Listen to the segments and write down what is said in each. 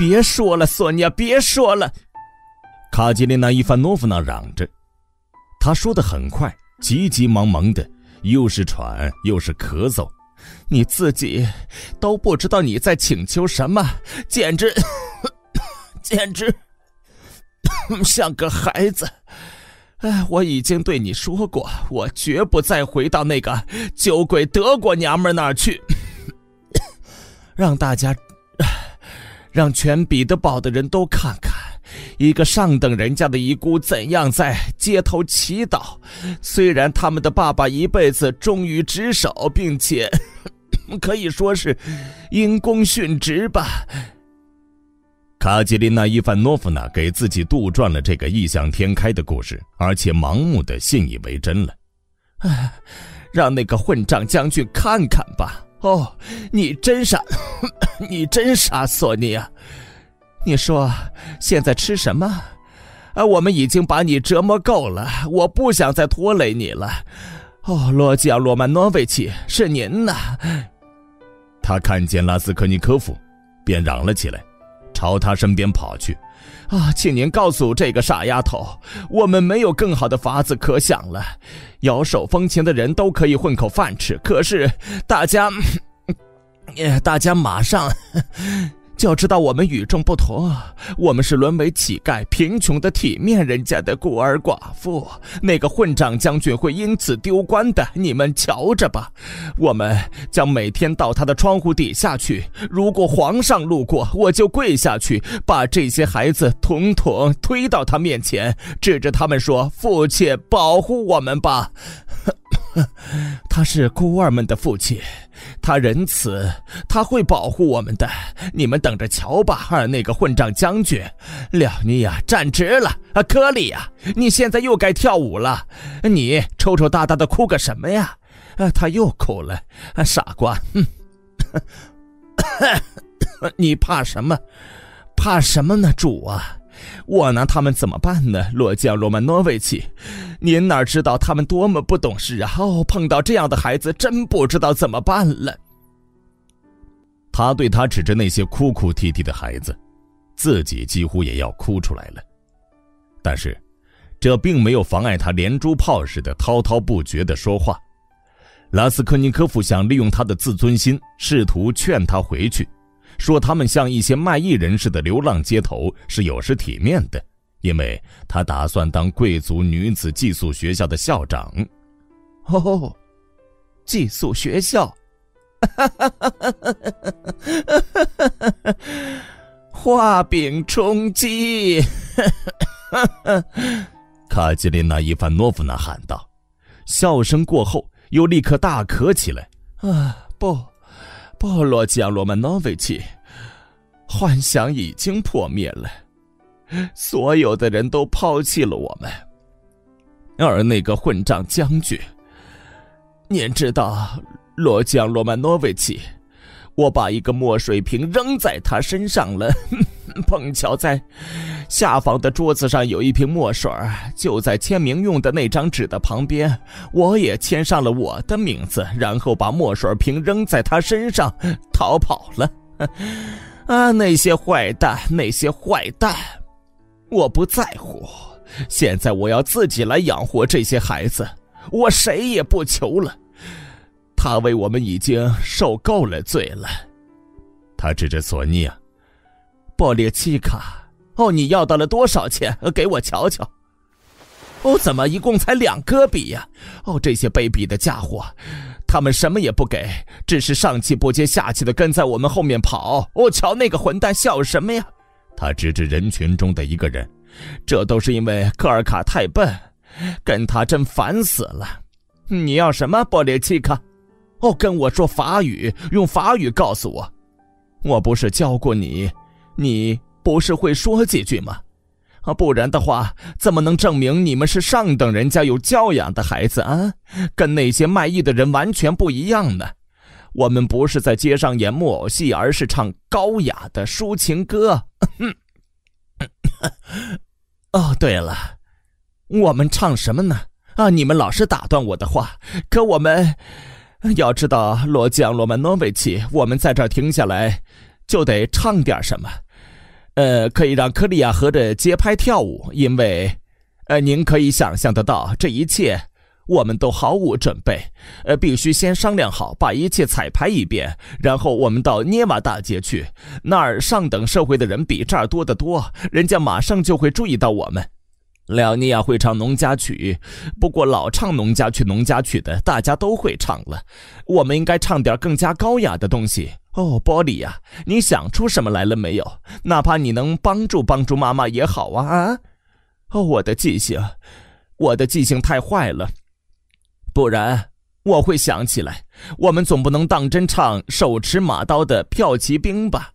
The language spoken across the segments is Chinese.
别说了，索尼娅，别说了！卡捷琳娜·伊凡诺夫娜嚷着，她说的很快，急急忙忙的，又是喘又是咳嗽。你自己都不知道你在请求什么，简直，简直 像个孩子。哎，我已经对你说过，我绝不再回到那个酒鬼德国娘们那儿去，让大家，让全彼得堡的人都看看，一个上等人家的遗孤怎样在街头祈祷。虽然他们的爸爸一辈子忠于职守，并且 可以说是因公殉职吧。卡捷琳娜·伊凡诺夫娜给自己杜撰了这个异想天开的故事，而且盲目的信以为真了。哎，让那个混账将军看看吧！哦，你真傻，你真傻，索尼娅。你说现在吃什么？啊，我们已经把你折磨够了，我不想再拖累你了。哦，罗吉亚·罗曼诺维奇，是您呐！他看见拉斯科尼科夫，便嚷了起来。朝他身边跑去，啊，请您告诉这个傻丫头，我们没有更好的法子可想了。摇手风琴的人都可以混口饭吃，可是大家，大家马上。就要知道我们与众不同，我们是沦为乞丐、贫穷的体面人家的孤儿寡妇。那个混账将军会因此丢官的，你们瞧着吧。我们将每天到他的窗户底下去，如果皇上路过，我就跪下去，把这些孩子统统推到他面前，指着他们说：“父亲，保护我们吧。” 他是孤儿们的父亲，他仁慈，他会保护我们的。你们等着瞧吧！二那个混账将军，廖妮亚站直了啊！科里呀，你现在又该跳舞了。你抽抽搭搭的哭个什么呀？啊，他又哭了，啊傻瓜！哼，你怕什么？怕什么呢，主啊？我拿他们怎么办呢？罗江罗曼诺维奇，您哪知道他们多么不懂事啊！哦，碰到这样的孩子，真不知道怎么办了。他对他指着那些哭哭啼啼的孩子，自己几乎也要哭出来了。但是，这并没有妨碍他连珠炮似的滔滔不绝的说话。拉斯科尼科夫想利用他的自尊心，试图劝他回去。说他们像一些卖艺人似的流浪街头是有失体面的，因为他打算当贵族女子寄宿学校的校长。哦，寄宿学校，画饼充饥。卡捷琳娜·伊凡诺夫娜喊道，笑声过后又立刻大咳起来。啊，不。波罗江罗曼诺维奇，幻想已经破灭了，所有的人都抛弃了我们，而那个混账将军，您知道，罗江罗曼诺维奇。我把一个墨水瓶扔在他身上了，碰巧在下方的桌子上有一瓶墨水，就在签名用的那张纸的旁边，我也签上了我的名字，然后把墨水瓶扔在他身上，逃跑了。啊，那些坏蛋，那些坏蛋，我不在乎。现在我要自己来养活这些孩子，我谁也不求了。他为我们已经受够了罪了，他指着索尼娅，波列奇卡，哦，你要到了多少钱？给我瞧瞧。哦，怎么一共才两戈比呀？哦，这些卑鄙的家伙，他们什么也不给，只是上气不接下气的跟在我们后面跑。哦，瞧那个混蛋笑什么呀？他指指人群中的一个人，这都是因为科尔卡太笨，跟他真烦死了。你要什么，波列奇卡？哦，跟我说法语，用法语告诉我。我不是教过你，你不是会说几句吗？啊，不然的话，怎么能证明你们是上等人家有教养的孩子啊？跟那些卖艺的人完全不一样呢。我们不是在街上演木偶戏，而是唱高雅的抒情歌。哦，对了，我们唱什么呢？啊，你们老是打断我的话，可我们。要知道，罗江罗曼诺维奇，我们在这儿停下来，就得唱点什么。呃，可以让克里亚合着节拍跳舞，因为，呃，您可以想象得到，这一切我们都毫无准备，呃，必须先商量好，把一切彩排一遍，然后我们到涅瓦大街去，那儿上等社会的人比这儿多得多，人家马上就会注意到我们。廖尼亚会唱农家曲，不过老唱农家曲、农家曲的大家都会唱了。我们应该唱点更加高雅的东西。哦，波利呀，你想出什么来了没有？哪怕你能帮助帮助妈妈也好啊啊！哦，我的记性，我的记性太坏了，不然我会想起来。我们总不能当真唱手持马刀的骠骑兵吧？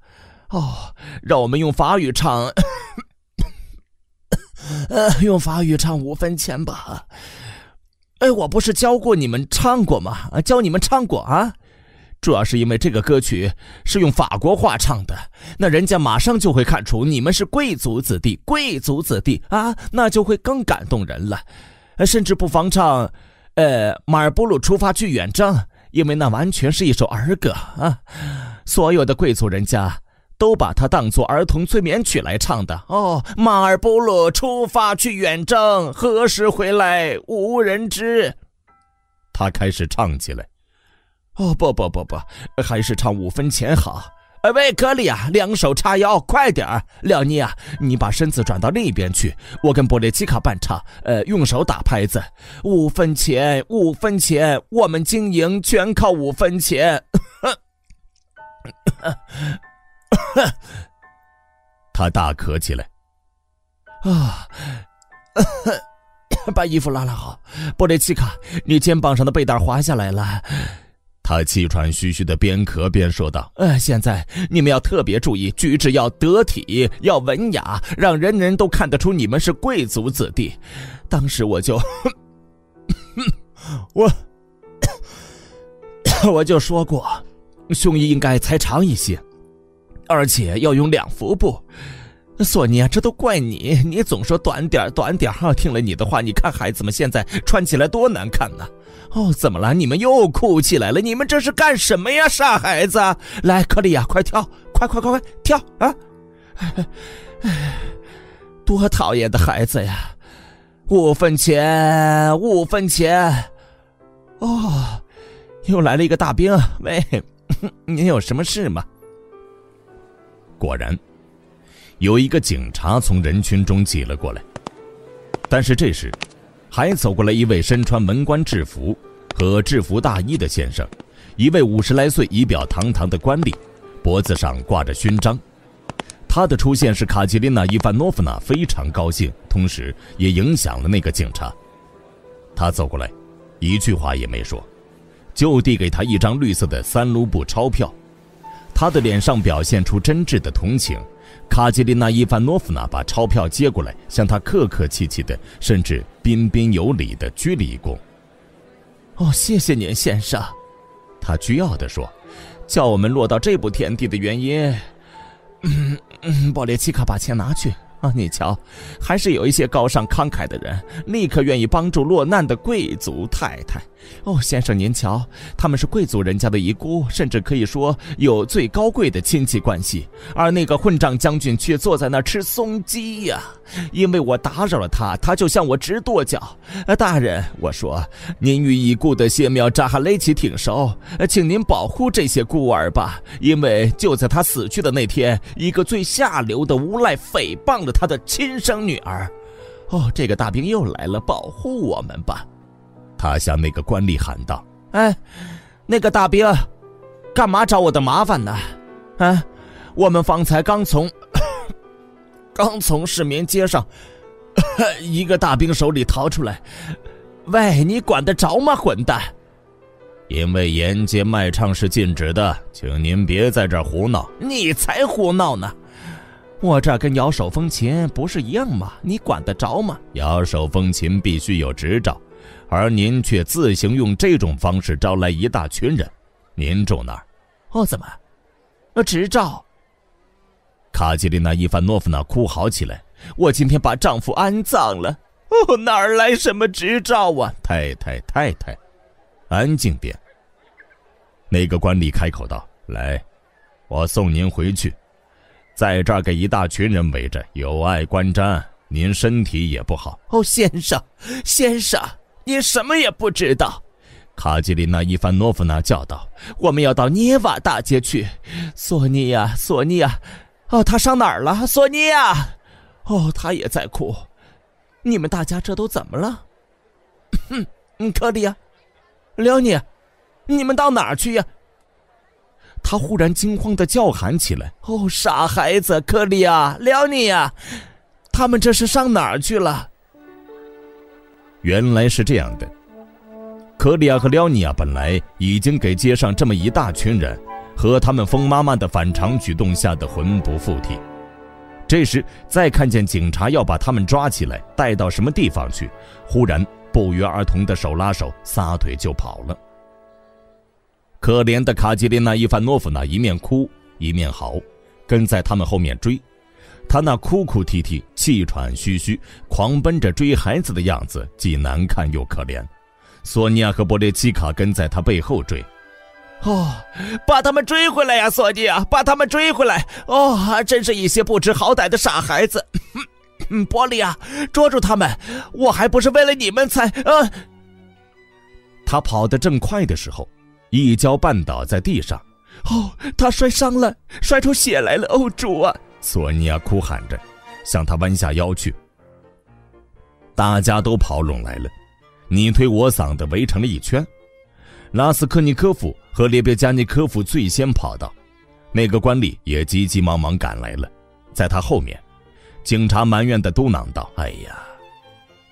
哦，让我们用法语唱。用法语唱五分钱吧。哎，我不是教过你们唱过吗？教你们唱过啊。主要是因为这个歌曲是用法国话唱的，那人家马上就会看出你们是贵族子弟，贵族子弟啊，那就会更感动人了。甚至不妨唱，呃，马尔布鲁出发去远征，因为那完全是一首儿歌啊。所有的贵族人家。都把它当作儿童催眠曲来唱的哦。马尔波鲁出发去远征，何时回来无人知。他开始唱起来。哦不不不不，还是唱五分钱好。哎喂，格里亚，两手叉腰，快点儿！廖尼啊，你把身子转到另一边去，我跟波列奇卡伴唱。呃，用手打拍子。五分钱，五分钱，我们经营全靠五分钱。他大咳起来，啊！把衣服拉拉好，波列奇卡，你肩膀上的背带滑下来了。他气喘吁吁的边咳边说道：“呃，现在你们要特别注意，举止要得体，要文雅，让人人都看得出你们是贵族子弟。”当时我就，我，我就说过，胸衣应该裁长一些。而且要用两幅布，索尼啊，这都怪你！你总说短点短点哈，听了你的话，你看孩子们现在穿起来多难看呢！哦，怎么了？你们又哭起来了？你们这是干什么呀，傻孩子！来，克里亚，快跳，快快快快跳啊！哎，多讨厌的孩子呀！五分钱，五分钱！哦，又来了一个大兵，喂，您有什么事吗？果然，有一个警察从人群中挤了过来。但是这时，还走过来一位身穿文官制服和制服大衣的先生，一位五十来岁、仪表堂堂的官吏，脖子上挂着勋章。他的出现使卡捷琳娜·伊凡诺夫娜非常高兴，同时也影响了那个警察。他走过来，一句话也没说，就递给他一张绿色的三卢布钞票。他的脸上表现出真挚的同情，卡捷琳娜·伊凡诺夫娜把钞票接过来，向他客客气气的，甚至彬彬有礼的鞠了一躬。“哦，谢谢您，先生。”他倨傲地说，“叫我们落到这步田地的原因……”嗯嗯，波列奇卡把钱拿去。啊，你瞧，还是有一些高尚慷慨的人，立刻愿意帮助落难的贵族太太。哦，先生，您瞧，他们是贵族人家的遗孤，甚至可以说有最高贵的亲戚关系。而那个混账将军却坐在那儿吃松鸡呀！因为我打扰了他，他就向我直跺脚。大人，我说，您与已故的谢缪扎哈雷奇挺熟，请您保护这些孤儿吧。因为就在他死去的那天，一个最下流的无赖诽谤了他的亲生女儿。哦，这个大兵又来了，保护我们吧。他向那个官吏喊道：“哎，那个大兵，干嘛找我的麻烦呢？啊，我们方才刚从 刚从市民街上 一个大兵手里逃出来。喂，你管得着吗，混蛋？因为沿街卖唱是禁止的，请您别在这儿胡闹。你才胡闹呢！我这跟摇手风琴不是一样吗？你管得着吗？摇手风琴必须有执照。”而您却自行用这种方式招来一大群人，您住哪儿？哦，怎么？呃，执照。卡捷琳娜·伊凡诺夫娜哭嚎起来：“我今天把丈夫安葬了，哦，哪儿来什么执照啊？太太太太，安静点。”那个官吏开口道：“来，我送您回去。在这儿给一大群人围着，有碍观瞻，您身体也不好。”哦，先生，先生，你什么也不知道。卡吉琳娜·伊凡诺夫娜叫道：“我们要到涅瓦大街去，索尼娅，索尼娅，哦，她上哪儿了？索尼娅，哦，她也在哭。你们大家这都怎么了？哼，克里亚，辽尼，你们到哪儿去呀？”他忽然惊慌的叫喊起来：“哦，傻孩子，克里亚，辽尼呀，他们这是上哪儿去了？”原来是这样的。克里亚和廖尼亚本来已经给街上这么一大群人和他们疯妈妈的反常举动吓得魂不附体，这时再看见警察要把他们抓起来带到什么地方去，忽然不约而同的手拉手撒腿就跑了。可怜的卡吉琳娜·伊凡诺夫娜一面哭一面嚎，跟在他们后面追，他那哭哭啼啼、气喘吁吁、狂奔着追孩子的样子，既难看又可怜。索尼娅和波列奇卡跟在他背后追，哦，把他们追回来呀，索尼娅，把他们追回来！哦，真是一些不知好歹的傻孩子！嗯波利亚，捉住他们！我还不是为了你们才……呃……他跑得正快的时候，一跤绊倒在地上，哦，他摔伤了，摔出血来了！哦，主啊！索尼娅哭喊着，向他弯下腰去。大家都跑拢来了。你推我搡的围成了一圈，拉斯科尼科夫和列别加尼科夫最先跑到，那个官吏也急急忙忙赶来了，在他后面，警察埋怨的嘟囔道：“哎呀！”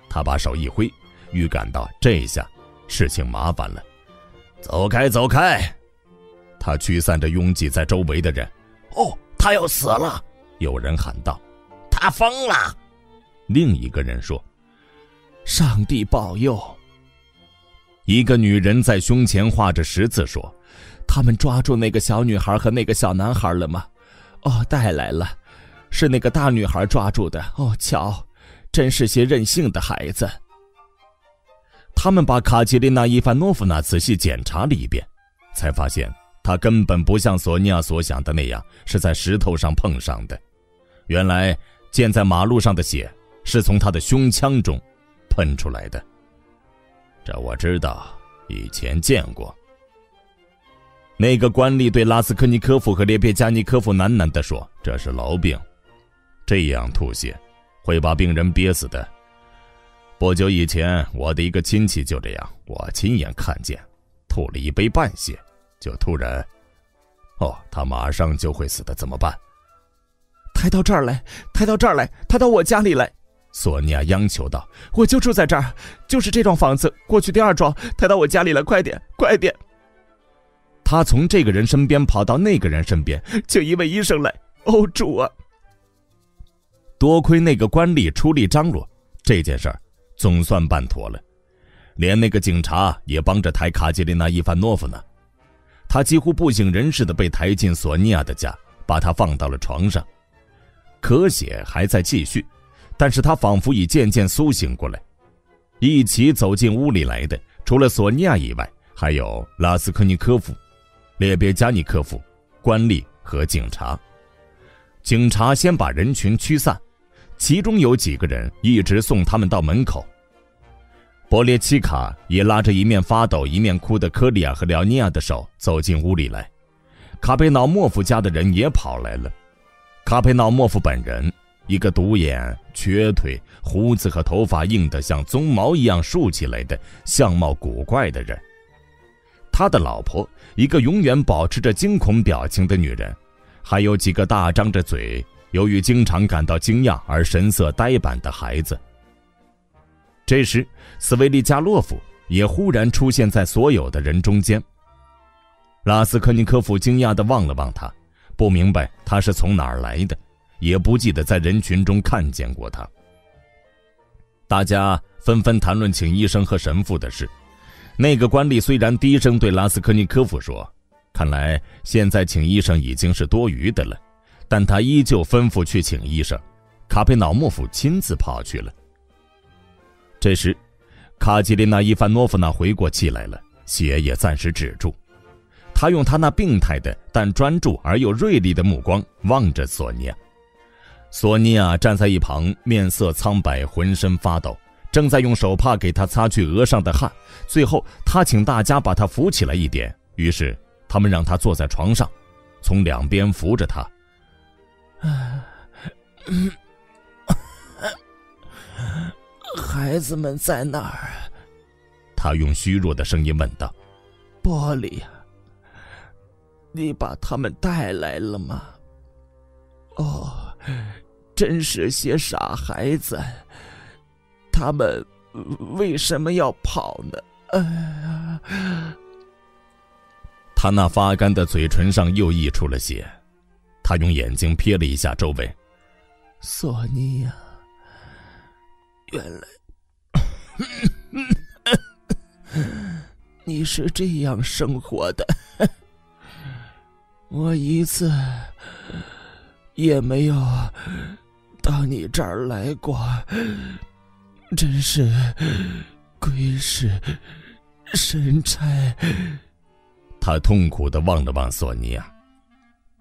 他把手一挥，预感到这下事情麻烦了，走开，走开！他驱散着拥挤在周围的人。哦，他要死了！有人喊道：“他疯了！”另一个人说。上帝保佑！一个女人在胸前画着十字，说：“他们抓住那个小女孩和那个小男孩了吗？”“哦，带来了，是那个大女孩抓住的。”“哦，瞧，真是些任性的孩子。”他们把卡捷琳娜·伊凡诺夫娜仔细检查了一遍，才发现她根本不像索尼娅所想的那样是在石头上碰上的。原来溅在马路上的血是从他的胸腔中。喷出来的，这我知道，以前见过。那个官吏对拉斯科尼科夫和列别加尼科夫喃喃地说：“这是痨病，这样吐血会把病人憋死的。不久以前，我的一个亲戚就这样，我亲眼看见，吐了一杯半血，就突然……哦，他马上就会死的，怎么办？抬到这儿来，抬到这儿来，抬到我家里来。”索尼娅央求道：“我就住在这儿，就是这幢房子。过去第二幢，抬到我家里来，快点，快点！”他从这个人身边跑到那个人身边，请一位医生来。哦，主啊！多亏那个官吏出力张罗，这件事儿总算办妥了。连那个警察也帮着抬卡捷琳娜·伊凡诺夫娜。他几乎不省人事的被抬进索尼娅的家，把她放到了床上，咳血还在继续。但是他仿佛已渐渐苏醒过来，一起走进屋里来的，除了索尼娅以外，还有拉斯科尼科夫、列别加尼科夫、官吏和警察。警察先把人群驱散，其中有几个人一直送他们到门口。波列奇卡也拉着一面发抖一面哭的科利亚和廖尼亚的手走进屋里来，卡贝瑙莫夫家的人也跑来了，卡佩瑙莫夫本人。一个独眼、瘸腿、胡子和头发硬得像鬃毛一样竖起来的相貌古怪的人，他的老婆，一个永远保持着惊恐表情的女人，还有几个大张着嘴、由于经常感到惊讶而神色呆板的孩子。这时，斯维利加洛夫也忽然出现在所有的人中间。拉斯科尼科夫惊讶地望了望他，不明白他是从哪儿来的。也不记得在人群中看见过他。大家纷纷谈论请医生和神父的事。那个官吏虽然低声对拉斯科尼科夫说：“看来现在请医生已经是多余的了。”但他依旧吩咐去请医生。卡佩瑙莫夫亲自跑去了。这时，卡吉琳娜·伊凡诺夫娜回过气来了，血也暂时止住。他用他那病态的但专注而又锐利的目光望着索尼娅。索尼娅站在一旁，面色苍白，浑身发抖，正在用手帕给他擦去额上的汗。最后，他请大家把他扶起来一点，于是他们让他坐在床上，从两边扶着他。孩子们在哪儿？他用虚弱的声音问道：“玻璃呀，你把他们带来了吗？”哦。真是些傻孩子，他们为什么要跑呢？哎呀！他那发干的嘴唇上又溢出了血，他用眼睛瞥了一下周围。索尼娅，原来 你是这样生活的，我一次也没有。到你这儿来过，真是鬼使神差。他痛苦的望了望索尼娅。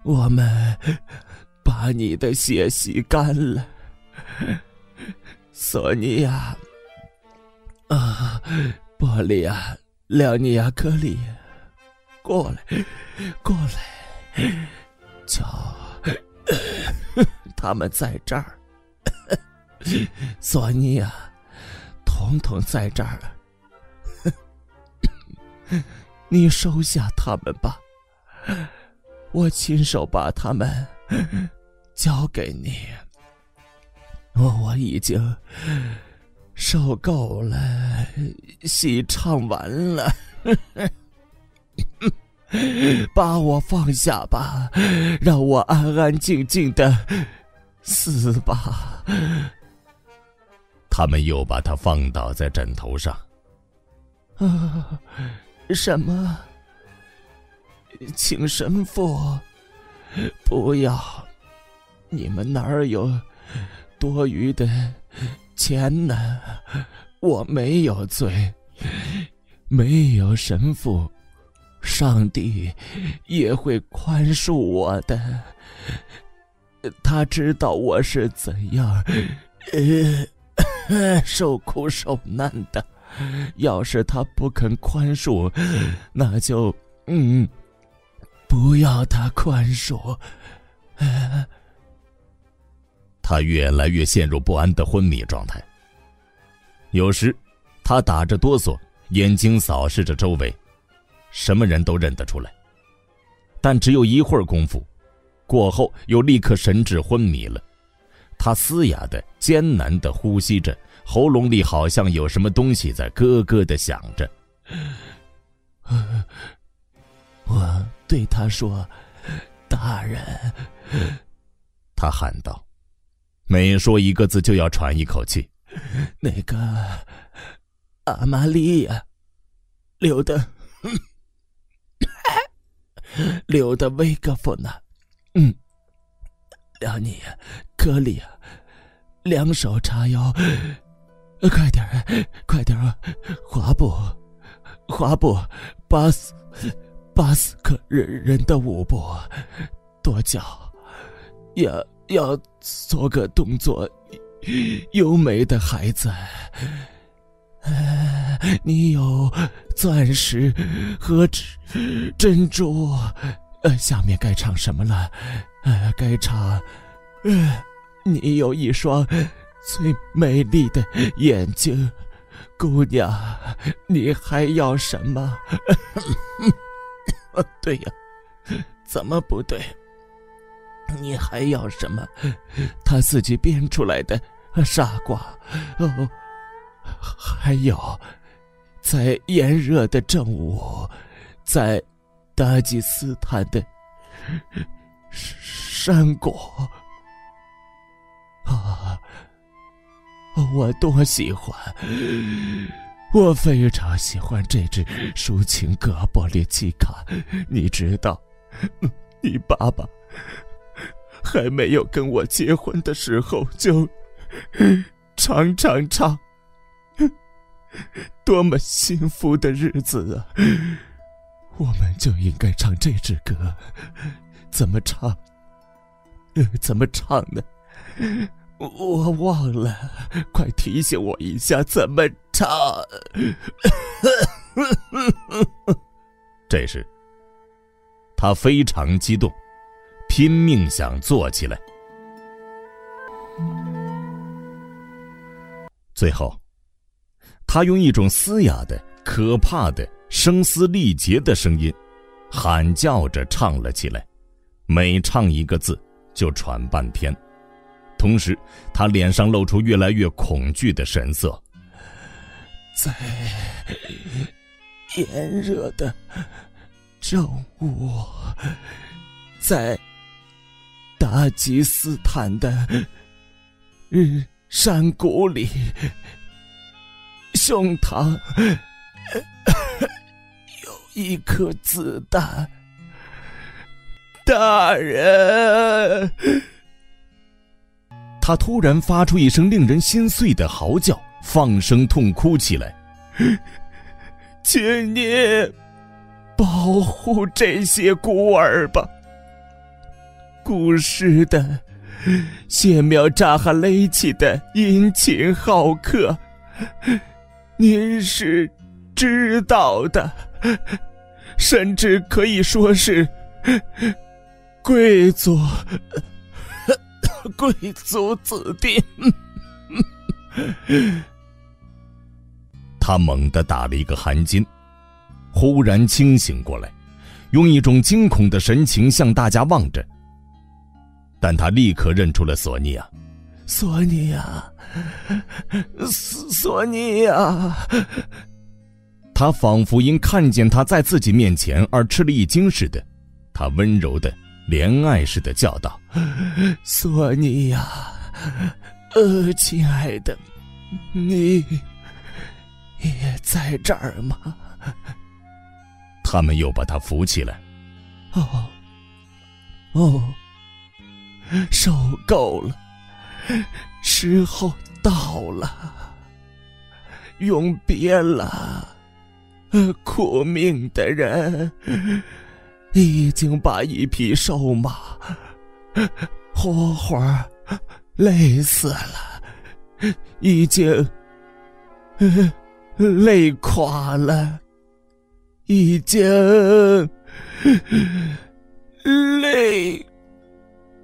我们把你的血洗干了，索尼娅。啊，波利亚，廖尼亚克里，过来，过来，瞧。他们在这儿，索尼娅，统统在这儿。你收下他们吧，我亲手把他们交给你。我我已经受够了，戏唱完了，把我放下吧，让我安安静静的。死吧！他们又把他放倒在枕头上。啊，什么？请神父不要！你们哪儿有多余的钱呢？我没有罪，没有神父，上帝也会宽恕我的。他知道我是怎样，呃，受苦受难的。要是他不肯宽恕，那就嗯，不要他宽恕。他越来越陷入不安的昏迷状态。有时，他打着哆嗦，眼睛扫视着周围，什么人都认得出来。但只有一会儿功夫。过后又立刻神志昏迷了，他嘶哑的、艰难的呼吸着，喉咙里好像有什么东西在咯咯的响着。我对他说：“大人。”他喊道，每说一个字就要喘一口气。那个阿玛利亚，留的，留的威格夫呢？嗯，辽尼，格里，两手叉腰，快点快点滑步，滑步，巴斯，巴斯克人人的舞步，跺脚，要要做个动作，优美的孩子。你有钻石和珍珠。呃，下面该唱什么了？呃，该唱，呃，你有一双最美丽的眼睛，姑娘，你还要什么？对呀，怎么不对？你还要什么？他自己编出来的傻瓜。哦，还有，在炎热的正午，在。达吉斯坦的山谷啊，我多喜欢！我非常喜欢这只抒情歌《波利奇卡》，你知道，你爸爸还没有跟我结婚的时候就唱唱唱，多么幸福的日子啊！我们就应该唱这支歌，怎么唱？怎么唱呢？我忘了，快提醒我一下怎么唱。这时，他非常激动，拼命想坐起来。最后，他用一种嘶哑的、可怕的、声嘶力竭的声音，喊叫着唱了起来，每唱一个字就喘半天，同时他脸上露出越来越恐惧的神色。在炎热的正午，在达吉斯坦的日。山谷里，胸膛有一颗子弹。大人，他突然发出一声令人心碎的嚎叫，放声痛哭起来。请你保护这些孤儿吧，故事的。谢苗扎哈雷奇的殷勤好客，您是知道的，甚至可以说是贵族贵族子弟。他猛地打了一个寒噤，忽然清醒过来，用一种惊恐的神情向大家望着。但他立刻认出了索尼娅，索尼娅，索 索尼娅。他仿佛因看见他在自己面前而吃了一惊似的，他温柔的、怜爱似的叫道：“索尼娅，呃，亲爱的，你也在这儿吗？”他们又把他扶起来。哦，哦。受够了，时候到了，永别了。苦命的人已经把一匹瘦马活活累死了，已经累垮了，已经累。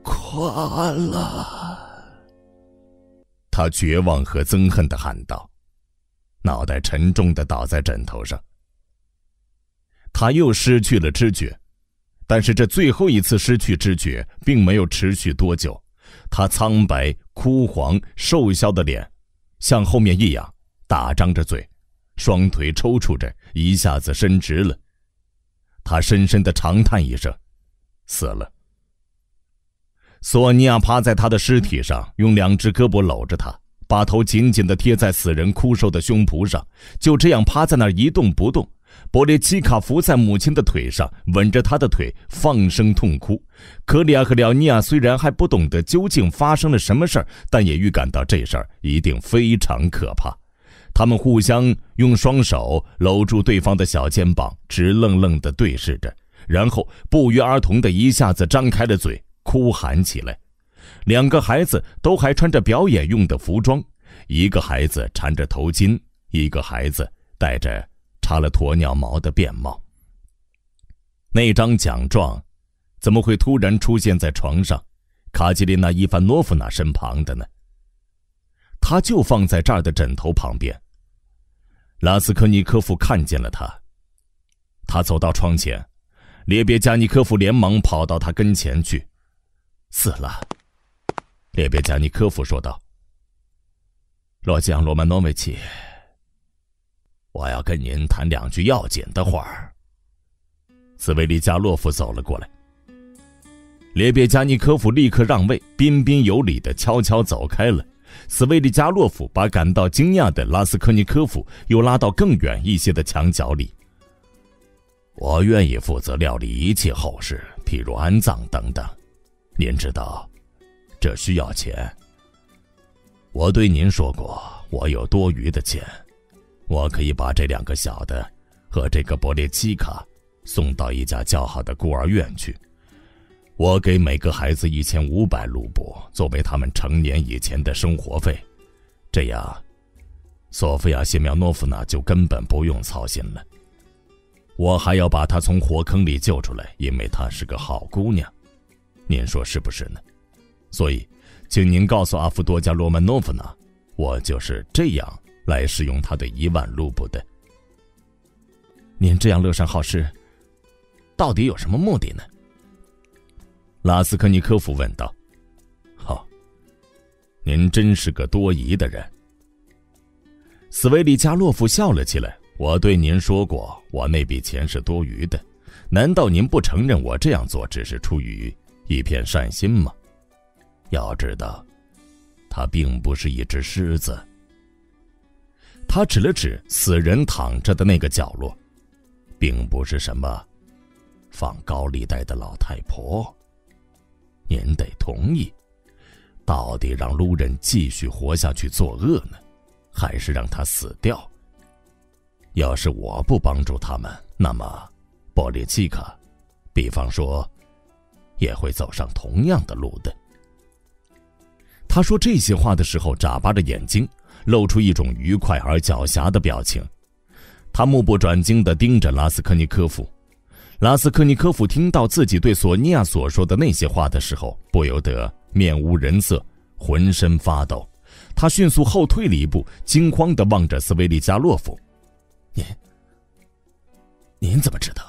垮了！他绝望和憎恨的喊道，脑袋沉重的倒在枕头上。他又失去了知觉，但是这最后一次失去知觉并没有持续多久。他苍白、枯黄、瘦削的脸，向后面一仰，大张着嘴，双腿抽搐着，一下子伸直了。他深深的长叹一声，死了。索尼娅趴在他的尸体上，用两只胳膊搂着他，把头紧紧地贴在死人枯瘦的胸脯上，就这样趴在那儿一动不动。波列奇卡伏在母亲的腿上，吻着她的腿，放声痛哭。科里亚和廖尼亚虽然还不懂得究竟发生了什么事儿，但也预感到这事儿一定非常可怕。他们互相用双手搂住对方的小肩膀，直愣愣地对视着，然后不约而同地一下子张开了嘴。哭喊起来，两个孩子都还穿着表演用的服装，一个孩子缠着头巾，一个孩子戴着插了鸵鸟毛的便帽。那张奖状，怎么会突然出现在床上，卡吉琳娜·伊凡诺夫娜身旁的呢？他就放在这儿的枕头旁边。拉斯科尼科夫看见了他，他走到窗前，列别加尼科夫连忙跑到他跟前去。死了，列别加尼科夫说道：“罗江罗曼诺维奇，我要跟您谈两句要紧的话。”斯维利加洛夫走了过来，列别加尼科夫立刻让位，彬彬有礼的悄悄走开了。斯维利加洛夫把感到惊讶的拉斯科尼科夫又拉到更远一些的墙角里。我愿意负责料理一切后事，譬如安葬等等。您知道，这需要钱。我对您说过，我有多余的钱，我可以把这两个小的和这个波列奇卡送到一家较好的孤儿院去。我给每个孩子一千五百卢布作为他们成年以前的生活费，这样，索菲亚·谢苗诺夫娜就根本不用操心了。我还要把她从火坑里救出来，因为她是个好姑娘。您说是不是呢？所以，请您告诉阿夫多加·罗曼诺夫娜，我就是这样来使用她的一万卢布的。您这样乐善好施，到底有什么目的呢？拉斯科尼科夫问道。“好，您真是个多疑的人。”斯维里加洛夫笑了起来。“我对您说过，我那笔钱是多余的。难道您不承认我这样做只是出于一片善心吗？要知道，他并不是一只狮子。”他指了指死人躺着的那个角落。并不是什么放高利贷的老太婆。您得同意，到底让路人继续活下去作恶呢，还是让他死掉？要是我不帮助他们，那么波列契卡，比方说，也会走上同样的路的。他说这些话的时候，眨巴着眼睛，露出一种愉快而狡黠的表情。他目不转睛地盯着拉斯科尼科夫。拉斯科尼科夫听到自己对索尼娅所说的那些话的时候，不由得面无人色，浑身发抖。他迅速后退了一步，惊慌地望着斯维利加洛夫：“您，您怎么知道？”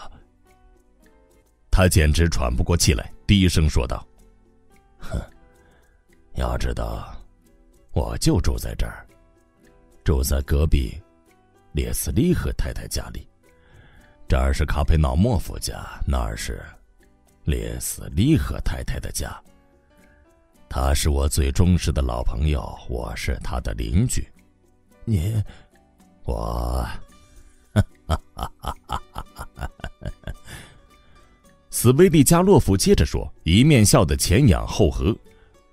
他简直喘不过气来，低声说道：“哼，要知道，我就住在这儿，住在隔壁。”列斯利赫太太家里，这儿是卡佩瑙莫夫家，那儿是列斯利赫太太的家。他是我最忠实的老朋友，我是他的邻居。您，我，哈哈哈哈哈哈！斯维利加洛夫接着说，一面笑得前仰后合。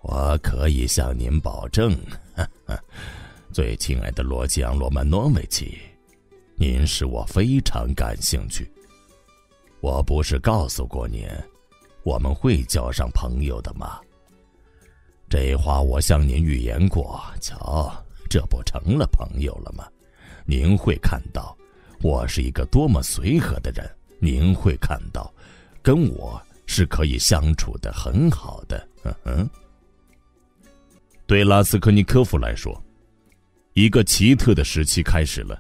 我可以向您保证，哈哈。最亲爱的罗吉昂·罗曼诺维奇，您使我非常感兴趣。我不是告诉过您，我们会交上朋友的吗？这话我向您预言过。瞧，这不成了朋友了吗？您会看到，我是一个多么随和的人。您会看到，跟我是可以相处的很好的。哼哼。对拉斯科尼科夫来说。一个奇特的时期开始了，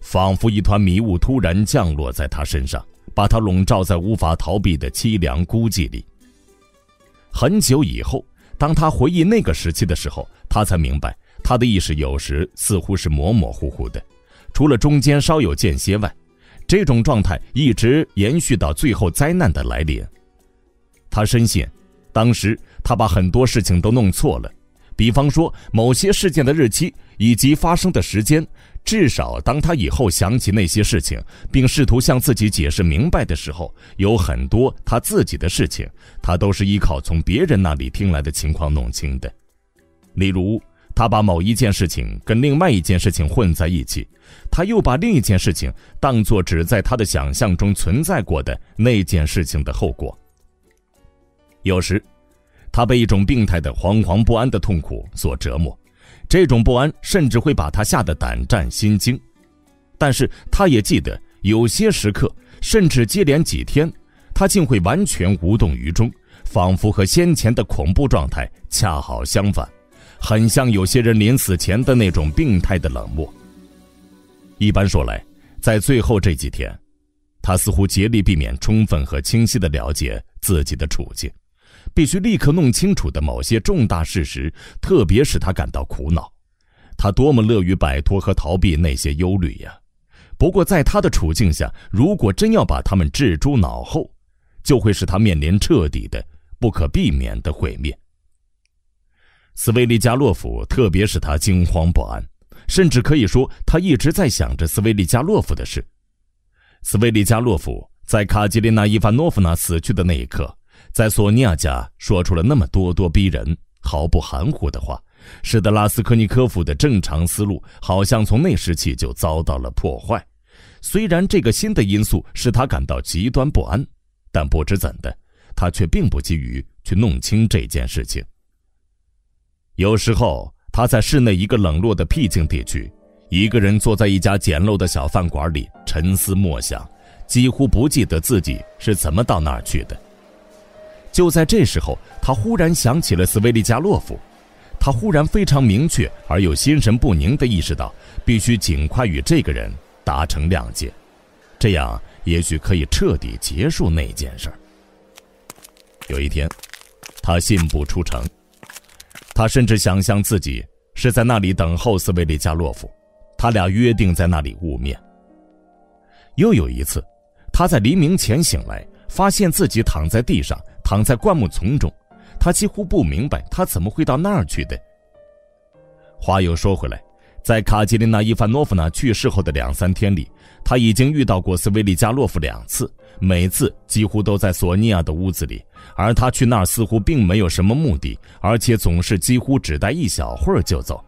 仿佛一团迷雾突然降落在他身上，把他笼罩在无法逃避的凄凉孤寂里。很久以后，当他回忆那个时期的时候，他才明白，他的意识有时似乎是模模糊糊的，除了中间稍有间歇外，这种状态一直延续到最后灾难的来临。他深信，当时他把很多事情都弄错了。比方说，某些事件的日期以及发生的时间，至少当他以后想起那些事情，并试图向自己解释明白的时候，有很多他自己的事情，他都是依靠从别人那里听来的情况弄清的。例如，他把某一件事情跟另外一件事情混在一起，他又把另一件事情当作只在他的想象中存在过的那件事情的后果。有时。他被一种病态的惶惶不安的痛苦所折磨，这种不安甚至会把他吓得胆战心惊。但是他也记得，有些时刻，甚至接连几天，他竟会完全无动于衷，仿佛和先前的恐怖状态恰好相反，很像有些人临死前的那种病态的冷漠。一般说来，在最后这几天，他似乎竭力避免充分和清晰地了解自己的处境。必须立刻弄清楚的某些重大事实，特别使他感到苦恼。他多么乐于摆脱和逃避那些忧虑呀！不过，在他的处境下，如果真要把他们置诸脑后，就会使他面临彻底的、不可避免的毁灭。斯维利加洛夫特别使他惊慌不安，甚至可以说，他一直在想着斯维利加洛夫的事。斯维利加洛夫在卡吉琳娜·伊凡诺夫娜死去的那一刻。在索尼娅家说出了那么咄咄逼人、毫不含糊的话，使得拉斯科尼科夫的正常思路好像从那时起就遭到了破坏。虽然这个新的因素使他感到极端不安，但不知怎的，他却并不急于去弄清这件事情。有时候，他在室内一个冷落的僻静地区，一个人坐在一家简陋的小饭馆里沉思默想，几乎不记得自己是怎么到那儿去的。就在这时候，他忽然想起了斯维利加洛夫，他忽然非常明确而又心神不宁地意识到，必须尽快与这个人达成谅解，这样也许可以彻底结束那件事儿。有一天，他信步出城，他甚至想象自己是在那里等候斯维利加洛夫，他俩约定在那里晤面。又有一次，他在黎明前醒来，发现自己躺在地上。躺在灌木丛中，他几乎不明白他怎么会到那儿去的。话又说回来，在卡捷琳娜·伊凡诺夫娜去世后的两三天里，他已经遇到过斯维利加洛夫两次，每次几乎都在索尼娅的屋子里，而他去那儿似乎并没有什么目的，而且总是几乎只待一小会儿就走。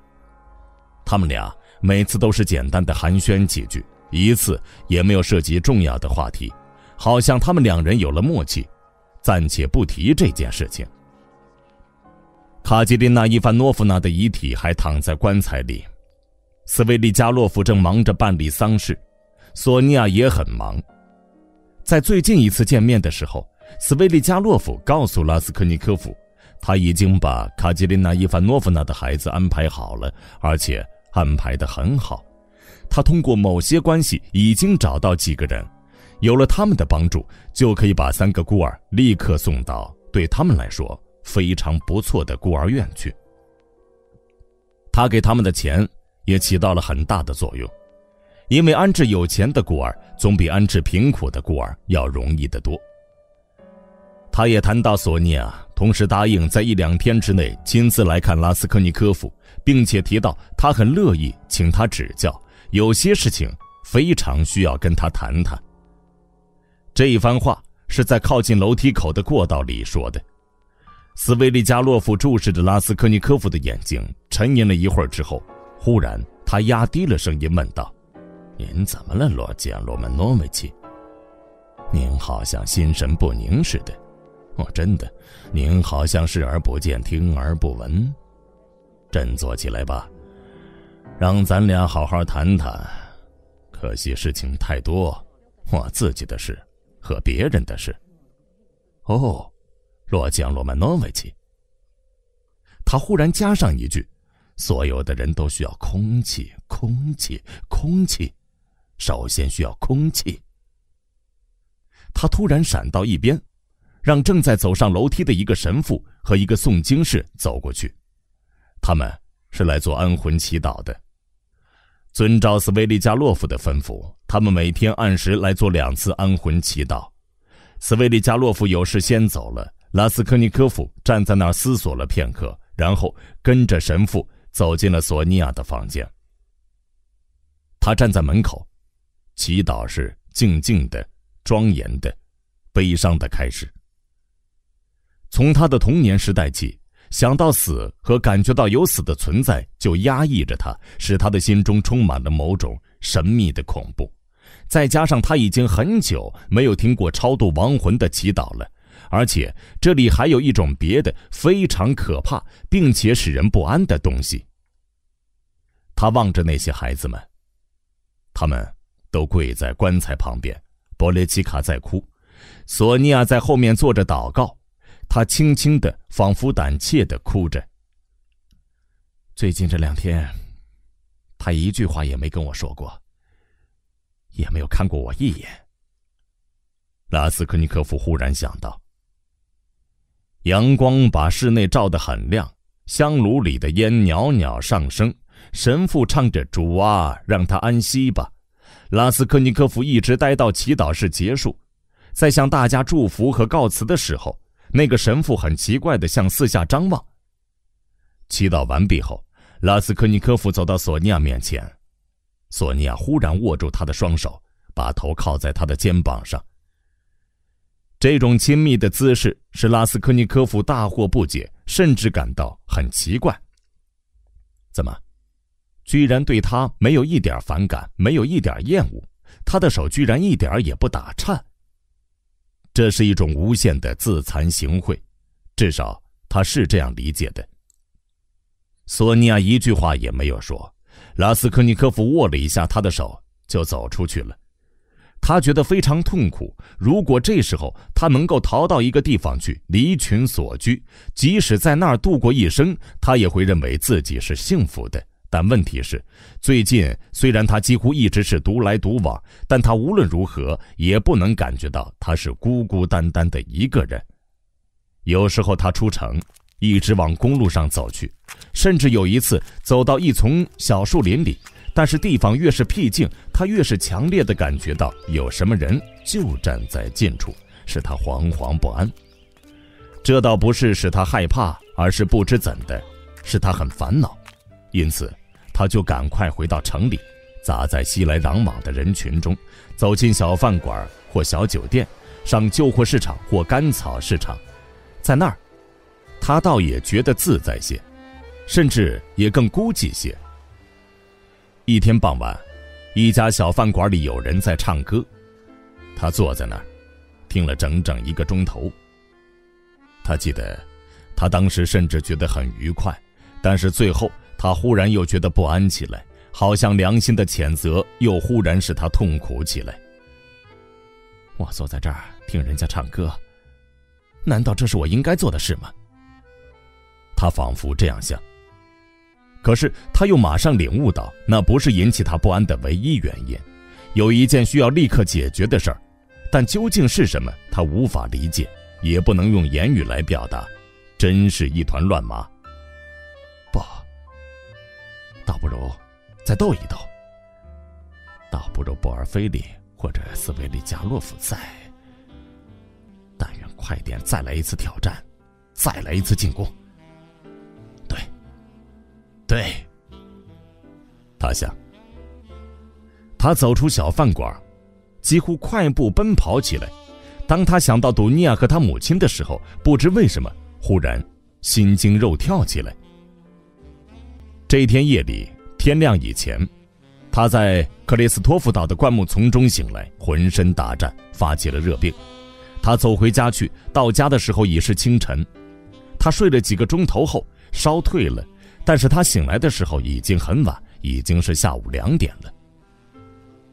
他们俩每次都是简单的寒暄几句，一次也没有涉及重要的话题，好像他们两人有了默契。暂且不提这件事情。卡捷琳娜·伊凡诺夫娜的遗体还躺在棺材里，斯维利加洛夫正忙着办理丧事，索尼娅也很忙。在最近一次见面的时候，斯维利加洛夫告诉拉斯科尼科夫，他已经把卡捷琳娜·伊凡诺夫娜的孩子安排好了，而且安排的很好。他通过某些关系已经找到几个人。有了他们的帮助，就可以把三个孤儿立刻送到对他们来说非常不错的孤儿院去。他给他们的钱也起到了很大的作用，因为安置有钱的孤儿总比安置贫苦的孤儿要容易得多。他也谈到索尼娅，同时答应在一两天之内亲自来看拉斯科尼科夫，并且提到他很乐意请他指教，有些事情非常需要跟他谈谈。这一番话是在靠近楼梯口的过道里说的。斯维利加洛夫注视着拉斯科尼科夫的眼睛，沉吟了一会儿之后，忽然他压低了声音问道：“您怎么了，罗杰罗曼诺维奇？您好像心神不宁似的。哦，真的，您好像视而不见，听而不闻。振作起来吧，让咱俩好好谈谈。可惜事情太多，我自己的事。”和别人的事。哦，洛江罗曼诺维奇。他忽然加上一句：“所有的人都需要空气，空气，空气，首先需要空气。”他突然闪到一边，让正在走上楼梯的一个神父和一个诵经士走过去。他们是来做安魂祈祷的。遵照斯维利加洛夫的吩咐，他们每天按时来做两次安魂祈祷。斯维利加洛夫有事先走了，拉斯科尼科夫站在那儿思索了片刻，然后跟着神父走进了索尼娅的房间。他站在门口，祈祷是静静的、庄严的、悲伤的开始。从他的童年时代起。想到死和感觉到有死的存在，就压抑着他，使他的心中充满了某种神秘的恐怖。再加上他已经很久没有听过超度亡魂的祈祷了，而且这里还有一种别的非常可怕并且使人不安的东西。他望着那些孩子们，他们都跪在棺材旁边，波列奇卡在哭，索尼娅在后面坐着祷告。他轻轻的，仿佛胆怯的哭着。最近这两天，他一句话也没跟我说过，也没有看过我一眼。拉斯科尼科夫忽然想到，阳光把室内照得很亮，香炉里的烟袅袅上升，神父唱着“主啊，让他安息吧”。拉斯科尼科夫一直待到祈祷室结束，在向大家祝福和告辞的时候。那个神父很奇怪的向四下张望。祈祷完毕后，拉斯科尼科夫走到索尼娅面前，索尼娅忽然握住他的双手，把头靠在他的肩膀上。这种亲密的姿势使拉斯科尼科夫大惑不解，甚至感到很奇怪。怎么，居然对他没有一点反感，没有一点厌恶，他的手居然一点也不打颤。这是一种无限的自惭形秽，至少他是这样理解的。索尼娅一句话也没有说，拉斯科尼科夫握了一下他的手，就走出去了。他觉得非常痛苦。如果这时候他能够逃到一个地方去，离群所居，即使在那儿度过一生，他也会认为自己是幸福的。但问题是，最近虽然他几乎一直是独来独往，但他无论如何也不能感觉到他是孤孤单单的一个人。有时候他出城，一直往公路上走去，甚至有一次走到一丛小树林里。但是地方越是僻静，他越是强烈的感觉到有什么人就站在近处，使他惶惶不安。这倒不是使他害怕，而是不知怎的，使他很烦恼。因此，他就赶快回到城里，砸在熙来攘往的人群中，走进小饭馆或小酒店，上旧货市场或干草市场，在那儿，他倒也觉得自在些，甚至也更孤寂些。一天傍晚，一家小饭馆里有人在唱歌，他坐在那儿，听了整整一个钟头。他记得，他当时甚至觉得很愉快，但是最后他忽然又觉得不安起来，好像良心的谴责又忽然使他痛苦起来。我坐在这儿听人家唱歌，难道这是我应该做的事吗？他仿佛这样想。可是他又马上领悟到，那不是引起他不安的唯一原因，有一件需要立刻解决的事儿，但究竟是什么，他无法理解，也不能用言语来表达，真是一团乱麻。倒不如再斗一斗。倒不如博尔菲利或者斯维利加洛夫在。但愿快点再来一次挑战，再来一次进攻。对，他想。他走出小饭馆，几乎快步奔跑起来。当他想到杜尼亚和他母亲的时候，不知为什么，忽然心惊肉跳起来。这天夜里，天亮以前，他在克里斯托夫岛的灌木丛中醒来，浑身打颤，发起了热病。他走回家去，到家的时候已是清晨。他睡了几个钟头后，烧退了。但是他醒来的时候已经很晚，已经是下午两点了。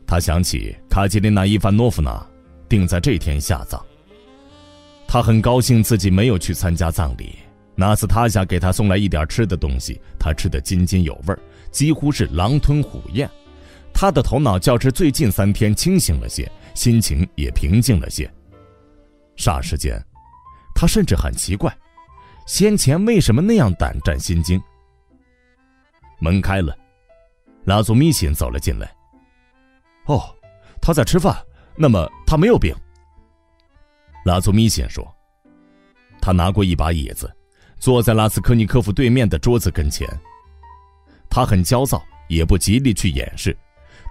他想起卡捷琳娜·伊凡诺夫娜定在这天下葬。他很高兴自己没有去参加葬礼。纳斯塔夏给他送来一点吃的东西，他吃得津津有味，几乎是狼吞虎咽。他的头脑较之最近三天清醒了些，心情也平静了些。霎时间，他甚至很奇怪，先前为什么那样胆战心惊。门开了，拉祖米辛走了进来。哦，他在吃饭，那么他没有病。拉祖米辛说：“他拿过一把椅子，坐在拉斯科尼科夫对面的桌子跟前。他很焦躁，也不极力去掩饰。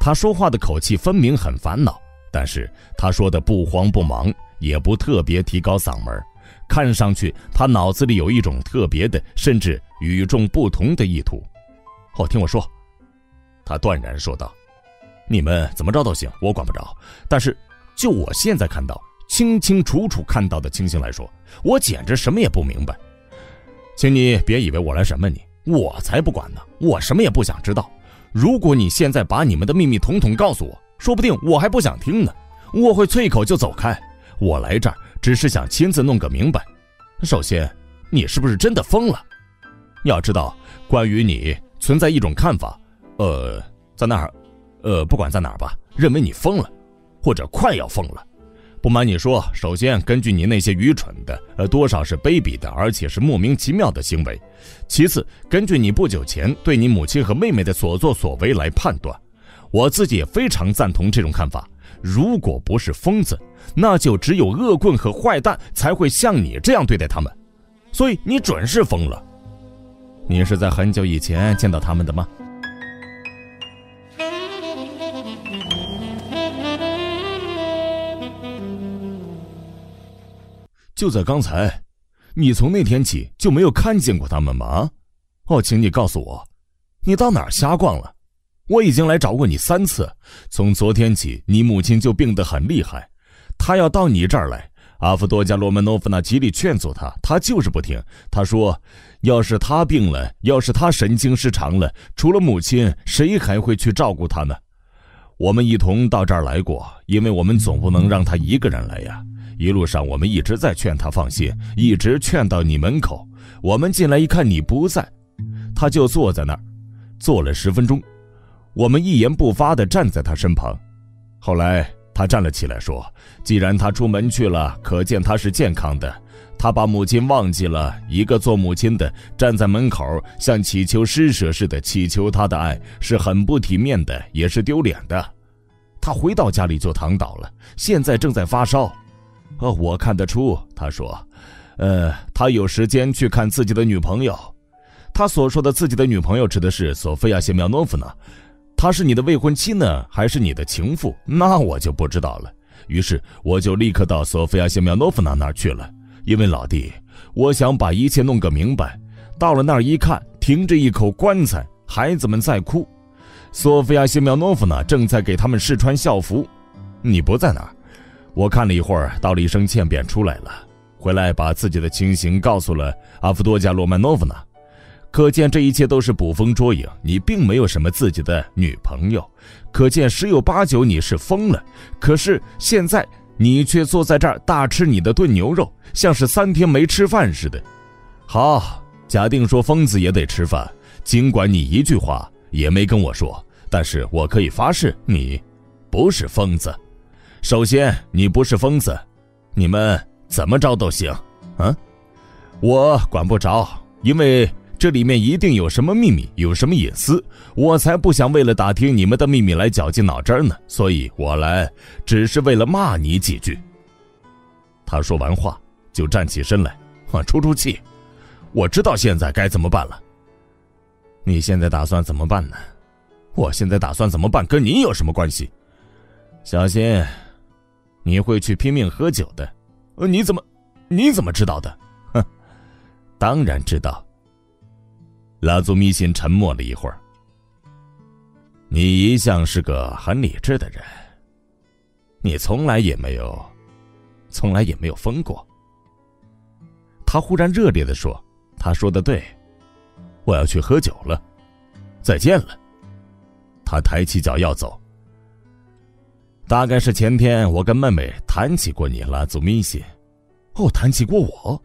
他说话的口气分明很烦恼，但是他说的不慌不忙，也不特别提高嗓门。看上去他脑子里有一种特别的，甚至与众不同的意图。”哦，听我说，他断然说道：“你们怎么着都行，我管不着。但是，就我现在看到、清清楚楚看到的情形来说，我简直什么也不明白。请你别以为我来审问你，我才不管呢，我什么也不想知道。如果你现在把你们的秘密统统告诉我，说不定我还不想听呢，我会啐口就走开。我来这儿只是想亲自弄个明白。首先，你是不是真的疯了？要知道，关于你……”存在一种看法，呃，在那儿，呃，不管在哪儿吧，认为你疯了，或者快要疯了。不瞒你说，首先根据你那些愚蠢的，呃，多少是卑鄙的，而且是莫名其妙的行为；其次，根据你不久前对你母亲和妹妹的所作所为来判断，我自己也非常赞同这种看法。如果不是疯子，那就只有恶棍和坏蛋才会像你这样对待他们，所以你准是疯了。你是在很久以前见到他们的吗？就在刚才，你从那天起就没有看见过他们吗？哦，请你告诉我，你到哪儿瞎逛了？我已经来找过你三次，从昨天起，你母亲就病得很厉害，她要到你这儿来。阿夫多加罗曼诺夫娜极力劝阻他，他就是不听。他说：“要是他病了，要是他神经失常了，除了母亲，谁还会去照顾他呢？”我们一同到这儿来过，因为我们总不能让他一个人来呀。一路上我们一直在劝他放心，一直劝到你门口。我们进来一看你不在，他就坐在那儿，坐了十分钟。我们一言不发地站在他身旁。后来。他站了起来，说：“既然他出门去了，可见他是健康的。他把母亲忘记了，一个做母亲的站在门口，像乞求施舍似的乞求他的爱，是很不体面的，也是丢脸的。他回到家里就躺倒了，现在正在发烧。哦，我看得出。他说，呃，他有时间去看自己的女朋友。他所说的自己的女朋友，指的是索菲亚·谢苗诺夫娜。”她是你的未婚妻呢，还是你的情妇？那我就不知道了。于是我就立刻到索菲亚·谢苗诺夫娜那儿去了，因为老弟，我想把一切弄个明白。到了那儿一看，停着一口棺材，孩子们在哭。索菲亚·谢苗诺夫娜正在给他们试穿校服。你不在那儿，我看了一会儿，道了一声歉便出来了。回来把自己的情形告诉了阿夫多加·罗曼诺夫娜。可见这一切都是捕风捉影，你并没有什么自己的女朋友，可见十有八九你是疯了。可是现在你却坐在这儿大吃你的炖牛肉，像是三天没吃饭似的。好，假定说疯子也得吃饭，尽管你一句话也没跟我说，但是我可以发誓你不是疯子。首先你不是疯子，你们怎么着都行，啊，我管不着，因为。这里面一定有什么秘密，有什么隐私，我才不想为了打听你们的秘密来绞尽脑汁呢。所以我来只是为了骂你几句。他说完话就站起身来，啊，出出气。我知道现在该怎么办了。你现在打算怎么办呢？我现在打算怎么办，跟你有什么关系？小心，你会去拼命喝酒的。呃，你怎么，你怎么知道的？哼，当然知道。拉祖米辛沉默了一会儿。你一向是个很理智的人，你从来也没有，从来也没有疯过。他忽然热烈的说：“他说的对，我要去喝酒了，再见了。”他抬起脚要走。大概是前天我跟妹妹谈起过你，拉祖米西。哦，谈起过我。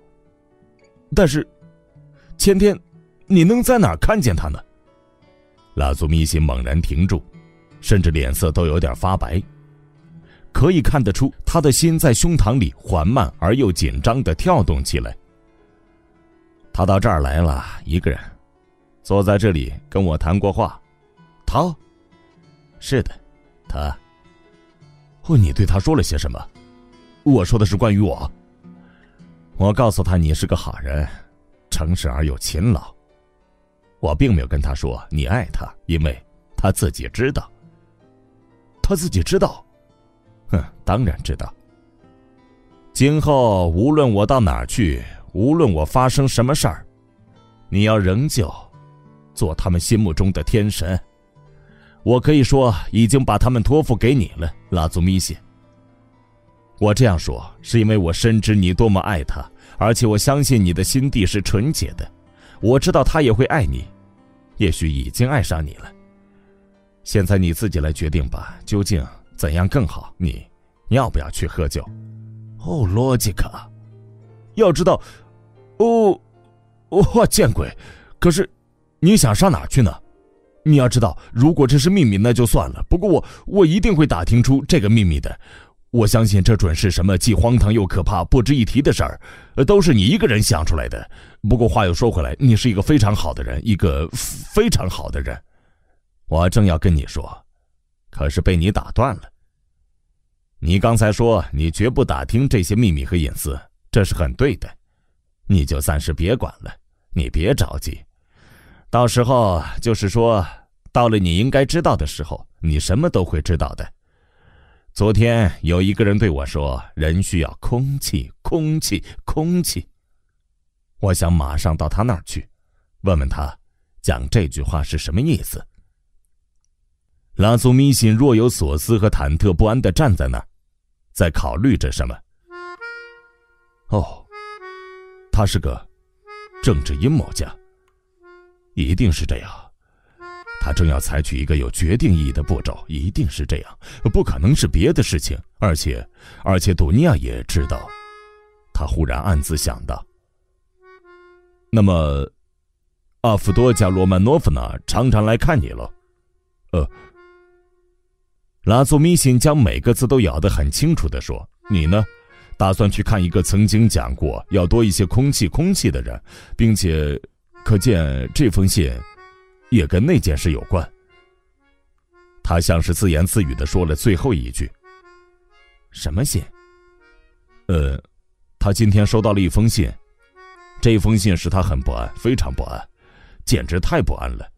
但是，前天。你能在哪儿看见他呢？拉祖米西猛然停住，甚至脸色都有点发白。可以看得出，他的心在胸膛里缓慢而又紧张的跳动起来。他到这儿来了，一个人，坐在这里跟我谈过话。他，是的，他。哦，你对他说了些什么？我说的是关于我。我告诉他你是个好人，诚实而又勤劳。我并没有跟他说你爱他，因为他自己知道。他自己知道，哼，当然知道。今后无论我到哪儿去，无论我发生什么事儿，你要仍旧做他们心目中的天神。我可以说已经把他们托付给你了，拉祖米西。我这样说是因为我深知你多么爱他，而且我相信你的心地是纯洁的。我知道他也会爱你。也许已经爱上你了。现在你自己来决定吧，究竟怎样更好？你要不要去喝酒？哦，罗吉克，要知道，哦，哦，见鬼！可是，你想上哪去呢？你要知道，如果这是秘密，那就算了。不过我我一定会打听出这个秘密的。我相信这准是什么既荒唐又可怕、不值一提的事儿，都是你一个人想出来的。不过话又说回来，你是一个非常好的人，一个非常好的人。我正要跟你说，可是被你打断了。你刚才说你绝不打听这些秘密和隐私，这是很对的。你就暂时别管了，你别着急。到时候就是说，到了你应该知道的时候，你什么都会知道的。昨天有一个人对我说：“人需要空气，空气，空气。”我想马上到他那儿去，问问他，讲这句话是什么意思。拉祖米辛若有所思和忐忑不安的站在那儿，在考虑着什么。哦，他是个政治阴谋家，一定是这样。他正要采取一个有决定意义的步骤，一定是这样，不可能是别的事情。而且，而且，杜尼亚也知道。他忽然暗自想到：那么，阿夫多加罗曼诺夫呢？常常来看你了。呃，拉祖米辛将每个字都咬得很清楚地说：“你呢？打算去看一个曾经讲过要多一些空气，空气的人，并且，可见这封信也跟那件事有关。”他像是自言自语的说了最后一句：“什么信？”呃。他今天收到了一封信，这封信使他很不安，非常不安，简直太不安了。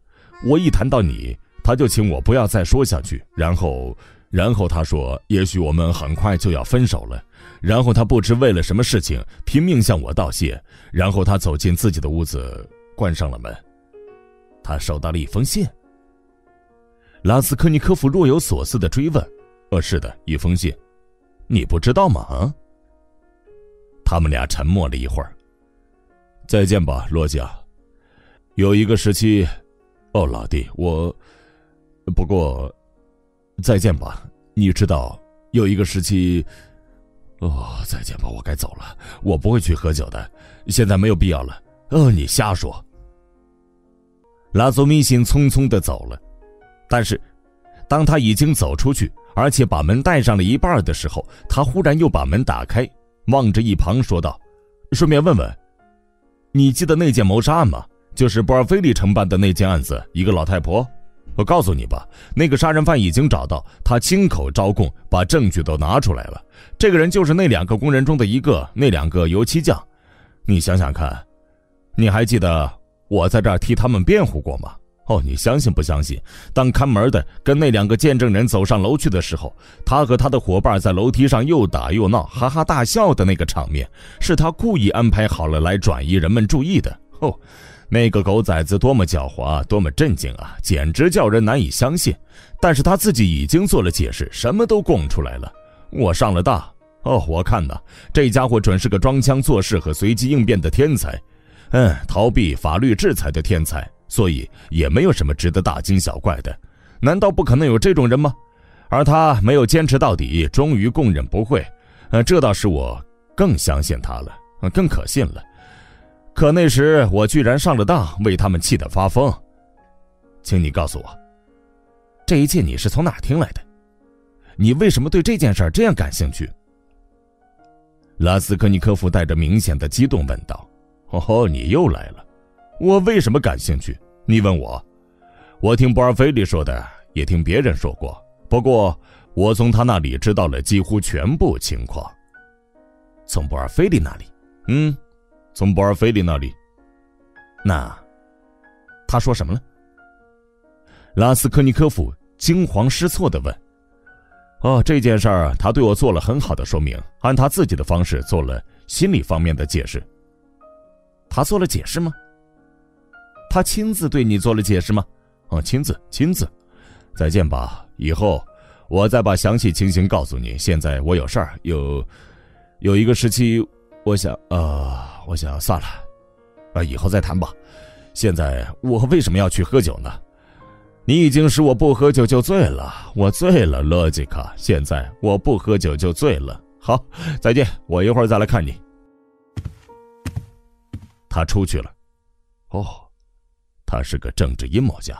我一谈到你，他就请我不要再说下去。然后，然后他说，也许我们很快就要分手了。然后他不知为了什么事情拼命向我道谢。然后他走进自己的屋子，关上了门。他收到了一封信。拉斯科尼科夫若有所思的追问：“呃，是的，一封信，你不知道吗？”啊？他们俩沉默了一会儿。再见吧，罗加。有一个时期，哦，老弟，我。不过，再见吧。你知道，有一个时期，哦，再见吧，我该走了。我不会去喝酒的，现在没有必要了。哦，你瞎说。拉佐米辛匆匆的走了，但是，当他已经走出去，而且把门带上了一半的时候，他忽然又把门打开。望着一旁说道：“顺便问问，你记得那件谋杀案吗？就是波尔菲利承办的那件案子，一个老太婆。我告诉你吧，那个杀人犯已经找到，他亲口招供，把证据都拿出来了。这个人就是那两个工人中的一个，那两个油漆匠。你想想看，你还记得我在这儿替他们辩护过吗？”哦，你相信不相信？当看门的跟那两个见证人走上楼去的时候，他和他的伙伴在楼梯上又打又闹，哈哈大笑的那个场面，是他故意安排好了来转移人们注意的。哦，那个狗崽子多么狡猾，多么震惊啊，简直叫人难以相信。但是他自己已经做了解释，什么都供出来了。我上了当。哦，我看呐，这家伙准是个装腔作势和随机应变的天才，嗯，逃避法律制裁的天才。所以也没有什么值得大惊小怪的，难道不可能有这种人吗？而他没有坚持到底，终于供认不讳，呃，这倒使我更相信他了，更可信了。可那时我居然上了当，为他们气得发疯。请你告诉我，这一切你是从哪听来的？你为什么对这件事这样感兴趣？拉斯科尼科夫带着明显的激动问道：“哦，你又来了。”我为什么感兴趣？你问我，我听博尔菲利说的，也听别人说过。不过，我从他那里知道了几乎全部情况。从博尔菲利那里？嗯，从博尔菲利那里。那他说什么了？拉斯科尼科夫惊慌失措的问。哦，这件事儿他对我做了很好的说明，按他自己的方式做了心理方面的解释。他做了解释吗？他亲自对你做了解释吗？哦，亲自，亲自。再见吧，以后我再把详细情形告诉你。现在我有事儿，有有一个时期，我想，呃，我想算了，啊，以后再谈吧。现在我为什么要去喝酒呢？你已经使我不喝酒就醉了，我醉了，罗吉卡。现在我不喝酒就醉了。好，再见，我一会儿再来看你。他出去了。哦。他是个政治阴谋家，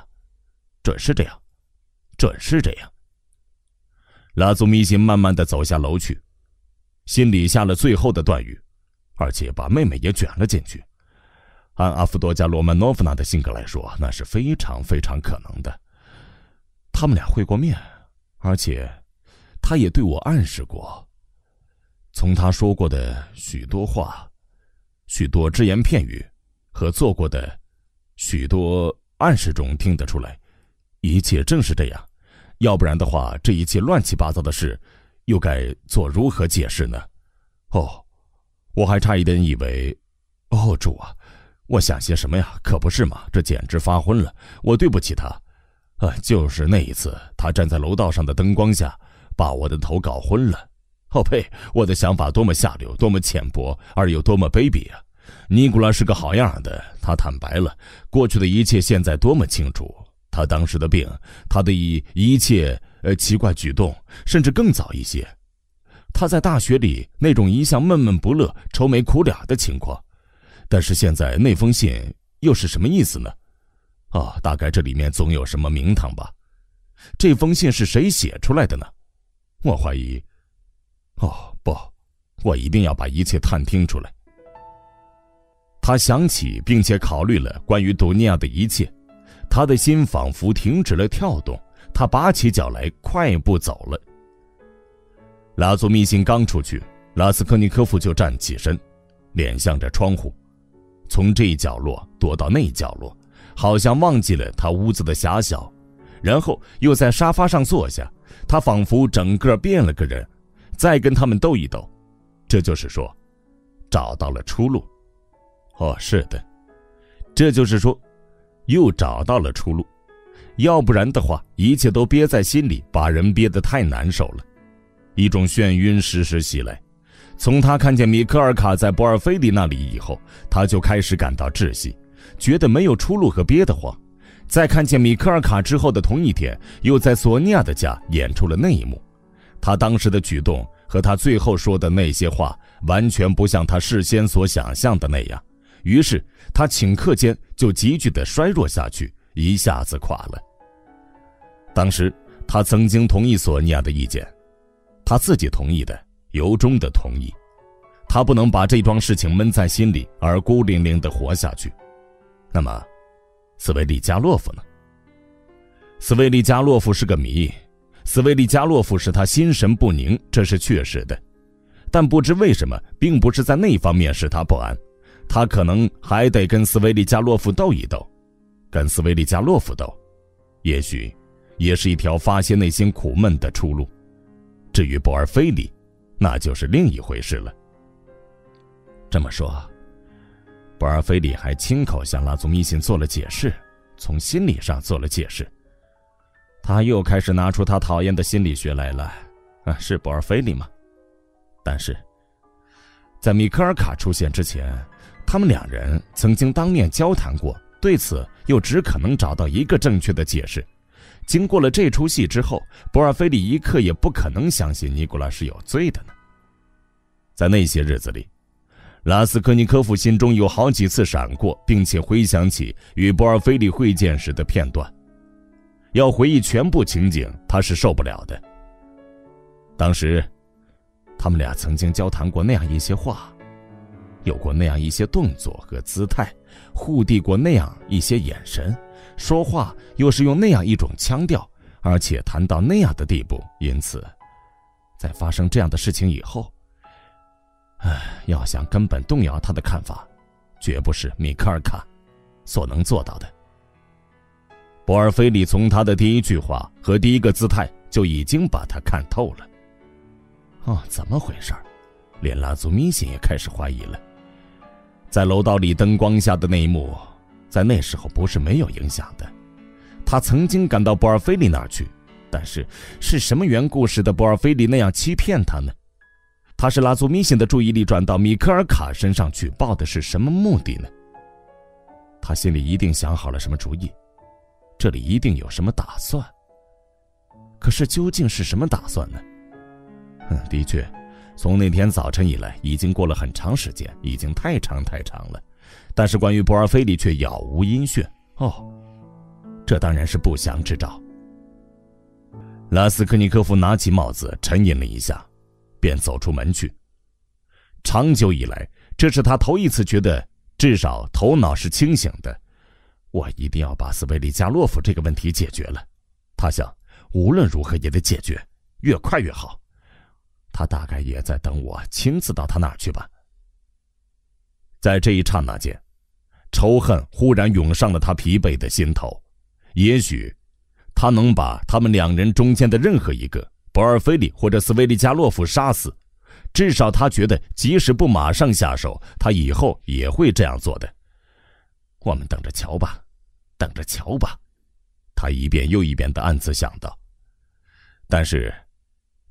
准是这样，准是这样。拉祖米辛慢慢的走下楼去，心里下了最后的断语，而且把妹妹也卷了进去。按阿夫多加罗曼诺夫娜的性格来说，那是非常非常可能的。他们俩会过面，而且他也对我暗示过。从他说过的许多话、许多只言片语和做过的。许多暗示中听得出来，一切正是这样，要不然的话，这一切乱七八糟的事，又该做如何解释呢？哦，我还差一点以为，哦，主啊，我想些什么呀？可不是嘛，这简直发昏了，我对不起他，啊，就是那一次，他站在楼道上的灯光下，把我的头搞昏了。哦呸！我的想法多么下流，多么浅薄，而又多么卑鄙啊！尼古拉是个好样的，他坦白了过去的一切，现在多么清楚。他当时的病，他的一一切呃奇怪举动，甚至更早一些。他在大学里那种一向闷闷不乐、愁眉苦脸的情况，但是现在那封信又是什么意思呢？哦，大概这里面总有什么名堂吧。这封信是谁写出来的呢？我怀疑。哦不，我一定要把一切探听出来。他想起并且考虑了关于多尼亚的一切，他的心仿佛停止了跳动。他拔起脚来，快步走了。拉祖密辛刚出去，拉斯科尼科夫就站起身，脸向着窗户，从这一角落躲到那角落，好像忘记了他屋子的狭小，然后又在沙发上坐下。他仿佛整个变了个人。再跟他们斗一斗，这就是说，找到了出路。哦，是的，这就是说，又找到了出路。要不然的话，一切都憋在心里，把人憋得太难受了。一种眩晕时时袭来。从他看见米克尔卡在博尔菲利那里以后，他就开始感到窒息，觉得没有出路和憋得慌。在看见米克尔卡之后的同一天，又在索尼娅的家演出了那一幕。他当时的举动和他最后说的那些话，完全不像他事先所想象的那样。于是他顷刻间就急剧的衰弱下去，一下子垮了。当时他曾经同意索尼娅的意见，他自己同意的，由衷的同意。他不能把这桩事情闷在心里而孤零零的活下去。那么，斯维利加洛夫呢？斯维利加洛夫是个谜。斯维利加洛夫使他心神不宁，这是确实的，但不知为什么，并不是在那方面使他不安。他可能还得跟斯维利加洛夫斗一斗，跟斯维利加洛夫斗，也许也是一条发泄内心苦闷的出路。至于博尔菲利，那就是另一回事了。这么说，博尔菲利还亲口向拉祖密信做了解释，从心理上做了解释。他又开始拿出他讨厌的心理学来了，啊，是博尔菲利吗？但是，在米科尔卡出现之前，他们两人曾经当面交谈过，对此又只可能找到一个正确的解释。经过了这出戏之后，博尔菲利一刻也不可能相信尼古拉是有罪的呢。在那些日子里，拉斯科尼科夫心中有好几次闪过，并且回想起与博尔菲利会见时的片段。要回忆全部情景，他是受不了的。当时，他们俩曾经交谈过那样一些话，有过那样一些动作和姿态，互递过那样一些眼神，说话又是用那样一种腔调，而且谈到那样的地步。因此，在发生这样的事情以后，唉，要想根本动摇他的看法，绝不是米克尔卡所能做到的。博尔菲里从他的第一句话和第一个姿态就已经把他看透了。哦，怎么回事连拉祖米辛也开始怀疑了。在楼道里灯光下的那一幕，在那时候不是没有影响的。他曾经赶到博尔菲里那儿去，但是是什么缘故使得博尔菲里那样欺骗他呢？他是拉祖米辛的注意力转到米科尔卡身上去，抱的是什么目的呢？他心里一定想好了什么主意。这里一定有什么打算，可是究竟是什么打算呢？的确，从那天早晨以来，已经过了很长时间，已经太长太长了。但是关于博尔菲利却杳无音讯。哦，这当然是不祥之兆。拉斯科尼科夫拿起帽子，沉吟了一下，便走出门去。长久以来，这是他头一次觉得，至少头脑是清醒的。我一定要把斯维利加洛夫这个问题解决了，他想无论如何也得解决，越快越好。他大概也在等我亲自到他那儿去吧。在这一刹那间，仇恨忽然涌上了他疲惫的心头。也许，他能把他们两人中间的任何一个博尔菲里或者斯维利加洛夫杀死，至少他觉得，即使不马上下手，他以后也会这样做的。我们等着瞧吧，等着瞧吧。他一遍又一遍的暗自想到。但是，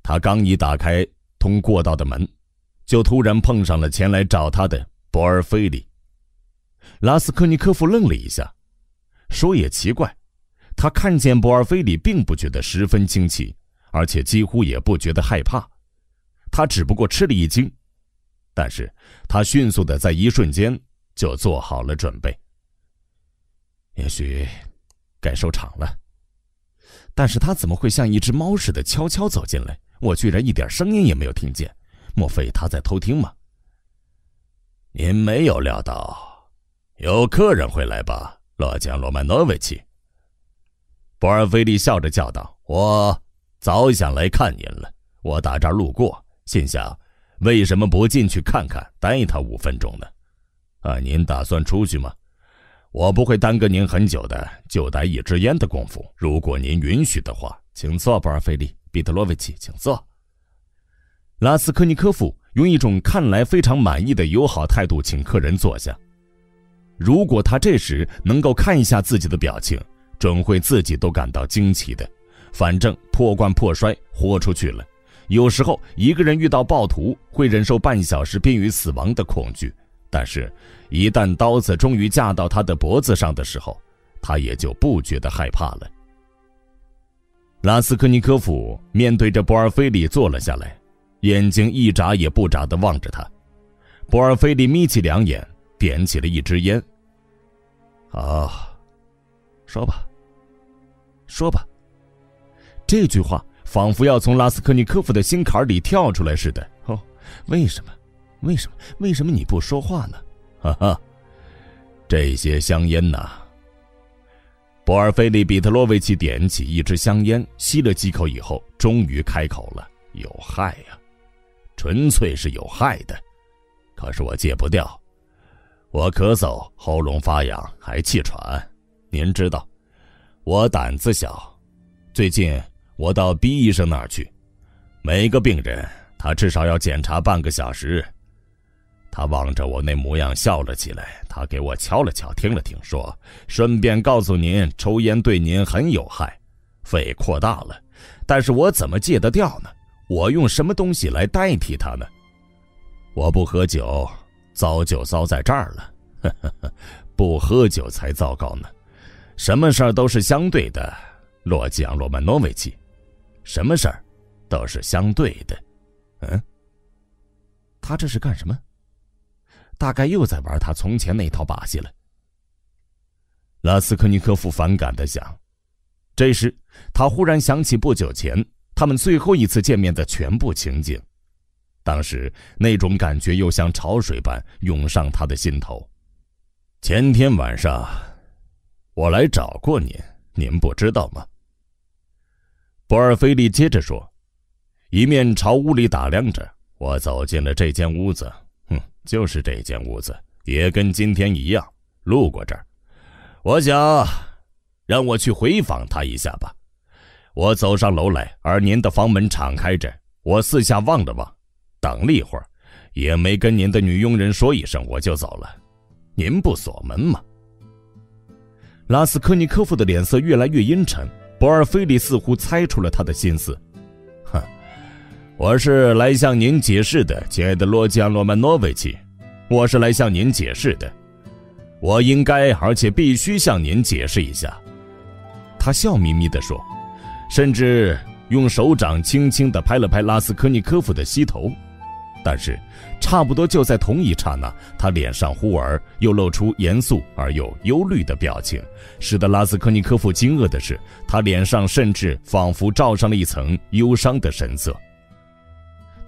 他刚一打开通过道的门，就突然碰上了前来找他的博尔菲利。拉斯科尼科夫愣了一下，说也奇怪，他看见博尔菲里并不觉得十分惊奇，而且几乎也不觉得害怕，他只不过吃了一惊，但是他迅速的在一瞬间就做好了准备。也许该收场了，但是他怎么会像一只猫似的悄悄走进来？我居然一点声音也没有听见，莫非他在偷听吗？您没有料到。有客人会来吧，洛江罗曼诺维奇。博尔菲利笑着叫道：“我早想来看您了。我打这儿路过，心想，为什么不进去看看，待他五分钟呢？啊，您打算出去吗？我不会耽搁您很久的，就待一支烟的功夫。如果您允许的话，请坐，博尔菲利，彼得罗维奇，请坐。”拉斯科尼科夫用一种看来非常满意的友好态度请客人坐下。如果他这时能够看一下自己的表情，准会自己都感到惊奇的。反正破罐破摔，豁出去了。有时候一个人遇到暴徒，会忍受半小时濒于死亡的恐惧，但是，一旦刀子终于架到他的脖子上的时候，他也就不觉得害怕了。拉斯科尼科夫面对着博尔菲里坐了下来，眼睛一眨也不眨地望着他。博尔菲里眯起两眼。点起了一支烟。啊，说吧，说吧。这句话仿佛要从拉斯科尼科夫的心坎里跳出来似的。哦，为什么？为什么？为什么你不说话呢？哈哈，这些香烟呐。博尔菲利比特洛维奇点起一支香烟，吸了几口以后，终于开口了：“有害呀，纯粹是有害的。可是我戒不掉。”我咳嗽，喉咙发痒，还气喘。您知道，我胆子小。最近我到 B 医生那儿去，每个病人他至少要检查半个小时。他望着我那模样笑了起来。他给我敲了敲，听了听，说：“顺便告诉您，抽烟对您很有害，肺扩大了。但是我怎么戒得掉呢？我用什么东西来代替它呢？我不喝酒。”糟就糟在这儿了，不喝酒才糟糕呢。什么事儿都是相对的，洛基昂·罗曼诺维奇，什么事儿都是相对的。嗯，他这是干什么？大概又在玩他从前那套把戏了。拉斯科尼科夫反感的想。这时，他忽然想起不久前他们最后一次见面的全部情景。当时那种感觉又像潮水般涌上他的心头。前天晚上，我来找过您，您不知道吗？博尔菲利接着说，一面朝屋里打量着。我走进了这间屋子，哼，就是这间屋子，也跟今天一样，路过这儿。我想，让我去回访他一下吧。我走上楼来，而您的房门敞开着，我四下望了望。等了一会儿，也没跟您的女佣人说一声，我就走了。您不锁门吗？拉斯科尼科夫的脸色越来越阴沉。博尔菲利似乎猜出了他的心思。我是来向您解释的，亲爱的洛基安·罗曼诺维奇，我是来向您解释的。我应该而且必须向您解释一下。他笑眯眯地说，甚至用手掌轻轻地拍了拍拉斯科尼科夫的膝头。但是，差不多就在同一刹那，他脸上忽而又露出严肃而又忧虑的表情，使得拉斯科尼科夫惊愕的是，他脸上甚至仿佛罩上了一层忧伤的神色。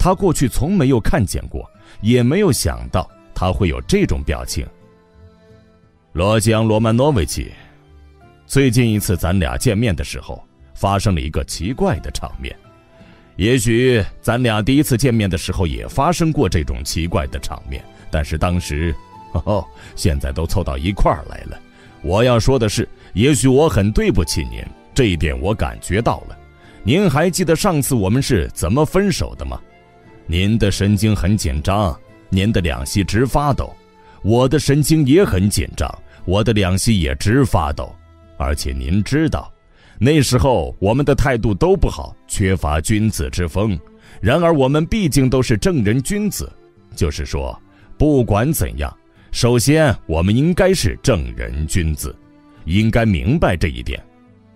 他过去从没有看见过，也没有想到他会有这种表情。罗吉昂·罗曼诺维奇，最近一次咱俩见面的时候，发生了一个奇怪的场面。也许咱俩第一次见面的时候也发生过这种奇怪的场面，但是当时，哦，现在都凑到一块儿来了。我要说的是，也许我很对不起您，这一点我感觉到了。您还记得上次我们是怎么分手的吗？您的神经很紧张，您的两膝直发抖，我的神经也很紧张，我的两膝也直发抖。而且您知道，那时候我们的态度都不好，缺乏君子之风。然而我们毕竟都是正人君子，就是说，不管怎样，首先我们应该是正人君子，应该明白这一点。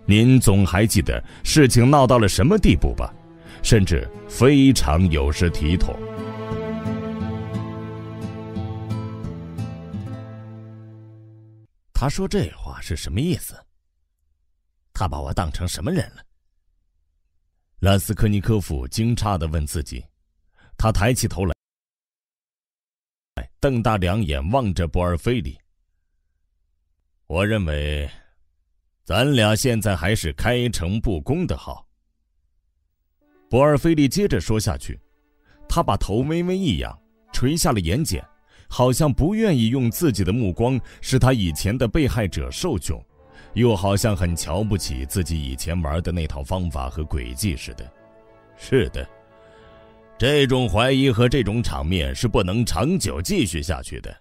您总还记得事情闹到了什么地步吧？甚至非常有失体统。他说这话是什么意思？他把我当成什么人了？拉斯科尼科夫惊诧的问自己。他抬起头来，瞪大两眼望着博尔菲里。我认为，咱俩现在还是开诚布公的好。博尔菲利接着说下去，他把头微微一仰，垂下了眼睑。好像不愿意用自己的目光使他以前的被害者受窘，又好像很瞧不起自己以前玩的那套方法和诡计似的。是的，这种怀疑和这种场面是不能长久继续下去的。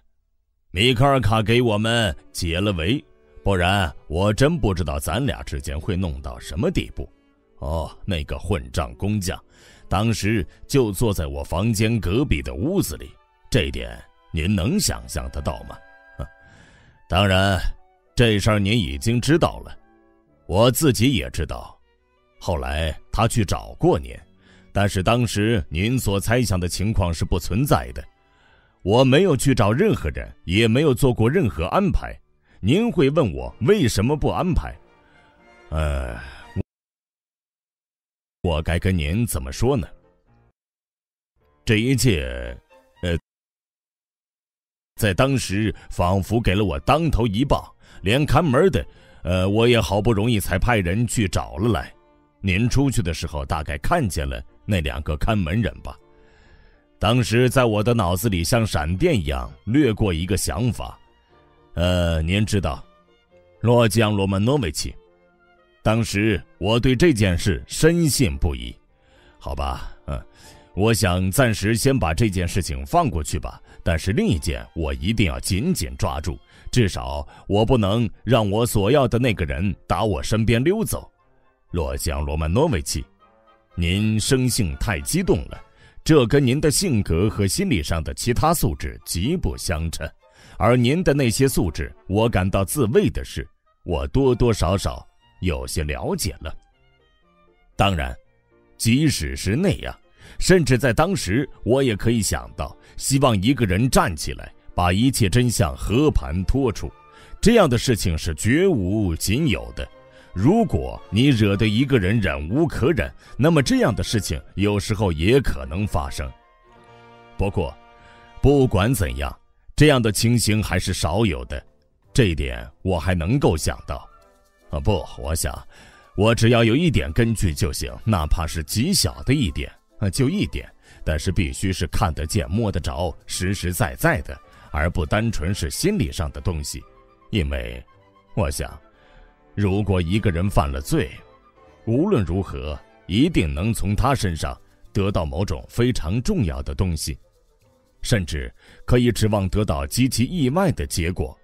米卡尔卡给我们解了围，不然我真不知道咱俩之间会弄到什么地步。哦，那个混账工匠，当时就坐在我房间隔壁的屋子里，这点。您能想象得到吗？当然，这事儿您已经知道了，我自己也知道。后来他去找过您，但是当时您所猜想的情况是不存在的。我没有去找任何人，也没有做过任何安排。您会问我为什么不安排？呃，我该跟您怎么说呢？这一切。呃在当时，仿佛给了我当头一棒，连看门的，呃，我也好不容易才派人去找了来。您出去的时候，大概看见了那两个看门人吧？当时在我的脑子里像闪电一样掠过一个想法，呃，您知道，洛江罗曼诺维奇。当时我对这件事深信不疑。好吧，嗯，我想暂时先把这件事情放过去吧。但是另一件，我一定要紧紧抓住，至少我不能让我所要的那个人打我身边溜走。洛江罗曼诺维奇，您生性太激动了，这跟您的性格和心理上的其他素质极不相称。而您的那些素质，我感到自慰的是，我多多少少有些了解了。当然，即使是那样。甚至在当时，我也可以想到，希望一个人站起来，把一切真相和盘托出。这样的事情是绝无仅有的。如果你惹得一个人忍无可忍，那么这样的事情有时候也可能发生。不过，不管怎样，这样的情形还是少有的。这一点我还能够想到。啊，不，我想，我只要有一点根据就行，哪怕是极小的一点。啊，就一点，但是必须是看得见、摸得着、实实在在的，而不单纯是心理上的东西。因为，我想，如果一个人犯了罪，无论如何，一定能从他身上得到某种非常重要的东西，甚至可以指望得到极其意外的结果。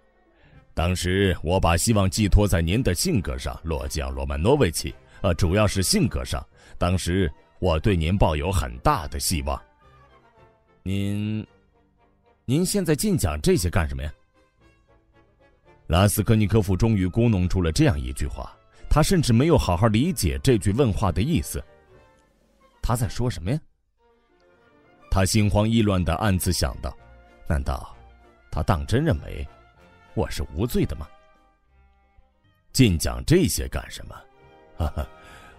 当时我把希望寄托在您的性格上，洛江罗曼诺维奇。呃，主要是性格上，当时。我对您抱有很大的希望。您，您现在净讲这些干什么呀？拉斯科尼科夫终于咕哝出了这样一句话，他甚至没有好好理解这句问话的意思。他在说什么呀？他心慌意乱的暗自想到：难道他当真认为我是无罪的吗？尽讲这些干什么？哈哈。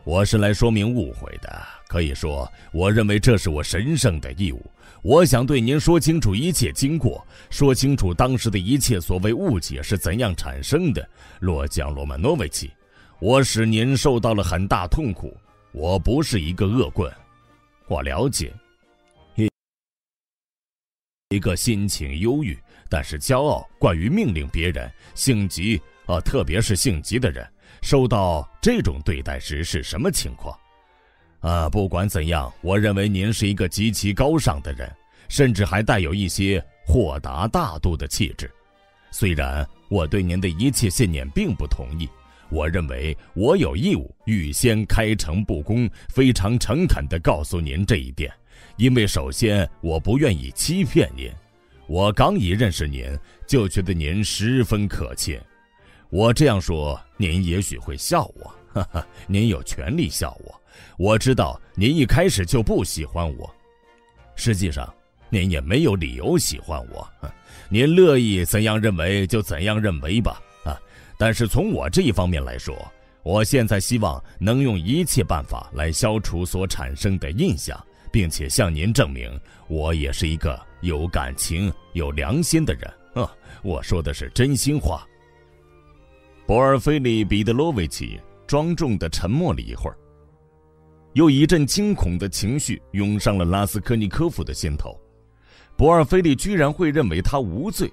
我是来说明误会的，可以说，我认为这是我神圣的义务。我想对您说清楚一切经过，说清楚当时的一切所谓误解是怎样产生的。洛江罗曼诺维奇，我使您受到了很大痛苦。我不是一个恶棍，我了解。一一个心情忧郁，但是骄傲，惯于命令别人，性急啊，特别是性急的人。受到这种对待时是什么情况？啊，不管怎样，我认为您是一个极其高尚的人，甚至还带有一些豁达大度的气质。虽然我对您的一切信念并不同意，我认为我有义务预先开诚布公、非常诚恳地告诉您这一点，因为首先我不愿意欺骗您。我刚一认识您，就觉得您十分可亲。我这样说，您也许会笑我，哈哈，您有权利笑我。我知道您一开始就不喜欢我，实际上您也没有理由喜欢我，您乐意怎样认为就怎样认为吧。啊但是从我这一方面来说，我现在希望能用一切办法来消除所产生的印象，并且向您证明，我也是一个有感情、有良心的人。啊，我说的是真心话。博尔菲利·彼得罗维奇庄重地沉默了一会儿，又一阵惊恐的情绪涌上了拉斯科尼科夫的心头。博尔菲利居然会认为他无罪，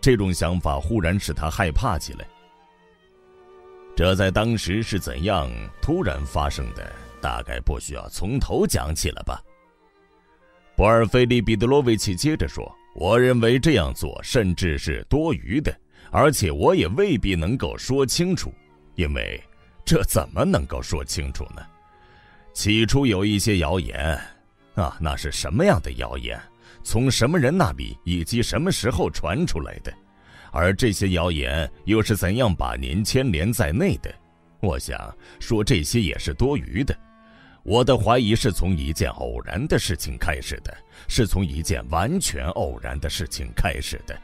这种想法忽然使他害怕起来。这在当时是怎样突然发生的？大概不需要从头讲起了吧。博尔菲利·彼得罗维奇接着说：“我认为这样做甚至是多余的，而且我也未必能够说清楚，因为这怎么能够说清楚呢？起初有一些谣言，啊，那是什么样的谣言？从什么人那里以及什么时候传出来的？”而这些谣言又是怎样把您牵连在内的？我想说这些也是多余的。我的怀疑是从一件偶然的事情开始的，是从一件完全偶然的事情开始的。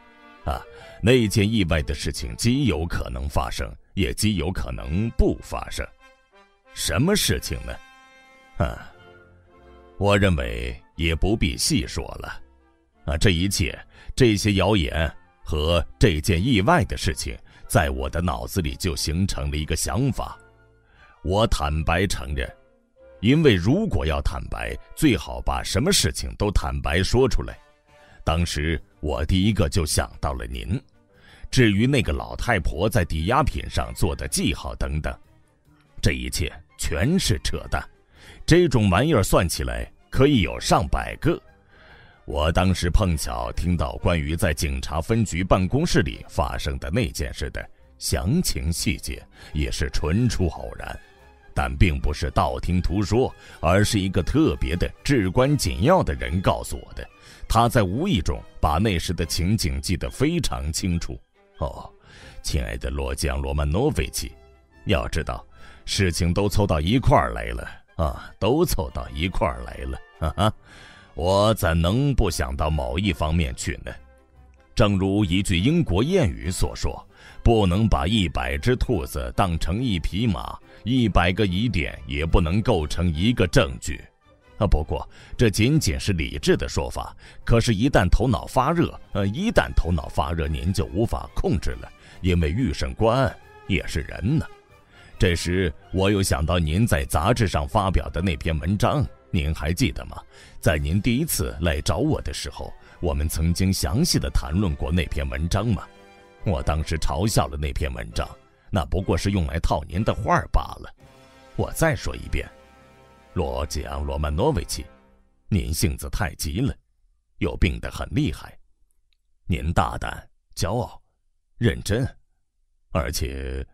啊，那件意外的事情极有可能发生，也极有可能不发生。什么事情呢？啊，我认为也不必细说了。啊，这一切，这些谣言。和这件意外的事情，在我的脑子里就形成了一个想法。我坦白承认，因为如果要坦白，最好把什么事情都坦白说出来。当时我第一个就想到了您。至于那个老太婆在抵押品上做的记号等等，这一切全是扯淡。这种玩意儿算起来可以有上百个。我当时碰巧听到关于在警察分局办公室里发生的那件事的详情细节，也是纯属偶然，但并不是道听途说，而是一个特别的、至关紧要的人告诉我的。他在无意中把那时的情景记得非常清楚。哦，亲爱的罗江罗曼诺维奇，要知道，事情都凑到一块儿来了啊，都凑到一块儿来了，哈哈。我怎能不想到某一方面去呢？正如一句英国谚语所说：“不能把一百只兔子当成一匹马，一百个疑点也不能构成一个证据。”啊，不过这仅仅是理智的说法。可是，一旦头脑发热，呃，一旦头脑发热，您就无法控制了，因为预审官也是人呢。这时，我又想到您在杂志上发表的那篇文章。您还记得吗？在您第一次来找我的时候，我们曾经详细的谈论过那篇文章吗？我当时嘲笑了那篇文章，那不过是用来套您的话罢了。我再说一遍，罗吉昂·罗曼诺维奇，您性子太急了，又病得很厉害。您大胆、骄傲、认真，而且，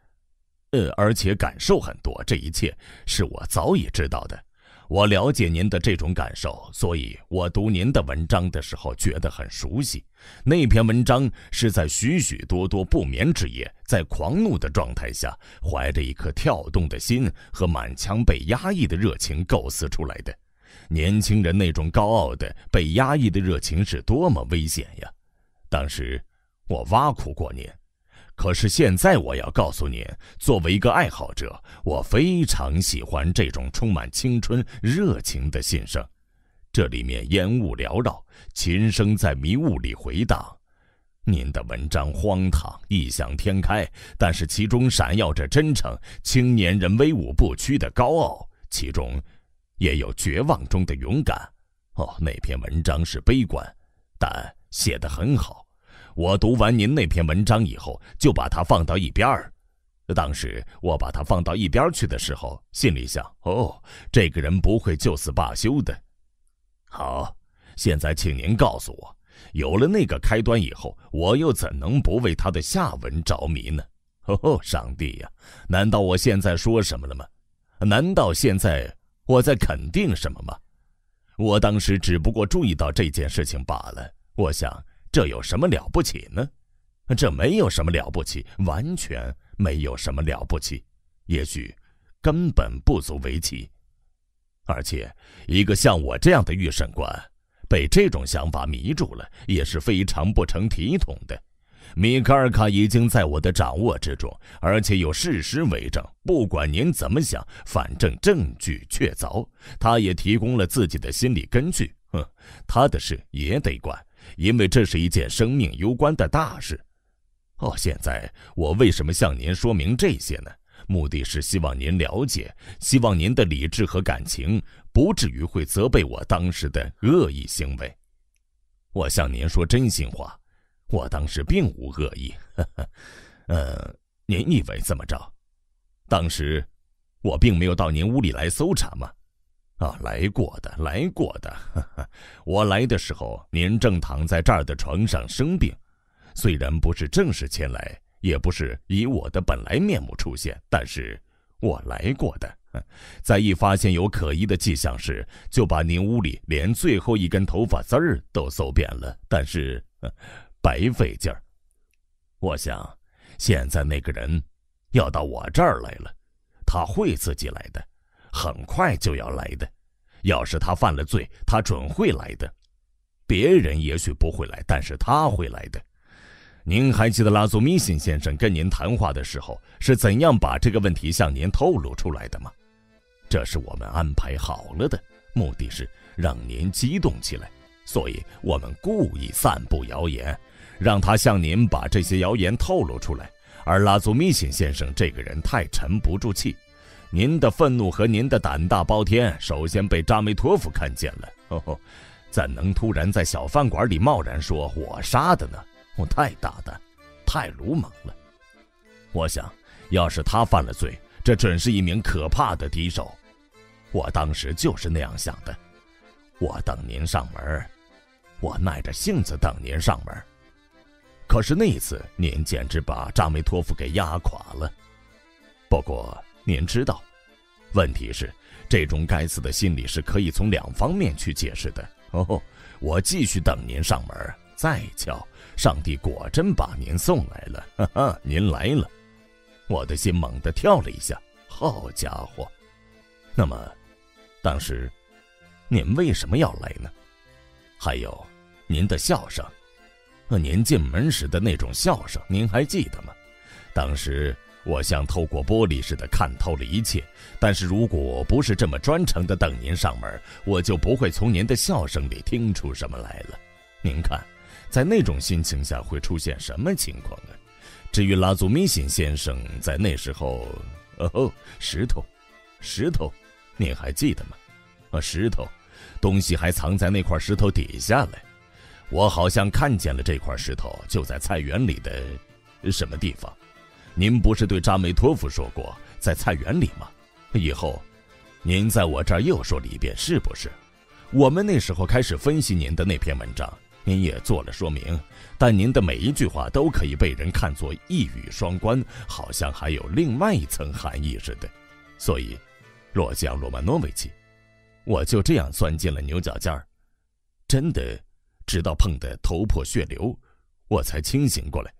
呃，而且感受很多。这一切是我早已知道的。我了解您的这种感受，所以我读您的文章的时候觉得很熟悉。那篇文章是在许许多多不眠之夜，在狂怒的状态下，怀着一颗跳动的心和满腔被压抑的热情构思出来的。年轻人那种高傲的、被压抑的热情是多么危险呀！当时我挖苦过您。可是现在我要告诉您，作为一个爱好者，我非常喜欢这种充满青春热情的信声。这里面烟雾缭绕，琴声在迷雾里回荡。您的文章荒唐，异想天开，但是其中闪耀着真诚。青年人威武不屈的高傲，其中也有绝望中的勇敢。哦，那篇文章是悲观，但写得很好。我读完您那篇文章以后，就把它放到一边儿。当时我把它放到一边去的时候，心里想：哦，这个人不会就此罢休的。好，现在请您告诉我，有了那个开端以后，我又怎能不为他的下文着迷呢？哦，上帝呀！难道我现在说什么了吗？难道现在我在肯定什么吗？我当时只不过注意到这件事情罢了。我想，这有什么了不起呢？这没有什么了不起，完全没有什么了不起，也许根本不足为奇。而且，一个像我这样的预审官，被这种想法迷住了，也是非常不成体统的。米卡尔卡已经在我的掌握之中，而且有事实为证。不管您怎么想，反正证据确凿。他也提供了自己的心理根据。哼，他的事也得管，因为这是一件生命攸关的大事。哦，现在我为什么向您说明这些呢？目的是希望您了解，希望您的理智和感情不至于会责备我当时的恶意行为。我向您说真心话。我当时并无恶意，呵呵，呃，您以为怎么着？当时我并没有到您屋里来搜查吗？啊，来过的，来过的。呵呵，我来的时候，您正躺在这儿的床上生病，虽然不是正式前来，也不是以我的本来面目出现，但是我来过的。在一发现有可疑的迹象时，就把您屋里连最后一根头发丝儿都搜遍了，但是。白费劲儿。我想，现在那个人要到我这儿来了，他会自己来的，很快就要来的。要是他犯了罪，他准会来的。别人也许不会来，但是他会来的。您还记得拉祖米辛先生跟您谈话的时候是怎样把这个问题向您透露出来的吗？这是我们安排好了的，目的是让您激动起来，所以我们故意散布谣言。让他向您把这些谣言透露出来，而拉祖米辛先生这个人太沉不住气，您的愤怒和您的胆大包天，首先被扎梅托夫看见了。哦，怎能突然在小饭馆里贸然说我杀的呢？我太大胆，太鲁莽了。我想要是他犯了罪，这准是一名可怕的敌手。我当时就是那样想的。我等您上门，我耐着性子等您上门。可是那一次，您简直把扎梅托夫给压垮了。不过您知道，问题是这种该死的心理是可以从两方面去解释的。哦，我继续等您上门，再瞧，上帝果真把您送来了。哈哈，您来了，我的心猛地跳了一下。好家伙，那么，当时，您为什么要来呢？还有，您的笑声。您进门时的那种笑声，您还记得吗？当时我像透过玻璃似的看透了一切。但是如果不是这么专程的等您上门，我就不会从您的笑声里听出什么来了。您看，在那种心情下会出现什么情况啊？至于拉祖米辛先生在那时候，哦，石头，石头，您还记得吗？啊，石头，东西还藏在那块石头底下嘞。我好像看见了这块石头，就在菜园里的什么地方？您不是对扎梅托夫说过在菜园里吗？以后，您在我这儿又说了一遍，是不是？我们那时候开始分析您的那篇文章，您也做了说明，但您的每一句话都可以被人看作一语双关，好像还有另外一层含义似的。所以，洛江·罗曼诺维奇，我就这样钻进了牛角尖儿，真的。直到碰得头破血流，我才清醒过来。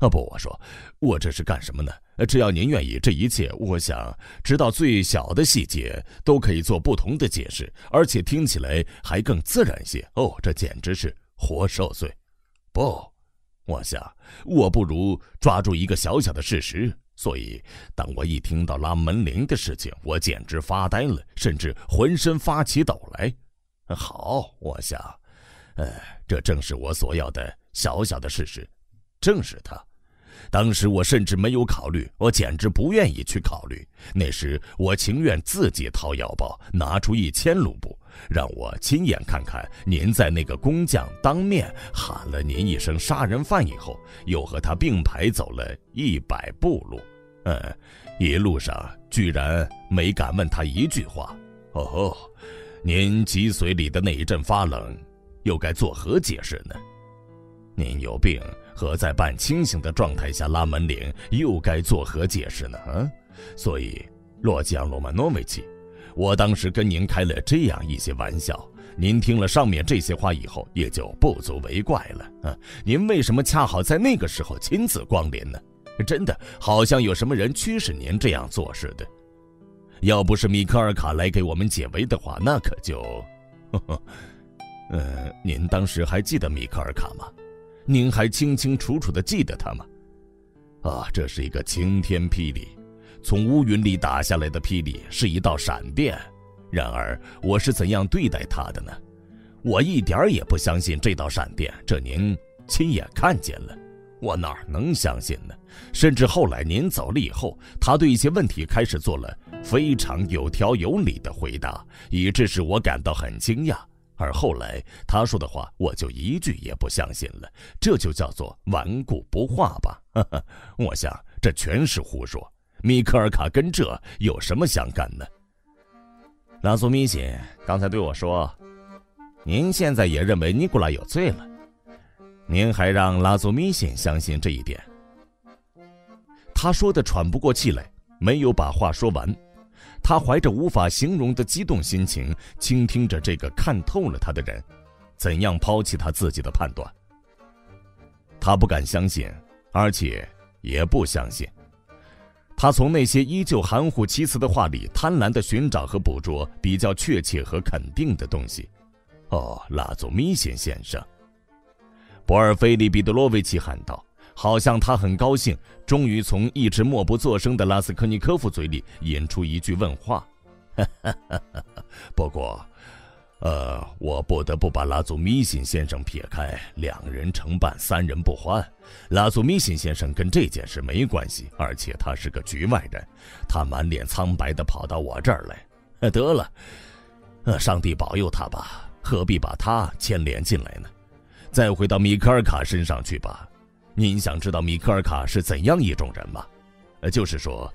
啊不，我说，我这是干什么呢？只要您愿意，这一切，我想，直到最小的细节都可以做不同的解释，而且听起来还更自然些。哦，这简直是活受罪。不，我想，我不如抓住一个小小的事实。所以，当我一听到拉门铃的事情，我简直发呆了，甚至浑身发起抖来。好，我想。呃，这正是我所要的小小的事实，正是他。当时我甚至没有考虑，我简直不愿意去考虑。那时我情愿自己掏腰包，拿出一千卢布，让我亲眼看看您在那个工匠当面喊了您一声“杀人犯”以后，又和他并排走了一百步路。嗯，一路上居然没敢问他一句话。哦，您脊髓里的那一阵发冷。又该作何解释呢？您有病，和在半清醒的状态下拉门铃又该作何解释呢？啊，所以，洛基昂·罗曼诺维奇，我当时跟您开了这样一些玩笑，您听了上面这些话以后，也就不足为怪了。啊，您为什么恰好在那个时候亲自光临呢？真的好像有什么人驱使您这样做似的。要不是米克尔卡来给我们解围的话，那可就……呵呵，呃，您当时还记得米克尔卡吗？您还清清楚楚的记得他吗？啊，这是一个晴天霹雳，从乌云里打下来的霹雳是一道闪电。然而我是怎样对待他的呢？我一点也不相信这道闪电，这您亲眼看见了，我哪能相信呢？甚至后来您走了以后，他对一些问题开始做了非常有条有理的回答，以致使我感到很惊讶。而后来他说的话，我就一句也不相信了。这就叫做顽固不化吧？哈 哈我想这全是胡说。米克尔卡跟这有什么相干呢？拉苏米辛刚才对我说：“您现在也认为尼古拉有罪了？您还让拉苏米辛相信这一点？”他说的喘不过气来，没有把话说完。他怀着无法形容的激动心情，倾听着这个看透了他的人，怎样抛弃他自己的判断。他不敢相信，而且也不相信。他从那些依旧含糊其辞的话里，贪婪地寻找和捕捉比较确切和肯定的东西。哦，拉祖米辛先生，博尔菲利彼得罗维奇喊道。好像他很高兴，终于从一直默不作声的拉斯科尼科夫嘴里引出一句问话。不过，呃，我不得不把拉祖米辛先生撇开，两人成伴，三人不欢。拉祖米辛先生跟这件事没关系，而且他是个局外人。他满脸苍白地跑到我这儿来。得了，呃，上帝保佑他吧，何必把他牵连进来呢？再回到米克尔卡身上去吧。您想知道米克尔卡是怎样一种人吗？呃，就是说，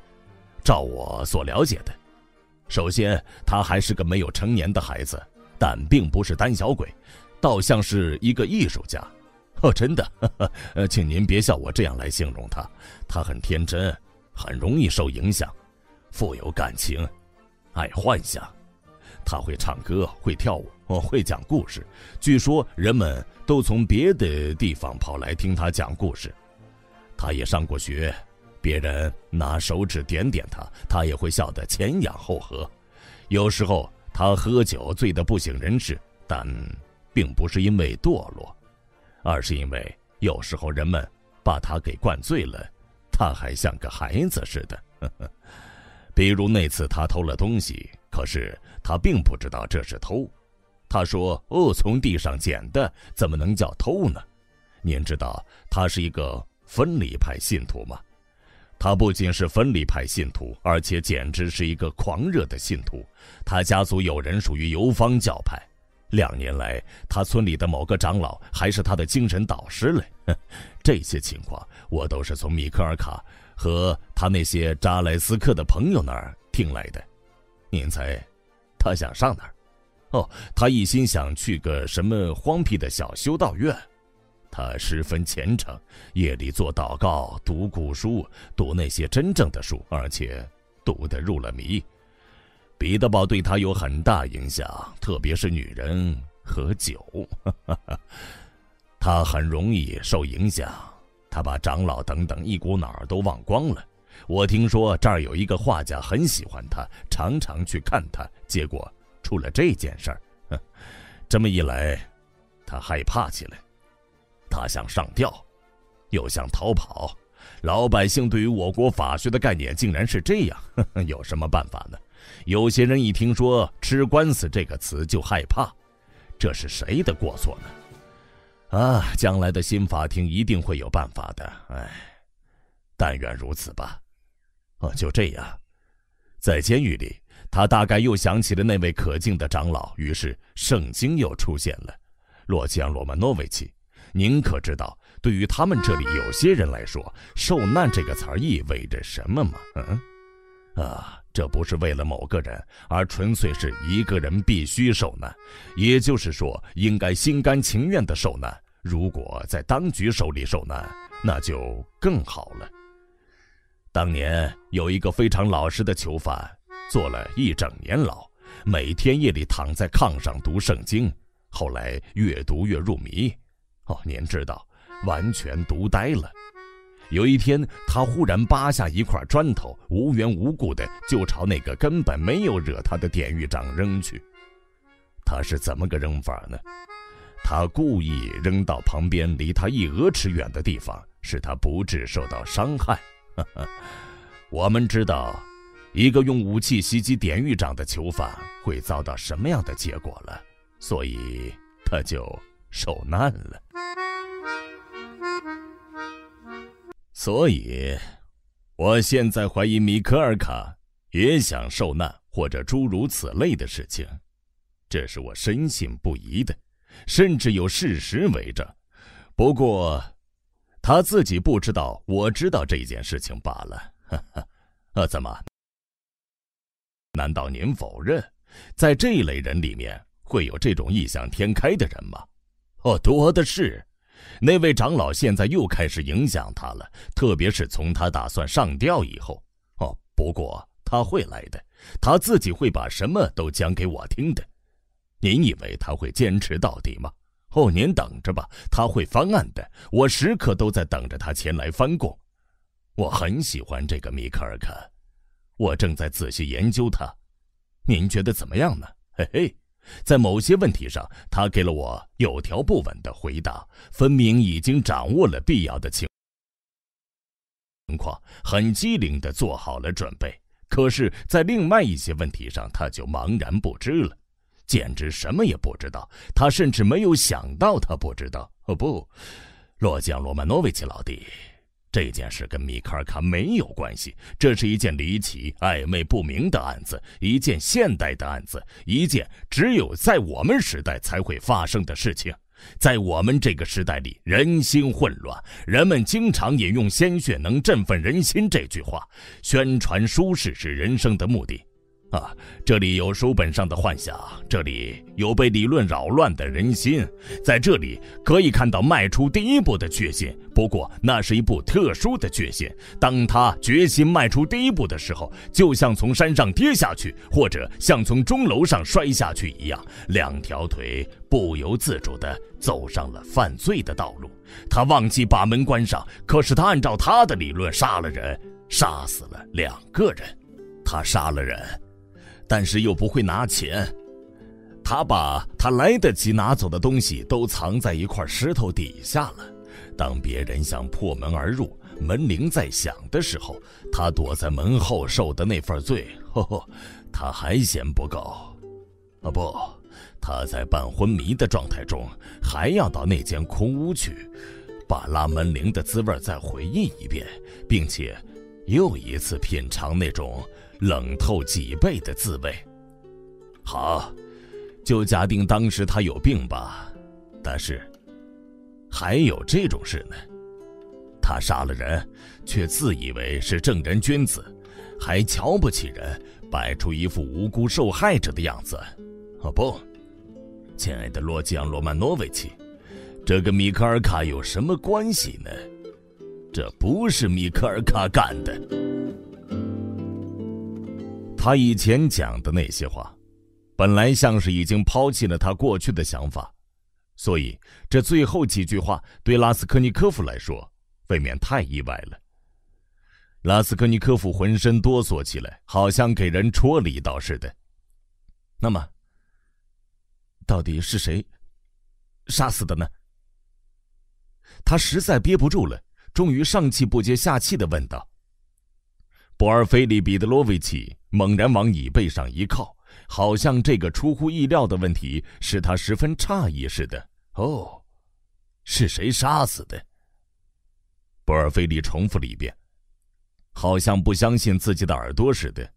照我所了解的，首先他还是个没有成年的孩子，但并不是胆小鬼，倒像是一个艺术家。哦，真的，呃，请您别笑我这样来形容他，他很天真，很容易受影响，富有感情，爱幻想。他会唱歌，会跳舞，哦，会讲故事。据说人们都从别的地方跑来听他讲故事。他也上过学，别人拿手指点点他，他也会笑得前仰后合。有时候他喝酒醉得不省人事，但并不是因为堕落，而是因为有时候人们把他给灌醉了，他还像个孩子似的。比如那次他偷了东西，可是。他并不知道这是偷，他说：“哦，从地上捡的，怎么能叫偷呢？”您知道他是一个分离派信徒吗？他不仅是分离派信徒，而且简直是一个狂热的信徒。他家族有人属于游方教派，两年来，他村里的某个长老还是他的精神导师嘞。这些情况我都是从米克尔卡和他那些扎莱斯克的朋友那儿听来的。您猜？他想上哪儿？哦，他一心想去个什么荒僻的小修道院。他十分虔诚，夜里做祷告，读古书，读那些真正的书，而且读得入了迷。彼得堡对他有很大影响，特别是女人和酒。他很容易受影响，他把长老等等一股脑儿都忘光了。我听说这儿有一个画家很喜欢他，常常去看他。结果出了这件事儿，哼，这么一来，他害怕起来，他想上吊，又想逃跑。老百姓对于我国法学的概念竟然是这样，有什么办法呢？有些人一听说“吃官司”这个词就害怕，这是谁的过错呢？啊，将来的新法庭一定会有办法的。哎，但愿如此吧。哦，就这样，在监狱里，他大概又想起了那位可敬的长老，于是圣经又出现了。洛基安·罗曼诺维奇，您可知道，对于他们这里有些人来说，“受难”这个词儿意味着什么吗？嗯，啊，这不是为了某个人，而纯粹是一个人必须受难，也就是说，应该心甘情愿的受难。如果在当局手里受难，那就更好了。当年有一个非常老实的囚犯，坐了一整年牢，每天夜里躺在炕上读圣经，后来越读越入迷，哦，您知道，完全读呆了。有一天，他忽然扒下一块砖头，无缘无故的就朝那个根本没有惹他的典狱长扔去。他是怎么个扔法呢？他故意扔到旁边离他一鹅尺远的地方，使他不致受到伤害。哈 哈我们知道，一个用武器袭击典狱长的囚犯会遭到什么样的结果了，所以他就受难了。所以，我现在怀疑米科尔卡也想受难，或者诸如此类的事情，这是我深信不疑的，甚至有事实为证。不过，他自己不知道，我知道这件事情罢了。哈 哈，啊，怎么？难道您否认，在这一类人里面会有这种异想天开的人吗？哦，多的是。那位长老现在又开始影响他了，特别是从他打算上吊以后。哦，不过他会来的，他自己会把什么都讲给我听的。您以为他会坚持到底吗？哦，您等着吧，他会翻案的。我时刻都在等着他前来翻供。我很喜欢这个米克尔卡，我正在仔细研究他。您觉得怎么样呢？嘿嘿。在某些问题上，他给了我有条不紊的回答，分明已经掌握了必要的情情况，很机灵的做好了准备。可是，在另外一些问题上，他就茫然不知了，简直什么也不知道。他甚至没有想到他不知道。哦不，洛江罗曼诺维奇老弟。这件事跟米卡尔卡没有关系，这是一件离奇、暧昧不明的案子，一件现代的案子，一件只有在我们时代才会发生的事情。在我们这个时代里，人心混乱，人们经常引用“鲜血能振奋人心”这句话，宣传舒适是人生的目的。啊，这里有书本上的幻想，这里有被理论扰乱的人心，在这里可以看到迈出第一步的决心。不过，那是一部特殊的决心。当他决心迈出第一步的时候，就像从山上跌下去，或者像从钟楼上摔下去一样，两条腿不由自主地走上了犯罪的道路。他忘记把门关上，可是他按照他的理论杀了人，杀死了两个人。他杀了人。但是又不会拿钱，他把他来得及拿走的东西都藏在一块石头底下了。当别人想破门而入，门铃在响的时候，他躲在门后受的那份罪，呵呵，他还嫌不够。啊不，他在半昏迷的状态中，还要到那间空屋去，把拉门铃的滋味再回忆一遍，并且又一次品尝那种。冷透脊背的滋味。好，就假定当时他有病吧。但是，还有这种事呢。他杀了人，却自以为是正人君子，还瞧不起人，摆出一副无辜受害者的样子。哦不，亲爱的罗基昂·罗曼诺维奇，这跟米克尔卡有什么关系呢？这不是米克尔卡干的。他以前讲的那些话，本来像是已经抛弃了他过去的想法，所以这最后几句话对拉斯科尼科夫来说未免太意外了。拉斯科尼科夫浑身哆嗦起来，好像给人戳了一刀似的。那么，到底是谁杀死的呢？他实在憋不住了，终于上气不接下气的问道。博尔菲利彼得罗维奇猛然往椅背上一靠，好像这个出乎意料的问题使他十分诧异似的。哦，是谁杀死的？博尔菲利重复了一遍，好像不相信自己的耳朵似的。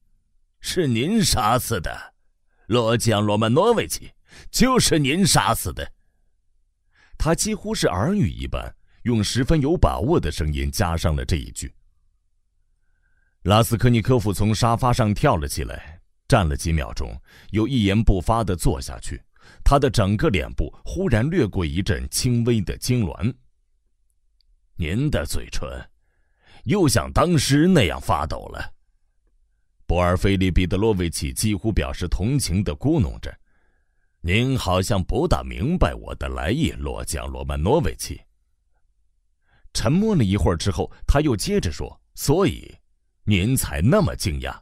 是您杀死的，罗江罗曼诺维奇，就是您杀死的。他几乎是耳语一般，用十分有把握的声音加上了这一句。拉斯科尼科夫从沙发上跳了起来，站了几秒钟，又一言不发地坐下去，他的整个脸部忽然掠过一阵轻微的痉挛。您的嘴唇，又像当时那样发抖了。博尔菲利·彼得洛维奇几乎表示同情的咕哝着：“您好像不大明白我的来意，罗江·罗曼诺维奇。”沉默了一会儿之后，他又接着说：“所以，您才那么惊讶。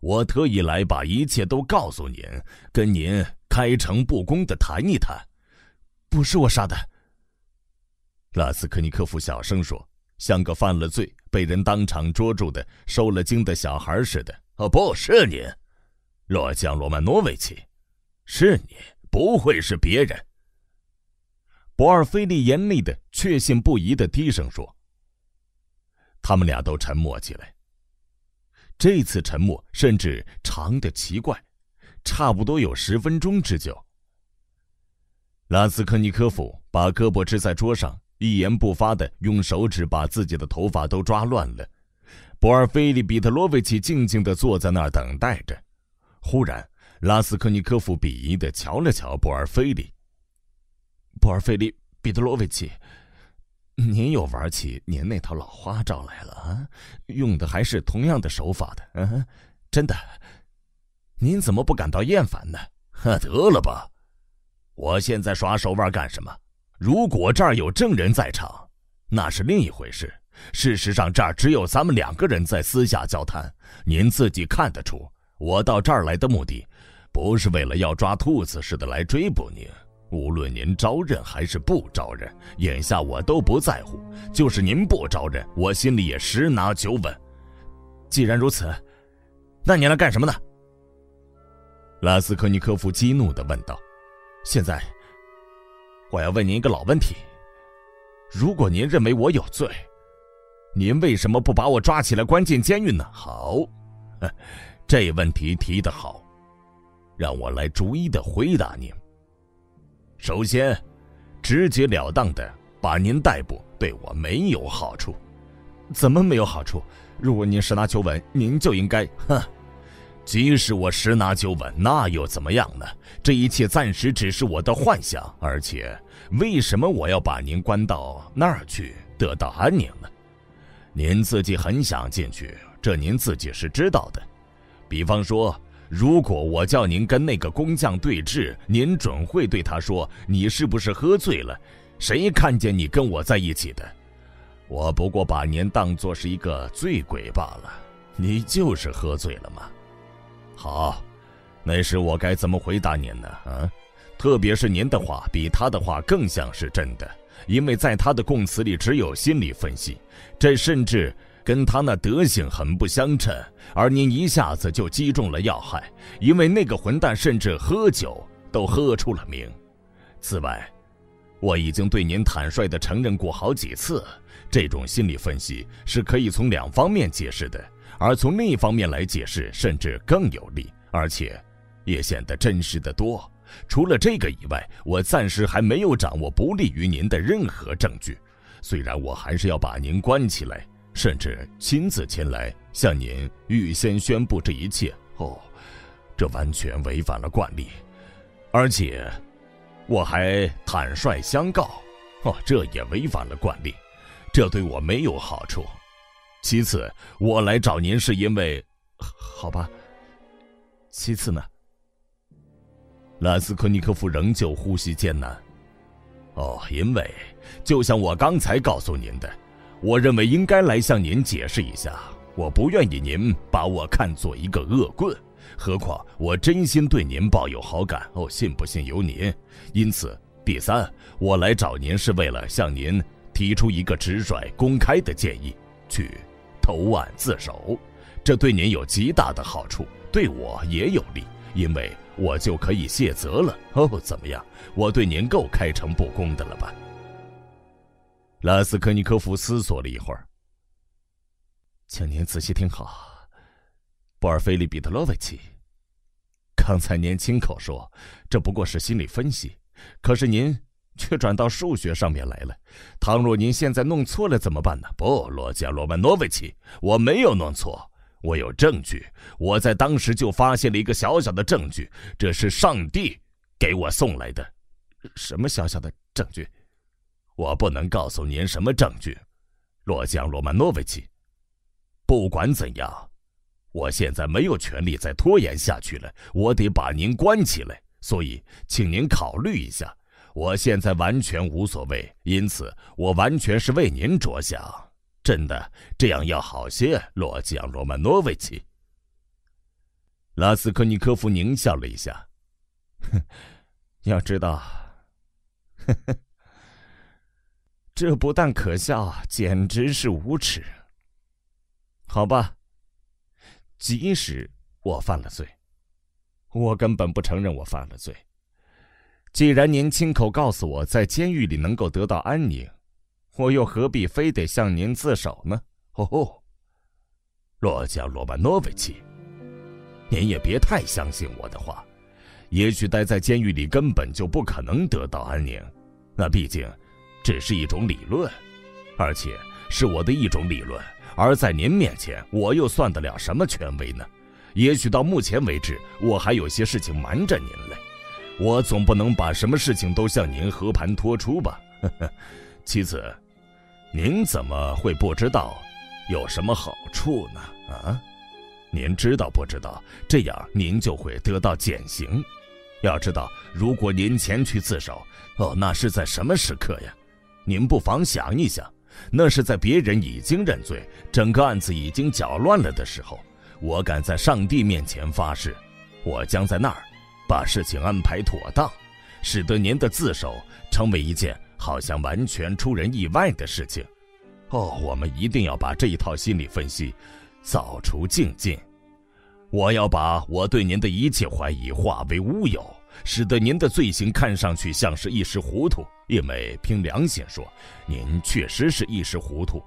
我特意来把一切都告诉您，跟您开诚布公的谈一谈。不是我杀的。”拉斯科尼科夫小声说，像个犯了罪、被人当场捉住的、受了惊的小孩似的。“哦，不是您，洛江罗曼诺维奇，是你，不会是别人。”博尔菲利严厉的、确信不疑的低声说。他们俩都沉默起来。这次沉默甚至长的奇怪，差不多有十分钟之久。拉斯科尼科夫把胳膊支在桌上。一言不发的用手指把自己的头发都抓乱了，博尔菲利·彼特罗维奇静静的坐在那儿等待着。忽然，拉斯科尼科夫鄙夷的瞧了瞧博尔菲利。博尔菲利·彼特罗维奇，您又玩起您那套老花招来了啊？用的还是同样的手法的，嗯，真的，您怎么不感到厌烦呢？得了吧，我现在耍手腕干什么？如果这儿有证人在场，那是另一回事。事实上，这儿只有咱们两个人在私下交谈。您自己看得出，我到这儿来的目的，不是为了要抓兔子似的来追捕您。无论您招认还是不招认，眼下我都不在乎。就是您不招认，我心里也十拿九稳。既然如此，那你来干什么呢？拉斯科尼科夫激怒地问道。现在。我要问您一个老问题：如果您认为我有罪，您为什么不把我抓起来关进监狱呢？好，这问题提得好，让我来逐一的回答您。首先，直截了当的把您逮捕对我没有好处。怎么没有好处？如果您十拿九稳，您就应该……哼。即使我十拿九稳，那又怎么样呢？这一切暂时只是我的幻想。而且，为什么我要把您关到那儿去得到安宁呢？您自己很想进去，这您自己是知道的。比方说，如果我叫您跟那个工匠对峙，您准会对他说：“你是不是喝醉了？谁看见你跟我在一起的？我不过把您当作是一个醉鬼罢了。你就是喝醉了吗？”好，那时我该怎么回答您呢？啊，特别是您的话比他的话更像是真的，因为在他的供词里只有心理分析，这甚至跟他那德行很不相称。而您一下子就击中了要害，因为那个混蛋甚至喝酒都喝出了名。此外，我已经对您坦率地承认过好几次，这种心理分析是可以从两方面解释的。而从另一方面来解释，甚至更有利，而且也显得真实的多。除了这个以外，我暂时还没有掌握不利于您的任何证据。虽然我还是要把您关起来，甚至亲自前来向您预先宣布这一切。哦，这完全违反了惯例，而且我还坦率相告。哦，这也违反了惯例，这对我没有好处。其次，我来找您是因为，好吧。其次呢？拉斯科尼科夫仍旧呼吸艰难。哦，因为就像我刚才告诉您的，我认为应该来向您解释一下，我不愿意您把我看作一个恶棍。何况我真心对您抱有好感。哦，信不信由您。因此，第三，我来找您是为了向您提出一个直率、公开的建议，去。投案自首，这对您有极大的好处，对我也有利，因为我就可以卸责了。哦，怎么样？我对您够开诚布公的了吧？拉斯科尼科夫思索了一会儿，请您仔细听好，波尔菲利·彼得罗维奇，刚才您亲口说这不过是心理分析，可是您。却转到数学上面来了。倘若您现在弄错了怎么办呢？不，罗加罗曼诺维奇，我没有弄错，我有证据。我在当时就发现了一个小小的证据，这是上帝给我送来的。什么小小的证据？我不能告诉您什么证据，洛江罗曼诺维奇。不管怎样，我现在没有权利再拖延下去了，我得把您关起来。所以，请您考虑一下。我现在完全无所谓，因此我完全是为您着想。真的，这样要好些，洛江罗曼诺维奇。拉斯科尼科夫狞笑了一下，哼，要知道，呵呵，这不但可笑，简直是无耻。好吧，即使我犯了罪，我根本不承认我犯了罪。既然您亲口告诉我在监狱里能够得到安宁，我又何必非得向您自首呢？哦，洛江罗曼诺维奇。您也别太相信我的话，也许待在监狱里根本就不可能得到安宁，那毕竟只是一种理论，而且是我的一种理论。而在您面前，我又算得了什么权威呢？也许到目前为止，我还有些事情瞒着您嘞。我总不能把什么事情都向您和盘托出吧？妻子，您怎么会不知道有什么好处呢？啊？您知道不知道？这样您就会得到减刑。要知道，如果您前去自首，哦，那是在什么时刻呀？您不妨想一想，那是在别人已经认罪、整个案子已经搅乱了的时候。我敢在上帝面前发誓，我将在那儿把事情安排妥当，使得您的自首成为一件好像完全出人意外的事情。哦，我们一定要把这一套心理分析。扫除净尽，我要把我对您的一切怀疑化为乌有，使得您的罪行看上去像是一时糊涂。因为凭良心说，您确实是一时糊涂。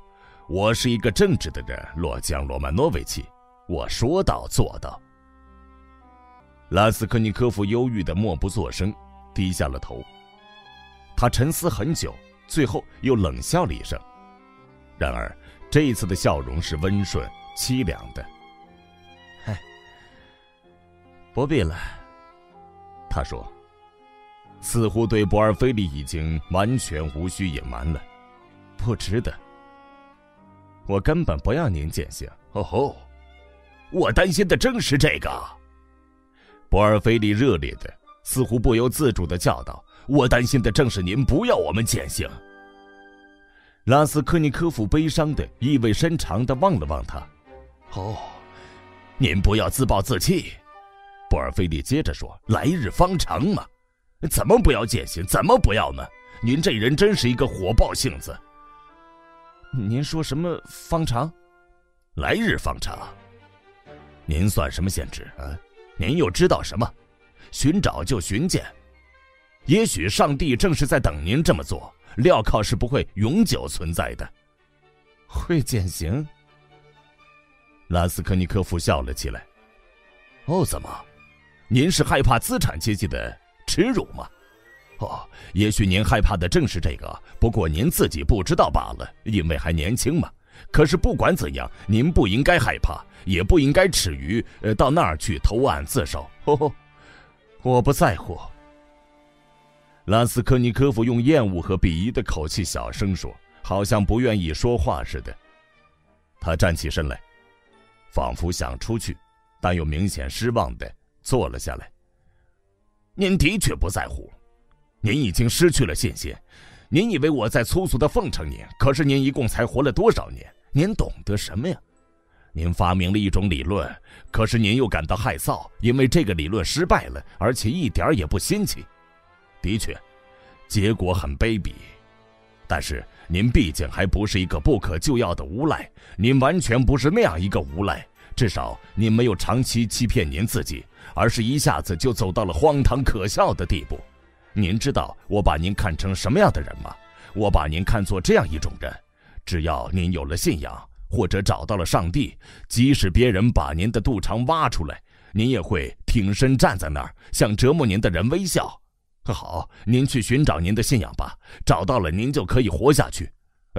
我是一个正直的人，洛江罗曼诺维奇，我说到做到。拉斯科尼科夫忧郁的默不作声，低下了头。他沉思很久，最后又冷笑了一声。然而，这一次的笑容是温顺。凄凉的，嗨，不必了。他说：“似乎对博尔菲利已经完全无需隐瞒了，不值得。我根本不要您减刑。”哦吼，我担心的正是这个。博尔菲利热烈的，似乎不由自主的叫道：“我担心的正是您不要我们减刑。”拉斯科尼科夫悲伤的、意味深长的望了望他。哦，您不要自暴自弃，博尔菲利接着说：“来日方长嘛，怎么不要践行？怎么不要呢？您这人真是一个火爆性子。”您说什么方长？来日方长。您算什么先知啊？您又知道什么？寻找就寻见，也许上帝正是在等您这么做。镣铐是不会永久存在的，会减刑。拉斯科尼科夫笑了起来。“哦，怎么？您是害怕资产阶级的耻辱吗？哦，也许您害怕的正是这个，不过您自己不知道罢了，因为还年轻嘛。可是不管怎样，您不应该害怕，也不应该耻于呃到那儿去投案自首。哦，我不在乎。”拉斯科尼科夫用厌恶和鄙夷的口气小声说，好像不愿意说话似的。他站起身来。仿佛想出去，但又明显失望的坐了下来。您的确不在乎，您已经失去了信心。您以为我在粗俗的奉承您，可是您一共才活了多少年？您懂得什么呀？您发明了一种理论，可是您又感到害臊，因为这个理论失败了，而且一点也不新奇。的确，结果很卑鄙，但是。您毕竟还不是一个不可救药的无赖，您完全不是那样一个无赖。至少您没有长期欺骗您自己，而是一下子就走到了荒唐可笑的地步。您知道我把您看成什么样的人吗？我把您看作这样一种人：只要您有了信仰，或者找到了上帝，即使别人把您的肚肠挖出来，您也会挺身站在那儿，向折磨您的人微笑。好，您去寻找您的信仰吧。找到了，您就可以活下去。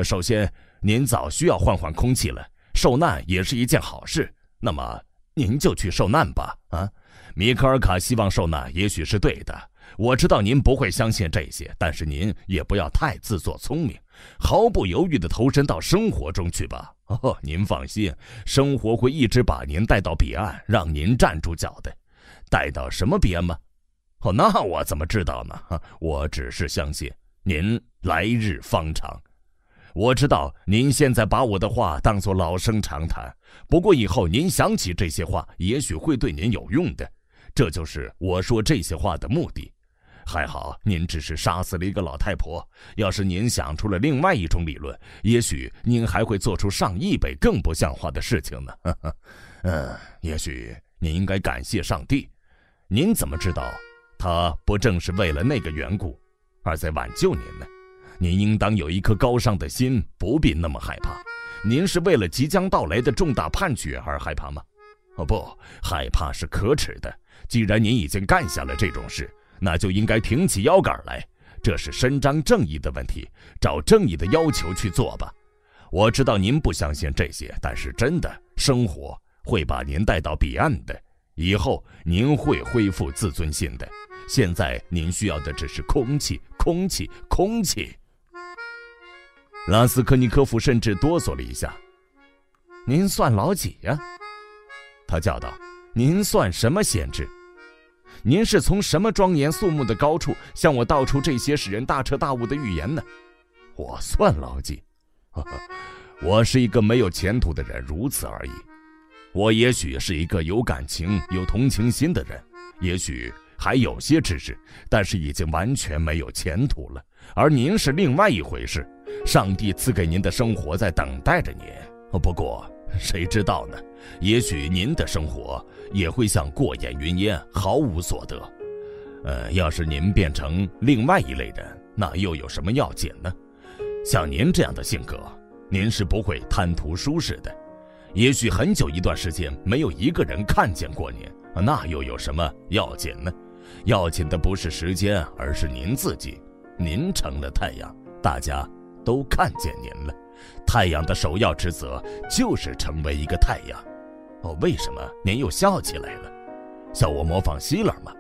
首先，您早需要换换空气了。受难也是一件好事。那么，您就去受难吧。啊，米科尔卡希望受难，也许是对的。我知道您不会相信这些，但是您也不要太自作聪明，毫不犹豫地投身到生活中去吧。哦，您放心，生活会一直把您带到彼岸，让您站住脚的。带到什么彼岸吗？哦，那我怎么知道呢？我只是相信您来日方长。我知道您现在把我的话当作老生常谈，不过以后您想起这些话，也许会对您有用的。这就是我说这些话的目的。还好，您只是杀死了一个老太婆。要是您想出了另外一种理论，也许您还会做出上亿倍更不像话的事情呢。呵 呵嗯，也许您应该感谢上帝。您怎么知道，他不正是为了那个缘故，而在挽救您呢？您应当有一颗高尚的心，不必那么害怕。您是为了即将到来的重大判决而害怕吗？哦，不，害怕是可耻的。既然您已经干下了这种事。那就应该挺起腰杆来，这是伸张正义的问题，找正义的要求去做吧。我知道您不相信这些，但是真的，生活会把您带到彼岸的，以后您会恢复自尊心的。现在您需要的只是空气，空气，空气。拉斯科尼科夫甚至哆嗦了一下。您算老几呀？他叫道。您算什么先知？您是从什么庄严肃穆的高处向我道出这些使人大彻大悟的预言呢？我算老几？我是一个没有前途的人，如此而已。我也许是一个有感情、有同情心的人，也许还有些知识，但是已经完全没有前途了。而您是另外一回事，上帝赐给您的生活在等待着您。不过。谁知道呢？也许您的生活也会像过眼云烟，毫无所得。呃，要是您变成另外一类人，那又有什么要紧呢？像您这样的性格，您是不会贪图舒适的。也许很久一段时间没有一个人看见过您，那又有什么要紧呢？要紧的不是时间，而是您自己。您成了太阳，大家都看见您了。太阳的首要职责就是成为一个太阳。哦，为什么您又笑起来了？笑我模仿希勒吗？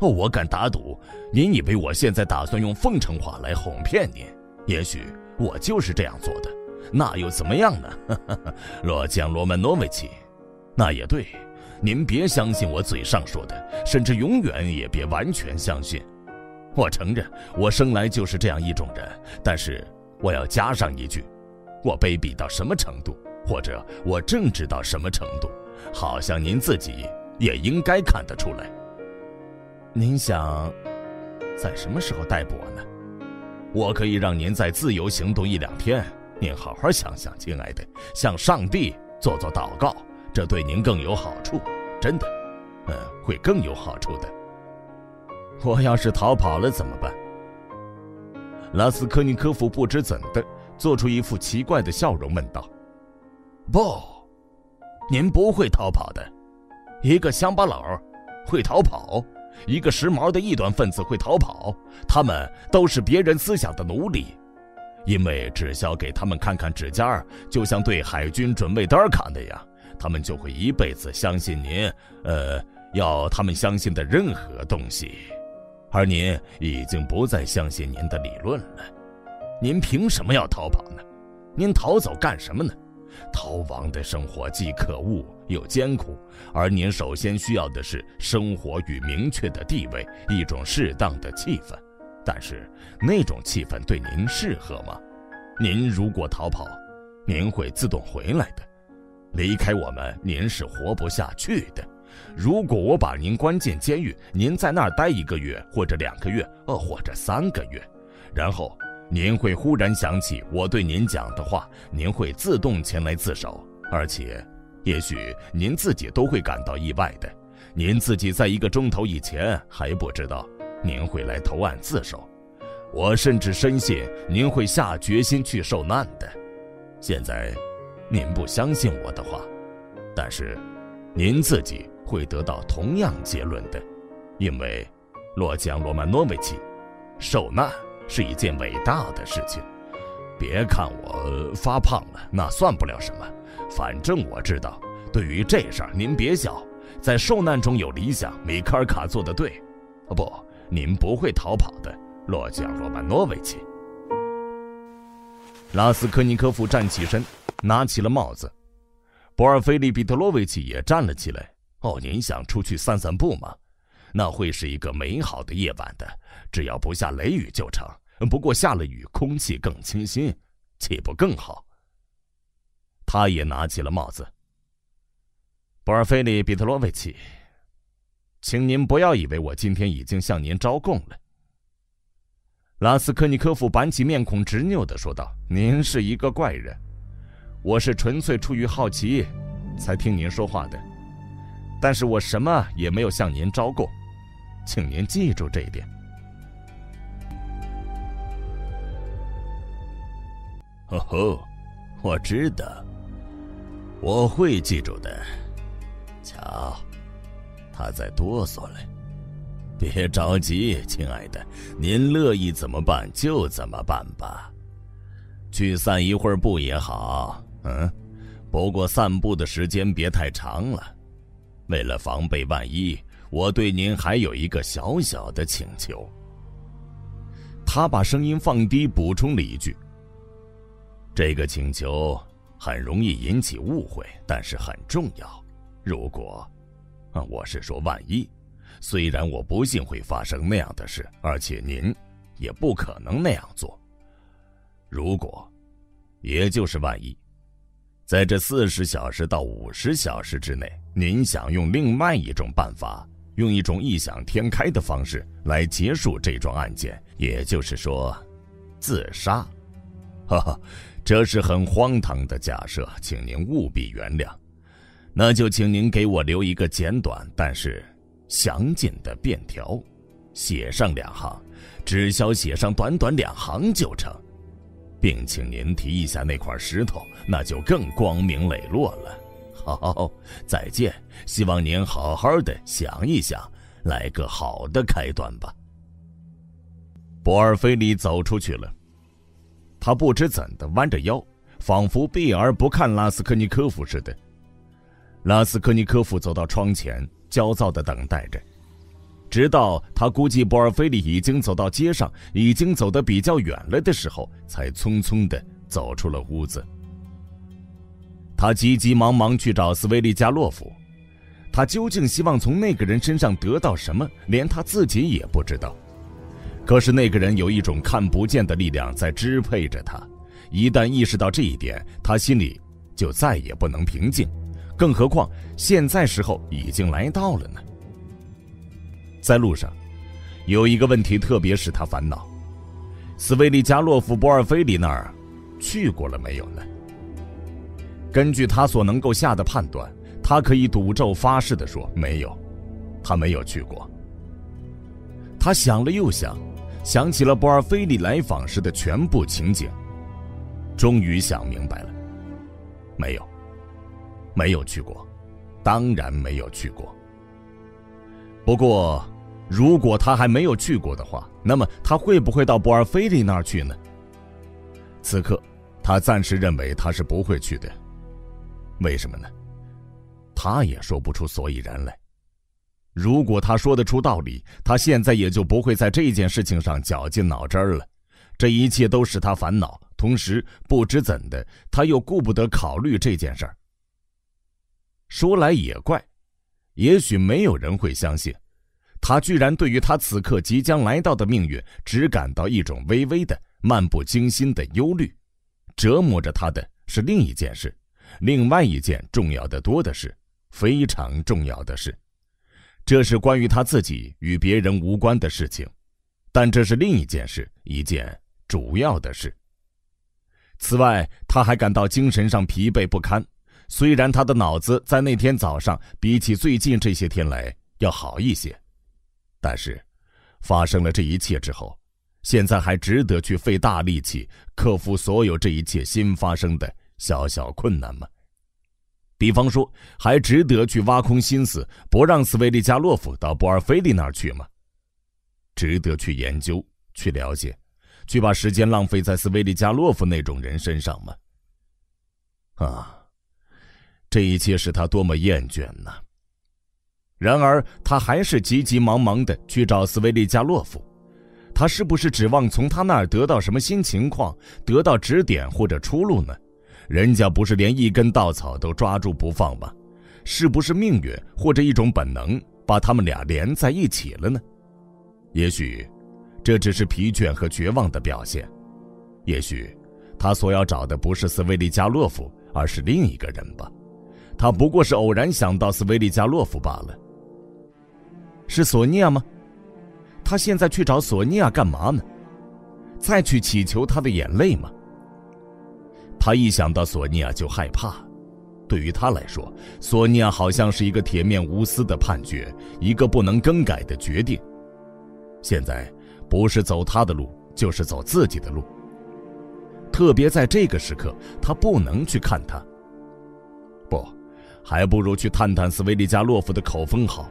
哦，我敢打赌，您以为我现在打算用奉承话来哄骗您？也许我就是这样做的，那又怎么样呢？罗江罗曼诺维奇，那也对。您别相信我嘴上说的，甚至永远也别完全相信。我承认，我生来就是这样一种人，但是我要加上一句。我卑鄙到什么程度，或者我正直到什么程度，好像您自己也应该看得出来。您想在什么时候逮捕我呢？我可以让您再自由行动一两天。您好好想想，亲爱的，向上帝做做祷告，这对您更有好处。真的，嗯，会更有好处的。我要是逃跑了怎么办？拉斯科尼科夫不知怎的。做出一副奇怪的笑容，问道：“不，您不会逃跑的。一个乡巴佬会逃跑，一个时髦的异端分子会逃跑。他们都是别人思想的奴隶，因为只需要给他们看看指甲，就像对海军准尉德尔卡那样，他们就会一辈子相信您。呃，要他们相信的任何东西，而您已经不再相信您的理论了。”您凭什么要逃跑呢？您逃走干什么呢？逃亡的生活既可恶又艰苦，而您首先需要的是生活与明确的地位，一种适当的气氛。但是那种气氛对您适合吗？您如果逃跑，您会自动回来的。离开我们，您是活不下去的。如果我把您关进监狱，您在那儿待一个月或者两个月，呃，或者三个月，然后。您会忽然想起我对您讲的话，您会自动前来自首，而且，也许您自己都会感到意外的。您自己在一个钟头以前还不知道您会来投案自首，我甚至深信您会下决心去受难的。现在，您不相信我的话，但是，您自己会得到同样结论的，因为，洛江罗曼诺维奇，受难。是一件伟大的事情，别看我发胖了，那算不了什么。反正我知道，对于这事儿您别笑，在受难中有理想。米卡尔卡做的对，哦不，您不会逃跑的，洛江罗曼诺维奇。拉斯科尼科夫站起身，拿起了帽子。博尔菲利·彼特洛维奇也站了起来。哦，您想出去散散步吗？那会是一个美好的夜晚的，只要不下雷雨就成。不过下了雨，空气更清新，岂不更好？他也拿起了帽子。博尔菲利·彼特洛维奇，请您不要以为我今天已经向您招供了。拉斯科尼科夫板起面孔，执拗的说道：“您是一个怪人，我是纯粹出于好奇，才听您说话的。但是我什么也没有向您招供，请您记住这一点。”哦吼，我知道，我会记住的。瞧，他在哆嗦了。别着急，亲爱的，您乐意怎么办就怎么办吧。去散一会儿步也好，嗯，不过散步的时间别太长了。为了防备万一，我对您还有一个小小的请求。他把声音放低，补充了一句：“这个请求很容易引起误会，但是很重要。”如果，我是说万一，虽然我不信会发生那样的事，而且您也不可能那样做。如果，也就是万一，在这四十小时到五十小时之内，您想用另外一种办法，用一种异想天开的方式来结束这桩案件，也就是说，自杀，哈哈，这是很荒唐的假设，请您务必原谅。那就请您给我留一个简短但是详尽的便条，写上两行，只需写上短短两行就成，并请您提一下那块石头，那就更光明磊落了。好，再见，希望您好好的想一想，来个好的开端吧。博尔菲利走出去了，他不知怎的弯着腰，仿佛避而不看拉斯科尼科夫似的。拉斯科尼科夫走到窗前，焦躁地等待着，直到他估计博尔菲利已经走到街上，已经走得比较远了的时候，才匆匆地走出了屋子。他急急忙忙去找斯维利加洛夫，他究竟希望从那个人身上得到什么，连他自己也不知道。可是那个人有一种看不见的力量在支配着他，一旦意识到这一点，他心里就再也不能平静。更何况，现在时候已经来到了呢。在路上，有一个问题特别使他烦恼：斯维利加洛夫波尔菲里那儿去过了没有呢？根据他所能够下的判断，他可以赌咒发誓的说没有，他没有去过。他想了又想，想起了博尔菲利来访时的全部情景，终于想明白了，没有。没有去过，当然没有去过。不过，如果他还没有去过的话，那么他会不会到博尔菲利那儿去呢？此刻，他暂时认为他是不会去的。为什么呢？他也说不出所以然来。如果他说得出道理，他现在也就不会在这件事情上绞尽脑汁了。这一切都使他烦恼，同时不知怎的，他又顾不得考虑这件事儿。说来也怪，也许没有人会相信，他居然对于他此刻即将来到的命运只感到一种微微的、漫不经心的忧虑。折磨着他的是另一件事，另外一件重要的多的是，非常重要的事。这是关于他自己与别人无关的事情，但这是另一件事，一件主要的事。此外，他还感到精神上疲惫不堪。虽然他的脑子在那天早上比起最近这些天来要好一些，但是，发生了这一切之后，现在还值得去费大力气克服所有这一切新发生的小小困难吗？比方说，还值得去挖空心思不让斯维利加洛夫到博尔菲利那儿去吗？值得去研究、去了解、去把时间浪费在斯维利加洛夫那种人身上吗？啊！这一切使他多么厌倦呢！然而他还是急急忙忙的去找斯维利加洛夫。他是不是指望从他那儿得到什么新情况，得到指点或者出路呢？人家不是连一根稻草都抓住不放吗？是不是命运或者一种本能把他们俩连在一起了呢？也许，这只是疲倦和绝望的表现。也许，他所要找的不是斯维利加洛夫，而是另一个人吧。他不过是偶然想到斯维利加洛夫罢了。是索尼娅吗？他现在去找索尼娅干嘛呢？再去祈求她的眼泪吗？他一想到索尼娅就害怕。对于他来说，索尼娅好像是一个铁面无私的判决，一个不能更改的决定。现在，不是走他的路，就是走自己的路。特别在这个时刻，他不能去看他。不，还不如去探探斯维利加洛夫的口风好。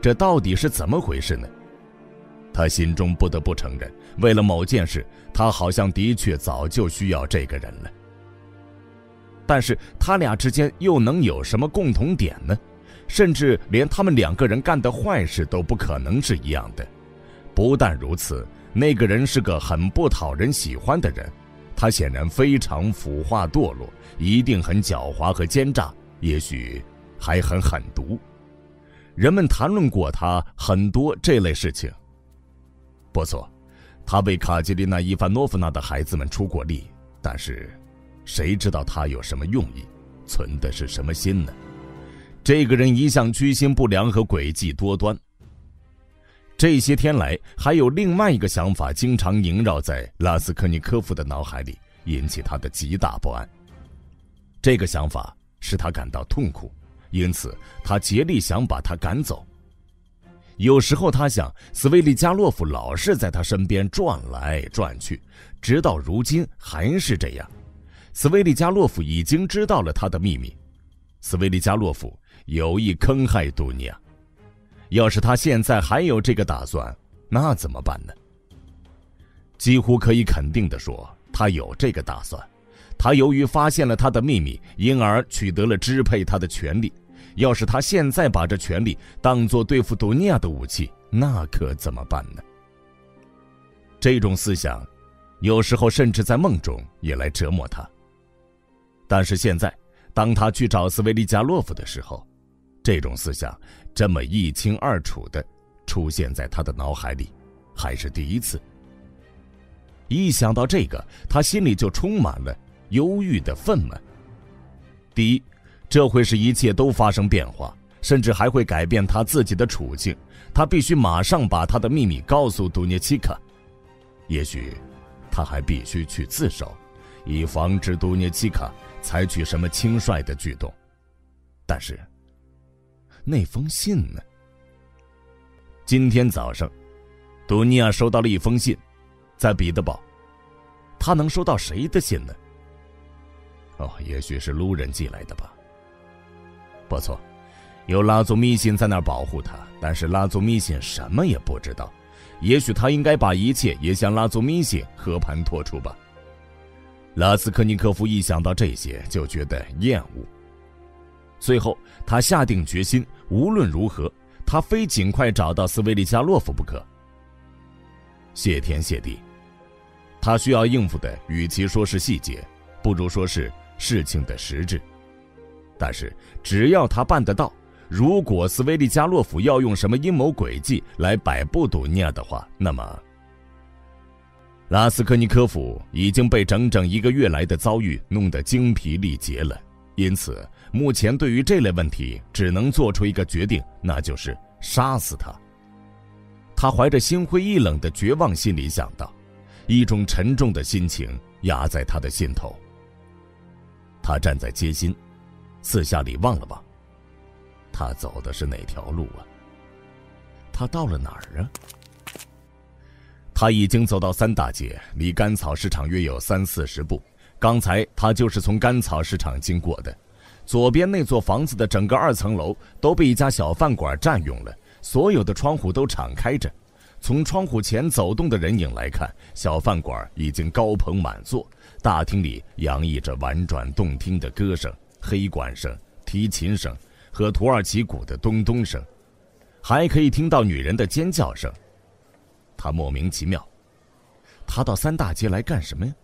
这到底是怎么回事呢？他心中不得不承认，为了某件事，他好像的确早就需要这个人了。但是他俩之间又能有什么共同点呢？甚至连他们两个人干的坏事都不可能是一样的。不但如此，那个人是个很不讨人喜欢的人，他显然非常腐化堕落，一定很狡猾和奸诈，也许还很狠毒。人们谈论过他很多这类事情。不错，他为卡捷琳娜·伊凡诺夫娜的孩子们出过力，但是，谁知道他有什么用意，存的是什么心呢？这个人一向居心不良和诡计多端。这些天来，还有另外一个想法经常萦绕在拉斯科尼科夫的脑海里，引起他的极大不安。这个想法使他感到痛苦，因此他竭力想把他赶走。有时候他想，斯维利加洛夫老是在他身边转来转去，直到如今还是这样。斯维利加洛夫已经知道了他的秘密，斯维利加洛夫有意坑害杜尼亚。要是他现在还有这个打算，那怎么办呢？几乎可以肯定地说，他有这个打算。他由于发现了他的秘密，因而取得了支配他的权利。要是他现在把这权力当作对付杜尼亚的武器，那可怎么办呢？这种思想，有时候甚至在梦中也来折磨他。但是现在，当他去找斯维利加洛夫的时候，这种思想这么一清二楚的出现在他的脑海里，还是第一次。一想到这个，他心里就充满了忧郁的愤懑。第一。这会使一切都发生变化，甚至还会改变他自己的处境。他必须马上把他的秘密告诉杜涅奇卡，也许他还必须去自首，以防止杜涅奇卡采取什么轻率的举动。但是，那封信呢？今天早上，杜尼亚收到了一封信，在彼得堡。他能收到谁的信呢？哦，也许是路人寄来的吧。不错，有拉祖密信在那儿保护他，但是拉祖密信什么也不知道。也许他应该把一切也向拉祖密信和盘托出吧。拉斯科尼科夫一想到这些就觉得厌恶。最后，他下定决心，无论如何，他非尽快找到斯维利加洛夫不可。谢天谢地，他需要应付的，与其说是细节，不如说是事情的实质。但是，只要他办得到，如果斯维利加洛夫要用什么阴谋诡计来摆布杜尼亚的话，那么拉斯科尼科夫已经被整整一个月来的遭遇弄得精疲力竭了。因此，目前对于这类问题，只能做出一个决定，那就是杀死他。他怀着心灰意冷的绝望心里想到，一种沉重的心情压在他的心头。他站在街心。四下里望了望，他走的是哪条路啊？他到了哪儿啊？他已经走到三大街，离甘草市场约有三四十步。刚才他就是从甘草市场经过的。左边那座房子的整个二层楼都被一家小饭馆占用了，所有的窗户都敞开着。从窗户前走动的人影来看，小饭馆已经高朋满座，大厅里洋溢着婉转动听的歌声。黑管声、提琴声和土耳其鼓的咚咚声，还可以听到女人的尖叫声。他莫名其妙，他到三大街来干什么呀？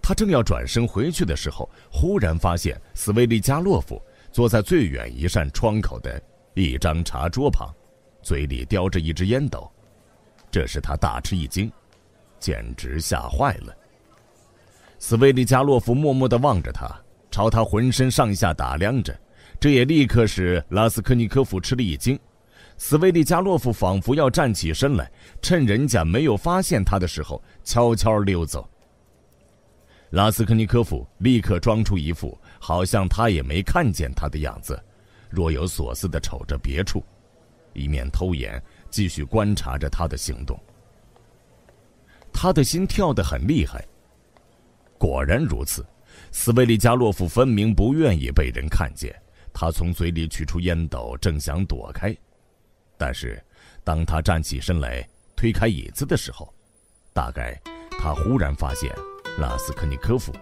他正要转身回去的时候，忽然发现斯维利加洛夫坐在最远一扇窗口的一张茶桌旁，嘴里叼着一支烟斗。这使他大吃一惊，简直吓坏了。斯维利加洛夫默默地望着他，朝他浑身上下打量着，这也立刻使拉斯科尼科夫吃了一惊。斯维利加洛夫仿佛要站起身来，趁人家没有发现他的时候，悄悄溜走。拉斯科尼科夫立刻装出一副好像他也没看见他的样子，若有所思地瞅着别处，一面偷眼继续观察着他的行动。他的心跳得很厉害。果然如此，斯维利加洛夫分明不愿意被人看见。他从嘴里取出烟斗，正想躲开，但是当他站起身来推开椅子的时候，大概他忽然发现。拉斯科尼科夫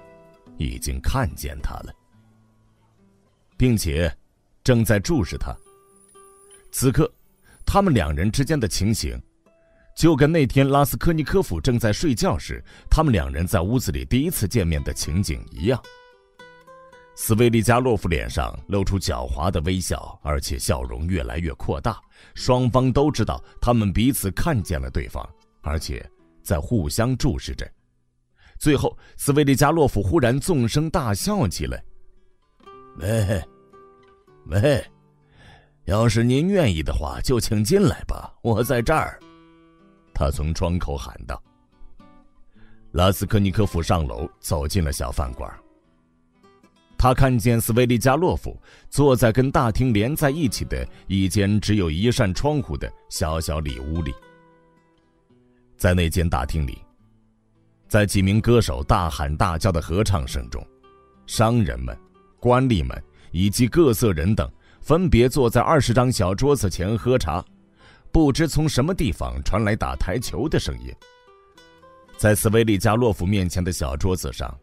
已经看见他了，并且正在注视他。此刻，他们两人之间的情形，就跟那天拉斯科尼科夫正在睡觉时，他们两人在屋子里第一次见面的情景一样。斯维利加洛夫脸上露出狡猾的微笑，而且笑容越来越扩大。双方都知道，他们彼此看见了对方，而且在互相注视着。最后，斯维利加洛夫忽然纵声大笑起来。“喂，喂，要是您愿意的话，就请进来吧，我在这儿。”他从窗口喊道。拉斯科尼科夫上楼，走进了小饭馆。他看见斯维利加洛夫坐在跟大厅连在一起的一间只有一扇窗户的小小里屋里，在那间大厅里。在几名歌手大喊大叫的合唱声中，商人们、官吏们以及各色人等分别坐在二十张小桌子前喝茶。不知从什么地方传来打台球的声音。在斯维利加洛夫面前的小桌子上，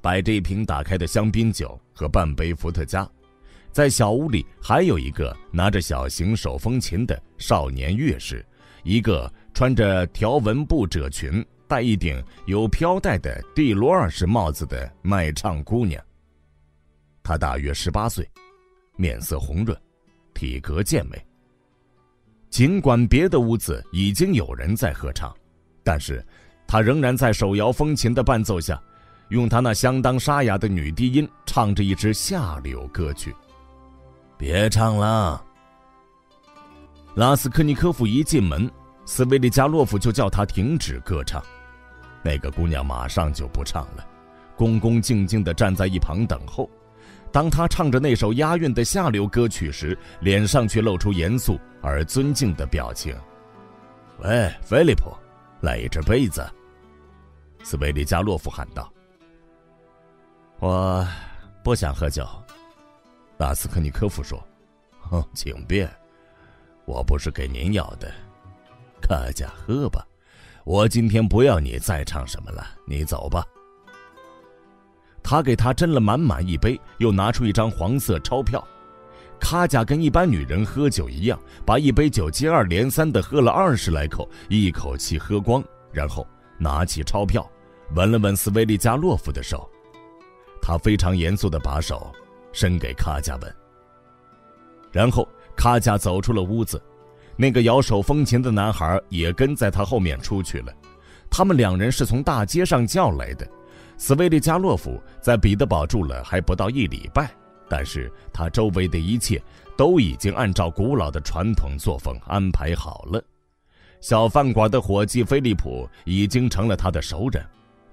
摆着一瓶打开的香槟酒和半杯伏特加。在小屋里，还有一个拿着小型手风琴的少年乐师，一个穿着条纹布褶裙。戴一顶有飘带的蒂罗尔式帽子的卖唱姑娘。她大约十八岁，面色红润，体格健美。尽管别的屋子已经有人在合唱，但是她仍然在手摇风琴的伴奏下，用他那相当沙哑的女低音唱着一支下流歌曲。别唱了，拉斯科尼科夫一进门，斯维利加洛夫就叫他停止歌唱。那个姑娘马上就不唱了，恭恭敬敬地站在一旁等候。当她唱着那首押韵的下流歌曲时，脸上却露出严肃而尊敬的表情。“喂，菲利普，来一只杯子。”斯维利加洛夫喊道。“我不想喝酒。”拉斯科尼科夫说。“哦，请便，我不是给您要的，大家喝吧。”我今天不要你再唱什么了，你走吧。他给他斟了满满一杯，又拿出一张黄色钞票。卡贾跟一般女人喝酒一样，把一杯酒接二连三的喝了二十来口，一口气喝光，然后拿起钞票，吻了吻斯维利加洛夫的手。他非常严肃的把手伸给卡贾文，然后卡贾走出了屋子。那个摇手风琴的男孩也跟在他后面出去了。他们两人是从大街上叫来的。斯维利加洛夫在彼得堡住了还不到一礼拜，但是他周围的一切都已经按照古老的传统作风安排好了。小饭馆的伙计菲利普已经成了他的熟人，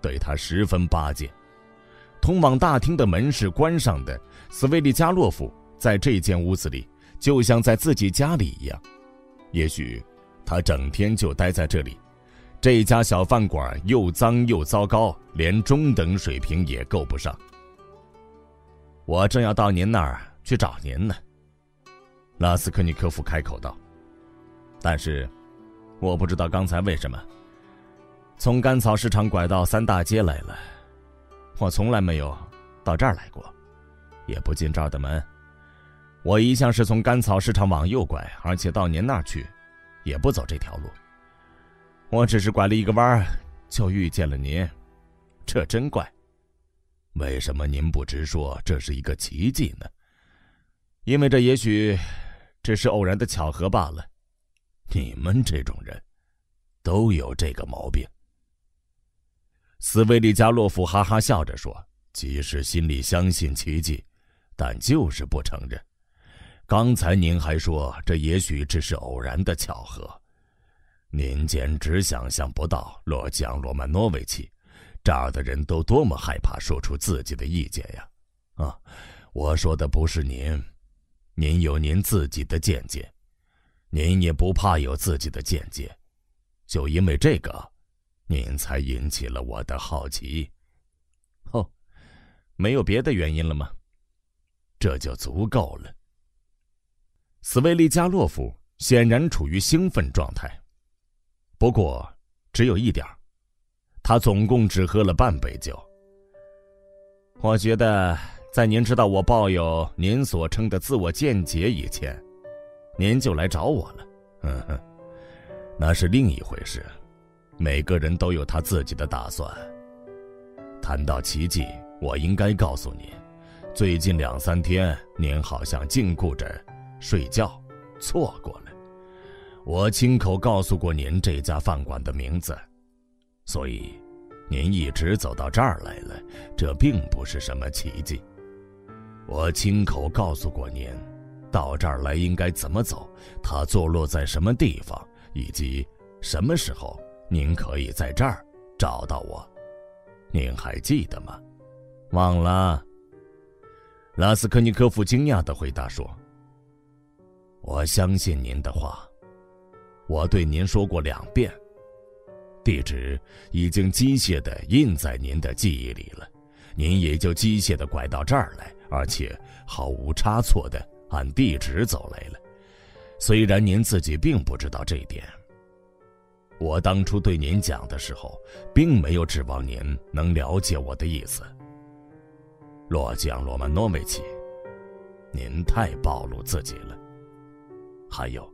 对他十分巴结。通往大厅的门是关上的。斯维利加洛夫在这间屋子里，就像在自己家里一样。也许，他整天就待在这里。这家小饭馆又脏又糟糕，连中等水平也够不上。我正要到您那儿去找您呢，拉斯科尼科夫开口道。但是，我不知道刚才为什么从甘草市场拐到三大街来了。我从来没有到这儿来过，也不进这儿的门。我一向是从甘草市场往右拐，而且到您那儿去，也不走这条路。我只是拐了一个弯儿，就遇见了您，这真怪。为什么您不直说这是一个奇迹呢？因为这也许只是偶然的巧合罢了。你们这种人，都有这个毛病。斯维利加洛夫哈哈笑着说：“即使心里相信奇迹，但就是不承认。”刚才您还说这也许只是偶然的巧合，您简直想象不到洛江罗曼诺维奇这儿的人都多么害怕说出自己的意见呀！啊，我说的不是您，您有您自己的见解，您也不怕有自己的见解，就因为这个，您才引起了我的好奇。哦，没有别的原因了吗？这就足够了。斯维利加洛夫显然处于兴奋状态，不过只有一点他总共只喝了半杯酒。我觉得，在您知道我抱有您所称的自我见解以前，您就来找我了。嗯哼，那是另一回事。每个人都有他自己的打算。谈到奇迹，我应该告诉您，最近两三天您好像禁锢着。睡觉，错过了。我亲口告诉过您这家饭馆的名字，所以您一直走到这儿来了，这并不是什么奇迹。我亲口告诉过您，到这儿来应该怎么走，它坐落在什么地方，以及什么时候您可以在这儿找到我。您还记得吗？忘了？拉斯科尼科夫惊讶的回答说。我相信您的话，我对您说过两遍，地址已经机械的印在您的记忆里了，您也就机械的拐到这儿来，而且毫无差错的按地址走来了。虽然您自己并不知道这一点，我当初对您讲的时候，并没有指望您能了解我的意思。洛江罗曼诺维奇，您太暴露自己了。还有，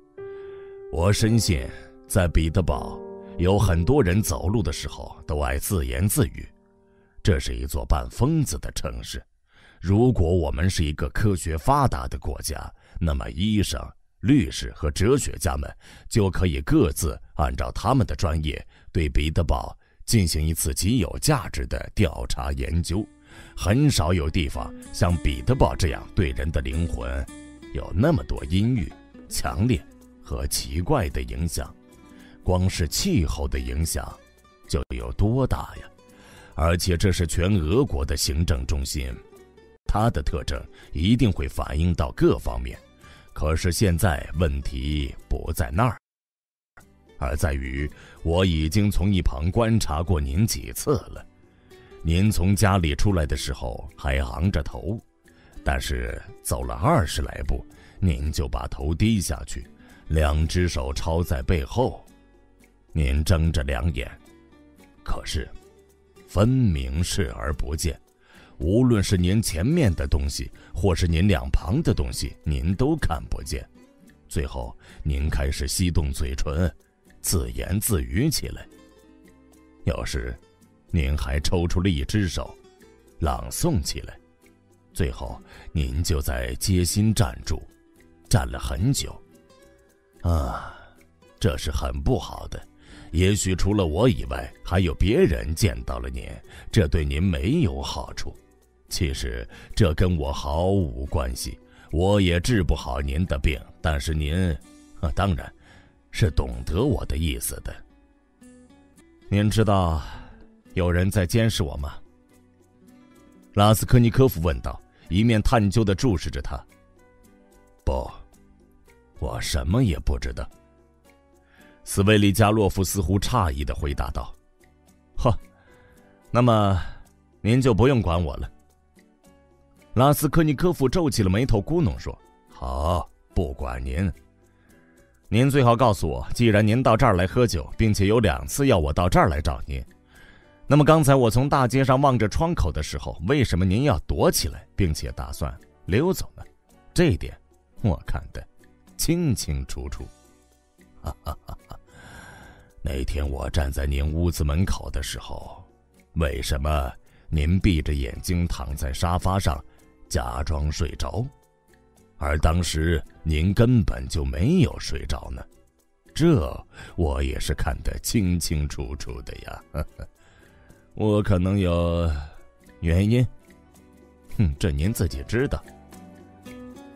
我深信，在彼得堡，有很多人走路的时候都爱自言自语。这是一座半疯子的城市。如果我们是一个科学发达的国家，那么医生、律师和哲学家们就可以各自按照他们的专业，对彼得堡进行一次极有价值的调查研究。很少有地方像彼得堡这样对人的灵魂有那么多阴郁。强烈和奇怪的影响，光是气候的影响就有多大呀？而且这是全俄国的行政中心，它的特征一定会反映到各方面。可是现在问题不在那儿，而在于我已经从一旁观察过您几次了。您从家里出来的时候还昂着头，但是走了二十来步。您就把头低下去，两只手抄在背后，您睁着两眼，可是分明视而不见。无论是您前面的东西，或是您两旁的东西，您都看不见。最后，您开始吸动嘴唇，自言自语起来。有时，您还抽出了一只手，朗诵起来。最后，您就在街心站住。站了很久，啊，这是很不好的。也许除了我以外，还有别人见到了您，这对您没有好处。其实这跟我毫无关系，我也治不好您的病。但是您，啊，当然，是懂得我的意思的。您知道有人在监视我吗？拉斯科尼科夫问道，一面探究的注视着他。不。我什么也不知道。斯维利加洛夫似乎诧异的回答道：“呵，那么，您就不用管我了。”拉斯科尼科夫皱起了眉头，咕哝说：“好，不管您。您最好告诉我，既然您到这儿来喝酒，并且有两次要我到这儿来找您，那么刚才我从大街上望着窗口的时候，为什么您要躲起来，并且打算溜走呢？这一点。”我看得清清楚楚。哈哈哈哈！那天我站在您屋子门口的时候，为什么您闭着眼睛躺在沙发上，假装睡着，而当时您根本就没有睡着呢？这我也是看得清清楚楚的呀。我可能有原因，哼，这您自己知道。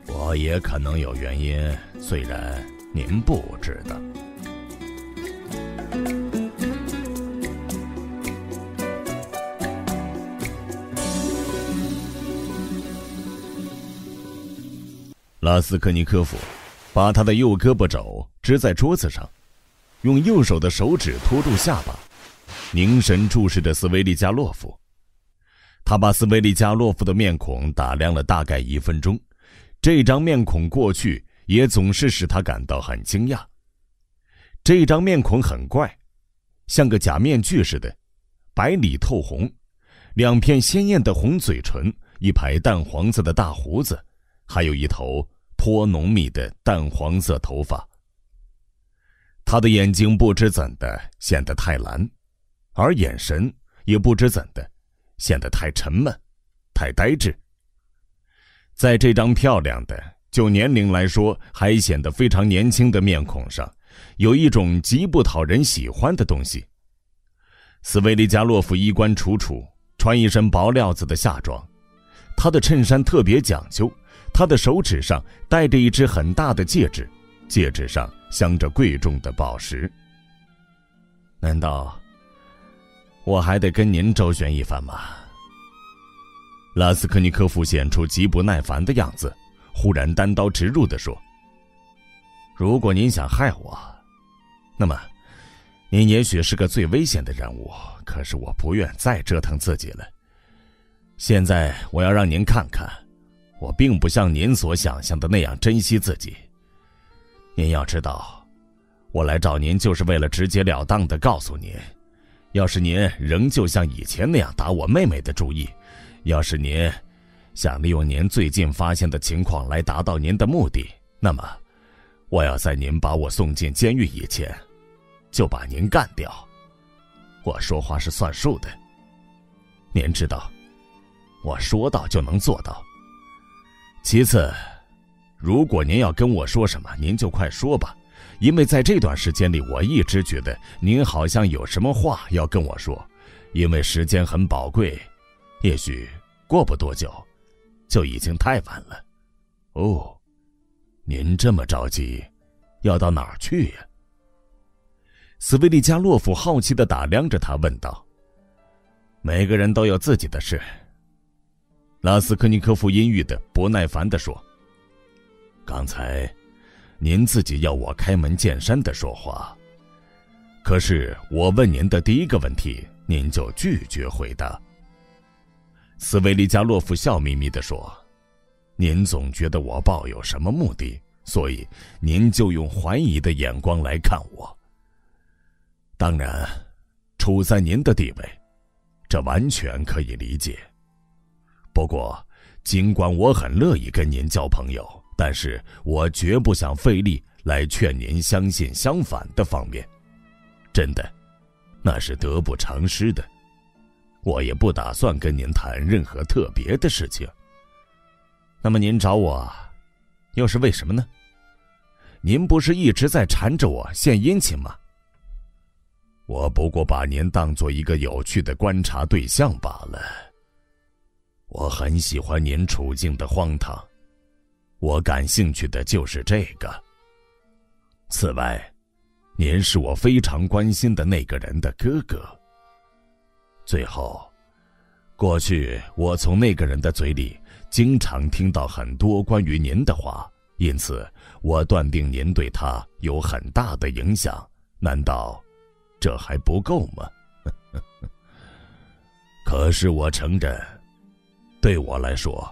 我也可能有原因，虽然您不知道。拉斯科尼科夫把他的右胳膊肘支在桌子上，用右手的手指托住下巴，凝神注视着斯维利加洛夫。他把斯维利加洛夫的面孔打量了大概一分钟。这张面孔过去也总是使他感到很惊讶。这张面孔很怪，像个假面具似的，白里透红，两片鲜艳的红嘴唇，一排淡黄色的大胡子，还有一头颇浓密的淡黄色头发。他的眼睛不知怎的显得太蓝，而眼神也不知怎的显得太沉闷，太呆滞。在这张漂亮的，就年龄来说还显得非常年轻的面孔上，有一种极不讨人喜欢的东西。斯维利加洛夫衣冠楚楚，穿一身薄料子的夏装，他的衬衫特别讲究，他的手指上戴着一只很大的戒指，戒指上镶着贵重的宝石。难道我还得跟您周旋一番吗？拉斯科尼科夫显出极不耐烦的样子，忽然单刀直入地说：“如果您想害我，那么，您也许是个最危险的人物。可是我不愿再折腾自己了。现在我要让您看看，我并不像您所想象的那样珍惜自己。您要知道，我来找您就是为了直截了当的告诉您，要是您仍旧像以前那样打我妹妹的主意。”要是您想利用您最近发现的情况来达到您的目的，那么我要在您把我送进监狱以前，就把您干掉。我说话是算数的，您知道，我说到就能做到。其次，如果您要跟我说什么，您就快说吧，因为在这段时间里，我一直觉得您好像有什么话要跟我说，因为时间很宝贵。也许过不多久，就已经太晚了。哦，您这么着急，要到哪儿去呀？斯维利加洛夫好奇的打量着他，问道：“每个人都有自己的事。”拉斯科尼科夫阴郁的、不耐烦的说：“刚才，您自己要我开门见山的说话，可是我问您的第一个问题，您就拒绝回答。”斯维利加洛夫笑眯眯地说：“您总觉得我抱有什么目的，所以您就用怀疑的眼光来看我。当然，处在您的地位，这完全可以理解。不过，尽管我很乐意跟您交朋友，但是我绝不想费力来劝您相信相反的方面。真的，那是得不偿失的。”我也不打算跟您谈任何特别的事情。那么您找我，又是为什么呢？您不是一直在缠着我献殷勤吗？我不过把您当做一个有趣的观察对象罢了。我很喜欢您处境的荒唐，我感兴趣的就是这个。此外，您是我非常关心的那个人的哥哥。最后，过去我从那个人的嘴里经常听到很多关于您的话，因此我断定您对他有很大的影响。难道这还不够吗？可是我承认，对我来说，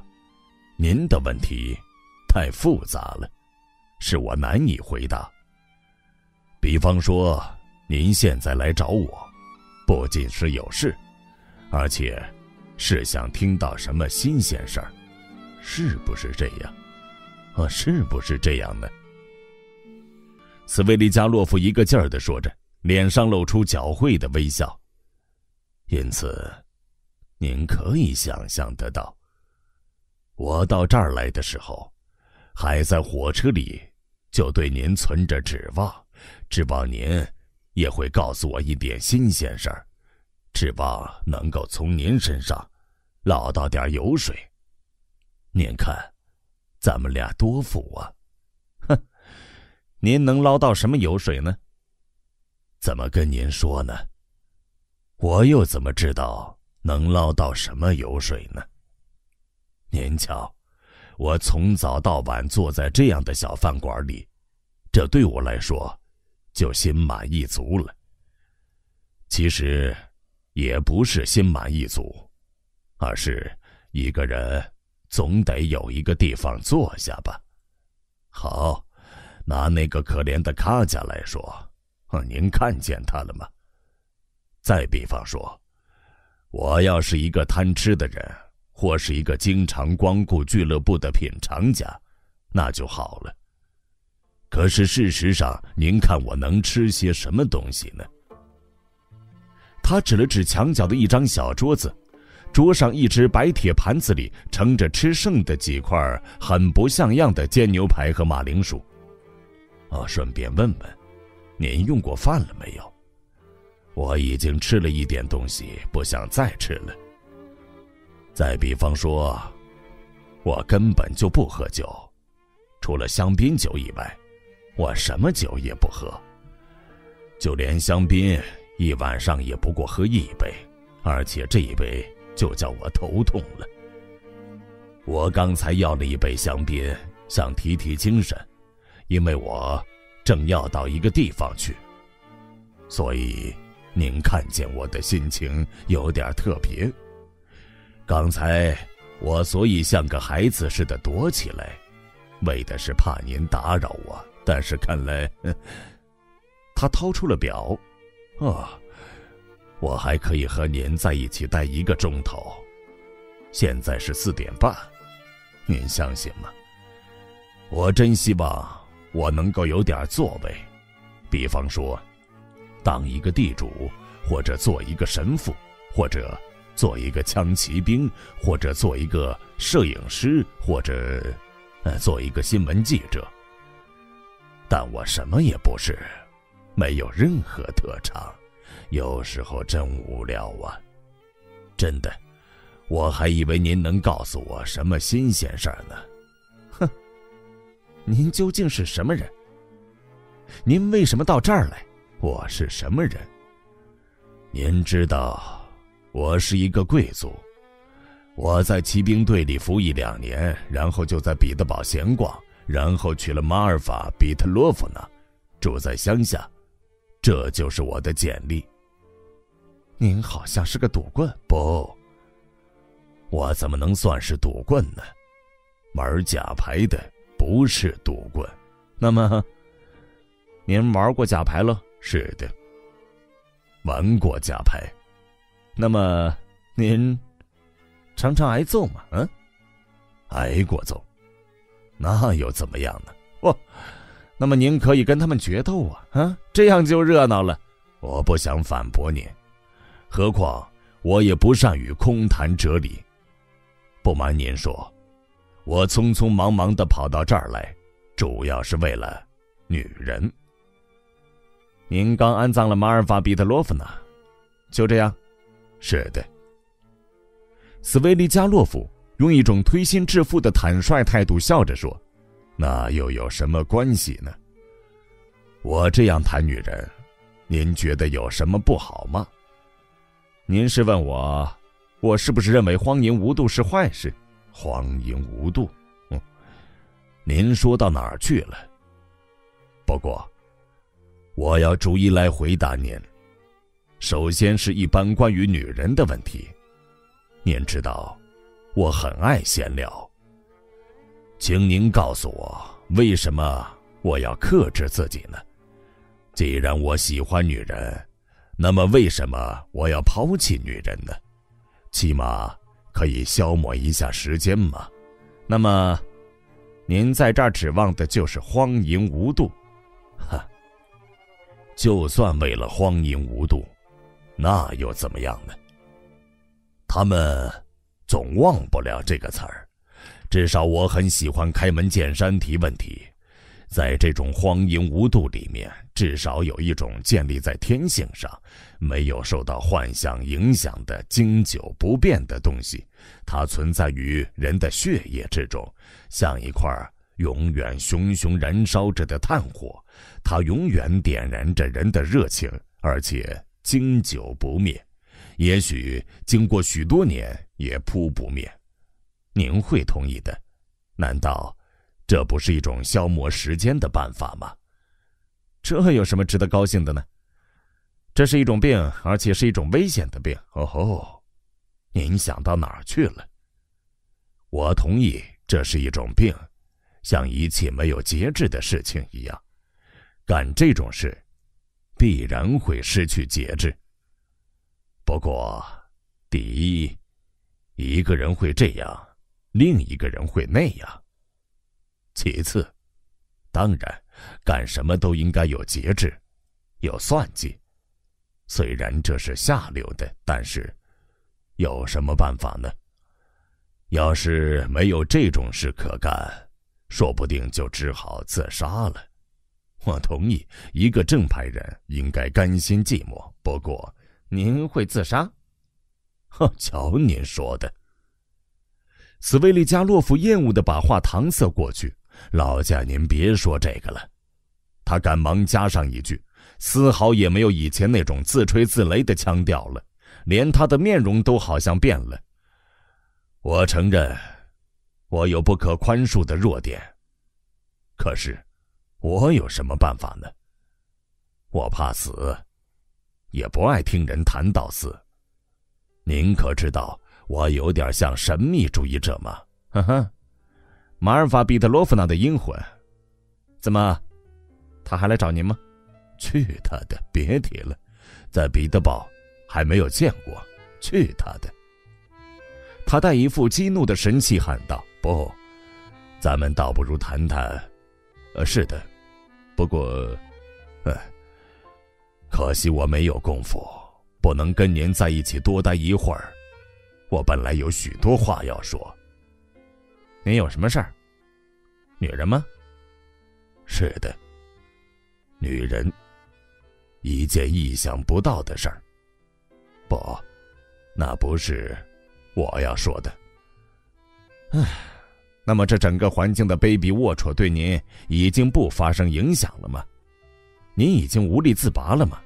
您的问题太复杂了，是我难以回答。比方说，您现在来找我，不仅是有事。而且，是想听到什么新鲜事儿，是不是这样？啊，是不是这样呢？斯维利加洛夫一个劲儿的说着，脸上露出狡猾的微笑。因此，您可以想象得到，我到这儿来的时候，还在火车里，就对您存着指望，指望您也会告诉我一点新鲜事儿，指望能够从您身上捞到点油水。您看，咱们俩多福啊！哼，您能捞到什么油水呢？怎么跟您说呢？我又怎么知道能捞到什么油水呢？您瞧，我从早到晚坐在这样的小饭馆里，这对我来说就心满意足了。其实，也不是心满意足，而是一个人总得有一个地方坐下吧。好，拿那个可怜的卡家来说，您看见他了吗？再比方说，我要是一个贪吃的人，或是一个经常光顾俱乐部的品尝家，那就好了。可是事实上，您看我能吃些什么东西呢？他指了指墙角的一张小桌子，桌上一只白铁盘子里盛着吃剩的几块很不像样的煎牛排和马铃薯。哦，顺便问问，您用过饭了没有？我已经吃了一点东西，不想再吃了。再比方说，我根本就不喝酒，除了香槟酒以外，我什么酒也不喝。就连香槟，一晚上也不过喝一杯，而且这一杯就叫我头痛了。我刚才要了一杯香槟，想提提精神，因为我正要到一个地方去，所以。您看见我的心情有点特别。刚才我所以像个孩子似的躲起来，为的是怕您打扰我。但是看来，他掏出了表，啊，我还可以和您在一起待一个钟头。现在是四点半，您相信吗？我真希望我能够有点作为，比方说。当一个地主，或者做一个神父，或者做一个枪骑兵，或者做一个摄影师，或者，呃，做一个新闻记者。但我什么也不是，没有任何特长，有时候真无聊啊！真的，我还以为您能告诉我什么新鲜事儿呢。哼，您究竟是什么人？您为什么到这儿来？我是什么人？您知道，我是一个贵族。我在骑兵队里服役两年，然后就在彼得堡闲逛，然后去了马尔法比特洛夫那，住在乡下。这就是我的简历。您好像是个赌棍。不，我怎么能算是赌棍呢？玩假牌的不是赌棍。那么，您玩过假牌了？是的，玩过假牌，那么您常常挨揍吗？嗯，挨过揍，那又怎么样呢？哦，那么您可以跟他们决斗啊！啊，这样就热闹了。我不想反驳您，何况我也不善于空谈哲理。不瞒您说，我匆匆忙忙的跑到这儿来，主要是为了女人。您刚安葬了马尔法比特洛夫呢，就这样。是的。斯维利加洛夫用一种推心置腹的坦率态度笑着说：“那又有什么关系呢？我这样谈女人，您觉得有什么不好吗？您是问我，我是不是认为荒淫无度是坏事？荒淫无度，嗯，您说到哪儿去了？不过。”我要逐一来回答您。首先是一般关于女人的问题。您知道，我很爱闲聊。请您告诉我，为什么我要克制自己呢？既然我喜欢女人，那么为什么我要抛弃女人呢？起码可以消磨一下时间嘛。那么，您在这儿指望的就是荒淫无度，就算为了荒淫无度，那又怎么样呢？他们总忘不了这个词儿。至少我很喜欢开门见山提问题。在这种荒淫无度里面，至少有一种建立在天性上、没有受到幻想影响的经久不变的东西。它存在于人的血液之中，像一块永远熊熊燃烧着的炭火。它永远点燃着人的热情，而且经久不灭。也许经过许多年也扑不灭。您会同意的，难道？这不是一种消磨时间的办法吗？这有什么值得高兴的呢？这是一种病，而且是一种危险的病。哦吼，您想到哪儿去了？我同意，这是一种病，像一切没有节制的事情一样，干这种事，必然会失去节制。不过，第一，一个人会这样，另一个人会那样。其次，当然，干什么都应该有节制，有算计。虽然这是下流的，但是有什么办法呢？要是没有这种事可干，说不定就只好自杀了。我同意，一个正派人应该甘心寂寞。不过，您会自杀？哼，瞧您说的。斯维利加洛夫厌恶的把话搪塞过去。老家，您别说这个了。他赶忙加上一句，丝毫也没有以前那种自吹自擂的腔调了，连他的面容都好像变了。我承认，我有不可宽恕的弱点。可是，我有什么办法呢？我怕死，也不爱听人谈到死。您可知道，我有点像神秘主义者吗？哈哈。马尔法·彼得罗夫娜的阴魂，怎么？他还来找您吗？去他的！别提了，在彼得堡还没有见过。去他的！他带一副激怒的神气喊道：“不，咱们倒不如谈谈……呃，是的，不过，呃，可惜我没有功夫，不能跟您在一起多待一会儿。我本来有许多话要说。”您有什么事儿？女人吗？是的，女人。一件意想不到的事儿。不，那不是我要说的。唉，那么这整个环境的卑鄙龌龊对您已经不发生影响了吗？您已经无力自拔了吗？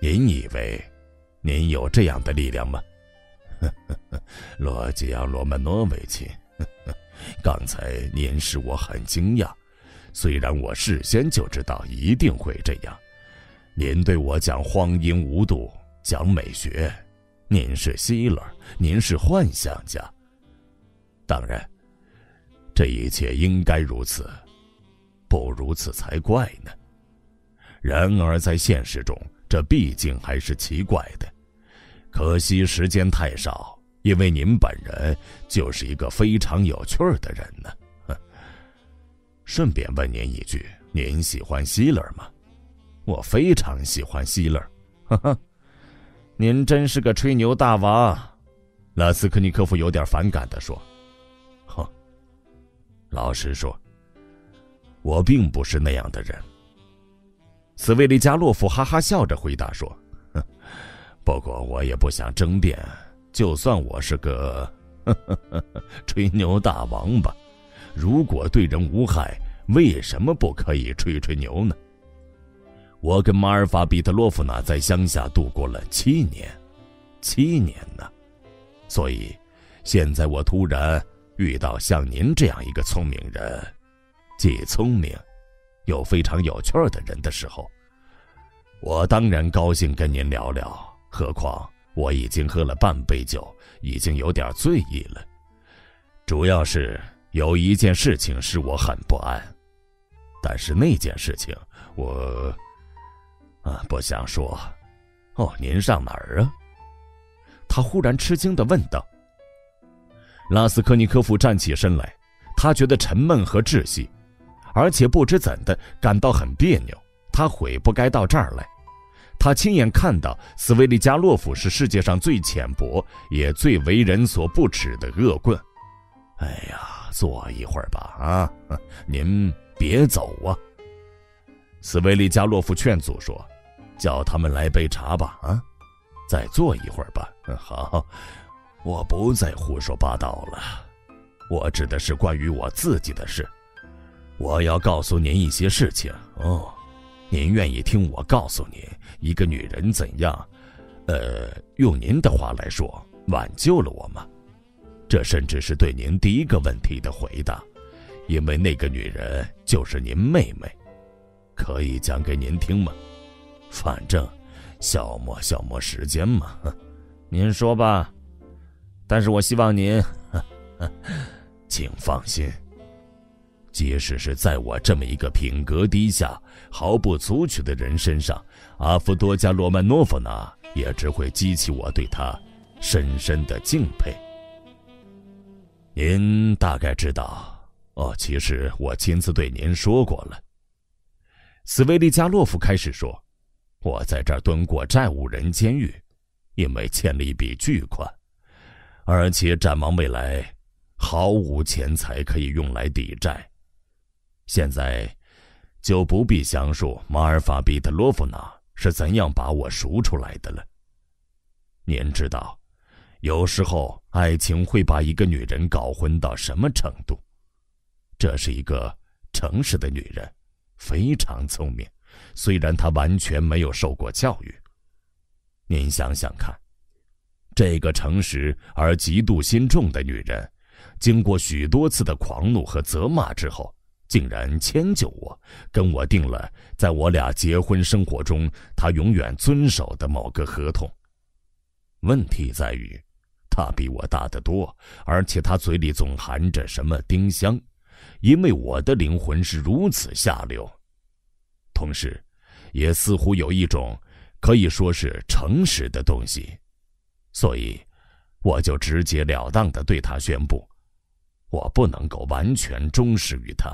您以为您有这样的力量吗？罗吉亚·罗曼诺维奇。刚才您使我很惊讶，虽然我事先就知道一定会这样。您对我讲荒淫无度，讲美学，您是希勒，您是幻想家。当然，这一切应该如此，不如此才怪呢。然而在现实中，这毕竟还是奇怪的。可惜时间太少。因为您本人就是一个非常有趣儿的人呢。顺便问您一句，您喜欢希勒吗？我非常喜欢希勒。哈哈，您真是个吹牛大王。拉斯科尼科夫有点反感的说：“，老实说，我并不是那样的人。”斯维利加洛夫哈哈笑着回答说：“，不过我也不想争辩。”就算我是个 吹牛大王吧，如果对人无害，为什么不可以吹吹牛呢？我跟马尔法·比特洛夫娜在乡下度过了七年，七年呢，所以现在我突然遇到像您这样一个聪明人，既聪明又非常有趣儿的人的时候，我当然高兴跟您聊聊。何况。我已经喝了半杯酒，已经有点醉意了。主要是有一件事情使我很不安，但是那件事情我啊不想说。哦，您上哪儿啊？他忽然吃惊的问道。拉斯科尼科夫站起身来，他觉得沉闷和窒息，而且不知怎的感到很别扭。他悔不该到这儿来。他亲眼看到斯维利加洛夫是世界上最浅薄也最为人所不齿的恶棍。哎呀，坐一会儿吧，啊，您别走啊。斯维利加洛夫劝阻说：“叫他们来杯茶吧，啊，再坐一会儿吧。”好，我不再胡说八道了。我指的是关于我自己的事。我要告诉您一些事情哦。您愿意听我告诉您一个女人怎样，呃，用您的话来说，挽救了我吗？这甚至是对您第一个问题的回答，因为那个女人就是您妹妹。可以讲给您听吗？反正消磨消磨时间嘛。您说吧，但是我希望您，请放心。即使是在我这么一个品格低下、毫不足取的人身上，阿夫多加罗曼诺夫娜也只会激起我对他深深的敬佩。您大概知道，哦，其实我亲自对您说过了。斯维利加洛夫开始说：“我在这儿蹲过债务人监狱，因为欠了一笔巨款，而且展望未来，毫无钱财可以用来抵债。”现在，就不必详述马尔法比特洛夫娜是怎样把我赎出来的了。您知道，有时候爱情会把一个女人搞昏到什么程度？这是一个诚实的女人，非常聪明，虽然她完全没有受过教育。您想想看，这个诚实而嫉妒心重的女人，经过许多次的狂怒和责骂之后。竟然迁就我，跟我定了在我俩结婚生活中他永远遵守的某个合同。问题在于，他比我大得多，而且他嘴里总含着什么丁香，因为我的灵魂是如此下流。同时，也似乎有一种可以说是诚实的东西，所以，我就直截了当地对他宣布，我不能够完全忠实于他。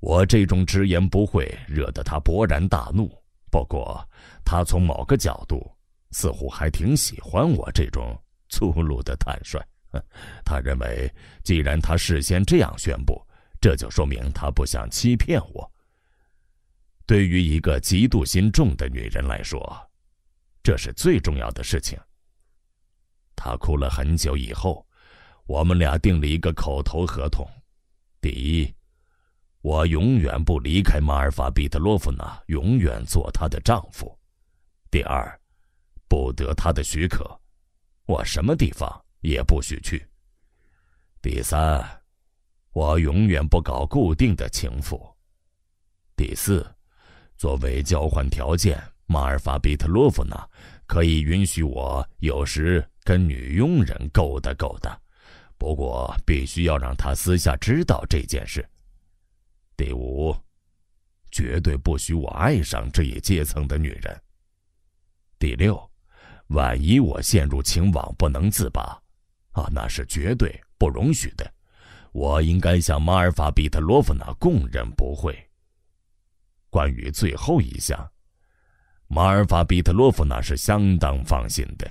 我这种直言不讳惹得他勃然大怒，不过他从某个角度似乎还挺喜欢我这种粗鲁的坦率。他认为，既然他事先这样宣布，这就说明他不想欺骗我。对于一个嫉妒心重的女人来说，这是最重要的事情。他哭了很久以后，我们俩定了一个口头合同：第一。我永远不离开马尔法比特洛夫娜，永远做她的丈夫。第二，不得她的许可，我什么地方也不许去。第三，我永远不搞固定的情妇。第四，作为交换条件，马尔法比特洛夫娜可以允许我有时跟女佣人勾搭勾搭，不过必须要让她私下知道这件事。第五，绝对不许我爱上这一阶层的女人。第六，万一我陷入情网不能自拔，啊，那是绝对不容许的。我应该向马尔法比特洛夫娜供认不讳。关于最后一项，马尔法比特洛夫娜是相当放心的。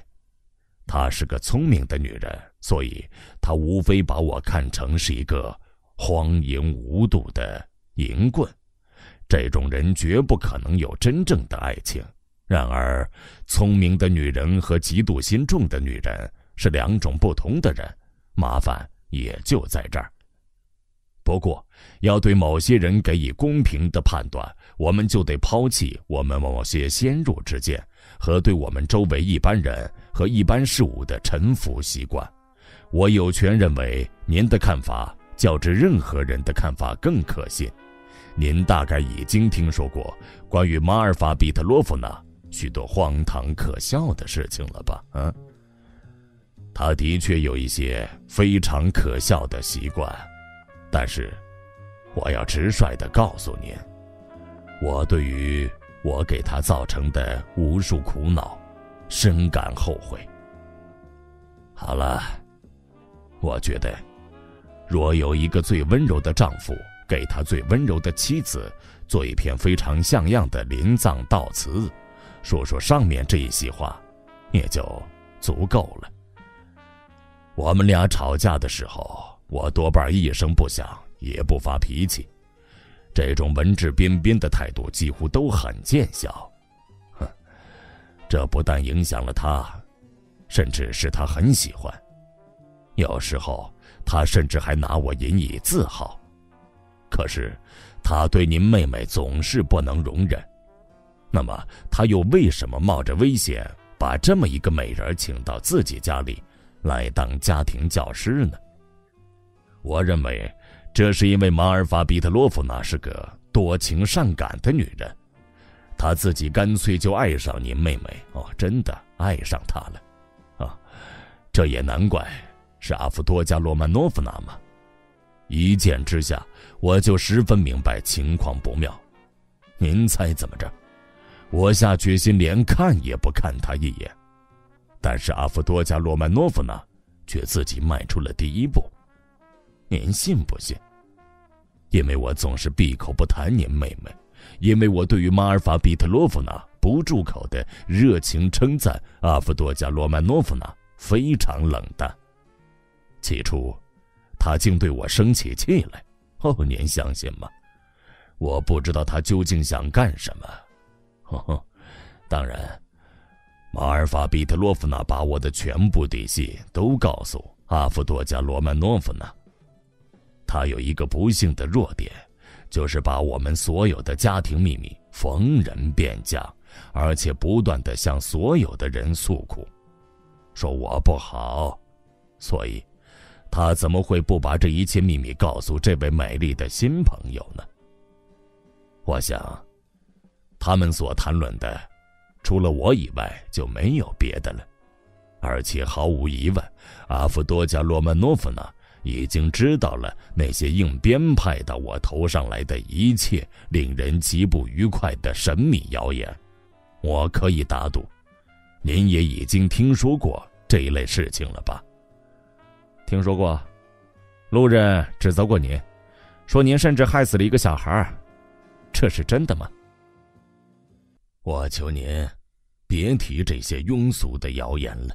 她是个聪明的女人，所以她无非把我看成是一个荒淫无度的。淫棍，这种人绝不可能有真正的爱情。然而，聪明的女人和嫉妒心重的女人是两种不同的人，麻烦也就在这儿。不过，要对某些人给予公平的判断，我们就得抛弃我们某些先入之见和对我们周围一般人和一般事物的臣服习惯。我有权认为您的看法较之任何人的看法更可信。您大概已经听说过关于马尔法比特洛夫娜许多荒唐可笑的事情了吧？啊，他的确有一些非常可笑的习惯，但是，我要直率的告诉您，我对于我给他造成的无数苦恼，深感后悔。好了，我觉得若有一个最温柔的丈夫给他最温柔的妻子做一篇非常像样的临葬悼词，说说上面这一席话，也就足够了。我们俩吵架的时候，我多半一声不响，也不发脾气。这种文质彬彬的态度几乎都很见效。这不但影响了他，甚至是他很喜欢。有时候他甚至还拿我引以自豪。可是，他对您妹妹总是不能容忍。那么，他又为什么冒着危险把这么一个美人请到自己家里？来当家庭教师呢？我认为，这是因为马尔法比特洛夫娜是个多情善感的女人，他自己干脆就爱上您妹妹哦，真的爱上她了，啊，这也难怪是阿夫多加罗曼诺夫娜嘛。一见之下，我就十分明白情况不妙。您猜怎么着？我下决心连看也不看他一眼。但是阿夫多加罗曼诺夫娜却自己迈出了第一步，您信不信？因为我总是闭口不谈您妹妹，因为我对于马尔法比特洛夫娜不住口的热情称赞阿夫多加罗曼诺夫娜非常冷淡。起初，他竟对我生起气来，哦，您相信吗？我不知道他究竟想干什么。呵呵，当然。马尔法比特洛夫娜把我的全部底细都告诉阿夫多加罗曼诺夫娜。他有一个不幸的弱点，就是把我们所有的家庭秘密逢人便讲，而且不断的向所有的人诉苦，说我不好。所以，他怎么会不把这一切秘密告诉这位美丽的新朋友呢？我想，他们所谈论的。除了我以外就没有别的了，而且毫无疑问，阿夫多加罗曼诺夫娜已经知道了那些硬编派到我头上来的一切令人极不愉快的神秘谣言。我可以打赌，您也已经听说过这一类事情了吧？听说过，路人指责过您，说您甚至害死了一个小孩，这是真的吗？我求您。别提这些庸俗的谣言了。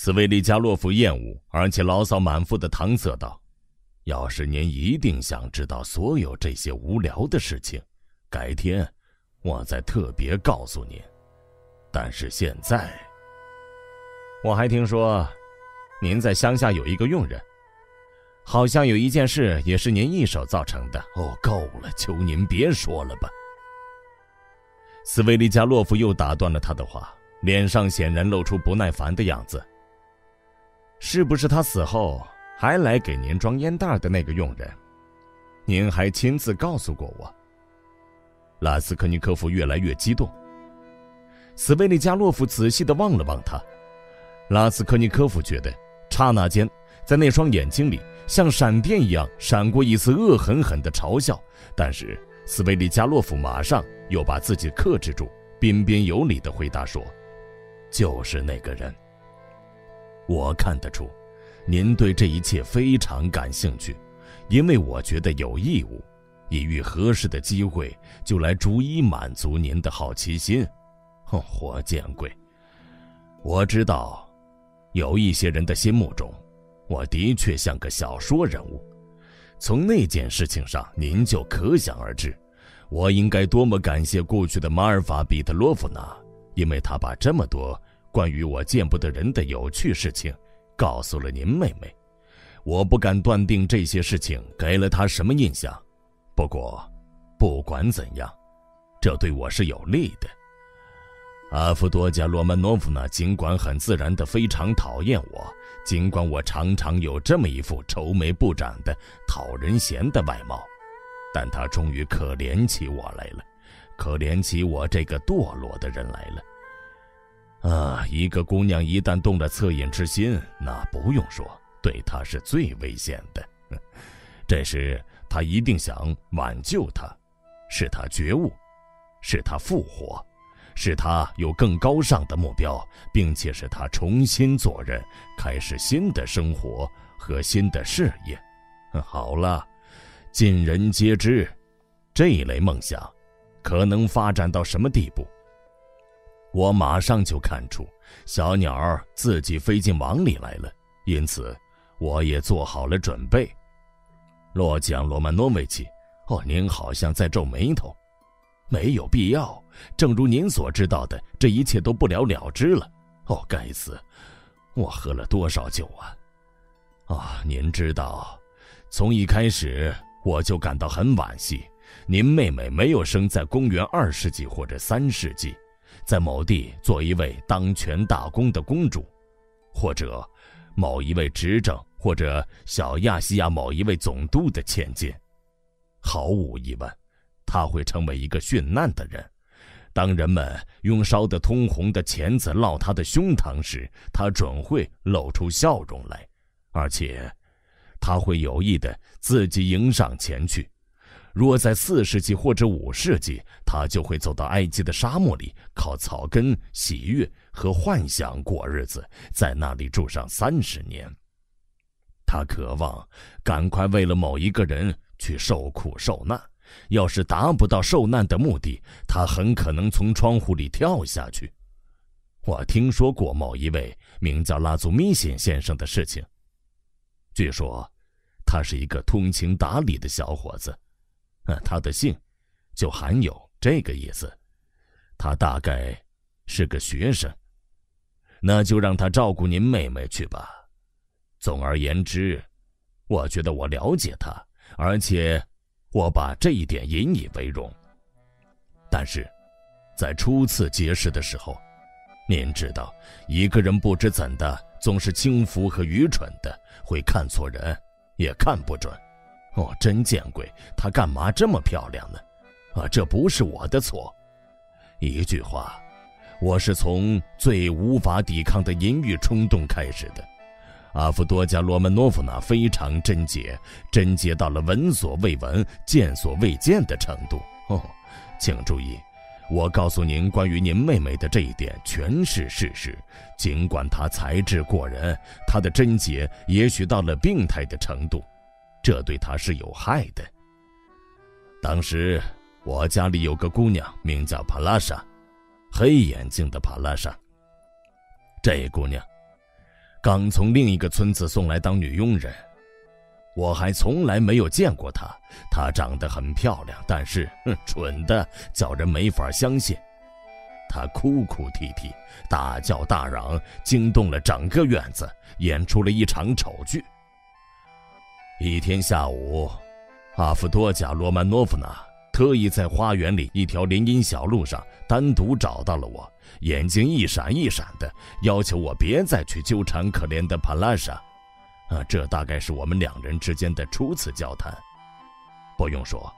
斯维利加洛夫厌恶而且牢骚满腹的搪塞道：“要是您一定想知道所有这些无聊的事情，改天我再特别告诉您。但是现在，我还听说，您在乡下有一个佣人，好像有一件事也是您一手造成的。哦，够了，求您别说了吧。”斯维利加洛夫又打断了他的话，脸上显然露出不耐烦的样子。是不是他死后还来给您装烟袋的那个佣人？您还亲自告诉过我。拉斯科尼科夫越来越激动。斯维利加洛夫仔细的望了望他，拉斯科尼科夫觉得，刹那间，在那双眼睛里像闪电一样闪过一丝恶狠狠的嘲笑，但是。斯维利加洛夫马上又把自己克制住，彬彬有礼地回答说：“就是那个人。我看得出，您对这一切非常感兴趣，因为我觉得有义务，以遇合适的机会就来逐一满足您的好奇心。哼，活见鬼！我知道，有一些人的心目中，我的确像个小说人物。”从那件事情上，您就可想而知，我应该多么感谢过去的马尔法彼特洛夫娜，因为她把这么多关于我见不得人的有趣事情告诉了您妹妹。我不敢断定这些事情给了她什么印象，不过，不管怎样，这对我是有利的。阿夫多加罗曼诺夫娜尽管很自然的非常讨厌我，尽管我常常有这么一副愁眉不展的讨人嫌的外貌，但她终于可怜起我来了，可怜起我这个堕落的人来了。啊，一个姑娘一旦动了恻隐之心，那不用说，对她是最危险的。这时她一定想挽救她，使她觉悟，使她复活。是他有更高尚的目标，并且使他重新做人，开始新的生活和新的事业。好了，尽人皆知，这一类梦想可能发展到什么地步？我马上就看出小鸟自己飞进网里来了，因此我也做好了准备。洛江罗曼诺维奇，哦，您好像在皱眉头。没有必要，正如您所知道的，这一切都不了了之了。哦，该死，我喝了多少酒啊！啊，您知道，从一开始我就感到很惋惜，您妹妹没有生在公元二世纪或者三世纪，在某地做一位当权大公的公主，或者某一位执政或者小亚细亚某一位总督的千金。毫无疑问。他会成为一个殉难的人。当人们用烧得通红的钳子烙他的胸膛时，他准会露出笑容来，而且他会有意的自己迎上前去。若在四世纪或者五世纪，他就会走到埃及的沙漠里，靠草根、喜悦和幻想过日子，在那里住上三十年。他渴望赶快为了某一个人去受苦受难。要是达不到受难的目的，他很可能从窗户里跳下去。我听说过某一位名叫拉祖米辛先生的事情。据说，他是一个通情达理的小伙子。他的姓就含有这个意思。他大概是个学生。那就让他照顾您妹妹去吧。总而言之，我觉得我了解他，而且。我把这一点引以为荣。但是，在初次结识的时候，您知道，一个人不知怎的总是轻浮和愚蠢的，会看错人，也看不准。哦，真见鬼！她干嘛这么漂亮呢？啊，这不是我的错。一句话，我是从最无法抵抗的淫欲冲动开始的。阿夫多加罗曼诺夫娜非常贞洁，贞洁到了闻所未闻、见所未见的程度。哦，请注意，我告诉您关于您妹妹的这一点全是事实。尽管她才智过人，她的贞洁也许到了病态的程度，这对她是有害的。当时我家里有个姑娘，名叫帕拉莎，黑眼睛的帕拉莎。这姑娘。刚从另一个村子送来当女佣人，我还从来没有见过她。她长得很漂亮，但是哼蠢的叫人没法相信。她哭哭啼啼，大叫大嚷，惊动了整个院子，演出了一场丑剧。一天下午，阿夫多贾罗曼诺夫娜。特意在花园里一条林荫小路上单独找到了我，眼睛一闪一闪的，要求我别再去纠缠可怜的帕拉莎。啊，这大概是我们两人之间的初次交谈。不用说，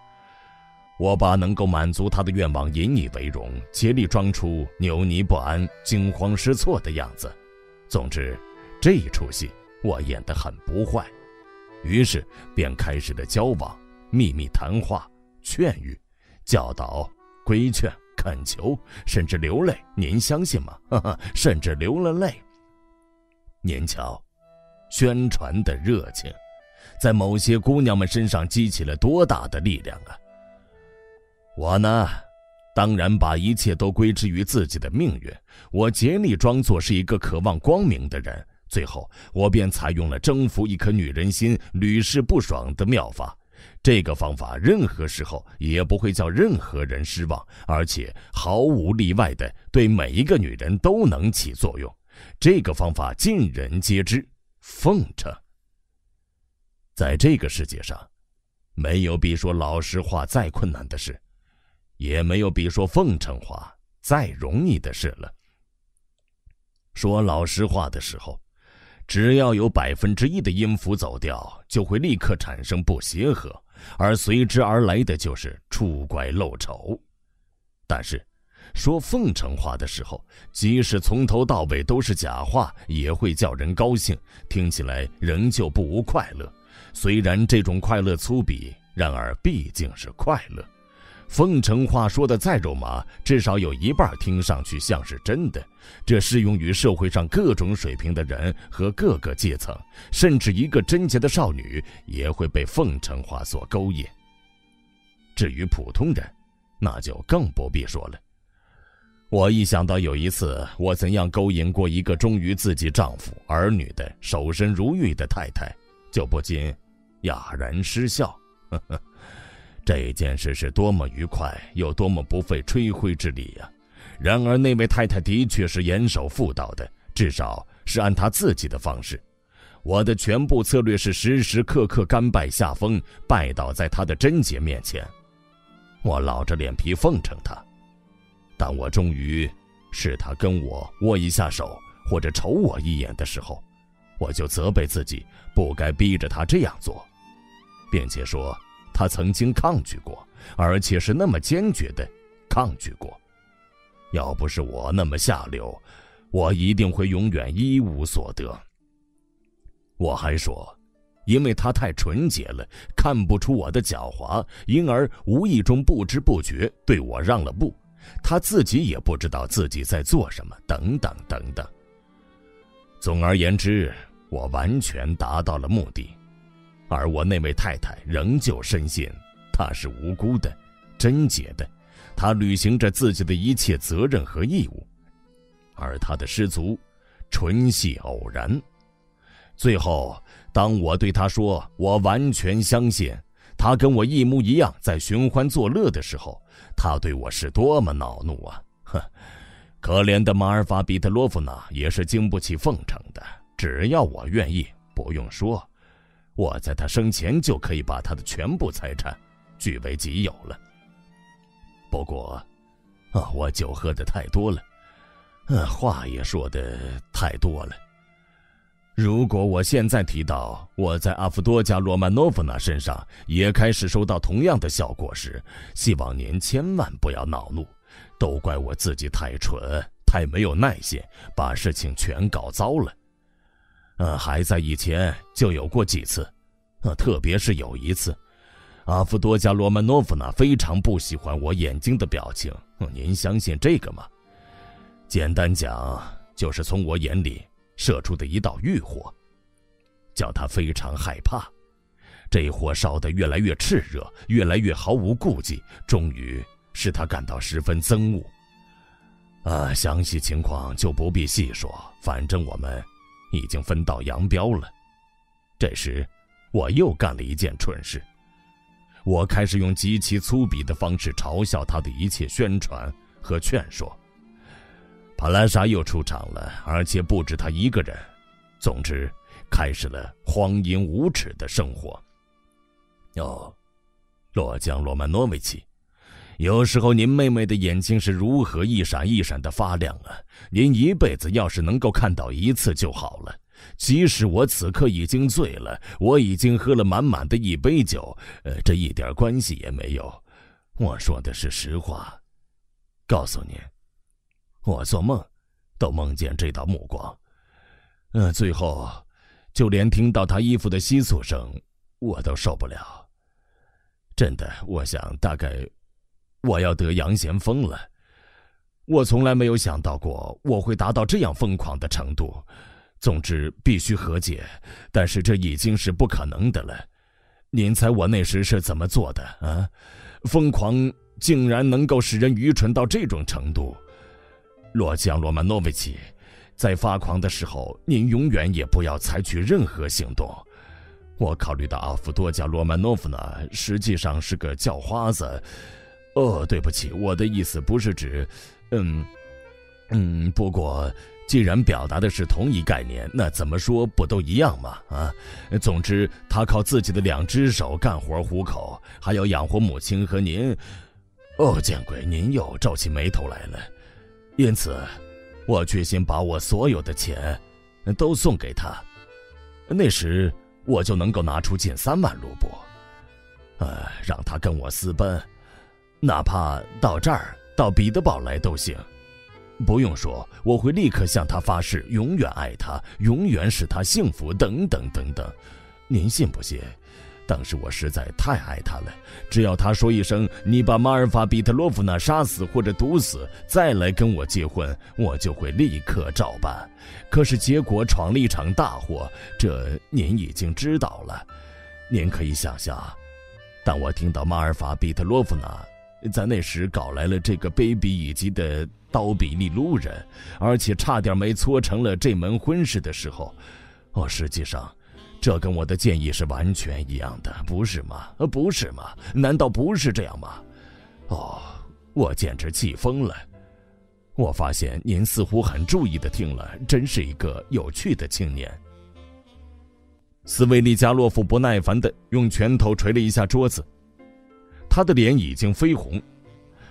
我把能够满足他的愿望引以为荣，竭力装出扭捏不安、惊慌失措的样子。总之，这一出戏我演得很不坏。于是便开始了交往、秘密谈话。劝喻、教导、规劝、恳求，甚至流泪，您相信吗？哈哈，甚至流了泪。您瞧，宣传的热情，在某些姑娘们身上激起了多大的力量啊！我呢，当然把一切都归之于自己的命运。我竭力装作是一个渴望光明的人，最后我便采用了征服一颗女人心、屡试不爽的妙法。这个方法任何时候也不会叫任何人失望，而且毫无例外的对每一个女人都能起作用。这个方法尽人皆知，奉承。在这个世界上，没有比说老实话再困难的事，也没有比说奉承话再容易的事了。说老实话的时候。只要有百分之一的音符走掉，就会立刻产生不协和，而随之而来的就是出怪露丑。但是，说奉承话的时候，即使从头到尾都是假话，也会叫人高兴，听起来仍旧不无快乐。虽然这种快乐粗鄙，然而毕竟是快乐。奉承话说的再肉麻，至少有一半听上去像是真的。这适用于社会上各种水平的人和各个阶层，甚至一个贞洁的少女也会被奉承话所勾引。至于普通人，那就更不必说了。我一想到有一次我怎样勾引过一个忠于自己丈夫、儿女的守身如玉的太太，就不禁哑然失笑。呵呵，这件事是多么愉快，又多么不费吹灰之力呀！然而那位太太的确是严守妇道的，至少是按她自己的方式。我的全部策略是时时刻刻甘拜下风，拜倒在她的贞洁面前。我老着脸皮奉承她。当我终于是她跟我握一下手，或者瞅我一眼的时候，我就责备自己不该逼着她这样做，并且说他曾经抗拒过，而且是那么坚决的抗拒过。要不是我那么下流，我一定会永远一无所得。我还说，因为他太纯洁了，看不出我的狡猾，因而无意中不知不觉对我让了步。他自己也不知道自己在做什么，等等等等。总而言之，我完全达到了目的，而我那位太太仍旧深信她是无辜的、贞洁的，她履行着自己的一切责任和义务，而她的失足纯系偶然。最后，当我对她说我完全相信她跟我一模一样在寻欢作乐的时候，他对我是多么恼怒啊！哼，可怜的马尔法比特洛夫娜也是经不起奉承的。只要我愿意，不用说，我在他生前就可以把他的全部财产据为己有了。不过，啊，我酒喝的太多了，嗯，话也说的太多了。如果我现在提到我在阿夫多加罗曼诺夫娜身上也开始收到同样的效果时，希望您千万不要恼怒，都怪我自己太蠢，太没有耐心，把事情全搞糟了。呃，还在以前就有过几次，呃，特别是有一次，阿夫多加罗曼诺夫娜非常不喜欢我眼睛的表情。您相信这个吗？简单讲，就是从我眼里。射出的一道欲火，叫他非常害怕。这火烧得越来越炽热，越来越毫无顾忌，终于使他感到十分憎恶。啊，详细情况就不必细说，反正我们已经分道扬镳了。这时，我又干了一件蠢事，我开始用极其粗鄙的方式嘲笑他的一切宣传和劝说。帕兰莎又出场了，而且不止他一个人。总之，开始了荒淫无耻的生活。哦，洛江罗曼诺维奇，有时候您妹妹的眼睛是如何一闪一闪的发亮啊！您一辈子要是能够看到一次就好了。即使我此刻已经醉了，我已经喝了满满的一杯酒，呃，这一点关系也没有。我说的是实话，告诉您。我做梦，都梦见这道目光。嗯，最后，就连听到他衣服的窸窣声，我都受不了。真的，我想大概我要得羊贤疯了。我从来没有想到过我会达到这样疯狂的程度。总之，必须和解，但是这已经是不可能的了。您猜我那时是怎么做的啊？疯狂竟然能够使人愚蠢到这种程度。洛江罗曼诺维奇，在发狂的时候，您永远也不要采取任何行动。我考虑到阿夫多加罗曼诺夫娜实际上是个叫花子。哦，对不起，我的意思不是指……嗯，嗯，不过既然表达的是同一概念，那怎么说不都一样吗？啊，总之，他靠自己的两只手干活糊口，还要养活母亲和您。哦，见鬼，您又皱起眉头来了。因此，我决心把我所有的钱都送给他。那时，我就能够拿出近三万卢布，呃，让他跟我私奔，哪怕到这儿到彼得堡来都行。不用说，我会立刻向他发誓，永远爱他，永远使他幸福，等等等等。您信不信？当时我实在太爱他了，只要他说一声“你把马尔法比特洛夫娜杀死或者毒死，再来跟我结婚”，我就会立刻照办。可是结果闯了一场大祸，这您已经知道了。您可以想象，当我听到马尔法比特洛夫娜在那时搞来了这个卑鄙以及的刀比利路人，而且差点没搓成了这门婚事的时候，哦，实际上。这跟我的建议是完全一样的，不是吗？不是吗？难道不是这样吗？哦，我简直气疯了！我发现您似乎很注意的听了，真是一个有趣的青年。斯维利加洛夫不耐烦的用拳头捶了一下桌子，他的脸已经绯红。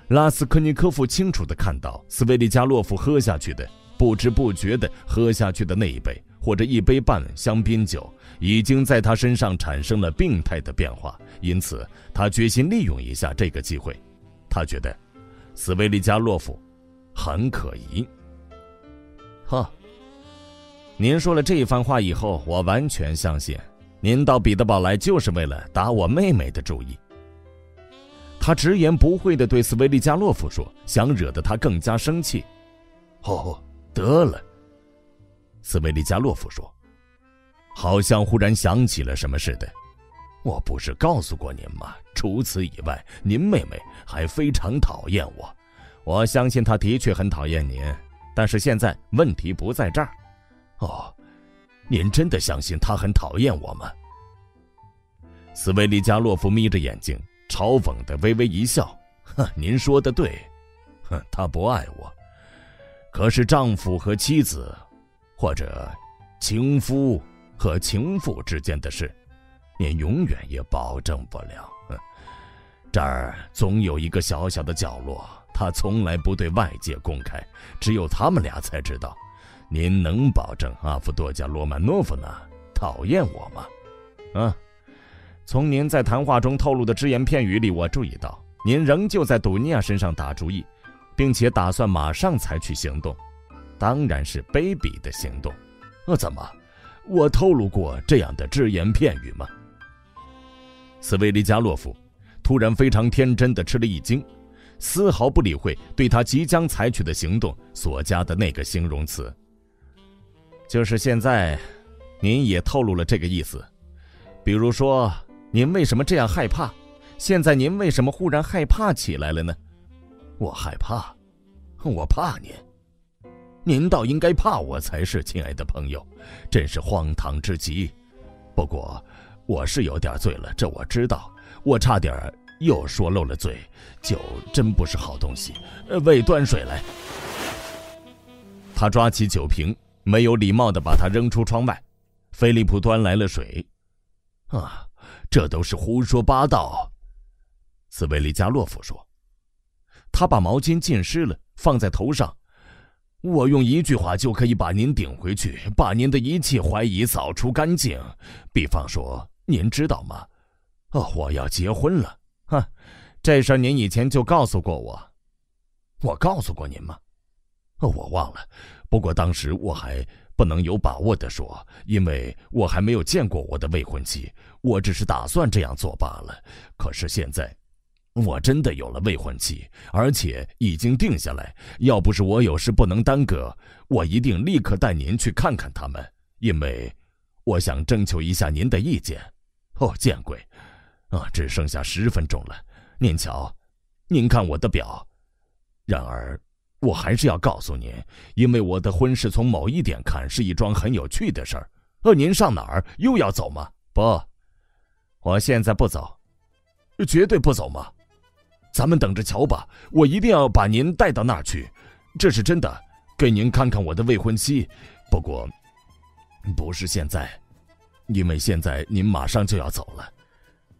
拉斯科尼科夫清楚的看到，斯维利加洛夫喝下去的，不知不觉的喝下去的那一杯。或者一杯半香槟酒已经在他身上产生了病态的变化，因此他决心利用一下这个机会。他觉得斯维利加洛夫很可疑。哈，您说了这一番话以后，我完全相信您到彼得堡来就是为了打我妹妹的主意。他直言不讳地对斯维利加洛夫说，想惹得他更加生气。哦，得了。斯维利加洛夫说：“好像忽然想起了什么似的，我不是告诉过您吗？除此以外，您妹妹还非常讨厌我。我相信她的确很讨厌您，但是现在问题不在这儿。哦，您真的相信她很讨厌我吗？”斯维利加洛夫眯着眼睛，嘲讽的微微一笑：“ 哼，您说的对，哼，她不爱我，可是丈夫和妻子。”或者，情夫和情妇之间的事，您永远也保证不了。这儿总有一个小小的角落，他从来不对外界公开，只有他们俩才知道。您能保证阿夫多加罗曼诺夫娜讨厌我吗？啊，从您在谈话中透露的只言片语里，我注意到您仍旧在杜尼亚身上打主意，并且打算马上采取行动。当然是卑鄙的行动，呃，怎么，我透露过这样的只言片语吗？斯维利加洛夫突然非常天真的吃了一惊，丝毫不理会对他即将采取的行动所加的那个形容词。就是现在，您也透露了这个意思，比如说，您为什么这样害怕？现在您为什么忽然害怕起来了呢？我害怕，我怕您。您倒应该怕我才是，亲爱的朋友，真是荒唐之极。不过，我是有点醉了，这我知道。我差点又说漏了嘴，酒真不是好东西。呃，喂，端水来。他抓起酒瓶，没有礼貌的把它扔出窗外。菲利普端来了水。啊，这都是胡说八道。斯维利加洛夫说。他把毛巾浸湿了，放在头上。我用一句话就可以把您顶回去，把您的一切怀疑扫除干净。比方说，您知道吗？哦，我要结婚了。哼，这事儿您以前就告诉过我。我告诉过您吗？哦，我忘了。不过当时我还不能有把握的说，因为我还没有见过我的未婚妻。我只是打算这样做罢了。可是现在。我真的有了未婚妻，而且已经定下来。要不是我有事不能耽搁，我一定立刻带您去看看他们，因为我想征求一下您的意见。哦，见鬼！啊，只剩下十分钟了。您瞧，您看我的表。然而，我还是要告诉您，因为我的婚事从某一点看是一桩很有趣的事儿。呃，您上哪儿？又要走吗？不，我现在不走，绝对不走吗？咱们等着瞧吧，我一定要把您带到那儿去，这是真的，给您看看我的未婚妻。不过，不是现在，因为现在您马上就要走了。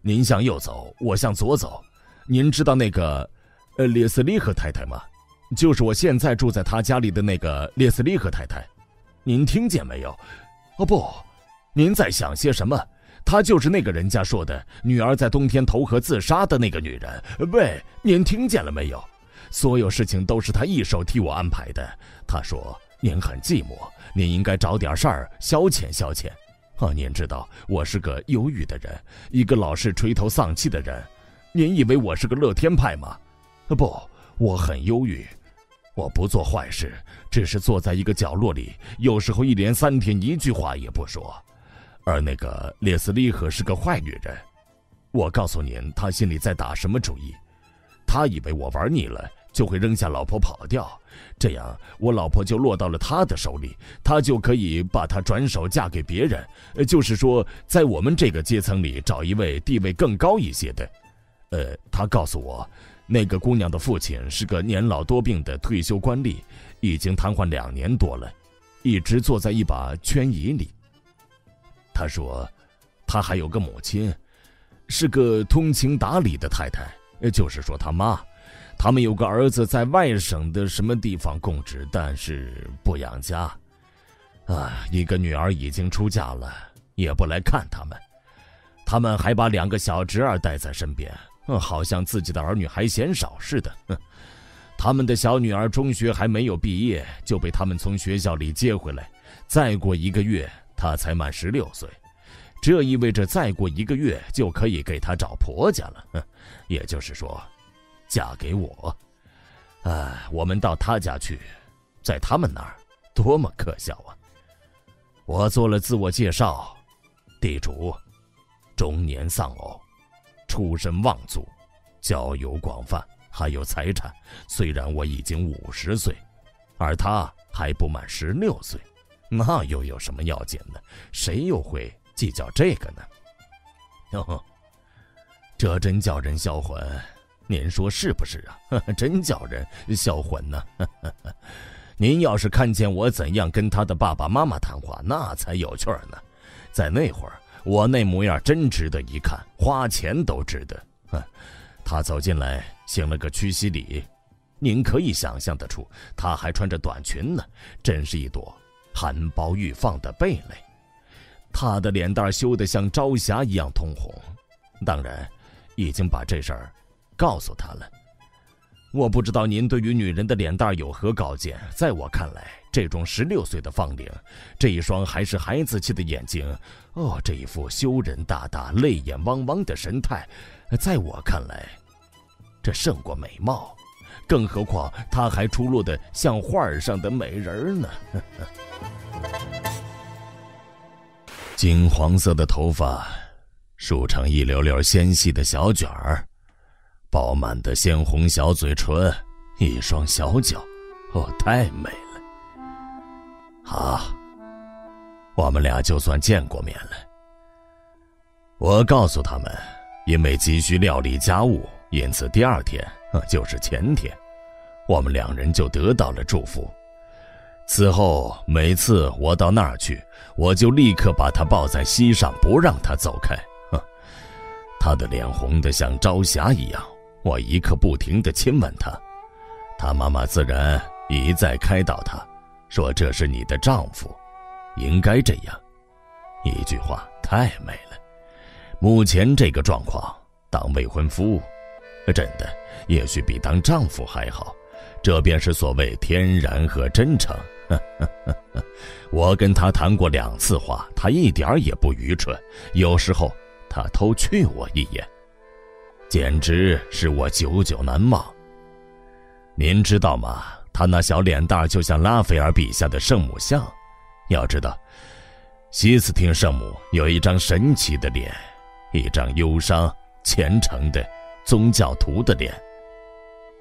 您向右走，我向左走。您知道那个，呃，列斯利赫太太吗？就是我现在住在他家里的那个列斯利赫太太。您听见没有？哦不，您在想些什么？她就是那个人家说的女儿在冬天投河自杀的那个女人。喂，您听见了没有？所有事情都是她一手替我安排的。她说您很寂寞，您应该找点事儿消遣消遣。啊，您知道我是个忧郁的人，一个老是垂头丧气的人。您以为我是个乐天派吗？不，我很忧郁。我不做坏事，只是坐在一个角落里，有时候一连三天一句话也不说。而那个列斯利赫是个坏女人，我告诉您，她心里在打什么主意？她以为我玩腻了，就会扔下老婆跑掉，这样我老婆就落到了她的手里，她就可以把她转手嫁给别人。就是说，在我们这个阶层里找一位地位更高一些的。呃，她告诉我。那个姑娘的父亲是个年老多病的退休官吏，已经瘫痪两年多了，一直坐在一把圈椅里。他说，他还有个母亲，是个通情达理的太太，就是说他妈。他们有个儿子在外省的什么地方供职，但是不养家。啊，一个女儿已经出嫁了，也不来看他们。他们还把两个小侄儿带在身边。好像自己的儿女还嫌少似的。哼，他们的小女儿中学还没有毕业，就被他们从学校里接回来。再过一个月，她才满十六岁，这意味着再过一个月就可以给她找婆家了。哼，也就是说，嫁给我。哎，我们到他家去，在他们那儿，多么可笑啊！我做了自我介绍，地主，中年丧偶。出身望族，交友广泛，还有财产。虽然我已经五十岁，而他还不满十六岁，那又有什么要紧呢？谁又会计较这个呢？哟，这真叫人销魂，您说是不是啊？真叫人销魂呢！您要是看见我怎样跟他的爸爸妈妈谈话，那才有趣儿呢。在那会儿。我那模样真值得一看，花钱都值得。哼，他走进来，行了个屈膝礼。您可以想象得出，他还穿着短裙呢，真是一朵含苞欲放的蓓蕾。他的脸蛋羞得像朝霞一样通红，当然，已经把这事儿告诉他了。我不知道您对于女人的脸蛋有何高见，在我看来。这种十六岁的芳龄，这一双还是孩子气的眼睛，哦，这一副羞人大大、泪眼汪汪的神态，在我看来，这胜过美貌。更何况，她还出落的像画上的美人呢。金黄色的头发，梳成一绺绺纤细的小卷儿，饱满的鲜红小嘴唇，一双小脚，哦，太美了。好，我们俩就算见过面了。我告诉他们，因为急需料理家务，因此第二天，就是前天，我们两人就得到了祝福。此后每次我到那儿去，我就立刻把他抱在膝上，不让他走开。他的脸红得像朝霞一样，我一刻不停地亲吻他。他妈妈自然一再开导他。说这是你的丈夫，应该这样。一句话太美了。目前这个状况，当未婚夫，真的也许比当丈夫还好。这便是所谓天然和真诚。我跟他谈过两次话，他一点也不愚蠢。有时候他偷觑我一眼，简直是我久久难忘。您知道吗？他那小脸蛋就像拉斐尔笔下的圣母像，要知道，西斯汀圣母有一张神奇的脸，一张忧伤虔诚的宗教徒的脸。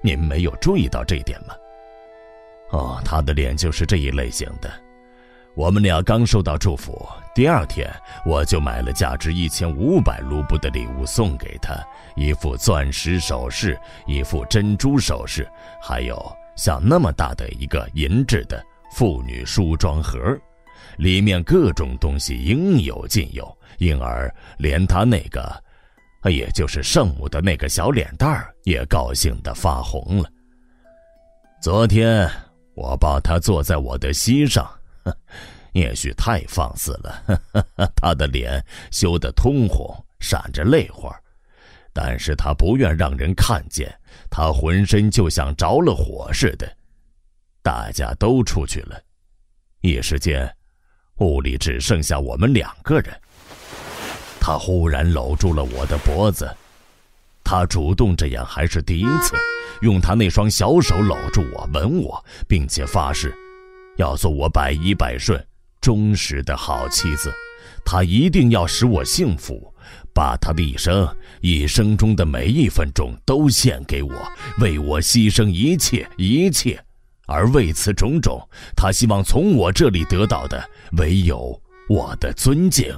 您没有注意到这一点吗？哦，他的脸就是这一类型的。我们俩刚收到祝福，第二天我就买了价值一千五百卢布的礼物送给他：一副钻石首饰，一副珍珠首饰，还有。像那么大的一个银质的妇女梳妆盒，里面各种东西应有尽有，因而连他那个，也就是圣母的那个小脸蛋儿也高兴的发红了。昨天我抱她坐在我的膝上，也许太放肆了，她的脸羞得通红，闪着泪花。但是他不愿让人看见，他浑身就像着了火似的。大家都出去了，一时间，屋里只剩下我们两个人。他忽然搂住了我的脖子，他主动这样还是第一次，用他那双小手搂住我，吻我，并且发誓，要做我百依百顺、忠实的好妻子。他一定要使我幸福，把他的一生、一生中的每一分钟都献给我，为我牺牲一切一切。而为此种种，他希望从我这里得到的唯有我的尊敬。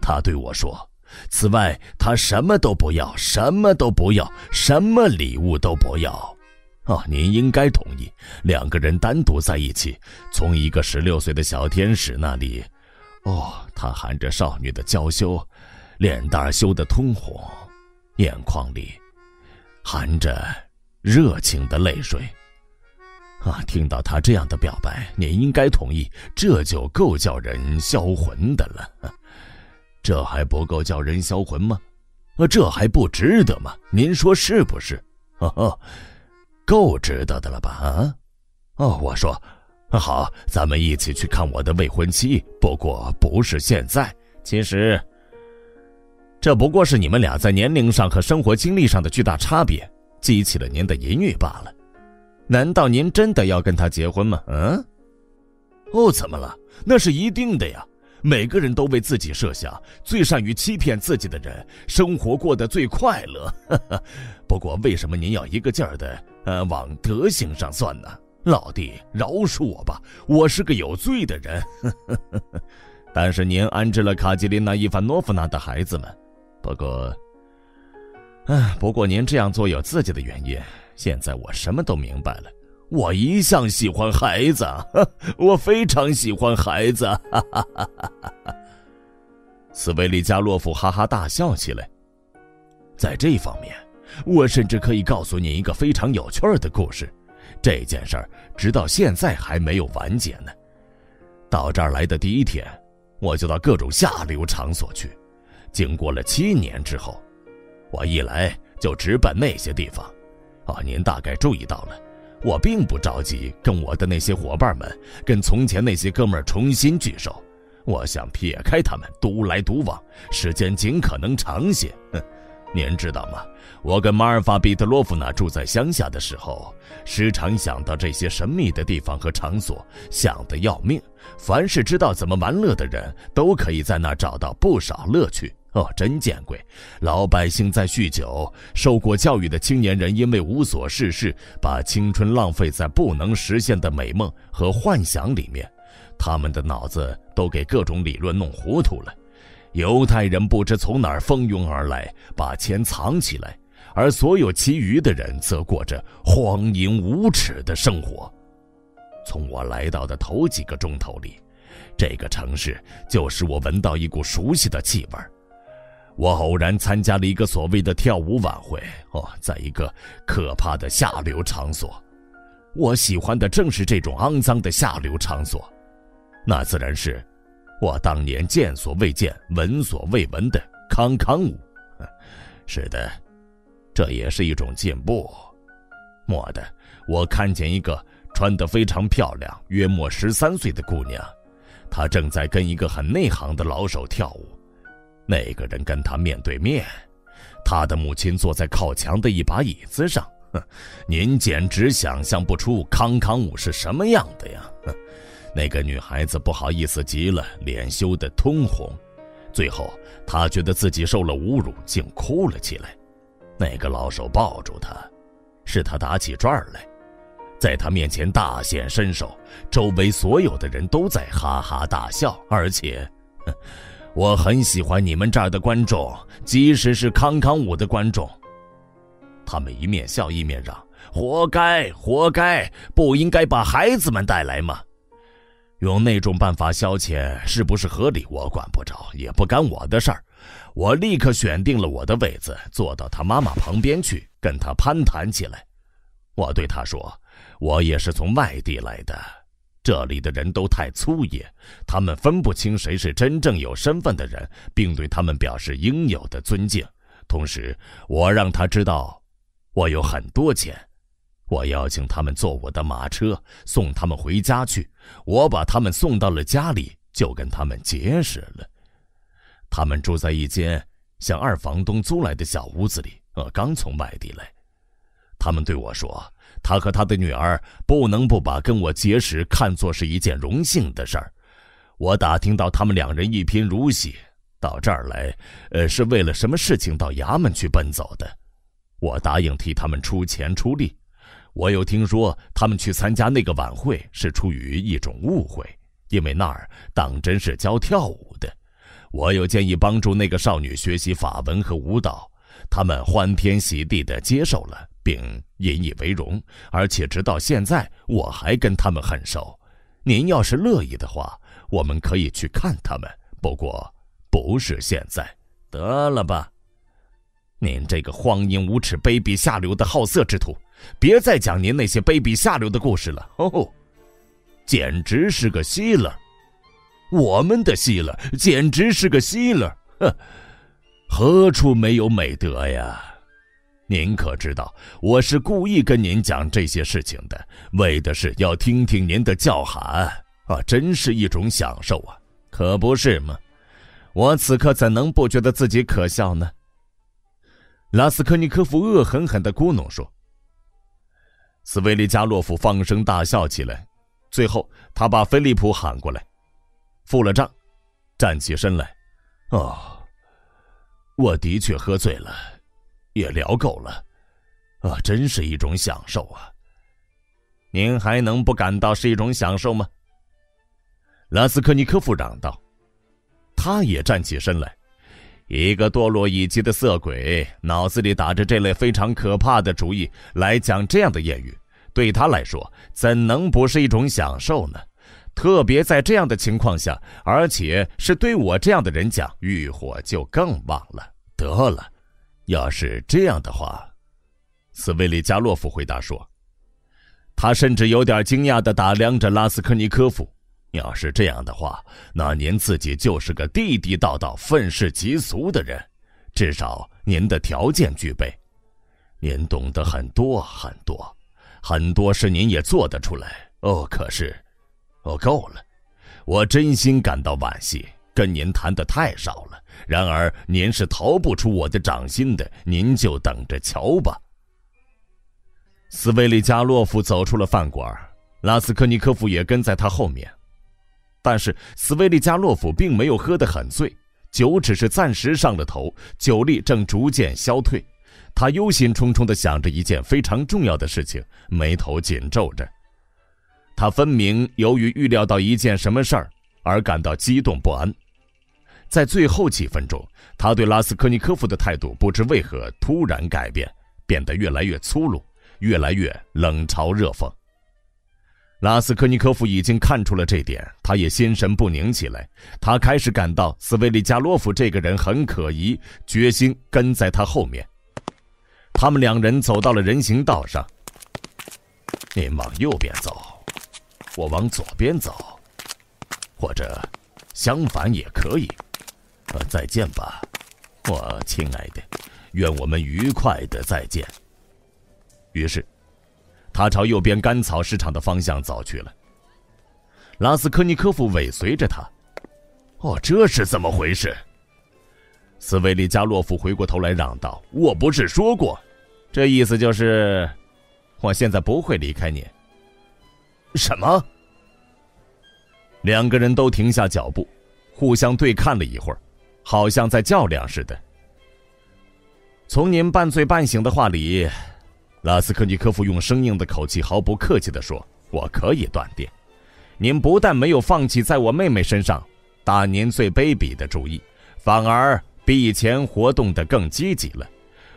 他对我说：“此外，他什么都不要，什么都不要，什么礼物都不要。”哦，您应该同意，两个人单独在一起，从一个十六岁的小天使那里，哦，他含着少女的娇羞，脸蛋羞得通红，眼眶里含着热情的泪水。啊，听到他这样的表白，您应该同意，这就够叫人销魂的了。这还不够叫人销魂吗？啊，这还不值得吗？您说是不是？哦，够值得的了吧？啊，哦，我说，好，咱们一起去看我的未婚妻。不过不是现在。其实，这不过是你们俩在年龄上和生活经历上的巨大差别，激起了您的淫欲罢了。难道您真的要跟他结婚吗？嗯？哦，怎么了？那是一定的呀。每个人都为自己设想，最善于欺骗自己的人，生活过得最快乐。不过，为什么您要一个劲儿的呃往德行上算呢？老弟，饶恕我吧，我是个有罪的人。但是您安置了卡吉琳娜·伊凡诺夫娜的孩子们。不过，唉，不过您这样做有自己的原因。现在我什么都明白了。我一向喜欢孩子，我非常喜欢孩子。斯维利加洛夫哈哈大笑起来。在这方面，我甚至可以告诉你一个非常有趣的故事。这件事儿直到现在还没有完结呢。到这儿来的第一天，我就到各种下流场所去。经过了七年之后，我一来就直奔那些地方。哦，您大概注意到了。我并不着急跟我的那些伙伴们，跟从前那些哥们儿重新聚首。我想撇开他们，独来独往，时间尽可能长些。哼，您知道吗？我跟马尔法·彼得洛夫娜住在乡下的时候，时常想到这些神秘的地方和场所，想得要命。凡是知道怎么玩乐的人，都可以在那儿找到不少乐趣。哦，真见鬼！老百姓在酗酒，受过教育的青年人因为无所事事，把青春浪费在不能实现的美梦和幻想里面，他们的脑子都给各种理论弄糊涂了。犹太人不知从哪儿蜂拥而来，把钱藏起来，而所有其余的人则过着荒淫无耻的生活。从我来到的头几个钟头里，这个城市就使我闻到一股熟悉的气味儿。我偶然参加了一个所谓的跳舞晚会，哦，在一个可怕的下流场所。我喜欢的正是这种肮脏的下流场所，那自然是我当年见所未见、闻所未闻的康康舞。是的，这也是一种进步。蓦的，我看见一个穿得非常漂亮、约莫十三岁的姑娘，她正在跟一个很内行的老手跳舞。那个人跟他面对面，他的母亲坐在靠墙的一把椅子上。哼，您简直想象不出康康舞是什么样的呀！哼，那个女孩子不好意思极了，脸羞得通红。最后，她觉得自己受了侮辱，竟哭了起来。那个老手抱住她，使她打起转来，在她面前大显身手。周围所有的人都在哈哈大笑，而且，我很喜欢你们这儿的观众，即使是康康舞的观众。他们一面笑一面嚷：“活该，活该，不应该把孩子们带来吗？用那种办法消遣是不是合理？我管不着，也不干我的事儿。我立刻选定了我的位子，坐到他妈妈旁边去，跟他攀谈起来。我对他说：“我也是从外地来的。”这里的人都太粗野，他们分不清谁是真正有身份的人，并对他们表示应有的尊敬。同时，我让他知道，我有很多钱。我邀请他们坐我的马车，送他们回家去。我把他们送到了家里，就跟他们结识了。他们住在一间向二房东租来的小屋子里，我，刚从外地来。他们对我说，他和他的女儿不能不把跟我结识看作是一件荣幸的事儿。我打听到他们两人一贫如洗，到这儿来，呃，是为了什么事情到衙门去奔走的。我答应替他们出钱出力。我又听说他们去参加那个晚会是出于一种误会，因为那儿当真是教跳舞的。我又建议帮助那个少女学习法文和舞蹈，他们欢天喜地地接受了，并引以为荣，而且直到现在我还跟他们很熟。您要是乐意的话，我们可以去看他们，不过不是现在。得了吧，您这个荒淫无耻、卑鄙下流的好色之徒！别再讲您那些卑鄙下流的故事了哦，简直是个希勒！我们的希勒简直是个希勒！哼，何处没有美德呀？您可知道，我是故意跟您讲这些事情的，为的是要听听您的叫喊啊！真是一种享受啊，可不是吗？我此刻怎能不觉得自己可笑呢？拉斯科尼科夫恶狠狠地咕哝说。斯维利加洛夫放声大笑起来，最后他把菲利普喊过来，付了账，站起身来。哦，我的确喝醉了，也聊够了，啊，真是一种享受啊！您还能不感到是一种享受吗？拉斯科尼科夫嚷道。他也站起身来，一个堕落已极的色鬼，脑子里打着这类非常可怕的主意来讲这样的谚语。对他来说，怎能不是一种享受呢？特别在这样的情况下，而且是对我这样的人讲，欲火就更旺了。得了，要是这样的话，斯维里加洛夫回答说，他甚至有点惊讶地打量着拉斯科尼科夫。要是这样的话，那您自己就是个地地道道、愤世嫉俗的人，至少您的条件具备，您懂得很多很多。很多事您也做得出来哦，可是，哦，够了，我真心感到惋惜，跟您谈的太少了。然而您是逃不出我的掌心的，您就等着瞧吧。斯维利加洛夫走出了饭馆，拉斯科尼科夫也跟在他后面。但是斯维利加洛夫并没有喝得很醉，酒只是暂时上了头，酒力正逐渐消退。他忧心忡忡地想着一件非常重要的事情，眉头紧皱着。他分明由于预料到一件什么事儿而感到激动不安。在最后几分钟，他对拉斯科尼科夫的态度不知为何突然改变，变得越来越粗鲁，越来越冷嘲热讽。拉斯科尼科夫已经看出了这点，他也心神不宁起来。他开始感到斯维利加洛夫这个人很可疑，决心跟在他后面。他们两人走到了人行道上。您往右边走，我往左边走，或者相反也可以。呃，再见吧，我亲爱的，愿我们愉快的再见。于是，他朝右边干草市场的方向走去了。拉斯科尼科夫尾随着他。哦，这是怎么回事？斯维利加洛夫回过头来嚷道：“我不是说过？”这意思就是，我现在不会离开你。什么？两个人都停下脚步，互相对看了一会儿，好像在较量似的。从您半醉半醒的话里，拉斯科尼科夫用生硬的口气毫不客气的说：“我可以断定，您不但没有放弃在我妹妹身上打您最卑鄙的主意，反而比以前活动的更积极了。”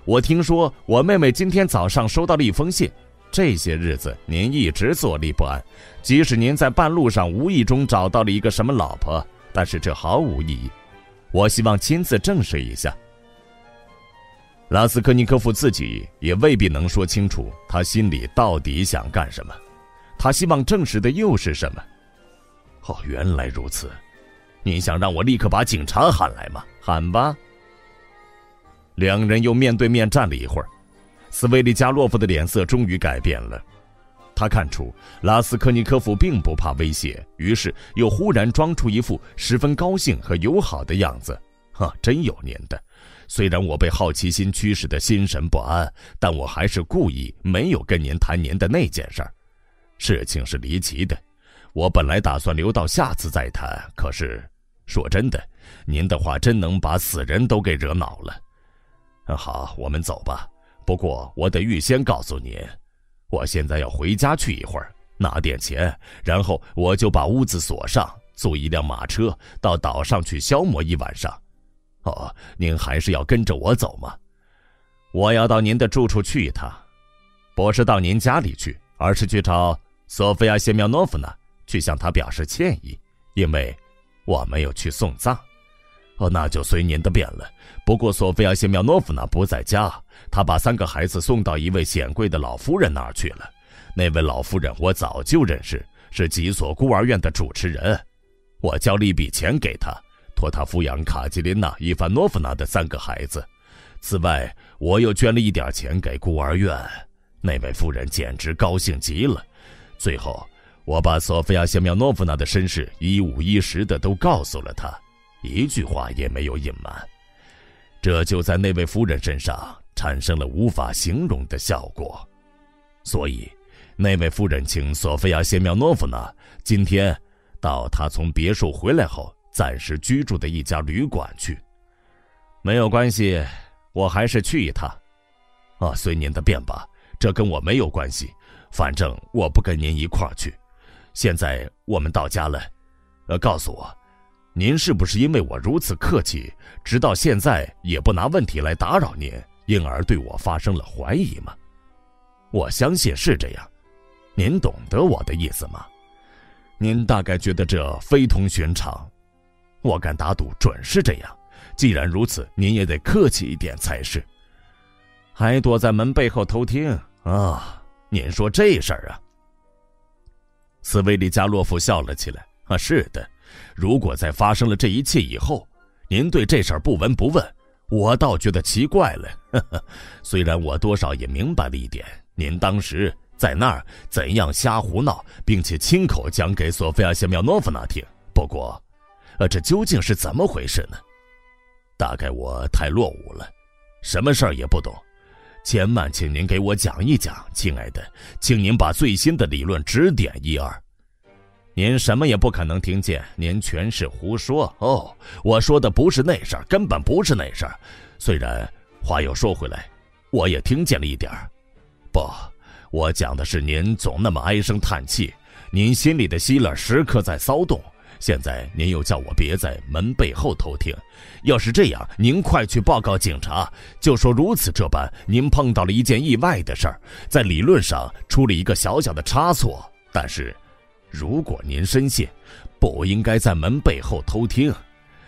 我听说我妹妹今天早上收到了一封信。这些日子您一直坐立不安，即使您在半路上无意中找到了一个什么老婆，但是这毫无意义。我希望亲自证实一下。拉斯科尼科夫自己也未必能说清楚他心里到底想干什么，他希望证实的又是什么？哦，原来如此。你想让我立刻把警察喊来吗？喊吧。两人又面对面站了一会儿，斯维利加洛夫的脸色终于改变了，他看出拉斯科尼科夫并不怕威胁，于是又忽然装出一副十分高兴和友好的样子。哈，真有您的！虽然我被好奇心驱使的心神不安，但我还是故意没有跟您谈您的那件事儿。事情是离奇的，我本来打算留到下次再谈。可是，说真的，您的话真能把死人都给惹恼了。好，我们走吧。不过我得预先告诉您。我现在要回家去一会儿，拿点钱，然后我就把屋子锁上，租一辆马车到岛上去消磨一晚上。哦，您还是要跟着我走吗？我要到您的住处去一趟，不是到您家里去，而是去找索菲亚·谢苗诺夫娜，去向她表示歉意，因为我没有去送葬。哦，那就随您的便了。不过索菲亚·谢苗诺夫娜不在家。他把三个孩子送到一位显贵的老夫人那儿去了。那位老夫人我早就认识，是几所孤儿院的主持人。我交了一笔钱给他，托他抚养卡吉琳娜·伊凡诺夫娜的三个孩子。此外，我又捐了一点钱给孤儿院。那位夫人简直高兴极了。最后，我把索菲亚·谢苗诺夫娜的身世一五一十的都告诉了她，一句话也没有隐瞒。这就在那位夫人身上。产生了无法形容的效果，所以，那位夫人请索菲亚·谢苗诺夫娜今天到她从别墅回来后暂时居住的一家旅馆去。没有关系，我还是去一趟。啊，随您的便吧，这跟我没有关系，反正我不跟您一块儿去。现在我们到家了，呃，告诉我，您是不是因为我如此客气，直到现在也不拿问题来打扰您？因而对我发生了怀疑吗？我相信是这样，您懂得我的意思吗？您大概觉得这非同寻常，我敢打赌准是这样。既然如此，您也得客气一点才是。还躲在门背后偷听啊？您说这事儿啊？斯维利加洛夫笑了起来。啊，是的，如果在发生了这一切以后，您对这事儿不闻不问。我倒觉得奇怪了，呵呵，虽然我多少也明白了一点，您当时在那儿怎样瞎胡闹，并且亲口讲给索菲亚·谢苗诺夫娜听。不过，呃，这究竟是怎么回事呢？大概我太落伍了，什么事儿也不懂。千万请您给我讲一讲，亲爱的，请您把最新的理论指点一二。您什么也不可能听见，您全是胡说哦！我说的不是那事儿，根本不是那事儿。虽然话又说回来，我也听见了一点儿。不，我讲的是您总那么唉声叹气，您心里的希勒时刻在骚动。现在您又叫我别在门背后偷听，要是这样，您快去报告警察，就说如此这般，您碰到了一件意外的事儿，在理论上出了一个小小的差错，但是。如果您深信不应该在门背后偷听，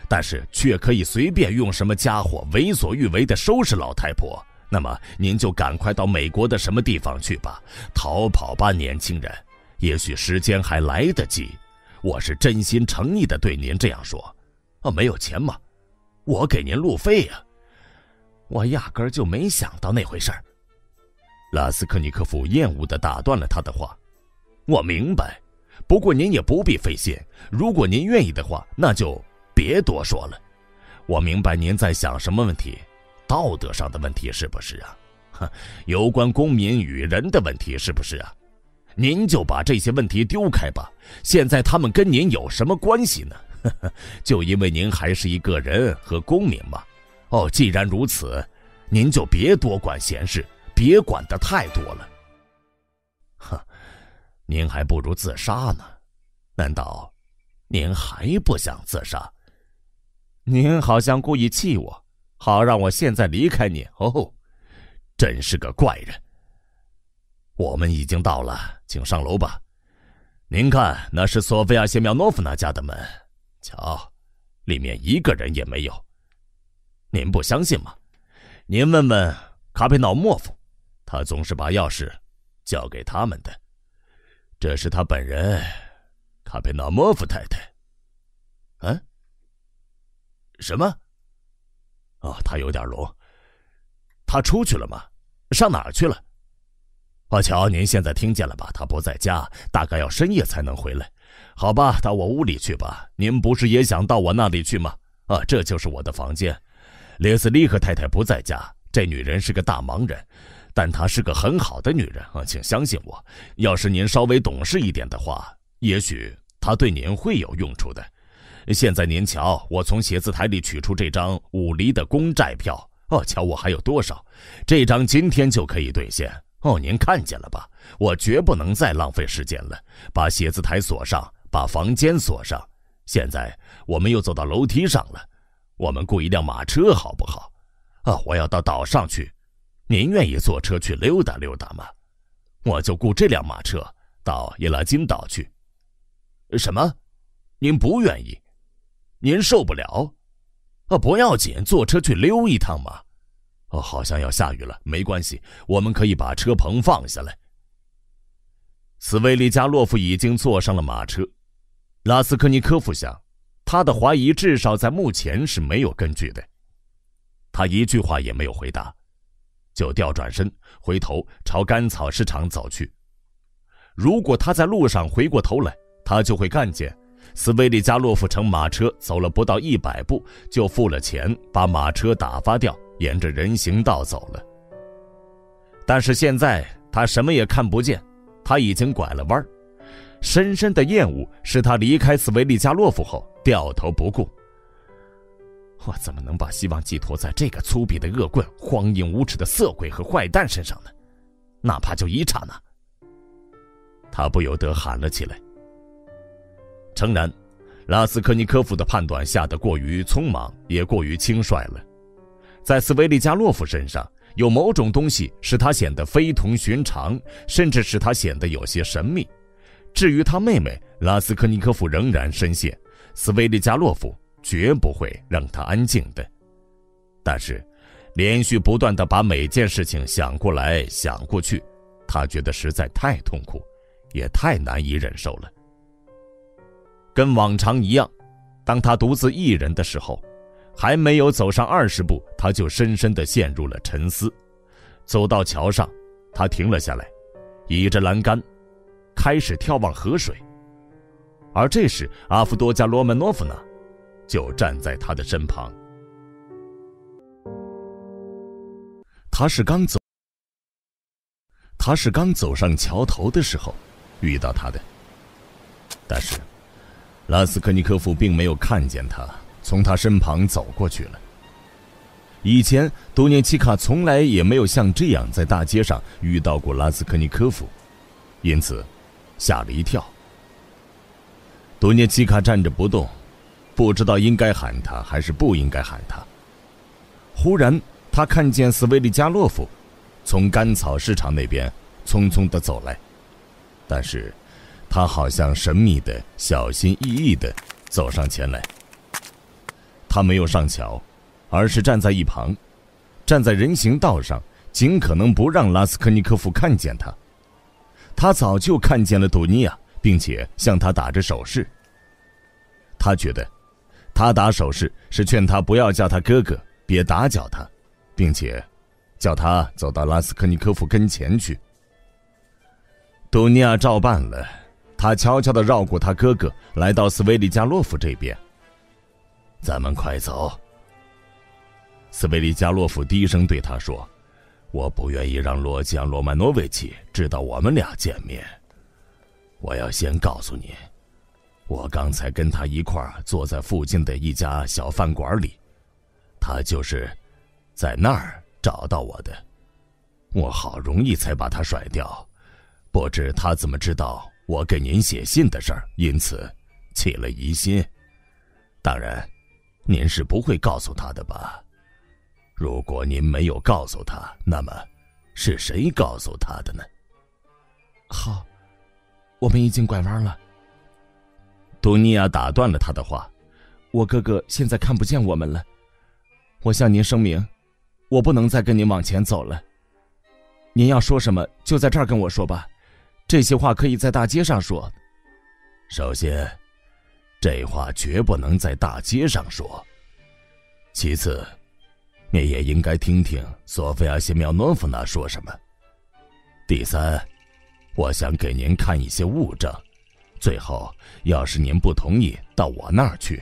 但是却可以随便用什么家伙为所欲为的收拾老太婆，那么您就赶快到美国的什么地方去吧，逃跑吧，年轻人！也许时间还来得及。我是真心诚意的对您这样说。哦，没有钱吗？我给您路费呀。我压根儿就没想到那回事儿。拉斯科尼科夫厌恶的打断了他的话。我明白。不过您也不必费心，如果您愿意的话，那就别多说了。我明白您在想什么问题，道德上的问题是不是啊？哼，有关公民与人的问题是不是啊？您就把这些问题丢开吧。现在他们跟您有什么关系呢？呵 呵就因为您还是一个人和公民嘛。哦，既然如此，您就别多管闲事，别管的太多了。哼。您还不如自杀呢，难道您还不想自杀？您好像故意气我，好让我现在离开您。哦，真是个怪人。我们已经到了，请上楼吧。您看，那是索菲亚·谢苗诺夫娜家的门，瞧，里面一个人也没有。您不相信吗？您问问卡佩瑙莫夫，他总是把钥匙交给他们的。这是他本人，卡佩纳莫夫太太。嗯？什么？哦，他有点聋。他出去了吗？上哪儿去了？阿乔，您现在听见了吧？他不在家，大概要深夜才能回来。好吧，到我屋里去吧。您不是也想到我那里去吗？啊，这就是我的房间。列斯利克太太不在家，这女人是个大忙人，但她是个很好的女人啊，请相信我。要是您稍微懂事一点的话，也许她对您会有用处的。现在您瞧，我从写字台里取出这张五厘的公债票。哦，瞧我还有多少？这张今天就可以兑现。哦，您看见了吧？我绝不能再浪费时间了。把写字台锁上，把房间锁上。现在我们又走到楼梯上了。我们雇一辆马车好不好？啊，我要到岛上去。您愿意坐车去溜达溜达吗？我就雇这辆马车到伊拉金岛去。什么？您不愿意？您受不了？啊，不要紧，坐车去溜一趟嘛。哦，好像要下雨了，没关系，我们可以把车棚放下来。斯维利加洛夫已经坐上了马车，拉斯科尼科夫想，他的怀疑至少在目前是没有根据的。他一句话也没有回答，就调转身，回头朝甘草市场走去。如果他在路上回过头来，他就会看见。斯维利加洛夫乘马车走了不到一百步，就付了钱，把马车打发掉，沿着人行道走了。但是现在他什么也看不见，他已经拐了弯儿深深的厌恶使他离开斯维利加洛夫后掉头不顾。我怎么能把希望寄托在这个粗鄙的恶棍、荒淫无耻的色鬼和坏蛋身上呢？哪怕就一刹那，他不由得喊了起来。诚然，拉斯科尼科夫的判断下得过于匆忙，也过于轻率了。在斯维利加洛夫身上，有某种东西使他显得非同寻常，甚至使他显得有些神秘。至于他妹妹拉斯科尼科夫，仍然深陷，斯维利加洛夫绝不会让他安静的。但是，连续不断的把每件事情想过来想过去，他觉得实在太痛苦，也太难以忍受了。跟往常一样，当他独自一人的时候，还没有走上二十步，他就深深地陷入了沉思。走到桥上，他停了下来，倚着栏杆，开始眺望河水。而这时，阿夫多加罗门诺夫娜就站在他的身旁。他是刚走，他是刚走上桥头的时候遇到他的，但是。拉斯科尼科夫并没有看见他从他身旁走过去了。以前，多涅奇卡从来也没有像这样在大街上遇到过拉斯科尼科夫，因此吓了一跳。多涅奇卡站着不动，不知道应该喊他还是不应该喊他。忽然，他看见斯维利加洛夫从甘草市场那边匆匆地走来，但是。他好像神秘的、小心翼翼的走上前来。他没有上桥，而是站在一旁，站在人行道上，尽可能不让拉斯科尼科夫看见他。他早就看见了杜尼亚，并且向他打着手势。他觉得，他打手势是劝他不要叫他哥哥，别打搅他，并且叫他走到拉斯科尼科夫跟前去。杜尼亚照办了。他悄悄地绕过他哥哥，来到斯维利加洛夫这边。咱们快走。斯维利加洛夫低声对他说：“我不愿意让罗吉昂·罗曼诺维奇知道我们俩见面。我要先告诉你，我刚才跟他一块儿坐在附近的一家小饭馆里，他就是在那儿找到我的。我好容易才把他甩掉，不知他怎么知道。”我给您写信的事儿，因此起了疑心。当然，您是不会告诉他的吧？如果您没有告诉他，那么是谁告诉他的呢？好，我们已经拐弯了。杜尼亚打断了他的话：“我哥哥现在看不见我们了。我向您声明，我不能再跟您往前走了。您要说什么，就在这儿跟我说吧。”这些话可以在大街上说。首先，这话绝不能在大街上说。其次，你也应该听听索菲亚·谢苗诺夫娜说什么。第三，我想给您看一些物证。最后，要是您不同意到我那儿去，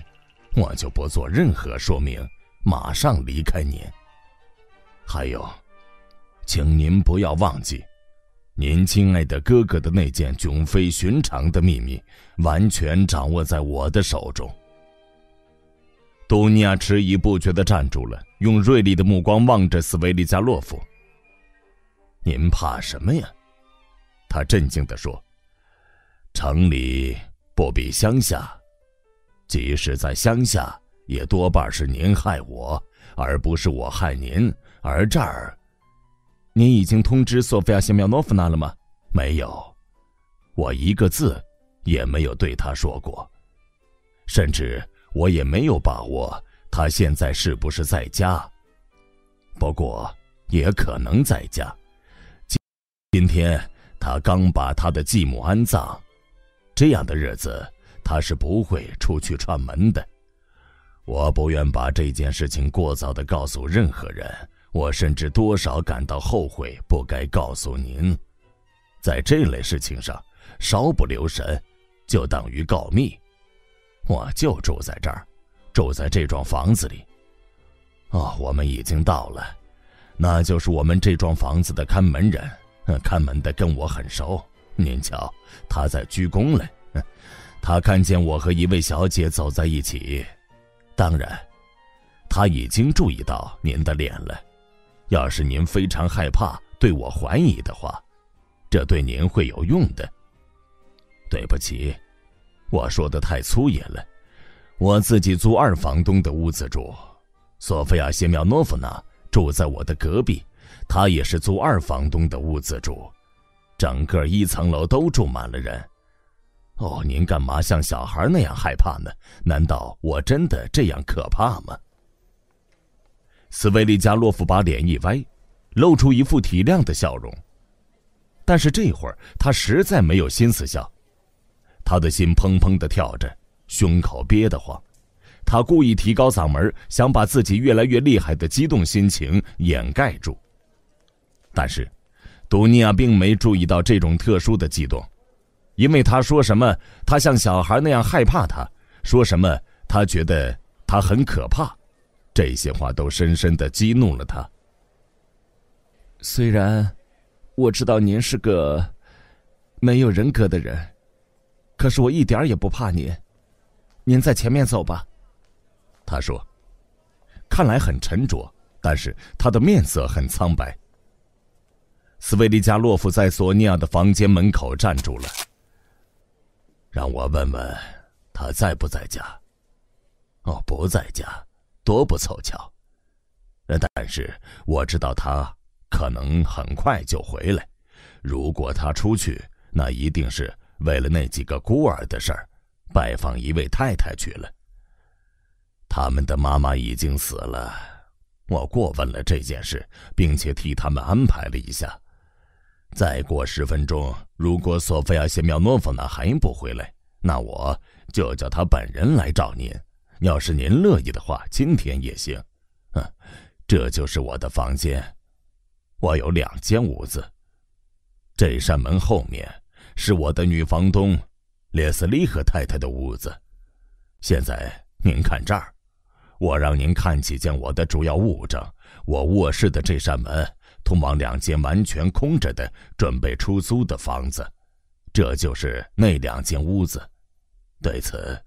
我就不做任何说明，马上离开您。还有，请您不要忘记，您亲爱的哥哥的那件迥非寻常的秘密，完全掌握在我的手中。杜尼亚迟疑不决的站住了，用锐利的目光望着斯维利加洛夫。您怕什么呀？他镇静地说：“城里不比乡下，即使在乡下，也多半是您害我，而不是我害您。而这儿，您已经通知索菲亚·谢苗诺夫娜了吗？没有，我一个字也没有对他说过，甚至我也没有把握他现在是不是在家。不过，也可能在家。”今天他刚把他的继母安葬，这样的日子他是不会出去串门的。我不愿把这件事情过早的告诉任何人，我甚至多少感到后悔，不该告诉您。在这类事情上，稍不留神，就等于告密。我就住在这儿，住在这幢房子里。哦，我们已经到了，那就是我们这幢房子的看门人。看门的跟我很熟，您瞧，他在鞠躬嘞。他看见我和一位小姐走在一起，当然，他已经注意到您的脸了。要是您非常害怕对我怀疑的话，这对您会有用的。对不起，我说的太粗野了。我自己租二房东的屋子住，索菲亚·谢苗诺夫娜住在我的隔壁。她也是租二房东的屋子住，整个一层楼都住满了人。哦，您干嘛像小孩那样害怕呢？难道我真的这样可怕吗？斯维利加洛夫把脸一歪，露出一副体谅的笑容。但是这会儿他实在没有心思笑，他的心砰砰的跳着，胸口憋得慌。他故意提高嗓门，想把自己越来越厉害的激动心情掩盖住。但是，杜尼亚并没注意到这种特殊的激动，因为他说什么，他像小孩那样害怕他，说什么他觉得他很可怕，这些话都深深的激怒了他。虽然我知道您是个没有人格的人，可是我一点也不怕您。您在前面走吧，他说，看来很沉着，但是他的面色很苍白。斯维利加洛夫在索尼娅的房间门口站住了。让我问问，他在不在家？哦，不在家，多不凑巧。但是我知道他可能很快就回来。如果他出去，那一定是为了那几个孤儿的事儿，拜访一位太太去了。他们的妈妈已经死了，我过问了这件事，并且替他们安排了一下。再过十分钟，如果索菲亚·谢苗诺夫娜还不回来，那我就叫她本人来找您。要是您乐意的话，今天也行。嗯，这就是我的房间。我有两间屋子。这扇门后面是我的女房东列斯利赫太太的屋子。现在您看这儿，我让您看几件我的主要物证。我卧室的这扇门。通往两间完全空着的、准备出租的房子，这就是那两间屋子。对此，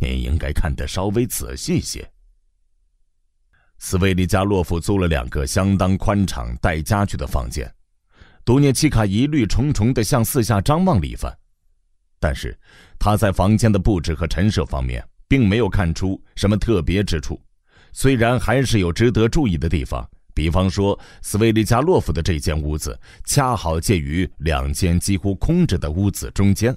您应该看得稍微仔细些。斯维利加洛夫租了两个相当宽敞、带家具的房间。杜涅奇卡疑虑重重地向四下张望了一番，但是他在房间的布置和陈设方面并没有看出什么特别之处，虽然还是有值得注意的地方。比方说，斯维利加洛夫的这间屋子恰好介于两间几乎空着的屋子中间。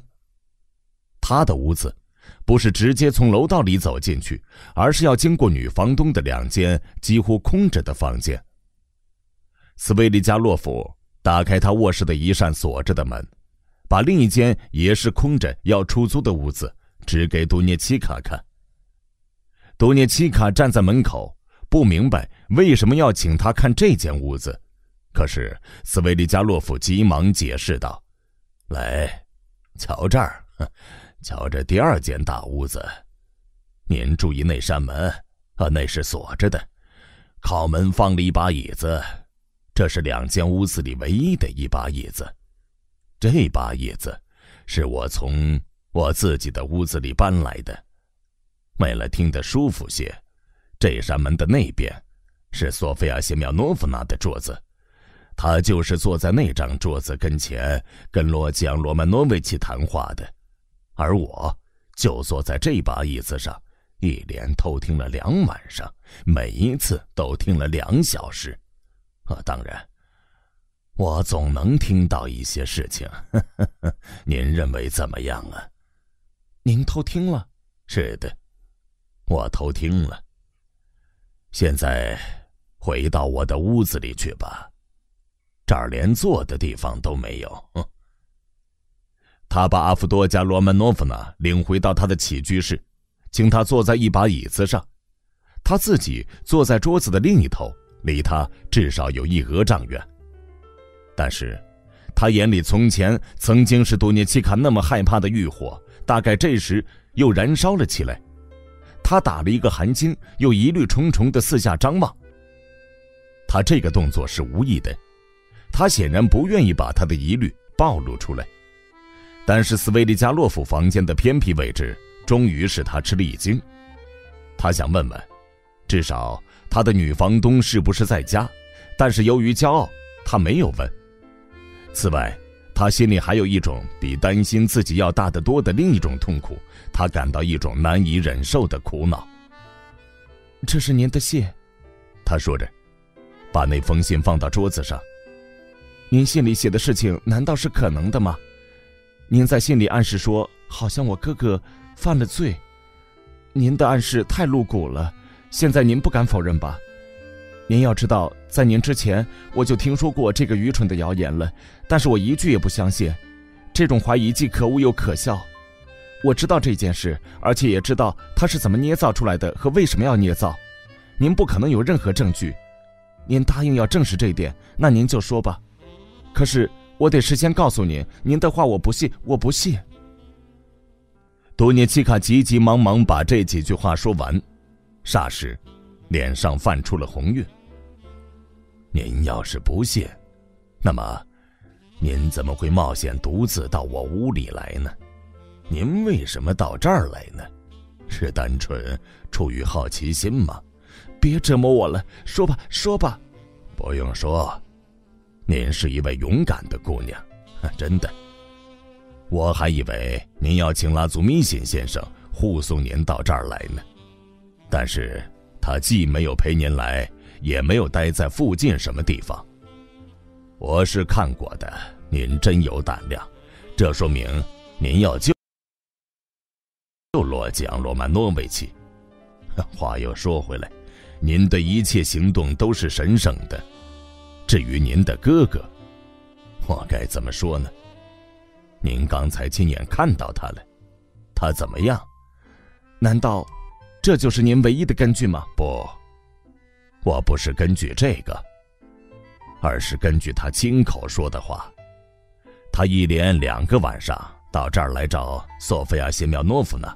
他的屋子不是直接从楼道里走进去，而是要经过女房东的两间几乎空着的房间。斯维利加洛夫打开他卧室的一扇锁着的门，把另一间也是空着要出租的屋子指给杜涅奇卡看。杜涅奇卡站在门口。不明白为什么要请他看这间屋子，可是斯维利加洛夫急忙解释道：“来，瞧这儿，瞧这第二间大屋子。您注意那扇门，啊，那是锁着的。靠门放了一把椅子，这是两间屋子里唯一的一把椅子。这把椅子是我从我自己的屋子里搬来的。为了听得舒服些，这扇门的那边是索菲亚谢苗诺夫娜的桌子。”他就是坐在那张桌子跟前跟罗吉昂·罗曼诺维奇谈话的，而我就坐在这把椅子上，一连偷听了两晚上，每一次都听了两小时。啊，当然，我总能听到一些事情。呵 呵您认为怎么样啊？您偷听了？是的，我偷听了。现在回到我的屋子里去吧。这儿连坐的地方都没有。他把阿夫多加·罗曼诺夫娜领回到他的起居室，请他坐在一把椅子上，他自己坐在桌子的另一头，离他至少有一俄丈远。但是，他眼里从前曾经是多涅契卡那么害怕的欲火，大概这时又燃烧了起来。他打了一个寒噤，又疑虑重重的四下张望。他这个动作是无意的。他显然不愿意把他的疑虑暴露出来，但是斯维利加洛夫房间的偏僻位置终于使他吃了一惊。他想问问，至少他的女房东是不是在家，但是由于骄傲，他没有问。此外，他心里还有一种比担心自己要大得多的另一种痛苦，他感到一种难以忍受的苦恼。这是您的信，他说着，把那封信放到桌子上。您信里写的事情难道是可能的吗？您在信里暗示说，好像我哥哥犯了罪。您的暗示太露骨了，现在您不敢否认吧？您要知道，在您之前我就听说过这个愚蠢的谣言了，但是我一句也不相信。这种怀疑既可恶又可笑。我知道这件事，而且也知道他是怎么捏造出来的和为什么要捏造。您不可能有任何证据。您答应要证实这一点，那您就说吧。可是我得事先告诉您，您的话我不信，我不信。多涅奇卡急急忙忙把这几句话说完，霎时，脸上泛出了红晕。您要是不信，那么，您怎么会冒险独自到我屋里来呢？您为什么到这儿来呢？是单纯出于好奇心吗？别折磨我了，说吧，说吧。不用说。您是一位勇敢的姑娘，真的。我还以为您要请拉祖米辛先生护送您到这儿来呢，但是他既没有陪您来，也没有待在附近什么地方。我是看过的，您真有胆量，这说明您要救又罗吉昂·罗曼诺维奇。话又说回来，您的一切行动都是神圣的。至于您的哥哥，我该怎么说呢？您刚才亲眼看到他了，他怎么样？难道这就是您唯一的根据吗？不，我不是根据这个，而是根据他亲口说的话。他一连两个晚上到这儿来找索菲亚谢苗诺夫呢。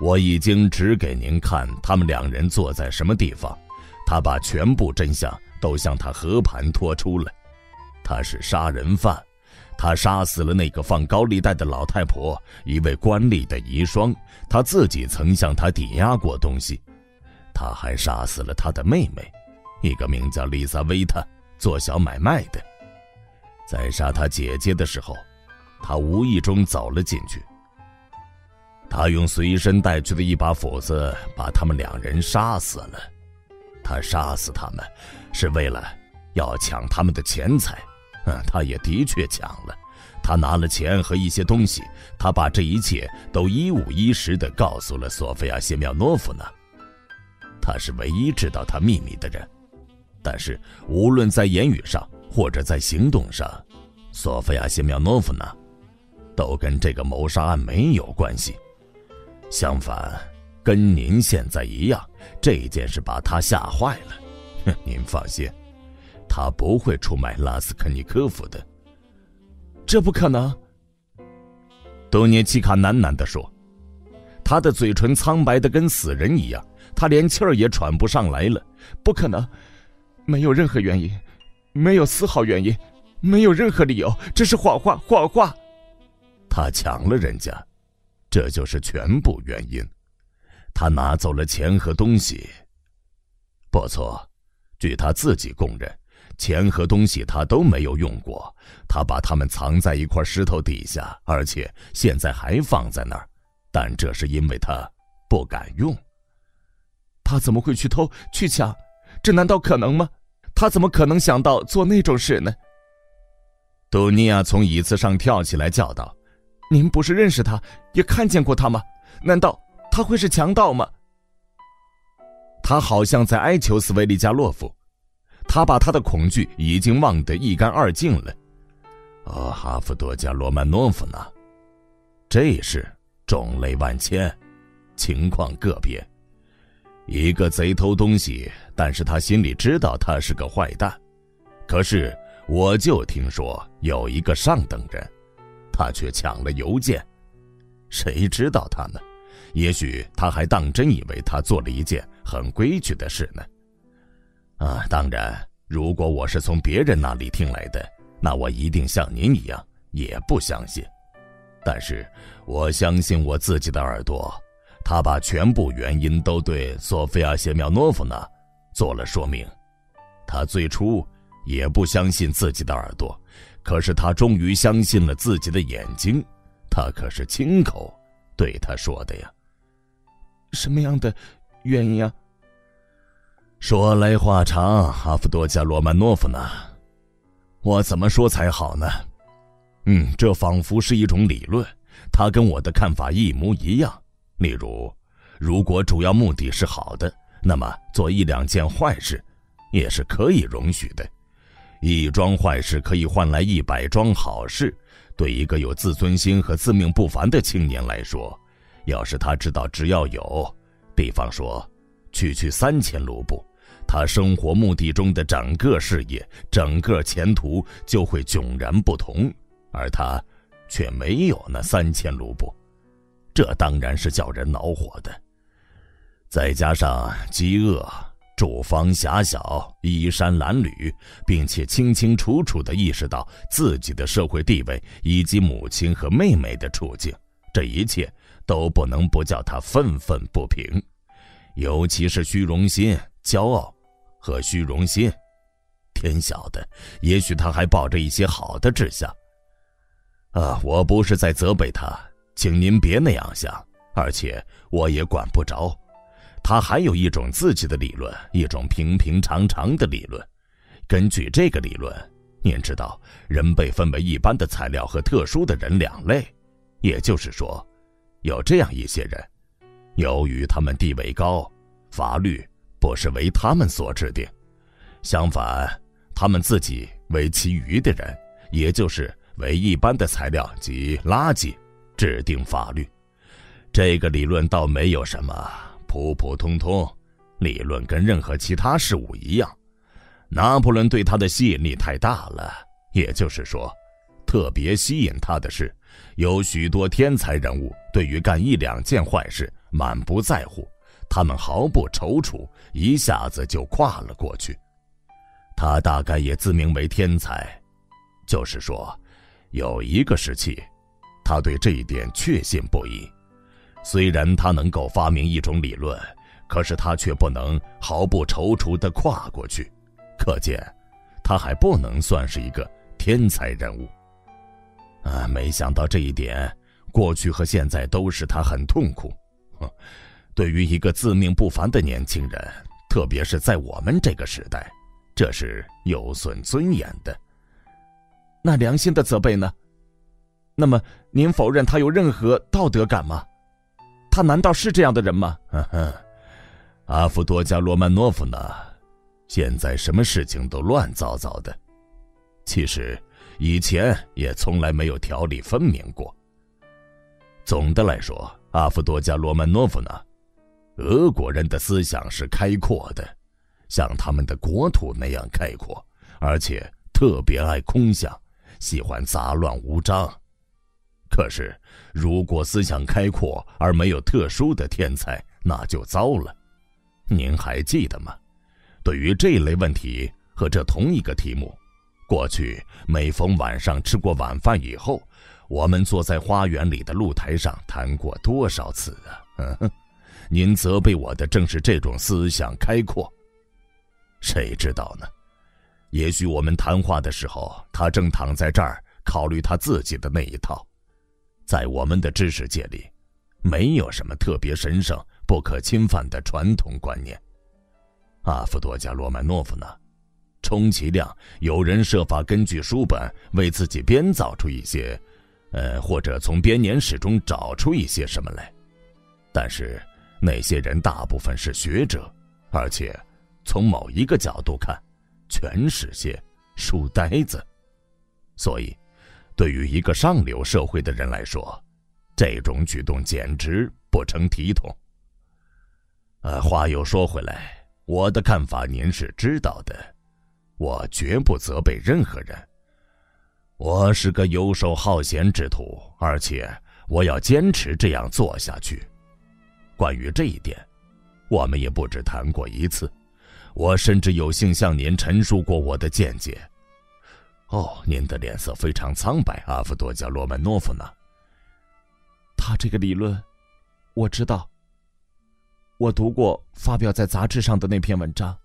我已经指给您看他们两人坐在什么地方，他把全部真相。都向他和盘托出了，他是杀人犯，他杀死了那个放高利贷的老太婆，一位官吏的遗孀，他自己曾向他抵押过东西，他还杀死了他的妹妹，一个名叫丽萨维塔做小买卖的，在杀他姐姐的时候，他无意中走了进去，他用随身带去的一把斧子把他们两人杀死了，他杀死他们。是为了要抢他们的钱财，嗯，他也的确抢了。他拿了钱和一些东西，他把这一切都一五一十地告诉了索菲亚谢苗诺夫娜。他是唯一知道他秘密的人，但是无论在言语上或者在行动上，索菲亚谢苗诺夫娜都跟这个谋杀案没有关系。相反，跟您现在一样，这件事把他吓坏了。您放心，他不会出卖拉斯肯尼科夫的。这不可能。多涅奇卡喃喃地说，他的嘴唇苍白的跟死人一样，他连气儿也喘不上来了。不可能，没有任何原因，没有丝毫原因，没有任何理由，这是谎话，谎话。他抢了人家，这就是全部原因。他拿走了钱和东西。不错，据他自己供认。钱和东西他都没有用过，他把它们藏在一块石头底下，而且现在还放在那儿。但这是因为他不敢用。他怎么会去偷去抢？这难道可能吗？他怎么可能想到做那种事呢？杜尼亚从椅子上跳起来叫道：“您不是认识他，也看见过他吗？难道他会是强盗吗？”他好像在哀求斯维利加洛夫。他把他的恐惧已经忘得一干二净了。哦，哈夫多加罗曼诺夫呢？这事种类万千，情况个别。一个贼偷东西，但是他心里知道他是个坏蛋。可是我就听说有一个上等人，他却抢了邮件。谁知道他呢？也许他还当真以为他做了一件很规矩的事呢。啊，当然，如果我是从别人那里听来的，那我一定像您一样也不相信。但是，我相信我自己的耳朵，他把全部原因都对索菲亚·谢苗诺夫娜做了说明。他最初也不相信自己的耳朵，可是他终于相信了自己的眼睛。他可是亲口对他说的呀。什么样的原因啊？说来话长，阿夫多加罗曼诺夫呢？我怎么说才好呢？嗯，这仿佛是一种理论，他跟我的看法一模一样。例如，如果主要目的是好的，那么做一两件坏事也是可以容许的。一桩坏事可以换来一百桩好事。对一个有自尊心和自命不凡的青年来说，要是他知道只要有，比方说，区区三千卢布。他生活目的中的整个事业、整个前途就会迥然不同，而他却没有那三千卢布，这当然是叫人恼火的。再加上饥饿、住房狭小、衣衫褴褛，并且清清楚楚地意识到自己的社会地位以及母亲和妹妹的处境，这一切都不能不叫他愤愤不平，尤其是虚荣心、骄傲。和虚荣心，天晓得，也许他还抱着一些好的志向。啊，我不是在责备他，请您别那样想。而且我也管不着，他还有一种自己的理论，一种平平常常的理论。根据这个理论，您知道，人被分为一般的材料和特殊的人两类，也就是说，有这样一些人，由于他们地位高，法律。不是为他们所制定，相反，他们自己为其余的人，也就是为一般的材料及垃圾制定法律。这个理论倒没有什么，普普通通。理论跟任何其他事物一样。拿破仑对他的吸引力太大了，也就是说，特别吸引他的是，有许多天才人物对于干一两件坏事满不在乎。他们毫不踌躇，一下子就跨了过去。他大概也自名为天才，就是说，有一个时期，他对这一点确信不疑。虽然他能够发明一种理论，可是他却不能毫不踌躇地跨过去。可见，他还不能算是一个天才人物。啊，没想到这一点，过去和现在都使他很痛苦。哼。对于一个自命不凡的年轻人，特别是在我们这个时代，这是有损尊严的。那良心的责备呢？那么您否认他有任何道德感吗？他难道是这样的人吗？呵呵，阿夫多加罗曼诺夫呢？现在什么事情都乱糟糟的。其实以前也从来没有条理分明过。总的来说，阿夫多加罗曼诺夫呢？俄国人的思想是开阔的，像他们的国土那样开阔，而且特别爱空想，喜欢杂乱无章。可是，如果思想开阔而没有特殊的天才，那就糟了。您还记得吗？对于这类问题和这同一个题目，过去每逢晚上吃过晚饭以后，我们坐在花园里的露台上谈过多少次啊！嗯，您责备我的正是这种思想开阔。谁知道呢？也许我们谈话的时候，他正躺在这儿考虑他自己的那一套。在我们的知识界里，没有什么特别神圣、不可侵犯的传统观念。阿夫多加罗曼诺夫呢？充其量有人设法根据书本为自己编造出一些，呃，或者从编年史中找出一些什么来。但是那些人大部分是学者，而且从某一个角度看，全是些书呆子。所以。对于一个上流社会的人来说，这种举动简直不成体统。呃，话又说回来，我的看法您是知道的，我绝不责备任何人。我是个游手好闲之徒，而且我要坚持这样做下去。关于这一点，我们也不止谈过一次，我甚至有幸向您陈述过我的见解。哦，您的脸色非常苍白，阿夫多加罗曼诺夫呢？他这个理论，我知道。我读过发表在杂志上的那篇文章。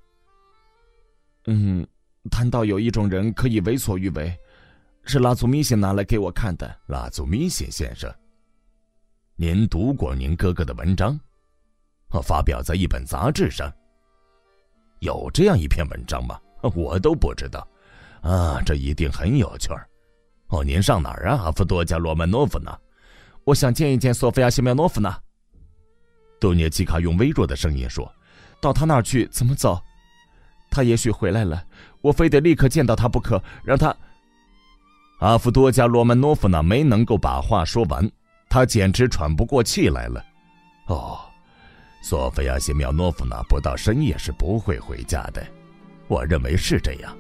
嗯，谈到有一种人可以为所欲为，是拉祖米辛拿来给我看的。拉祖米辛先生，您读过您哥哥的文章？哦，发表在一本杂志上。有这样一篇文章吗？我都不知道。啊，这一定很有趣儿。哦，您上哪儿啊，阿夫多加罗曼诺夫呢？我想见一见索菲亚谢苗诺夫呢。多涅基卡用微弱的声音说：“到他那儿去怎么走？他也许回来了，我非得立刻见到他不可。让他……”阿夫多加罗曼诺夫呢，没能够把话说完，他简直喘不过气来了。哦，索菲亚谢苗诺夫呢，不到深夜是不会回家的。我认为是这样。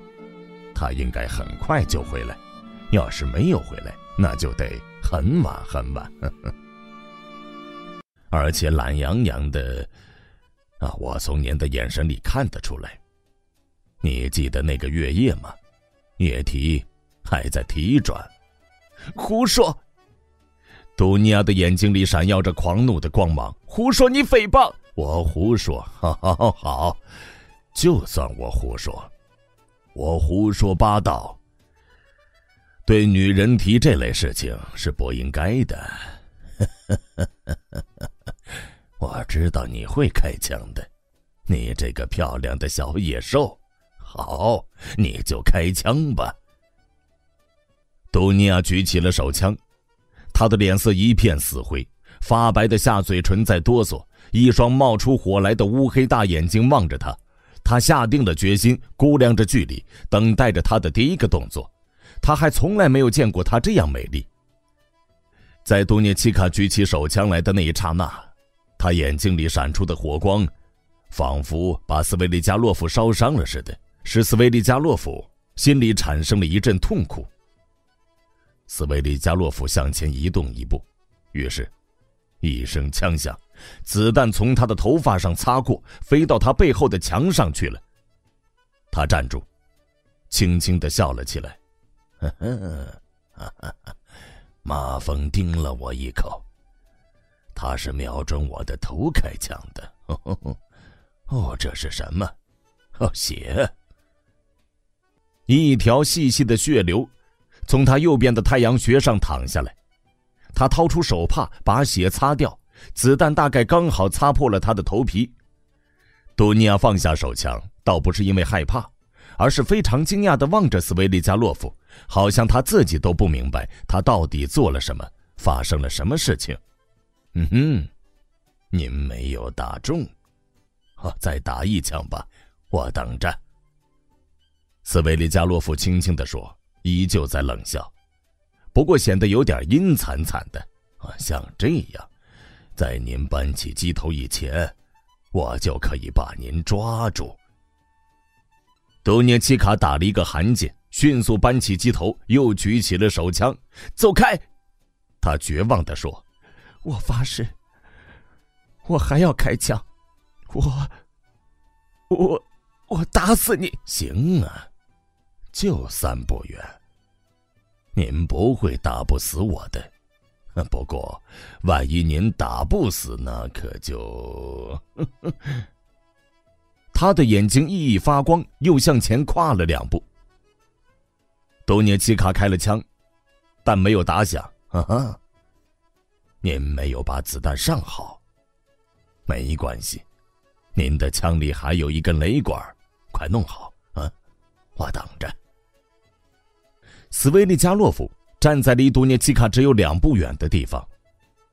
他应该很快就回来，要是没有回来，那就得很晚很晚。而且懒洋洋的，啊，我从您的眼神里看得出来。你记得那个月夜吗？液体还在提转。胡说！杜尼亚的眼睛里闪耀着狂怒的光芒。胡说！你诽谤！我胡说！好，好，好，就算我胡说。我胡说八道。对女人提这类事情是不应该的。我知道你会开枪的，你这个漂亮的小野兽。好，你就开枪吧。杜尼亚举起了手枪，他的脸色一片死灰，发白的下嘴唇在哆嗦，一双冒出火来的乌黑大眼睛望着他。他下定了决心，估量着距离，等待着他的第一个动作。他还从来没有见过她这样美丽。在多涅奇卡举起手枪来的那一刹那，他眼睛里闪出的火光，仿佛把斯维利加洛夫烧伤了似的，使斯维利加洛夫心里产生了一阵痛苦。斯维利加洛夫向前移动一步，于是，一声枪响。子弹从他的头发上擦过，飞到他背后的墙上去了。他站住，轻轻的笑了起来：“呵呵，马蜂叮了我一口，他是瞄准我的头开枪的。哦，这是什么？哦，血！一条细细的血流从他右边的太阳穴上淌下来。他掏出手帕，把血擦掉。”子弹大概刚好擦破了他的头皮。多尼亚放下手枪，倒不是因为害怕，而是非常惊讶地望着斯维利加洛夫，好像他自己都不明白他到底做了什么，发生了什么事情。嗯哼，您没有打中，哦，再打一枪吧，我等着。斯维利加洛夫轻轻地说，依旧在冷笑，不过显得有点阴惨惨的。啊，像这样。在您搬起机头以前，我就可以把您抓住。多涅奇卡打了一个寒噤，迅速搬起机头，又举起了手枪。走开！他绝望地说：“我发誓，我还要开枪，我，我，我打死你！”行啊，就三步远。您不会打不死我的。不过，万一您打不死，那可就……他的眼睛熠熠发光，又向前跨了两步。多涅奇卡开了枪，但没有打响。哈哈，您没有把子弹上好，没关系，您的枪里还有一根雷管，快弄好啊！我等着。斯维利加洛夫。站在离多涅奇卡只有两步远的地方，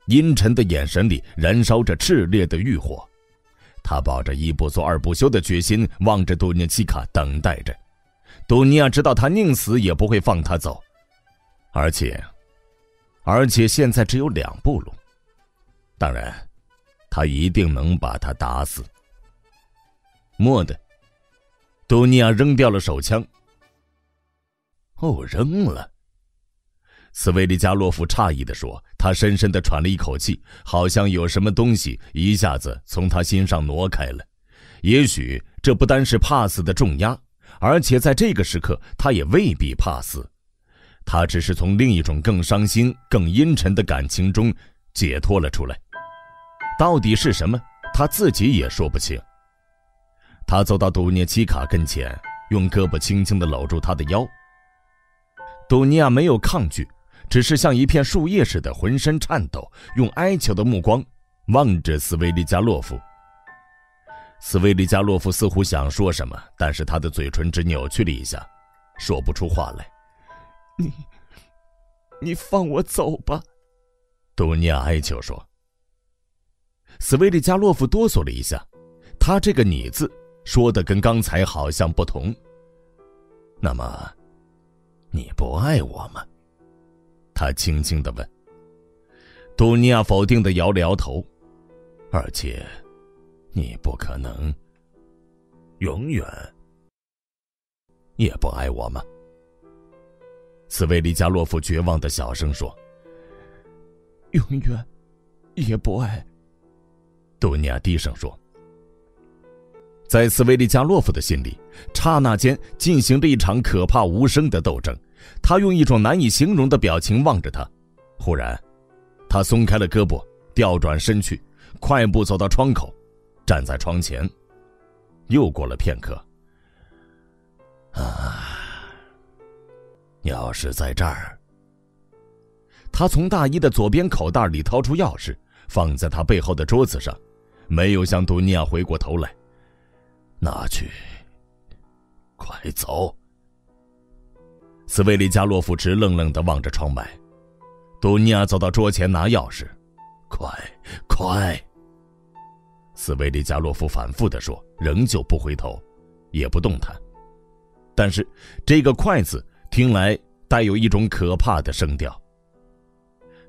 阴沉的眼神里燃烧着炽烈的欲火。他抱着一不做二不休的决心，望着多涅奇卡，等待着。多尼亚知道他宁死也不会放他走，而且，而且现在只有两步路。当然，他一定能把他打死。蓦地，多尼亚扔掉了手枪。哦，扔了。斯维利加洛夫诧异地说：“他深深地喘了一口气，好像有什么东西一下子从他心上挪开了。也许这不单是怕死的重压，而且在这个时刻，他也未必怕死。他只是从另一种更伤心、更阴沉的感情中解脱了出来。到底是什么，他自己也说不清。”他走到杜涅奇卡跟前，用胳膊轻轻地搂住他的腰。杜尼亚没有抗拒。只是像一片树叶似的，浑身颤抖，用哀求的目光望着斯维利加洛夫。斯维利加洛夫似乎想说什么，但是他的嘴唇只扭曲了一下，说不出话来。你，你放我走吧，多尼亚哀求说。斯维利加洛夫哆嗦了一下，他这个“你”字说的跟刚才好像不同。那么，你不爱我吗？他轻轻的问。杜尼亚否定的摇了摇头，而且，你不可能永远也不爱我吗？斯维利加洛夫绝望的小声说：“永远也不爱。”杜尼亚低声说。在斯维利加洛夫的心里，刹那间进行了一场可怕无声的斗争。他用一种难以形容的表情望着他，忽然，他松开了胳膊，调转身去，快步走到窗口，站在窗前。又过了片刻，啊，钥匙在这儿。他从大衣的左边口袋里掏出钥匙，放在他背后的桌子上，没有向杜尼亚回过头来。拿去，快走。斯维利加洛夫直愣愣的望着窗外，杜尼亚走到桌前拿钥匙，快快！斯维利加洛夫反复的说，仍旧不回头，也不动弹。但是这个“快”字听来带有一种可怕的声调。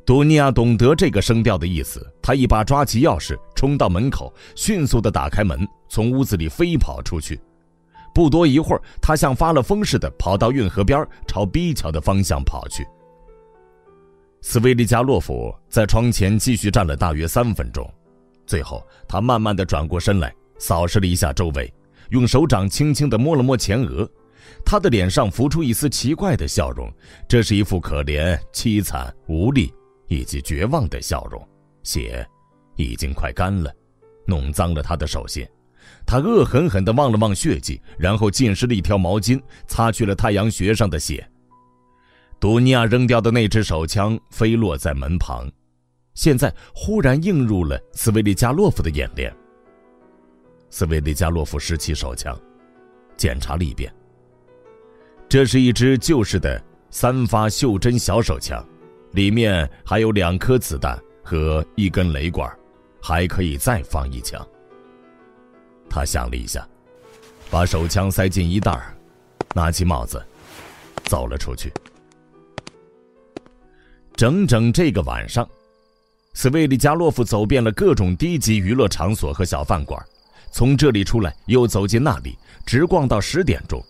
杜尼亚懂得这个声调的意思，他一把抓起钥匙，冲到门口，迅速的打开门，从屋子里飞跑出去。不多一会儿，他像发了疯似的跑到运河边，朝逼桥的方向跑去。斯维利加洛夫在窗前继续站了大约三分钟，最后他慢慢的转过身来，扫视了一下周围，用手掌轻轻的摸了摸前额，他的脸上浮出一丝奇怪的笑容，这是一副可怜、凄惨、无力以及绝望的笑容。血已经快干了，弄脏了他的手心。他恶狠狠地望了望血迹，然后浸湿了一条毛巾，擦去了太阳穴上的血。杜尼亚扔掉的那只手枪飞落在门旁，现在忽然映入了斯维利加洛夫的眼帘。斯维利加洛夫拾起手枪，检查了一遍。这是一支旧式的三发袖珍小手枪，里面还有两颗子弹和一根雷管，还可以再放一枪。他想了一下，把手枪塞进衣袋拿起帽子，走了出去。整整这个晚上，斯维利加洛夫走遍了各种低级娱乐场所和小饭馆，从这里出来，又走进那里，直逛到十点钟。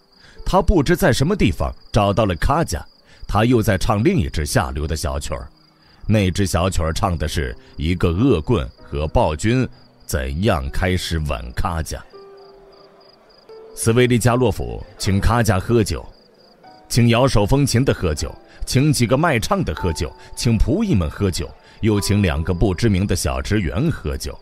他不知在什么地方找到了卡家，他又在唱另一支下流的小曲儿。那支小曲儿唱的是一个恶棍和暴君怎样开始吻卡家。斯维利加洛夫请卡家喝酒，请摇手风琴的喝酒，请几个卖唱的喝酒，请仆役们喝酒，又请两个不知名的小职员喝酒。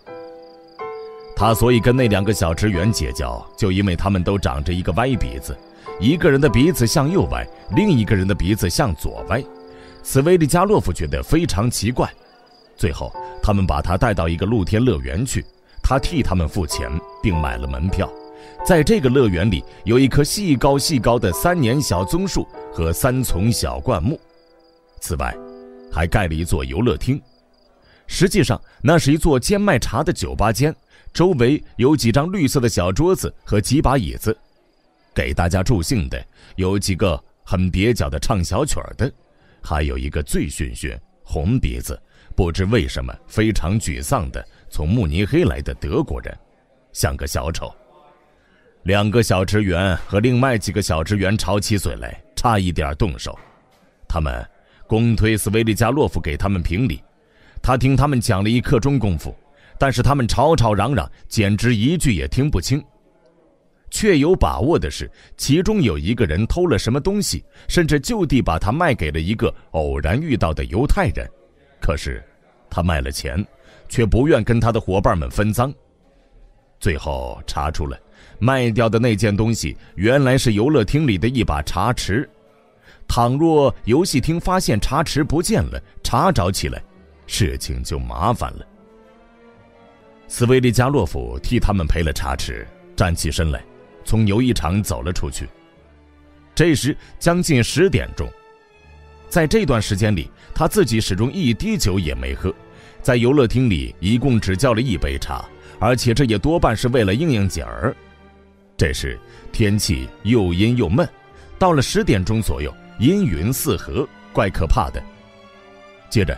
他所以跟那两个小职员结交，就因为他们都长着一个歪鼻子，一个人的鼻子向右歪，另一个人的鼻子向左歪。斯维利加洛夫觉得非常奇怪。最后，他们把他带到一个露天乐园去，他替他们付钱，并买了门票。在这个乐园里，有一棵细高细高的三年小棕树和三丛小灌木。此外，还盖了一座游乐厅。实际上，那是一座兼卖茶的酒吧间。周围有几张绿色的小桌子和几把椅子，给大家助兴的有几个很蹩脚的唱小曲儿的，还有一个醉醺醺、红鼻子、不知为什么非常沮丧的从慕尼黑来的德国人，像个小丑。两个小职员和另外几个小职员吵起嘴来，差一点动手。他们公推斯维利加洛夫给他们评理，他听他们讲了一刻钟功夫。但是他们吵吵嚷嚷，简直一句也听不清。确有把握的是，其中有一个人偷了什么东西，甚至就地把它卖给了一个偶然遇到的犹太人。可是，他卖了钱，却不愿跟他的伙伴们分赃。最后查出了，卖掉的那件东西原来是游乐厅里的一把茶匙。倘若游戏厅发现茶匙不见了，查找起来，事情就麻烦了。斯维利加洛夫替他们赔了茶匙，站起身来，从游艺场走了出去。这时将近十点钟，在这段时间里，他自己始终一滴酒也没喝，在游乐厅里一共只叫了一杯茶，而且这也多半是为了应应景儿。这时天气又阴又闷，到了十点钟左右，阴云四合，怪可怕的。接着，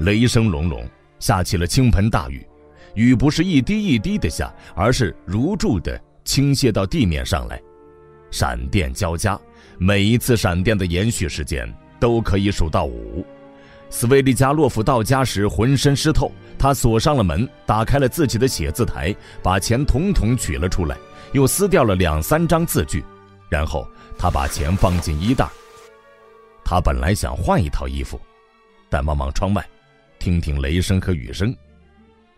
雷声隆隆，下起了倾盆大雨。雨不是一滴一滴的下，而是如注的倾泻到地面上来，闪电交加，每一次闪电的延续时间都可以数到五。斯维利加洛夫到家时浑身湿透，他锁上了门，打开了自己的写字台，把钱统统取了出来，又撕掉了两三张字据，然后他把钱放进衣袋。他本来想换一套衣服，但望望窗外，听听雷声和雨声。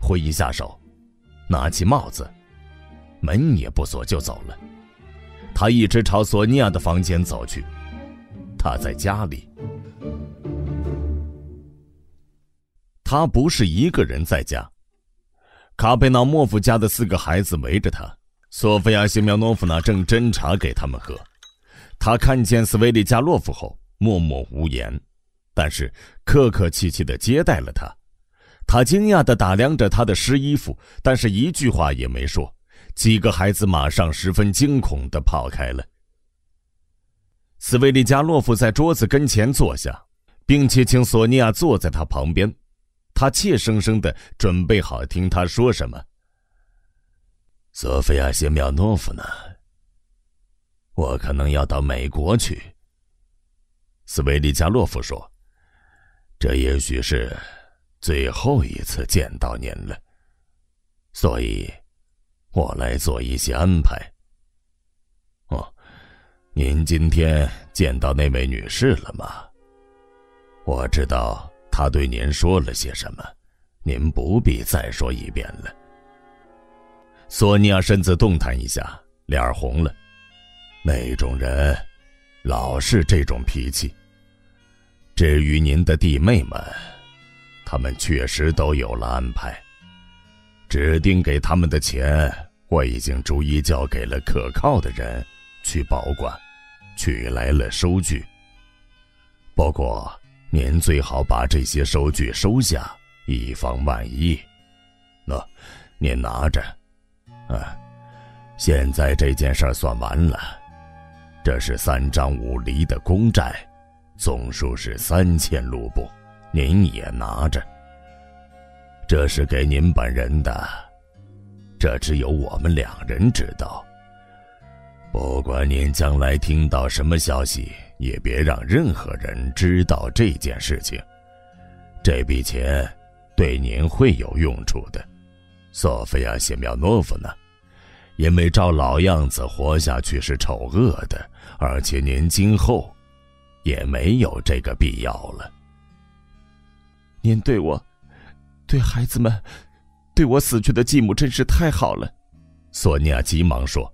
挥一下手，拿起帽子，门也不锁就走了。他一直朝索尼娅的房间走去。他在家里。他不是一个人在家。卡贝纳莫夫家的四个孩子围着他。索菲亚·谢苗诺夫娜正斟茶给他们喝。他看见斯维利加洛夫后，默默无言，但是客客气气的接待了他。他惊讶地打量着他的湿衣服，但是一句话也没说。几个孩子马上十分惊恐地跑开了。斯维利加洛夫在桌子跟前坐下，并且请索尼娅坐在他旁边。他怯生生的准备好听他说什么。索菲亚·谢苗诺夫呢？我可能要到美国去。斯维利加洛夫说：“这也许是……”最后一次见到您了，所以，我来做一些安排。哦，您今天见到那位女士了吗？我知道他对您说了些什么，您不必再说一遍了。索尼娅身子动弹一下，脸红了。那种人，老是这种脾气。至于您的弟妹们。他们确实都有了安排，指定给他们的钱，我已经逐一交给了可靠的人去保管，取来了收据。不过您最好把这些收据收下，以防万一。那，您拿着。啊，现在这件事算完了，这是三张五厘的公债，总数是三千卢布。您也拿着，这是给您本人的，这只有我们两人知道。不管您将来听到什么消息，也别让任何人知道这件事情。这笔钱对您会有用处的，索菲亚·谢苗诺夫娜。因为照老样子活下去是丑恶的，而且您今后也没有这个必要了。您对我，对孩子们。对我死去的继母真是太好了，索尼娅急忙说：“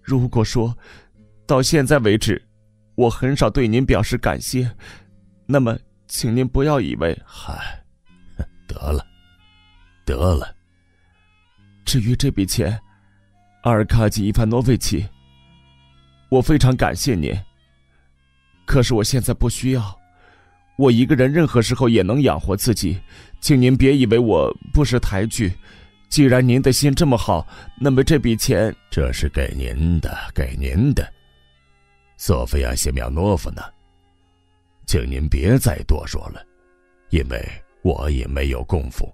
如果说到现在为止，我很少对您表示感谢，那么请您不要以为……嗨，得了，得了。至于这笔钱，阿尔卡季伊凡诺维奇，我非常感谢您。可是我现在不需要。”我一个人任何时候也能养活自己，请您别以为我不识抬举。既然您的心这么好，那么这笔钱这是给您的，给您的，索菲亚·谢苗诺夫娜，请您别再多说了，因为我也没有功夫。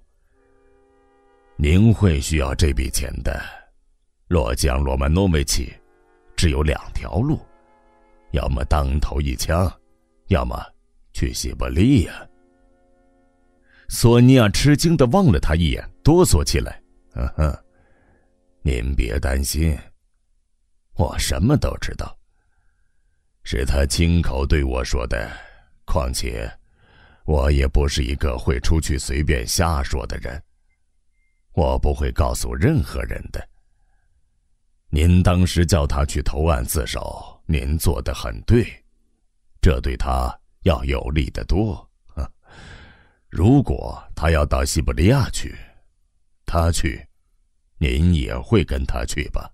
您会需要这笔钱的，洛江·罗曼诺维奇，只有两条路，要么当头一枪，要么。去西伯利亚。索尼娅吃惊的望了他一眼，哆嗦起来。呵呵，您别担心，我什么都知道。是他亲口对我说的。况且，我也不是一个会出去随便瞎说的人。我不会告诉任何人的。您当时叫他去投案自首，您做的很对，这对他。要有利的多，如果他要到西伯利亚去，他去，您也会跟他去吧？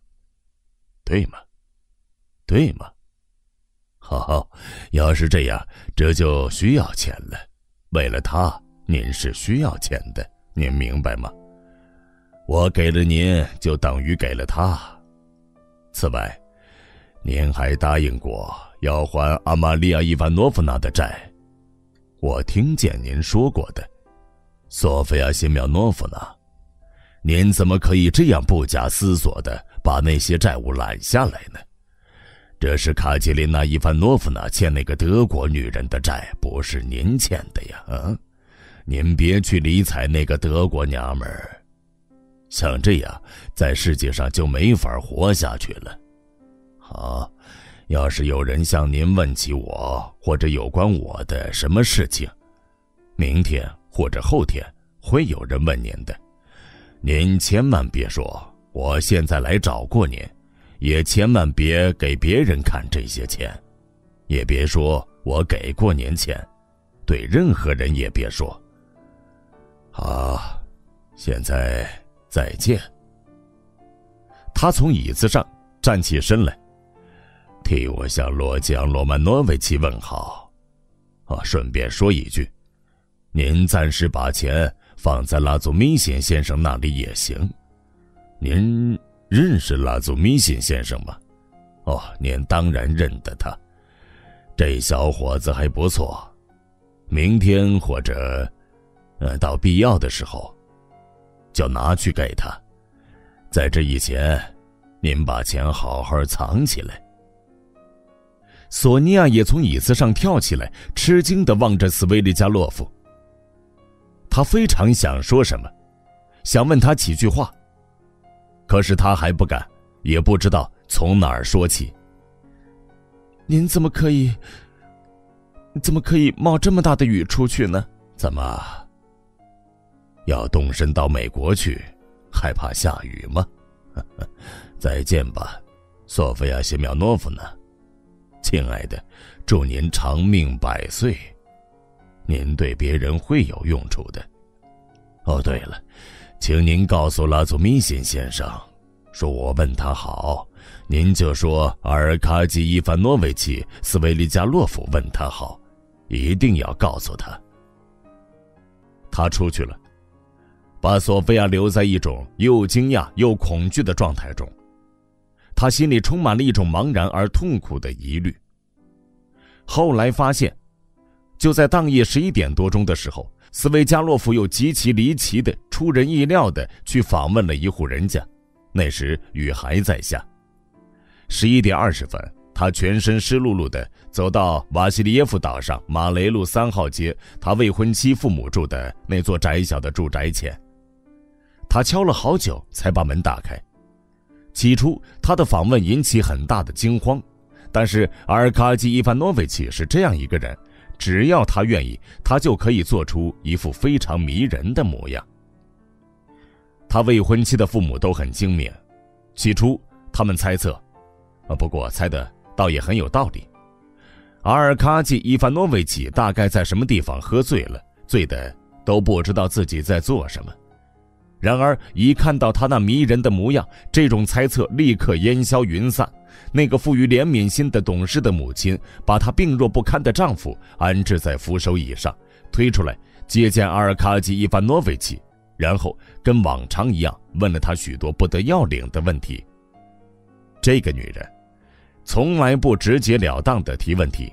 对吗？对吗？好，要是这样，这就需要钱了。为了他，您是需要钱的，您明白吗？我给了您，就等于给了他。此外，您还答应过。要还阿玛利亚·伊万诺夫娜的债，我听见您说过的，索菲亚·辛苗诺夫娜，您怎么可以这样不假思索的把那些债务揽下来呢？这是卡捷琳娜·伊凡诺夫娜欠那个德国女人的债，不是您欠的呀！啊，您别去理睬那个德国娘们儿，像这样在世界上就没法活下去了。好。要是有人向您问起我或者有关我的什么事情，明天或者后天会有人问您的，您千万别说我现在来找过您，也千万别给别人看这些钱，也别说我给过年钱，对任何人也别说。好，现在再见。他从椅子上站起身来。替我向罗江罗曼诺维奇问好，啊，顺便说一句，您暂时把钱放在拉祖米辛先生那里也行。您认识拉祖米辛先生吗？哦，您当然认得他，这小伙子还不错。明天或者，呃，到必要的时候，就拿去给他。在这以前，您把钱好好藏起来。索尼娅也从椅子上跳起来，吃惊的望着斯维利加洛夫。他非常想说什么，想问他几句话，可是他还不敢，也不知道从哪儿说起。您怎么可以？怎么可以冒这么大的雨出去呢？怎么？要动身到美国去，害怕下雨吗？再见吧，索菲亚·谢苗诺夫娜。亲爱的，祝您长命百岁。您对别人会有用处的。哦，对了，请您告诉拉祖米辛先生，说我问他好，您就说阿尔卡季伊凡诺维奇斯维利加洛夫问他好，一定要告诉他。他出去了，把索菲亚留在一种又惊讶又恐惧的状态中。他心里充满了一种茫然而痛苦的疑虑。后来发现，就在当夜十一点多钟的时候，斯维加洛夫又极其离奇的、出人意料的去访问了一户人家，那时雨还在下。十一点二十分，他全身湿漉漉的走到瓦西里耶夫岛上马雷路三号街他未婚妻父母住的那座窄小的住宅前。他敲了好久才把门打开。起初，他的访问引起很大的惊慌，但是阿尔卡基伊凡诺维奇是这样一个人，只要他愿意，他就可以做出一副非常迷人的模样。他未婚妻的父母都很精明，起初他们猜测，啊，不过猜的倒也很有道理。阿尔卡季伊凡诺维奇大概在什么地方喝醉了，醉的都不知道自己在做什么。然而一看到他那迷人的模样，这种猜测立刻烟消云散。那个富于怜悯心的懂事的母亲，把她病弱不堪的丈夫安置在扶手椅上，推出来接见阿尔卡基伊凡诺维奇。然后跟往常一样问了他许多不得要领的问题。这个女人，从来不直截了当的提问题，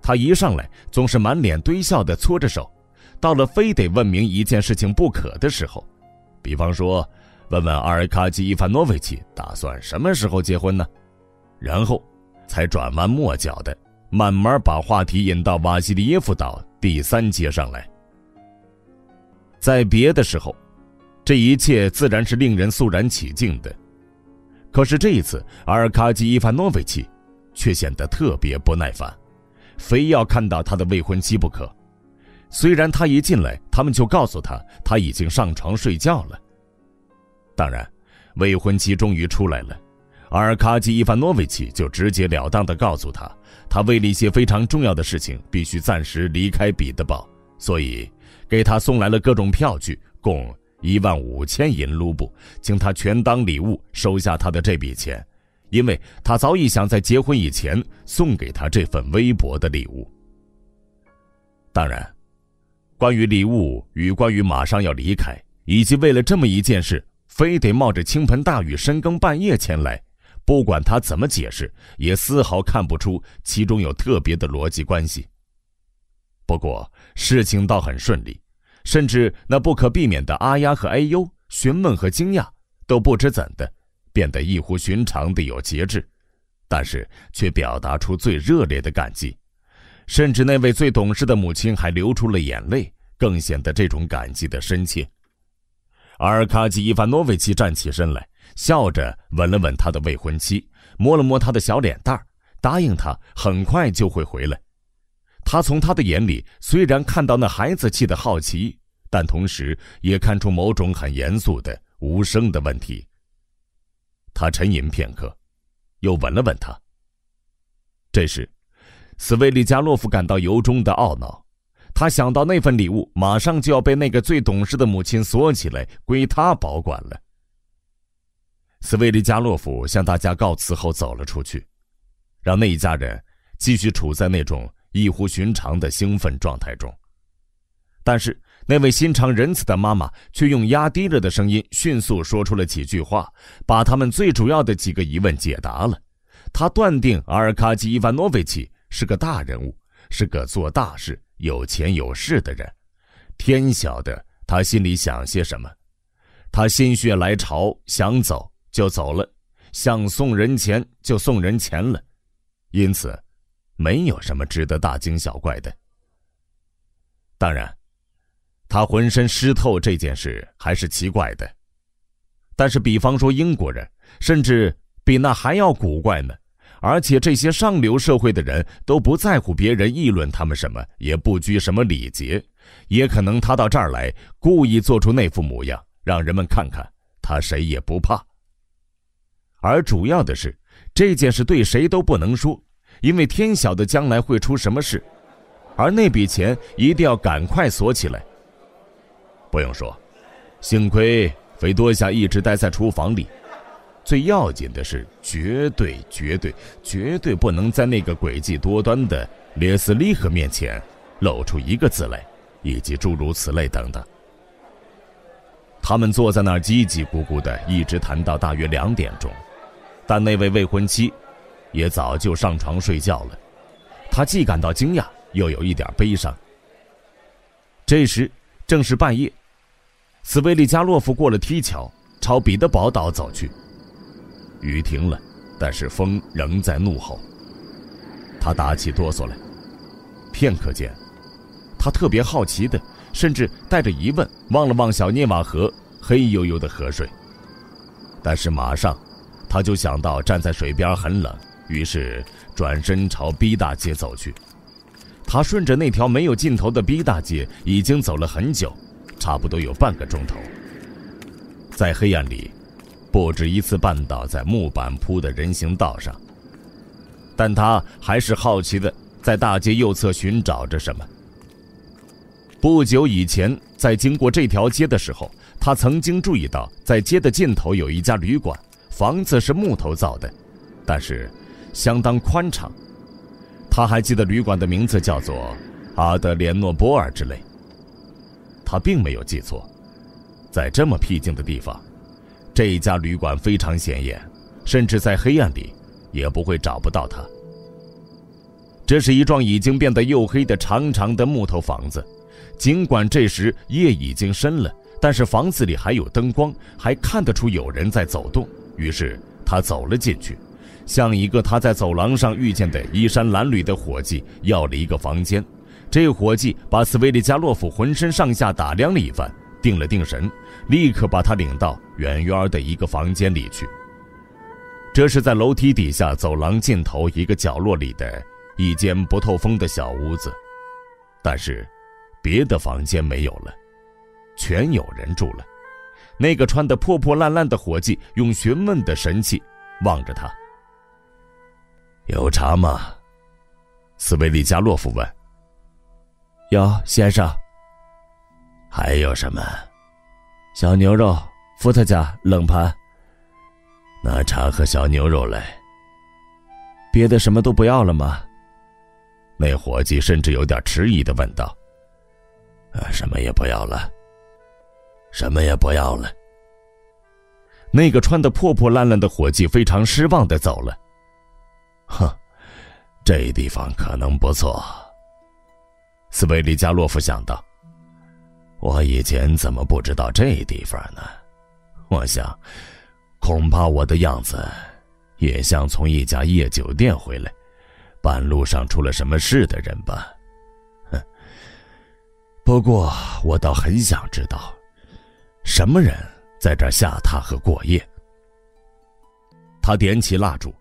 她一上来总是满脸堆笑的搓着手。到了非得问明一件事情不可的时候，比方说问问阿尔卡基伊凡诺维奇打算什么时候结婚呢？然后才转弯抹角的慢慢把话题引到瓦西里耶夫岛第三街上来。在别的时候，这一切自然是令人肃然起敬的。可是这一次，阿尔卡基伊凡诺维奇却显得特别不耐烦，非要看到他的未婚妻不可。虽然他一进来，他们就告诉他他已经上床睡觉了。当然，未婚妻终于出来了，阿尔卡基伊凡诺维奇就直截了当地告诉他，他为了一些非常重要的事情必须暂时离开彼得堡，所以。给他送来了各种票据，共一万五千银卢布，请他全当礼物收下他的这笔钱，因为他早已想在结婚以前送给他这份微薄的礼物。当然，关于礼物与关于马上要离开，以及为了这么一件事非得冒着倾盆大雨深更半夜前来，不管他怎么解释，也丝毫看不出其中有特别的逻辑关系。不过事情倒很顺利，甚至那不可避免的阿呀和哎呦、询问和惊讶，都不知怎的变得异乎寻常的有节制，但是却表达出最热烈的感激，甚至那位最懂事的母亲还流出了眼泪，更显得这种感激的深切。阿尔卡基伊凡诺维奇站起身来，笑着吻了吻他的未婚妻，摸了摸他的小脸蛋儿答应他很快就会回来。他从他的眼里虽然看到那孩子气的好奇，但同时也看出某种很严肃的无声的问题。他沉吟片刻，又吻了吻他。这时，斯维利加洛夫感到由衷的懊恼，他想到那份礼物马上就要被那个最懂事的母亲锁起来，归他保管了。斯维利加洛夫向大家告辞后走了出去，让那一家人继续处在那种。异乎寻常的兴奋状态中，但是那位心肠仁慈的妈妈却用压低了的声音迅速说出了几句话，把他们最主要的几个疑问解答了。她断定阿尔卡基伊万诺维奇是个大人物，是个做大事、有钱有势的人。天晓得他心里想些什么。他心血来潮，想走就走了，想送人钱就送人钱了，因此。没有什么值得大惊小怪的。当然，他浑身湿透这件事还是奇怪的。但是，比方说英国人，甚至比那还要古怪呢。而且，这些上流社会的人都不在乎别人议论他们什么，也不拘什么礼节。也可能他到这儿来，故意做出那副模样，让人们看看他谁也不怕。而主要的是，这件事对谁都不能说。因为天晓得将来会出什么事，而那笔钱一定要赶快锁起来。不用说，幸亏肥多夏一直待在厨房里。最要紧的是，绝对、绝对、绝对不能在那个诡计多端的列斯利赫面前露出一个字来，以及诸如此类等等。他们坐在那儿叽叽咕咕的，一直谈到大约两点钟，但那位未婚妻。也早就上床睡觉了，他既感到惊讶，又有一点悲伤。这时正是半夜，斯维利加洛夫过了梯桥，朝彼得堡岛走去。雨停了，但是风仍在怒吼。他打起哆嗦来。片刻间，他特别好奇的，甚至带着疑问望了望小涅瓦河黑黝黝的河水。但是马上，他就想到站在水边很冷，于是转身朝 B 大街走去。他顺着那条没有尽头的 B 大街，已经走了很久，差不多有半个钟头。在黑暗里，不止一次绊倒在木板铺的人行道上，但他还是好奇的。在大街右侧寻找着什么。不久以前，在经过这条街的时候，他曾经注意到，在街的尽头有一家旅馆，房子是木头造的，但是相当宽敞。他还记得旅馆的名字叫做阿德连诺波尔之类。他并没有记错，在这么僻静的地方，这一家旅馆非常显眼，甚至在黑暗里也不会找不到它。这是一幢已经变得黝黑的长长的木头房子，尽管这时夜已经深了，但是房子里还有灯光，还看得出有人在走动。于是他走了进去，向一个他在走廊上遇见的衣衫褴褛的伙计要了一个房间。这伙计把斯维利加洛夫浑身上下打量了一番，定了定神，立刻把他领到远远的一个房间里去。这是在楼梯底下走廊尽头一个角落里的。一间不透风的小屋子，但是别的房间没有了，全有人住了。那个穿得破破烂烂的伙计用询问的神气望着他。有茶吗？斯维利加洛夫问。有，先生。还有什么？小牛肉，伏特加，冷盘。拿茶和小牛肉来。别的什么都不要了吗？那伙计甚至有点迟疑的问道：“啊，什么也不要了，什么也不要了。”那个穿的破破烂烂的伙计非常失望的走了。哼，这地方可能不错。斯维里加洛夫想到：“我以前怎么不知道这地方呢？我想，恐怕我的样子也像从一家夜酒店回来。”半路上出了什么事的人吧？哼。不过我倒很想知道，什么人在这下榻和过夜。他点起蜡烛，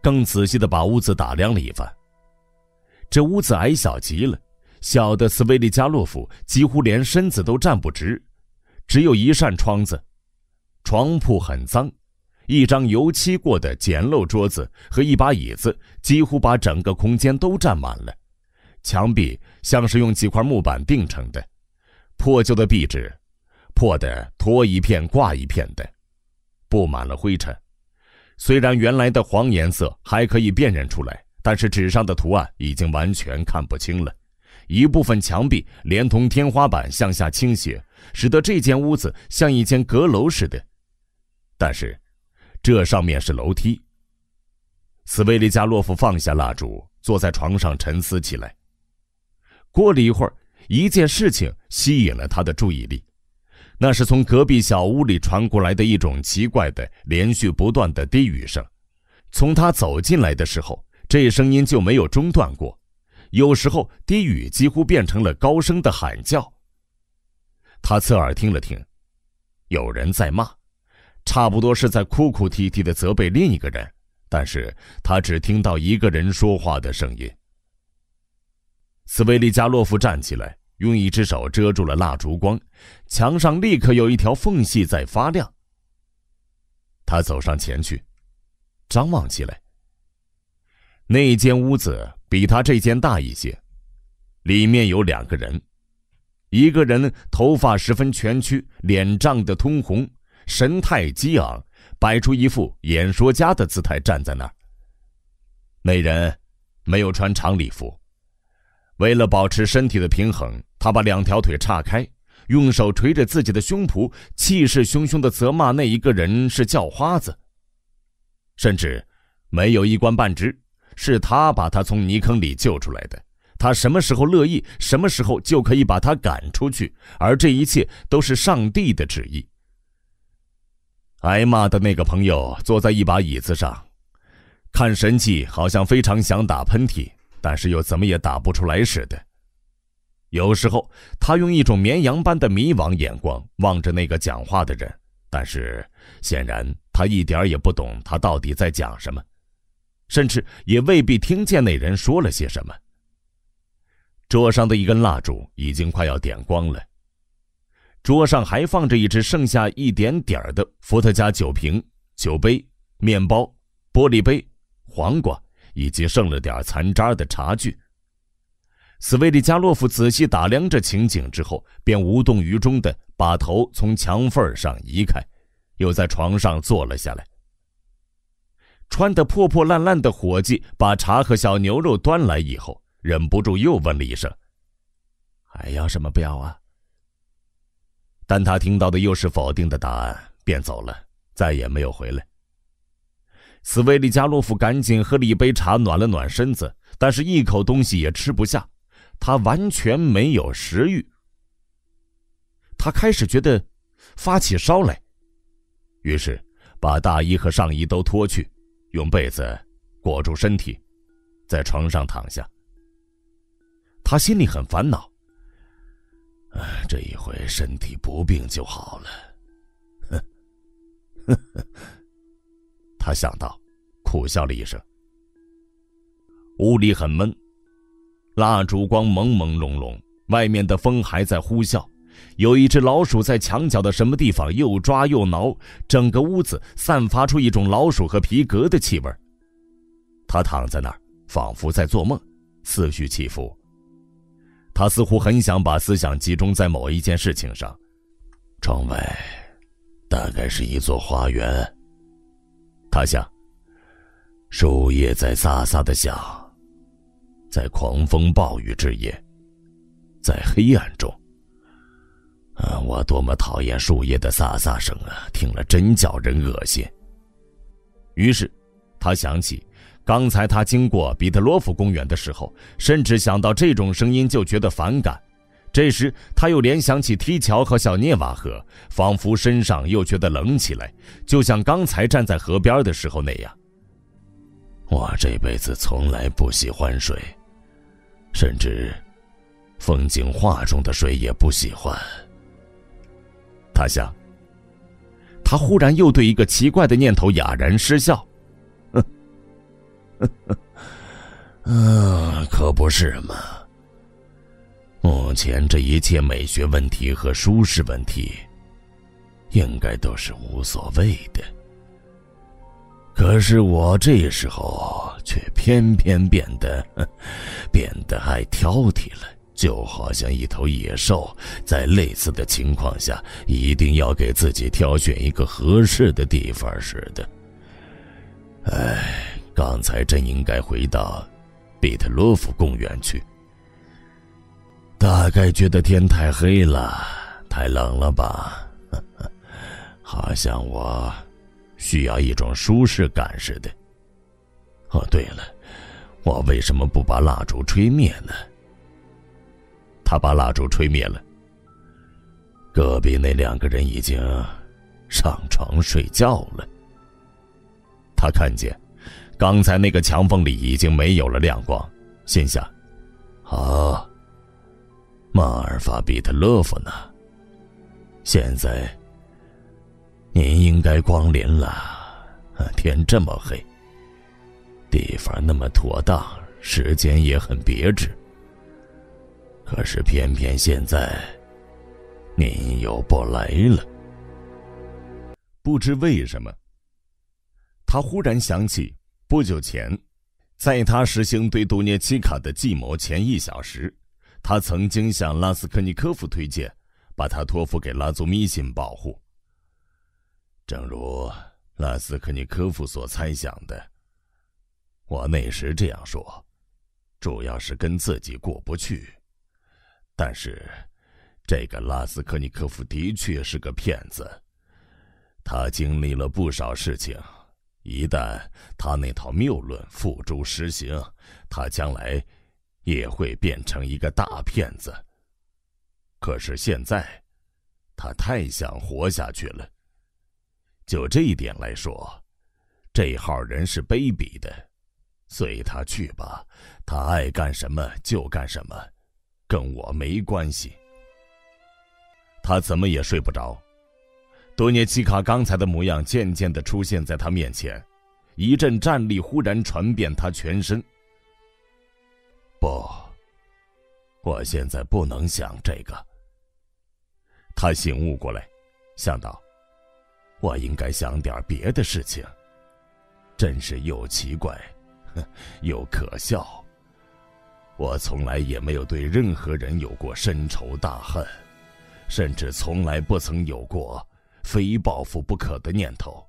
更仔细的把屋子打量了一番。这屋子矮小极了，小的斯维利加洛夫几乎连身子都站不直，只有一扇窗子，床铺很脏。一张油漆过的简陋桌子和一把椅子几乎把整个空间都占满了，墙壁像是用几块木板钉成的，破旧的壁纸，破的脱一片挂一片的，布满了灰尘。虽然原来的黄颜色还可以辨认出来，但是纸上的图案已经完全看不清了。一部分墙壁连同天花板向下倾斜，使得这间屋子像一间阁楼似的。但是。这上面是楼梯。斯维利加洛夫放下蜡烛，坐在床上沉思起来。过了一会儿，一件事情吸引了他的注意力，那是从隔壁小屋里传过来的一种奇怪的、连续不断的低语声。从他走进来的时候，这声音就没有中断过，有时候低语几乎变成了高声的喊叫。他侧耳听了听，有人在骂。差不多是在哭哭啼啼的责备另一个人，但是他只听到一个人说话的声音。斯维利加洛夫站起来，用一只手遮住了蜡烛光，墙上立刻有一条缝隙在发亮。他走上前去，张望起来。那间屋子比他这间大一些，里面有两个人，一个人头发十分蜷曲，脸涨得通红。神态激昂，摆出一副演说家的姿态站在那儿。那人没有穿长礼服，为了保持身体的平衡，他把两条腿岔开，用手捶着自己的胸脯，气势汹汹地责骂那一个人是叫花子，甚至没有一官半职，是他把他从泥坑里救出来的，他什么时候乐意，什么时候就可以把他赶出去，而这一切都是上帝的旨意。挨骂的那个朋友坐在一把椅子上，看神气，好像非常想打喷嚏，但是又怎么也打不出来似的。有时候，他用一种绵羊般的迷惘眼光望着那个讲话的人，但是显然他一点也不懂他到底在讲什么，甚至也未必听见那人说了些什么。桌上的一根蜡烛已经快要点光了。桌上还放着一只剩下一点点儿的伏特加酒瓶、酒杯、面包、玻璃杯、黄瓜，以及剩了点残渣的茶具。斯维利加洛夫仔细打量着情景之后，便无动于衷地把头从墙缝上移开，又在床上坐了下来。穿得破破烂烂的伙计把茶和小牛肉端来以后，忍不住又问了一声：“还要什么不要啊？”但他听到的又是否定的答案，便走了，再也没有回来。斯维利加洛夫赶紧喝了一杯茶，暖了暖身子，但是一口东西也吃不下，他完全没有食欲。他开始觉得发起烧来，于是把大衣和上衣都脱去，用被子裹住身体，在床上躺下。他心里很烦恼。这一回身体不病就好了。哼，呵呵，他想到，苦笑了一声。屋里很闷，蜡烛光朦朦胧胧，外面的风还在呼啸，有一只老鼠在墙角的什么地方又抓又挠，整个屋子散发出一种老鼠和皮革的气味。他躺在那儿，仿佛在做梦，思绪起伏。他似乎很想把思想集中在某一件事情上。窗外大概是一座花园。他想，树叶在飒飒的响，在狂风暴雨之夜，在黑暗中。我多么讨厌树叶的飒飒声啊！听了真叫人恶心。于是，他想起。刚才他经过彼得罗夫公园的时候，甚至想到这种声音就觉得反感。这时他又联想起梯桥和小涅瓦河，仿佛身上又觉得冷起来，就像刚才站在河边的时候那样。我这辈子从来不喜欢水，甚至风景画中的水也不喜欢。他想，他忽然又对一个奇怪的念头哑然失笑。嗯，可不是嘛。目前这一切美学问题和舒适问题，应该都是无所谓的。可是我这时候却偏偏变得 变得爱挑剔了，就好像一头野兽在类似的情况下，一定要给自己挑选一个合适的地方似的。哎。刚才真应该回到比特洛夫公园去。大概觉得天太黑了，太冷了吧？好像我需要一种舒适感似的。哦，对了，我为什么不把蜡烛吹灭呢？他把蜡烛吹灭了。隔壁那两个人已经上床睡觉了。他看见。刚才那个墙缝里已经没有了亮光，心想：“啊，马尔法比特勒夫呢？现在您应该光临了。天这么黑，地方那么妥当，时间也很别致。可是偏偏现在您又不来了，不知为什么，他忽然想起。”不久前，在他实行对杜涅奇卡的计谋前一小时，他曾经向拉斯科尼科夫推荐，把他托付给拉祖米辛保护。正如拉斯科尼科夫所猜想的，我那时这样说，主要是跟自己过不去。但是，这个拉斯科尼科夫的确是个骗子，他经历了不少事情。一旦他那套谬论付诸实行，他将来也会变成一个大骗子。可是现在，他太想活下去了。就这一点来说，这号人是卑鄙的。随他去吧，他爱干什么就干什么，跟我没关系。他怎么也睡不着。多涅奇卡刚才的模样渐渐的出现在他面前，一阵战栗忽然传遍他全身。不，我现在不能想这个。他醒悟过来，想到，我应该想点别的事情。真是又奇怪。又可笑。我从来也没有对任何人有过深仇大恨，甚至从来不曾有过非报复不可的念头。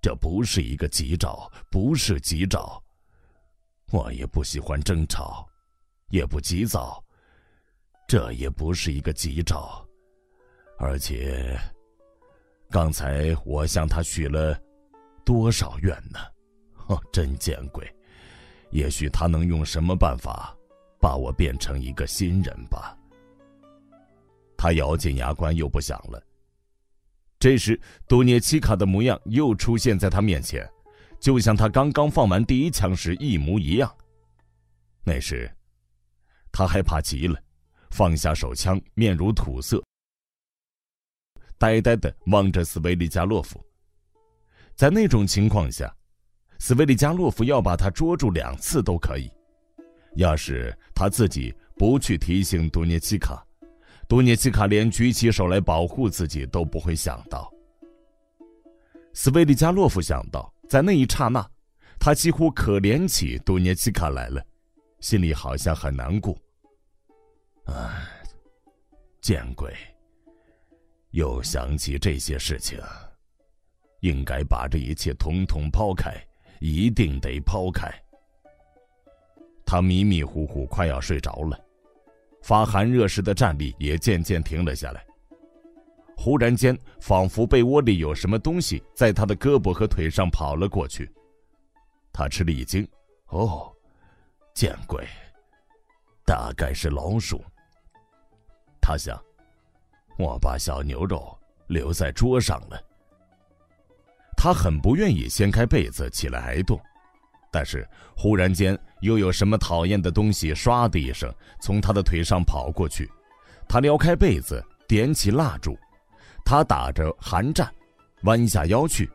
这不是一个吉兆，不是吉兆。我也不喜欢争吵，也不急躁。这也不是一个吉兆。而且，刚才我向他许了多少愿呢？哦，真见鬼！也许他能用什么办法，把我变成一个新人吧。他咬紧牙关，又不想了。这时，多涅奇卡的模样又出现在他面前，就像他刚刚放完第一枪时一模一样。那时，他害怕极了，放下手枪，面如土色，呆呆的望着斯维利加洛夫。在那种情况下。斯维利加洛夫要把他捉住两次都可以，要是他自己不去提醒多涅奇卡，多涅奇卡连举起手来保护自己都不会想到。斯维利加洛夫想到，在那一刹那，他几乎可怜起多涅奇卡来了，心里好像很难过。唉，见鬼！又想起这些事情，应该把这一切统统抛开。一定得抛开。他迷迷糊糊，快要睡着了，发寒热时的战栗也渐渐停了下来。忽然间，仿佛被窝里有什么东西在他的胳膊和腿上跑了过去。他吃了一惊：“哦，见鬼！大概是老鼠。”他想：“我把小牛肉留在桌上了。”他很不愿意掀开被子起来挨冻，但是忽然间又有什么讨厌的东西唰的一声从他的腿上跑过去。他撩开被子，点起蜡烛，他打着寒战，弯下腰去，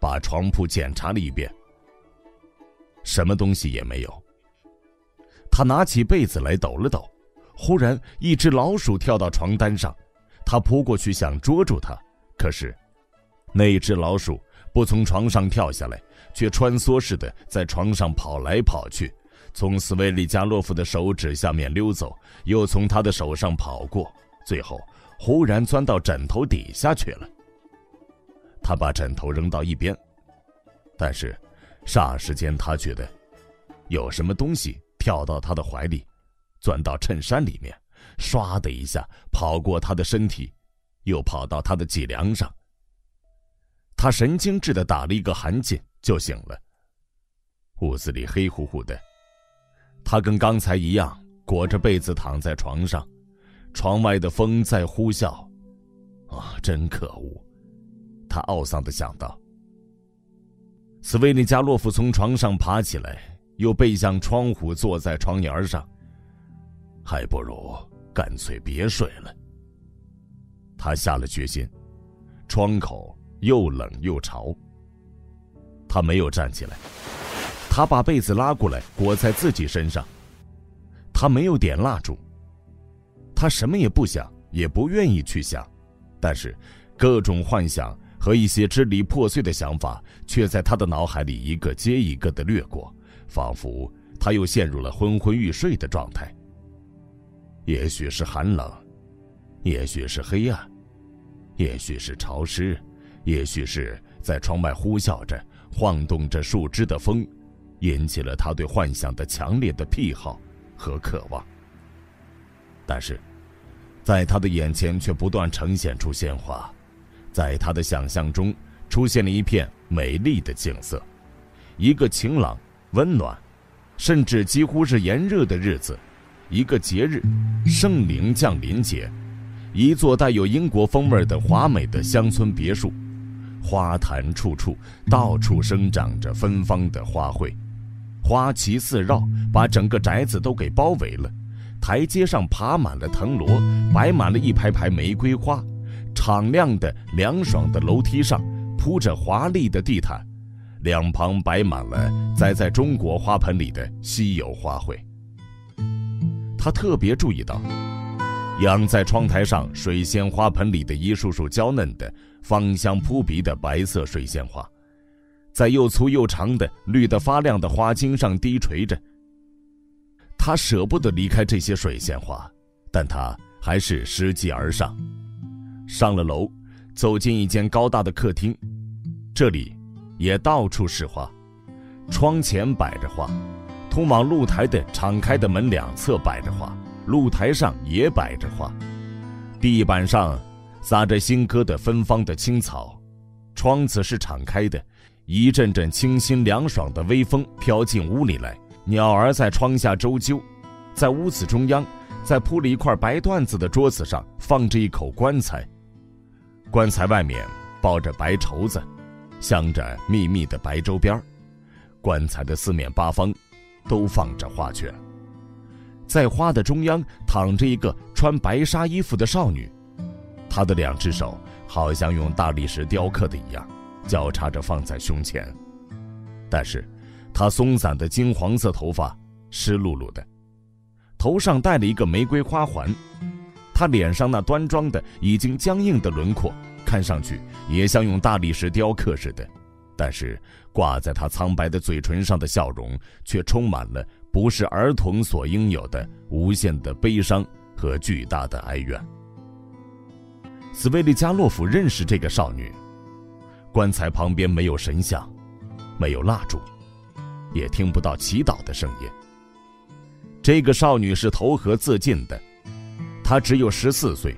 把床铺检查了一遍，什么东西也没有。他拿起被子来抖了抖，忽然一只老鼠跳到床单上，他扑过去想捉住它，可是那只老鼠。不从床上跳下来，却穿梭似的在床上跑来跑去，从斯维利加洛夫的手指下面溜走，又从他的手上跑过，最后忽然钻到枕头底下去了。他把枕头扔到一边，但是霎时间他觉得有什么东西跳到他的怀里，钻到衬衫里面，唰的一下跑过他的身体，又跑到他的脊梁上。他神经质的打了一个寒噤，就醒了。屋子里黑乎乎的，他跟刚才一样裹着被子躺在床上，窗外的风在呼啸。啊，真可恶！他懊丧的想到。斯维尼加洛夫从床上爬起来，又背向窗户坐在床沿上。还不如干脆别睡了。他下了决心，窗口。又冷又潮。他没有站起来，他把被子拉过来裹在自己身上。他没有点蜡烛。他什么也不想，也不愿意去想，但是各种幻想和一些支离破碎的想法却在他的脑海里一个接一个的掠过，仿佛他又陷入了昏昏欲睡的状态。也许是寒冷，也许是黑暗，也许是潮湿。也许是在窗外呼啸着、晃动着树枝的风，引起了他对幻想的强烈的癖好和渴望。但是，在他的眼前却不断呈现出鲜花，在他的想象中出现了一片美丽的景色，一个晴朗、温暖，甚至几乎是炎热的日子，一个节日——圣灵降临节，一座带有英国风味的华美的乡村别墅。花坛处处，到处生长着芬芳的花卉，花旗四绕，把整个宅子都给包围了。台阶上爬满了藤萝，摆满了一排排玫瑰花。敞亮的、凉爽的楼梯上铺着华丽的地毯，两旁摆满了栽在中国花盆里的稀有花卉。他特别注意到，养在窗台上水仙花盆里的一束束娇嫩的、芳香扑鼻的白色水仙花，在又粗又长的、绿得发亮的花茎上低垂着。他舍不得离开这些水仙花，但他还是拾级而上。上了楼，走进一间高大的客厅，这里也到处是花，窗前摆着花，通往露台的敞开的门两侧摆着花，露台上也摆着花，地板上撒着新割的芬芳的青草，窗子是敞开的，一阵阵清新凉爽的微风飘进屋里来，鸟儿在窗下周啾，在屋子中央，在铺了一块白缎子的桌子上放着一口棺材。棺材外面包着白绸子，镶着密密的白周边棺材的四面八方都放着花圈，在花的中央躺着一个穿白纱衣服的少女，他的两只手好像用大理石雕刻的一样，交叉着放在胸前。但是，他松散的金黄色头发湿漉漉的，头上戴了一个玫瑰花环。他脸上那端庄的、已经僵硬的轮廓，看上去也像用大理石雕刻似的，但是挂在他苍白的嘴唇上的笑容，却充满了不是儿童所应有的无限的悲伤和巨大的哀怨。斯维利加洛夫认识这个少女，棺材旁边没有神像，没有蜡烛，也听不到祈祷的声音。这个少女是投河自尽的。她只有十四岁，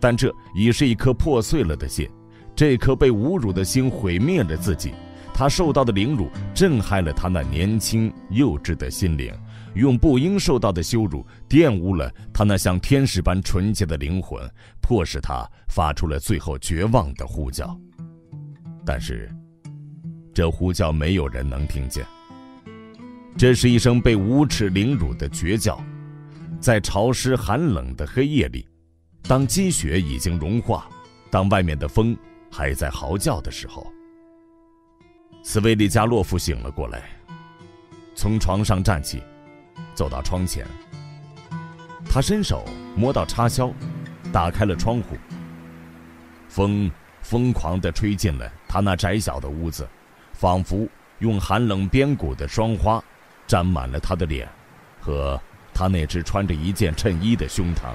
但这已是一颗破碎了的心。这颗被侮辱的心毁灭了自己，她受到的凌辱震撼了她那年轻幼稚的心灵，用不应受到的羞辱玷污了他那像天使般纯洁的灵魂，迫使他发出了最后绝望的呼叫。但是，这呼叫没有人能听见。这是一声被无耻凌辱的绝叫。在潮湿寒冷的黑夜里，当积雪已经融化，当外面的风还在嚎叫的时候，斯维利加洛夫醒了过来，从床上站起，走到窗前。他伸手摸到插销，打开了窗户。风疯狂地吹进了他那窄小的屋子，仿佛用寒冷边谷的霜花沾满了他的脸和。他那只穿着一件衬衣的胸膛。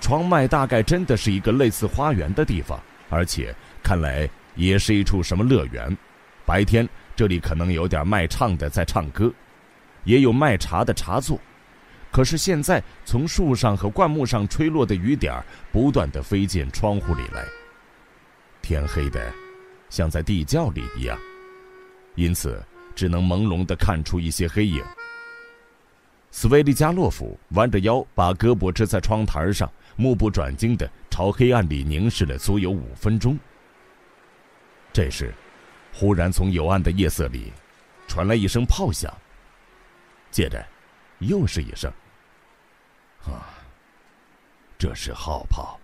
窗外大概真的是一个类似花园的地方，而且看来也是一处什么乐园。白天这里可能有点卖唱的在唱歌，也有卖茶的茶座。可是现在从树上和灌木上吹落的雨点儿不断的飞进窗户里来，天黑的像在地窖里一样，因此只能朦胧的看出一些黑影。斯维利加洛夫弯着腰，把胳膊支在窗台上，目不转睛地朝黑暗里凝视了足有五分钟。这时，忽然从幽暗的夜色里传来一声炮响，接着又是一声。啊，这是号炮。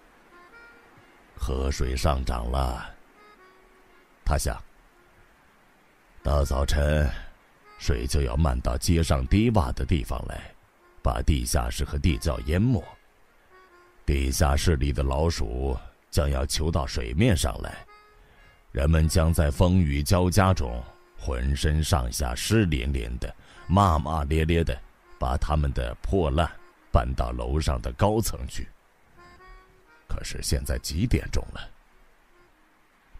河水上涨了。他想，到早晨。水就要漫到街上低洼的地方来，把地下室和地窖淹没。地下室里的老鼠将要求到水面上来，人们将在风雨交加中，浑身上下湿淋淋的，骂骂咧咧的，把他们的破烂搬到楼上的高层去。可是现在几点钟了？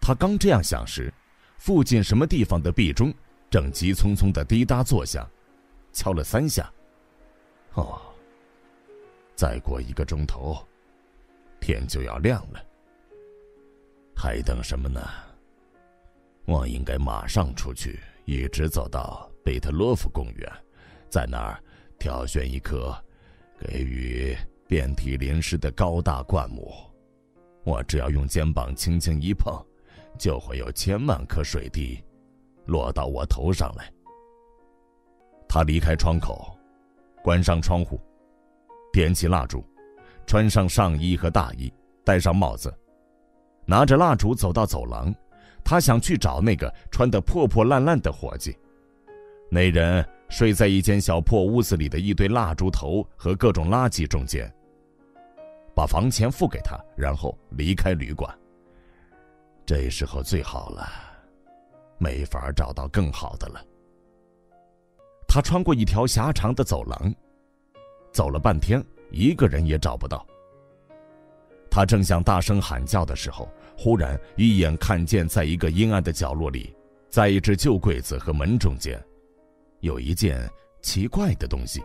他刚这样想时，附近什么地方的壁钟？正急匆匆的滴答作响，敲了三下。哦，再过一个钟头，天就要亮了。还等什么呢？我应该马上出去，一直走到贝特洛夫公园，在那儿挑选一棵给予遍体鳞伤的高大灌木。我只要用肩膀轻轻一碰，就会有千万颗水滴落到我头上来。他离开窗口，关上窗户，点起蜡烛，穿上上衣和大衣，戴上帽子，拿着蜡烛走到走廊。他想去找那个穿得破破烂烂的伙计。那人睡在一间小破屋子里的一堆蜡烛头和各种垃圾中间。把房钱付给他，然后离开旅馆。这时候最好了，没法找到更好的了。他穿过一条狭长的走廊，走了半天，一个人也找不到。他正想大声喊叫的时候，忽然一眼看见，在一个阴暗的角落里，在一只旧柜子和门中间，有一件奇怪的东西，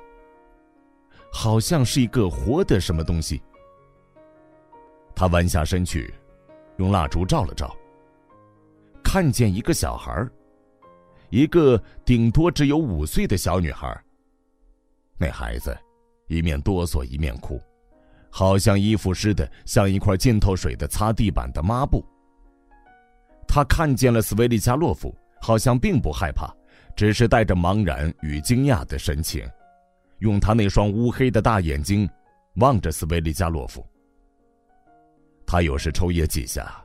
好像是一个活的什么东西。他弯下身去，用蜡烛照了照，看见一个小孩一个顶多只有五岁的小女孩那孩子一面哆嗦一面哭，好像衣服湿的像一块浸透水的擦地板的抹布。他看见了斯维利加洛夫，好像并不害怕，只是带着茫然与惊讶的神情，用他那双乌黑的大眼睛望着斯维利加洛夫。他有时抽噎几下，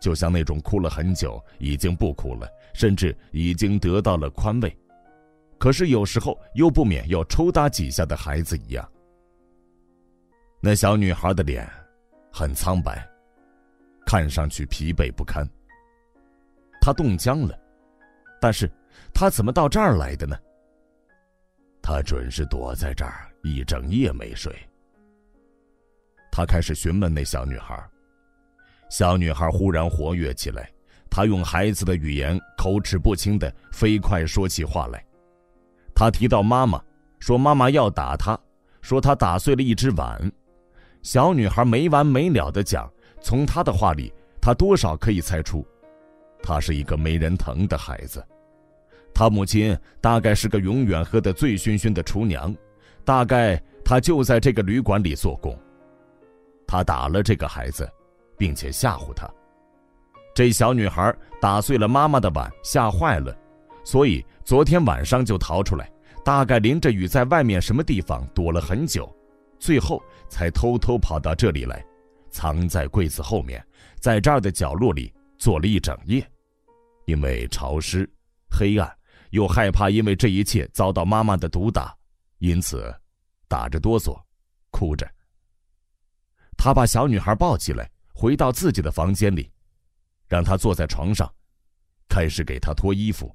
就像那种哭了很久已经不哭了，甚至已经得到了宽慰，可是有时候又不免要抽打几下的孩子一样。那小女孩的脸很苍白，看上去疲惫不堪。她冻僵了，但是他怎么到这儿来的呢？他准是躲在这儿一整夜没睡。他开始询问那小女孩。小女孩忽然活跃起来，她用孩子的语言口齿不清的飞快说起话来。她提到妈妈，说妈妈要打她，说她打碎了一只碗。小女孩没完没了的讲，从她的话里，她多少可以猜出，她是一个没人疼的孩子。他母亲大概是个永远喝得醉醺醺的厨娘，大概她就在这个旅馆里做工。她打了这个孩子。并且吓唬他，这小女孩打碎了妈妈的碗，吓坏了，所以昨天晚上就逃出来，大概淋着雨在外面什么地方躲了很久，最后才偷偷跑到这里来，藏在柜子后面，在这儿的角落里坐了一整夜，因为潮湿、黑暗，又害怕因为这一切遭到妈妈的毒打，因此打着哆嗦，哭着。他把小女孩抱起来。回到自己的房间里，让她坐在床上，开始给她脱衣服。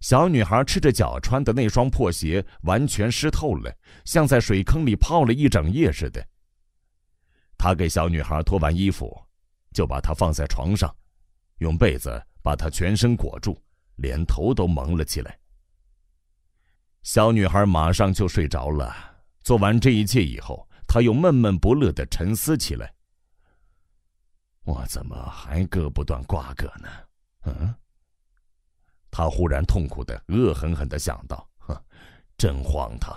小女孩赤着脚穿的那双破鞋完全湿透了，像在水坑里泡了一整夜似的。他给小女孩脱完衣服，就把她放在床上，用被子把她全身裹住，连头都蒙了起来。小女孩马上就睡着了。做完这一切以后，她又闷闷不乐的沉思起来。我怎么还割不断瓜葛呢？嗯。他忽然痛苦的、恶狠狠的想到：“哼，真荒唐。”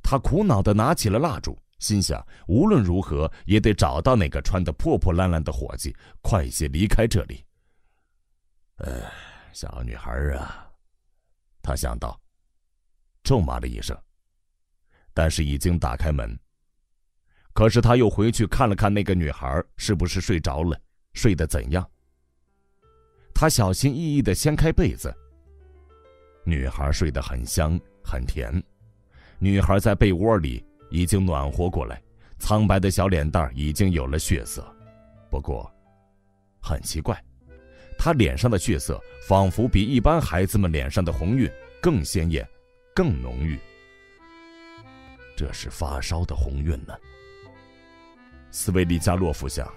他苦恼的拿起了蜡烛，心想：无论如何也得找到那个穿的破破烂烂的伙计，快些离开这里。呃，小女孩啊，他想到，咒骂了一声，但是已经打开门。可是他又回去看了看那个女孩是不是睡着了，睡得怎样。他小心翼翼的掀开被子。女孩睡得很香很甜，女孩在被窝里已经暖和过来，苍白的小脸蛋已经有了血色。不过，很奇怪，她脸上的血色仿佛比一般孩子们脸上的红晕更鲜艳，更浓郁。这是发烧的红晕呢。斯维利加洛夫想：“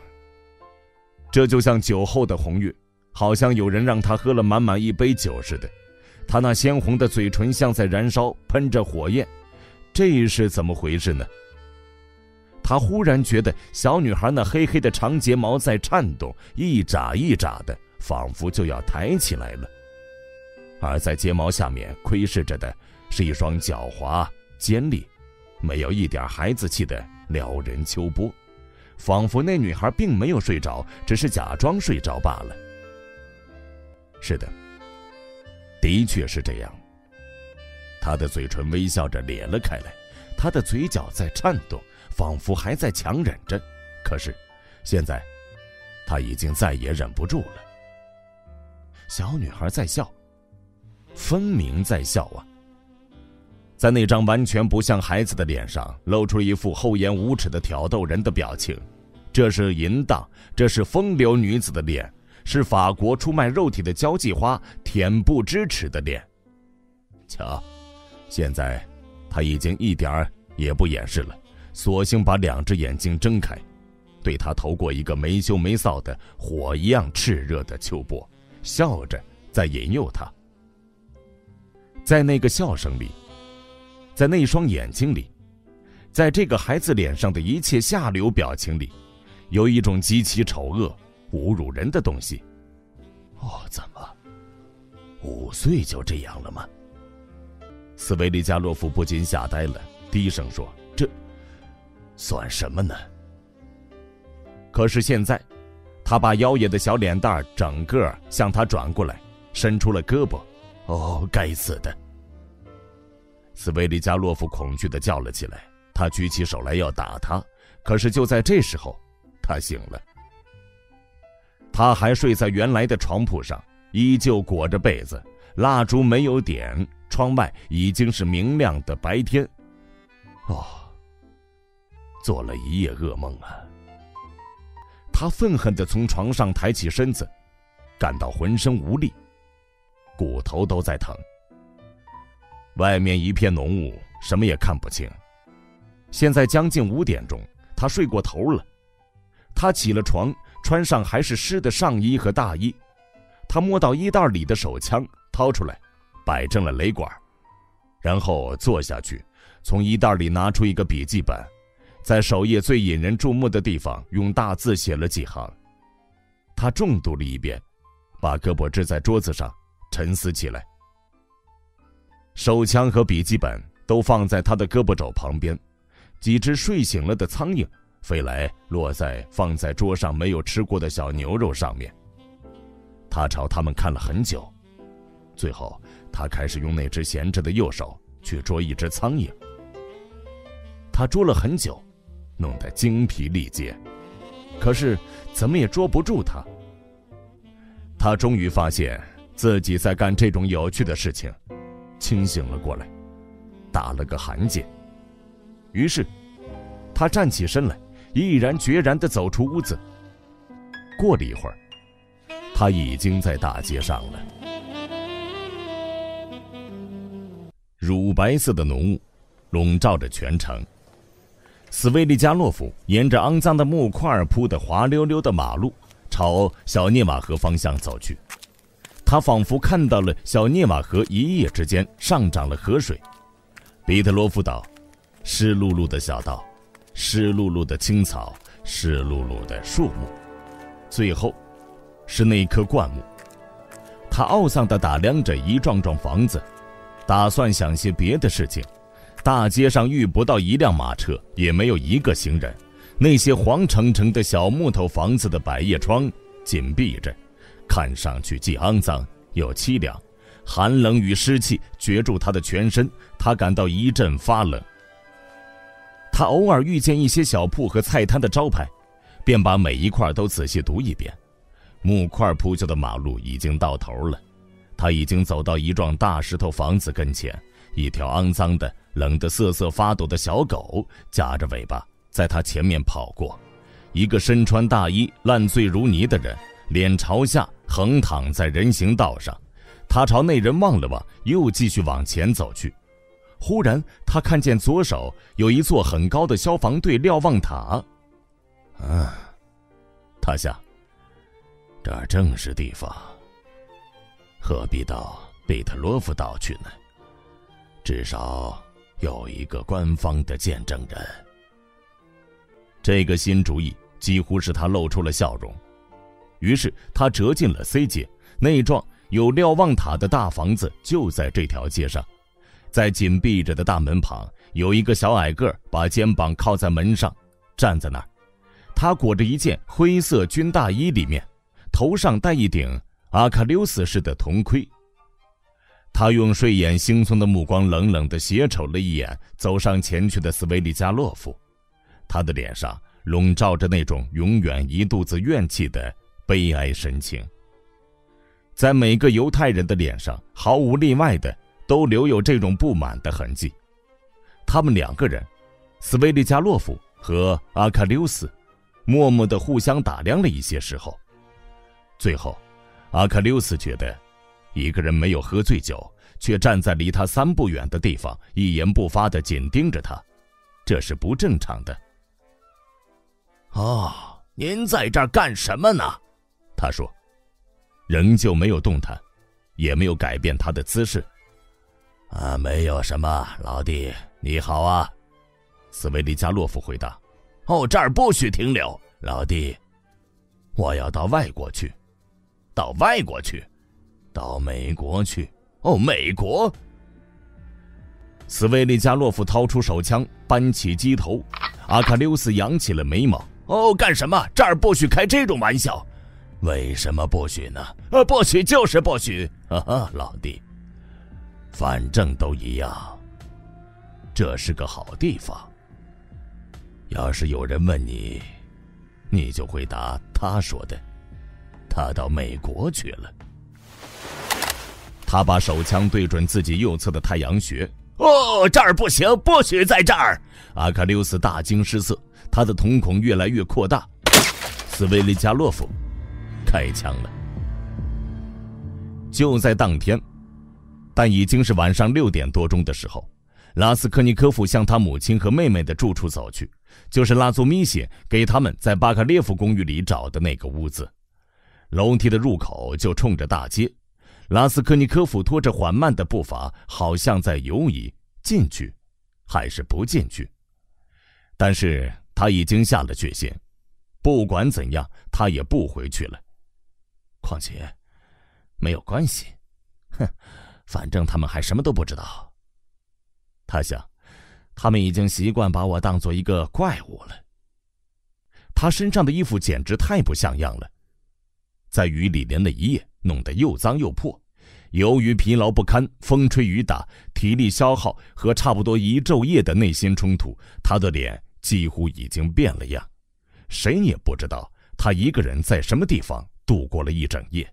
这就像酒后的红晕，好像有人让他喝了满满一杯酒似的。他那鲜红的嘴唇像在燃烧，喷着火焰，这是怎么回事呢？”他忽然觉得小女孩那黑黑的长睫毛在颤动，一眨一眨的，仿佛就要抬起来了。而在睫毛下面窥视着的，是一双狡猾、尖利、没有一点孩子气的撩人秋波。仿佛那女孩并没有睡着，只是假装睡着罢了。是的，的确是这样。他的嘴唇微笑着咧了开来，他的嘴角在颤动，仿佛还在强忍着。可是，现在，他已经再也忍不住了。小女孩在笑，分明在笑啊！在那张完全不像孩子的脸上，露出一副厚颜无耻的挑逗人的表情。这是淫荡，这是风流女子的脸，是法国出卖肉体的交际花恬不知耻的脸。瞧，现在他已经一点儿也不掩饰了，索性把两只眼睛睁开，对他投过一个没羞没臊的火一样炽热的秋波，笑着在引诱他。在那个笑声里。在那双眼睛里，在这个孩子脸上的一切下流表情里，有一种极其丑恶、侮辱人的东西。哦，怎么，五岁就这样了吗？斯维利加洛夫不禁吓呆了，低声说：“这算什么呢？”可是现在，他把妖冶的小脸蛋整个向他转过来，伸出了胳膊。哦，该死的！斯维利加洛夫恐惧的叫了起来，他举起手来要打他，可是就在这时候，他醒了。他还睡在原来的床铺上，依旧裹着被子，蜡烛没有点，窗外已经是明亮的白天。哦，做了一夜噩梦啊！他愤恨的从床上抬起身子，感到浑身无力，骨头都在疼。外面一片浓雾，什么也看不清。现在将近五点钟，他睡过头了。他起了床，穿上还是湿的上衣和大衣。他摸到衣袋里的手枪，掏出来，摆正了雷管，然后坐下去，从衣袋里拿出一个笔记本，在首页最引人注目的地方用大字写了几行。他重读了一遍，把胳膊支在桌子上，沉思起来。手枪和笔记本都放在他的胳膊肘旁边，几只睡醒了的苍蝇飞来，落在放在桌上没有吃过的小牛肉上面。他朝他们看了很久，最后他开始用那只闲着的右手去捉一只苍蝇。他捉了很久，弄得精疲力竭，可是怎么也捉不住他。他终于发现自己在干这种有趣的事情。清醒了过来，打了个寒噤。于是，他站起身来，毅然决然地走出屋子。过了一会儿，他已经在大街上了。乳白色的浓雾笼罩着全城。斯维利加洛夫沿着肮脏的木块铺的滑溜溜的马路，朝小涅瓦河方向走去。他仿佛看到了小涅瓦河一夜之间上涨了河水，彼得罗夫岛，湿漉漉的小道，湿漉漉的青草，湿漉漉的树木，最后，是那棵灌木。他懊丧地打量着一幢幢房子，打算想些别的事情。大街上遇不到一辆马车，也没有一个行人。那些黄澄澄的小木头房子的百叶窗紧闭着。看上去既肮脏又凄凉，寒冷与湿气攫住他的全身，他感到一阵发冷。他偶尔遇见一些小铺和菜摊的招牌，便把每一块都仔细读一遍。木块铺就的马路已经到头了，他已经走到一幢大石头房子跟前，一条肮脏的、冷得瑟瑟发抖的小狗夹着尾巴在他前面跑过，一个身穿大衣、烂醉如泥的人。脸朝下横躺在人行道上，他朝那人望了望，又继续往前走去。忽然，他看见左手有一座很高的消防队瞭望塔。啊，他想，这儿正是地方。何必到贝特罗夫岛去呢？至少有一个官方的见证人。这个新主意几乎使他露出了笑容。于是他折进了 C 街，那幢有瞭望塔的大房子就在这条街上，在紧闭着的大门旁，有一个小矮个把肩膀靠在门上，站在那儿。他裹着一件灰色军大衣，里面头上戴一顶阿喀琉斯式的铜盔。他用睡眼惺忪的目光冷冷地斜瞅了一眼走上前去的斯维利加洛夫，他的脸上笼罩着那种永远一肚子怨气的悲哀神情。在每个犹太人的脸上，毫无例外的都留有这种不满的痕迹。他们两个人，斯维利加洛夫和阿喀琉斯，默默地互相打量了一些时候，最后，阿喀琉斯觉得。一个人没有喝醉酒，却站在离他三步远的地方，一言不发的紧盯着他，这是不正常的。哦，您在这儿干什么呢？他说，仍旧没有动弹，也没有改变他的姿势。啊，没有什么，老弟，你好啊，斯维利加洛夫回答。哦，这儿不许停留，老弟，我要到外国去，到外国去。到美国去哦，美国。斯维利加洛夫掏出手枪，扳起机头。阿喀琉斯扬起了眉毛。哦，干什么？这儿不许开这种玩笑。为什么不许呢？呃，不许就是不许。哈哈，老弟，反正都一样。这是个好地方。要是有人问你，你就回答他说的。他到美国去了。他把手枪对准自己右侧的太阳穴。哦，这儿不行，不许在这儿！阿卡琉斯大惊失色，他的瞳孔越来越扩大。斯维利加洛夫开枪了。就在当天，但已经是晚上六点多钟的时候，拉斯科尼科夫向他母亲和妹妹的住处走去，就是拉祖米谢给他们在巴卡列夫公寓里找的那个屋子。楼梯的入口就冲着大街。拉斯科尼科夫拖着缓慢的步伐，好像在犹疑进去，还是不进去。但是他已经下了决心，不管怎样，他也不回去了。况且，没有关系，哼，反正他们还什么都不知道。他想，他们已经习惯把我当做一个怪物了。他身上的衣服简直太不像样了，在雨里淋了一夜。弄得又脏又破，由于疲劳不堪、风吹雨打、体力消耗和差不多一昼夜的内心冲突，他的脸几乎已经变了样。谁也不知道他一个人在什么地方度过了一整夜，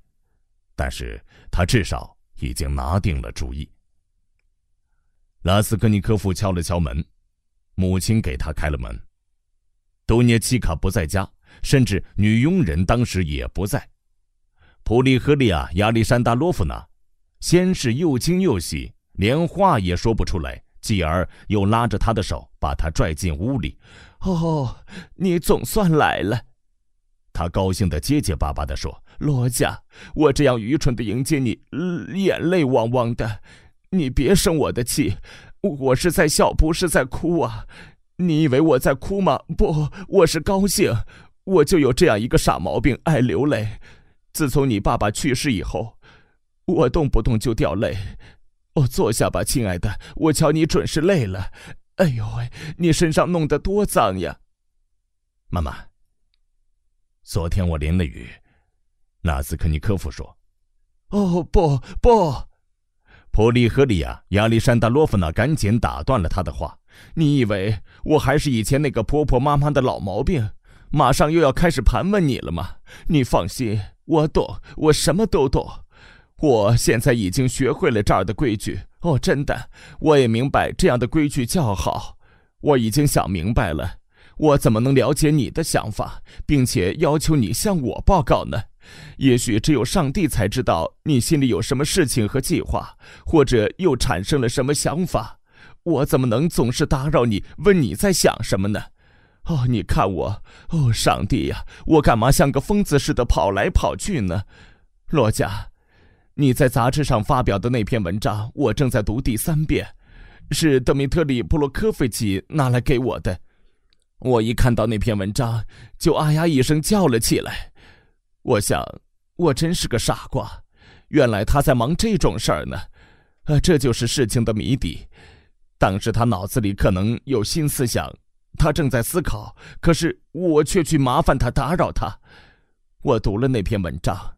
但是他至少已经拿定了主意。拉斯科尼科夫敲了敲门，母亲给他开了门。多涅奇卡不在家，甚至女佣人当时也不在。普利赫利亚·亚历山大洛夫娜，先是又惊又喜，连话也说不出来，继而又拉着他的手，把他拽进屋里。哦，你总算来了！他高兴的结结巴巴地说：“罗家，我这样愚蠢的迎接你，眼泪汪汪的。你别生我的气，我是在笑，不是在哭啊！你以为我在哭吗？不，我是高兴。我就有这样一个傻毛病，爱流泪。”自从你爸爸去世以后，我动不动就掉泪。哦，坐下吧，亲爱的，我瞧你准是累了。哎呦喂，你身上弄得多脏呀！妈妈，昨天我淋了雨。纳斯科尼科夫说：“哦，不不。”普利赫利亚·亚历山大洛夫娜赶紧打断了他的话：“你以为我还是以前那个婆婆妈妈的老毛病？马上又要开始盘问你了吗？你放心。”我懂，我什么都懂。我现在已经学会了这儿的规矩。哦，真的，我也明白这样的规矩较好。我已经想明白了，我怎么能了解你的想法，并且要求你向我报告呢？也许只有上帝才知道你心里有什么事情和计划，或者又产生了什么想法。我怎么能总是打扰你，问你在想什么呢？哦，你看我，哦，上帝呀，我干嘛像个疯子似的跑来跑去呢？罗家，你在杂志上发表的那篇文章，我正在读第三遍，是德米特里·布洛科菲奇拿来给我的。我一看到那篇文章，就啊呀一声叫了起来。我想，我真是个傻瓜，原来他在忙这种事儿呢。啊，这就是事情的谜底。当时他脑子里可能有新思想。他正在思考，可是我却去麻烦他，打扰他。我读了那篇文章，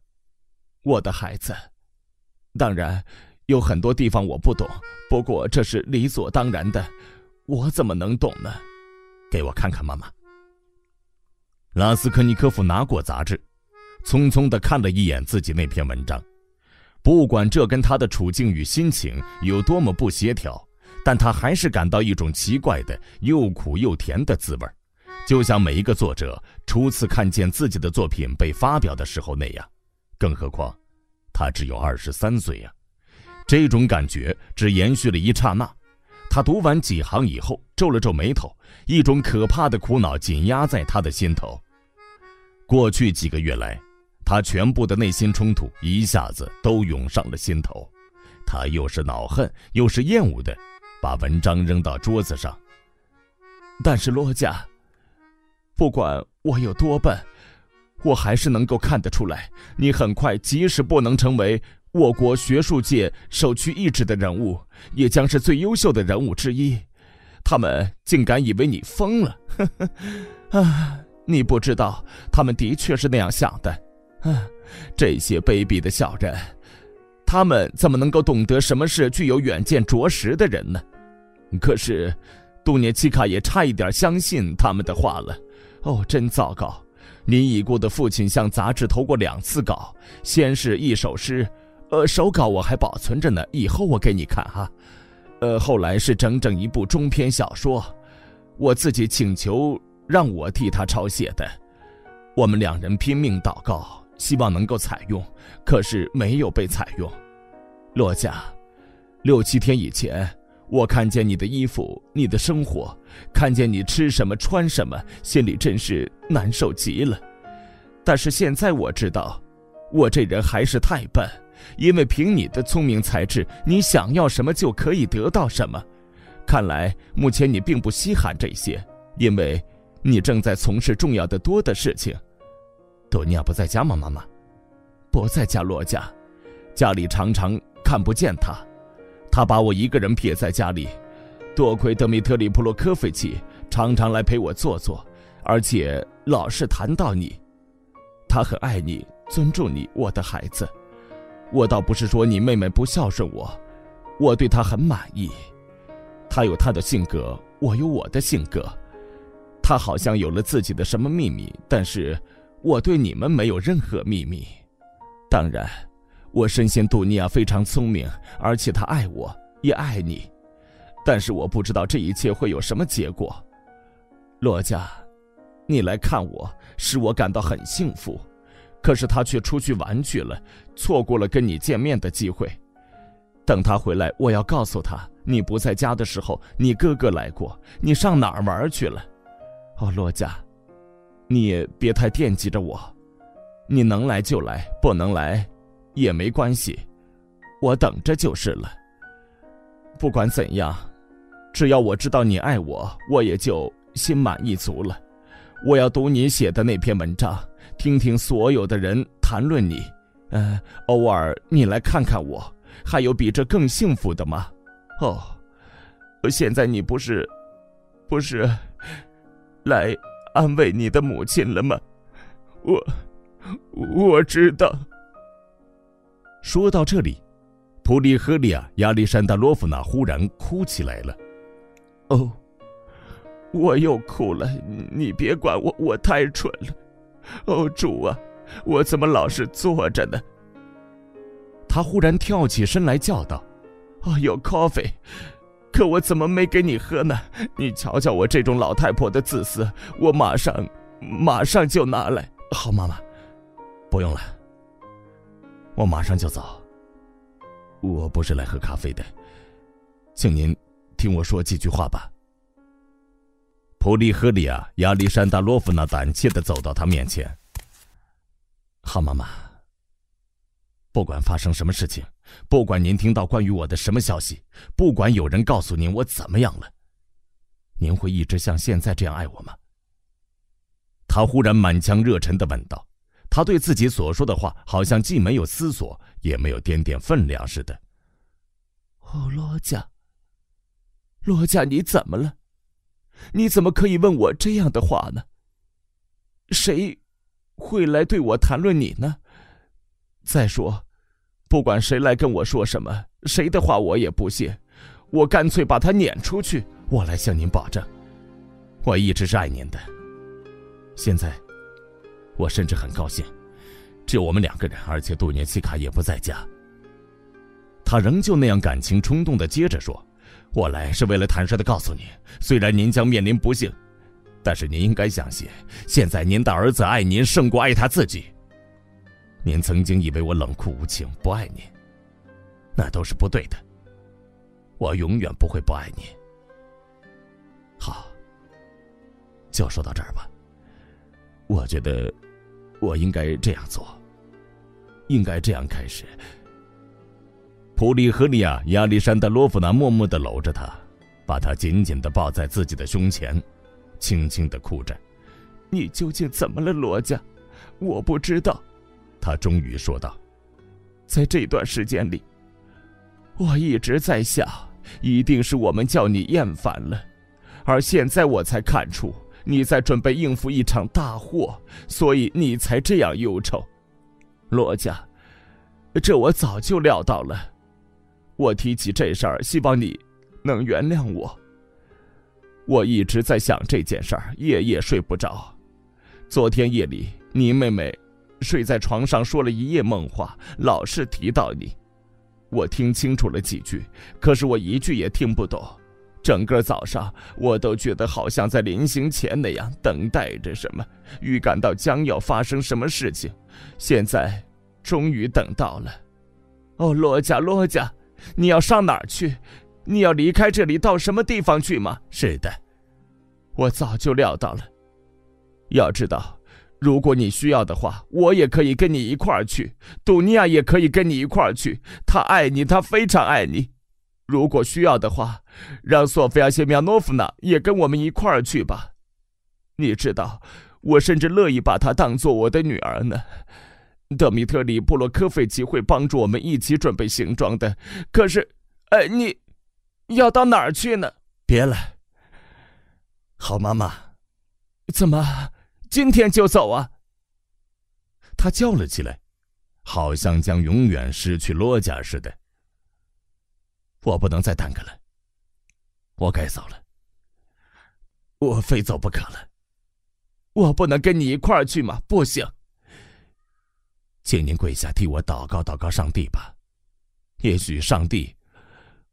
我的孩子。当然，有很多地方我不懂，不过这是理所当然的，我怎么能懂呢？给我看看，妈妈。拉斯科尼科夫拿过杂志，匆匆的看了一眼自己那篇文章。不管这跟他的处境与心情有多么不协调，但他还是感到一种奇怪的又苦又甜的滋味就像每一个作者初次看见自己的作品被发表的时候那样。更何况，他只有二十三岁呀。这种感觉只延续了一刹那。他读完几行以后，皱了皱眉头，一种可怕的苦恼紧压在他的心头。过去几个月来。他全部的内心冲突一下子都涌上了心头，他又是恼恨又是厌恶的，把文章扔到桌子上。但是罗家，不管我有多笨，我还是能够看得出来，你很快即使不能成为我国学术界首屈一指的人物，也将是最优秀的人物之一。他们竟敢以为你疯了，呵 呵啊！你不知道，他们的确是那样想的。啊，这些卑鄙的小人，他们怎么能够懂得什么是具有远见卓识的人呢？可是，杜涅奇卡也差一点相信他们的话了。哦，真糟糕！你已故的父亲向杂志投过两次稿，先是一首诗，呃，手稿我还保存着呢，以后我给你看哈。呃，后来是整整一部中篇小说，我自己请求让我替他抄写的。我们两人拼命祷告。希望能够采用，可是没有被采用。洛家，六七天以前，我看见你的衣服，你的生活，看见你吃什么穿什么，心里真是难受极了。但是现在我知道，我这人还是太笨，因为凭你的聪明才智，你想要什么就可以得到什么。看来目前你并不稀罕这些，因为你正在从事重要的多的事情。多尼亚不在家吗？妈妈，不在家。罗家，家里常常看不见他，他把我一个人撇在家里。多亏德米特里普洛科菲奇常常来陪我坐坐，而且老是谈到你。他很爱你，尊重你，我的孩子。我倒不是说你妹妹不孝顺我，我对她很满意。她有她的性格，我有我的性格。她好像有了自己的什么秘密，但是。我对你们没有任何秘密，当然，我深信杜尼亚非常聪明，而且他爱我，也爱你，但是我不知道这一切会有什么结果。罗家，你来看我，使我感到很幸福，可是他却出去玩去了，错过了跟你见面的机会。等他回来，我要告诉他，你不在家的时候，你哥哥来过，你上哪儿玩去了？哦，罗家。你也别太惦记着我，你能来就来，不能来，也没关系，我等着就是了。不管怎样，只要我知道你爱我，我也就心满意足了。我要读你写的那篇文章，听听所有的人谈论你，嗯，偶尔你来看看我，还有比这更幸福的吗？哦，现在你不是，不是，来。安慰你的母亲了吗？我，我知道。说到这里，普利赫利亚亚历山大罗夫娜忽然哭起来了。哦，我又哭了。你别管我，我太蠢了。哦，主啊，我怎么老是坐着呢？他忽然跳起身来叫道：“哦，有 coffee。”可我怎么没给你喝呢？你瞧瞧我这种老太婆的自私，我马上，马上就拿来。好，妈妈，不用了，我马上就走。我不是来喝咖啡的，请您听我说几句话吧。普利赫利亚亚历山大罗夫娜胆怯的走到他面前。好，妈妈。不管发生什么事情，不管您听到关于我的什么消息，不管有人告诉您我怎么样了，您会一直像现在这样爱我吗？他忽然满腔热忱的问道。他对自己所说的话，好像既没有思索，也没有点点分量似的。哦，罗家，罗家，你怎么了？你怎么可以问我这样的话呢？谁会来对我谈论你呢？再说，不管谁来跟我说什么，谁的话我也不信。我干脆把他撵出去。我来向您保证，我一直是爱您的。现在，我甚至很高兴，只有我们两个人，而且杜涅西卡也不在家。他仍旧那样感情冲动的接着说：“我来是为了坦率的告诉你，虽然您将面临不幸，但是您应该相信，现在您的儿子爱您胜过爱他自己。您曾经以为我冷酷无情，不爱您，那都是不对的。”我永远不会不爱你。好，就说到这儿吧。我觉得我应该这样做，应该这样开始。普利赫利亚·亚历山大罗夫娜默默的搂着他，把他紧紧的抱在自己的胸前，轻轻的哭着。你究竟怎么了，罗家？我不知道。他终于说道：“在这段时间里。”我一直在想，一定是我们叫你厌烦了，而现在我才看出你在准备应付一场大祸，所以你才这样忧愁。罗家，这我早就料到了。我提起这事儿，希望你能原谅我。我一直在想这件事儿，夜夜睡不着。昨天夜里，你妹妹睡在床上说了一夜梦话，老是提到你。我听清楚了几句，可是我一句也听不懂。整个早上，我都觉得好像在临行前那样等待着什么，预感到将要发生什么事情。现在，终于等到了。哦，罗家，罗家，你要上哪儿去？你要离开这里到什么地方去吗？是的，我早就料到了。要知道。如果你需要的话，我也可以跟你一块儿去。杜尼亚也可以跟你一块儿去。他爱你，他非常爱你。如果需要的话，让索菲亚谢米亚诺夫娜也跟我们一块儿去吧。你知道，我甚至乐意把她当做我的女儿呢。德米特里布洛科费奇会帮助我们一起准备行装的。可是，哎，你要到哪儿去呢？别了，好妈妈。怎么？今天就走啊！他叫了起来，好像将永远失去罗家似的。我不能再耽搁了，我该走了，我非走不可了。我不能跟你一块儿去吗？不行，请您跪下替我祷告祷告上帝吧，也许上帝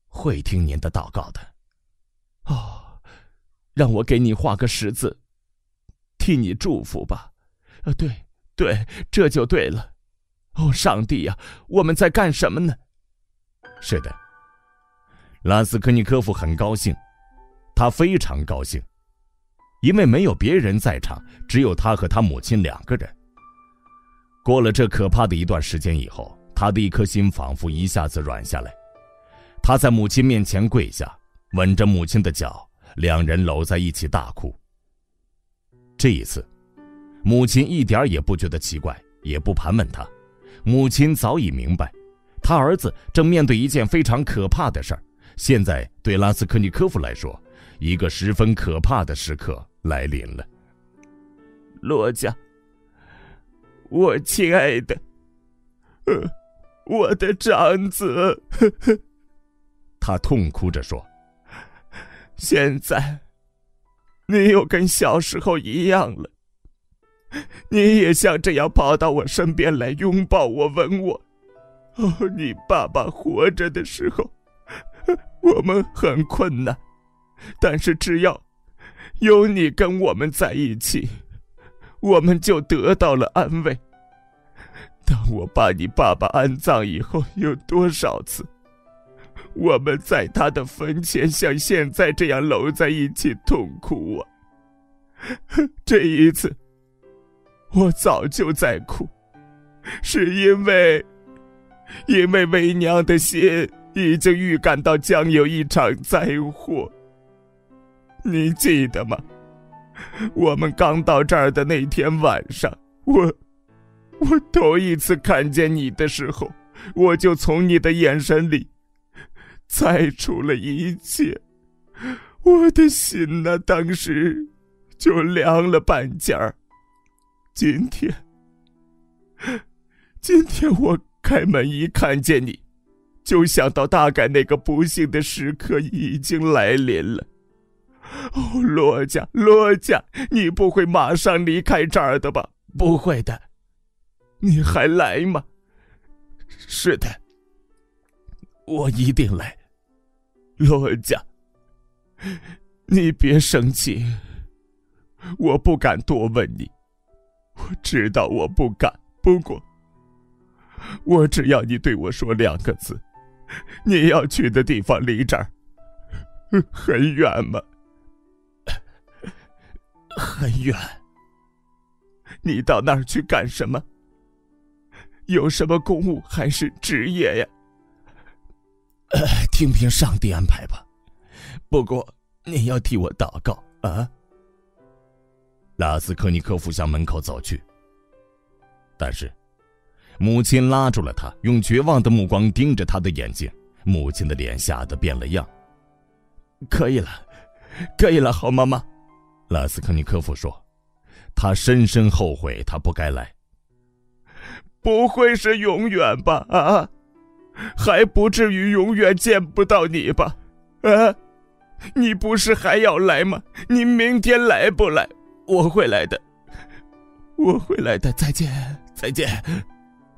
会听您的祷告的。哦，让我给你画个十字。替你祝福吧，啊，对，对，这就对了。哦，上帝呀，我们在干什么呢？是的，拉斯科尼科夫很高兴，他非常高兴，因为没有别人在场，只有他和他母亲两个人。过了这可怕的一段时间以后，他的一颗心仿佛一下子软下来。他在母亲面前跪下，吻着母亲的脚，两人搂在一起大哭。这一次，母亲一点也不觉得奇怪，也不盘问他。母亲早已明白，他儿子正面对一件非常可怕的事儿。现在对拉斯科尼科夫来说，一个十分可怕的时刻来临了。罗家，我亲爱的，呃，我的长子，呵呵他痛哭着说：“现在。”你又跟小时候一样了，你也像这样跑到我身边来拥抱我、吻我。哦，你爸爸活着的时候，我们很困难，但是只要有你跟我们在一起，我们就得到了安慰。当我把你爸爸安葬以后，有多少次？我们在他的坟前像现在这样搂在一起痛哭啊！这一次，我早就在哭，是因为，因为为娘的心已经预感到将有一场灾祸。你记得吗？我们刚到这儿的那天晚上，我，我头一次看见你的时候，我就从你的眼神里。猜出了一切，我的心呐，当时就凉了半截儿。今天，今天我开门一看见你，就想到大概那个不幸的时刻已经来临了。哦，罗家，罗家，你不会马上离开这儿的吧？不会的。你还来吗？是的，我一定来。罗家，你别生气，我不敢多问你。我知道我不敢，不过，我只要你对我说两个字：你要去的地方离这儿很远吗？很远。你到那儿去干什么？有什么公务还是职业呀？呃，听凭上帝安排吧。不过你要替我祷告啊。拉斯科尼科夫向门口走去，但是母亲拉住了他，用绝望的目光盯着他的眼睛。母亲的脸吓得变了样。可以了，可以了，好妈妈。拉斯科尼科夫说：“他深深后悔，他不该来。不会是永远吧？啊，还不至于永远见不到你吧？啊，你不是还要来吗？你明天来不来？”我会来的，我会来的。再见，再见。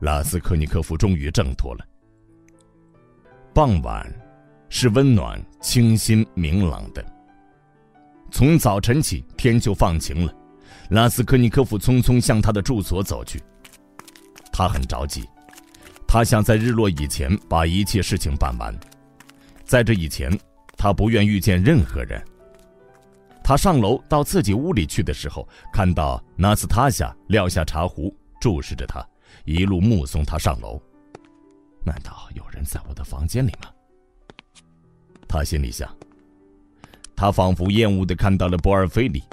拉斯科尼科夫终于挣脱了。傍晚是温暖、清新、明朗的。从早晨起，天就放晴了。拉斯科尼科夫匆匆向他的住所走去。他很着急，他想在日落以前把一切事情办完。在这以前，他不愿遇见任何人。他上楼到自己屋里去的时候，看到纳斯塔夏撂下茶壶，注视着他，一路目送他上楼。难道有人在我的房间里吗？他心里想。他仿佛厌恶的看到了博尔菲里，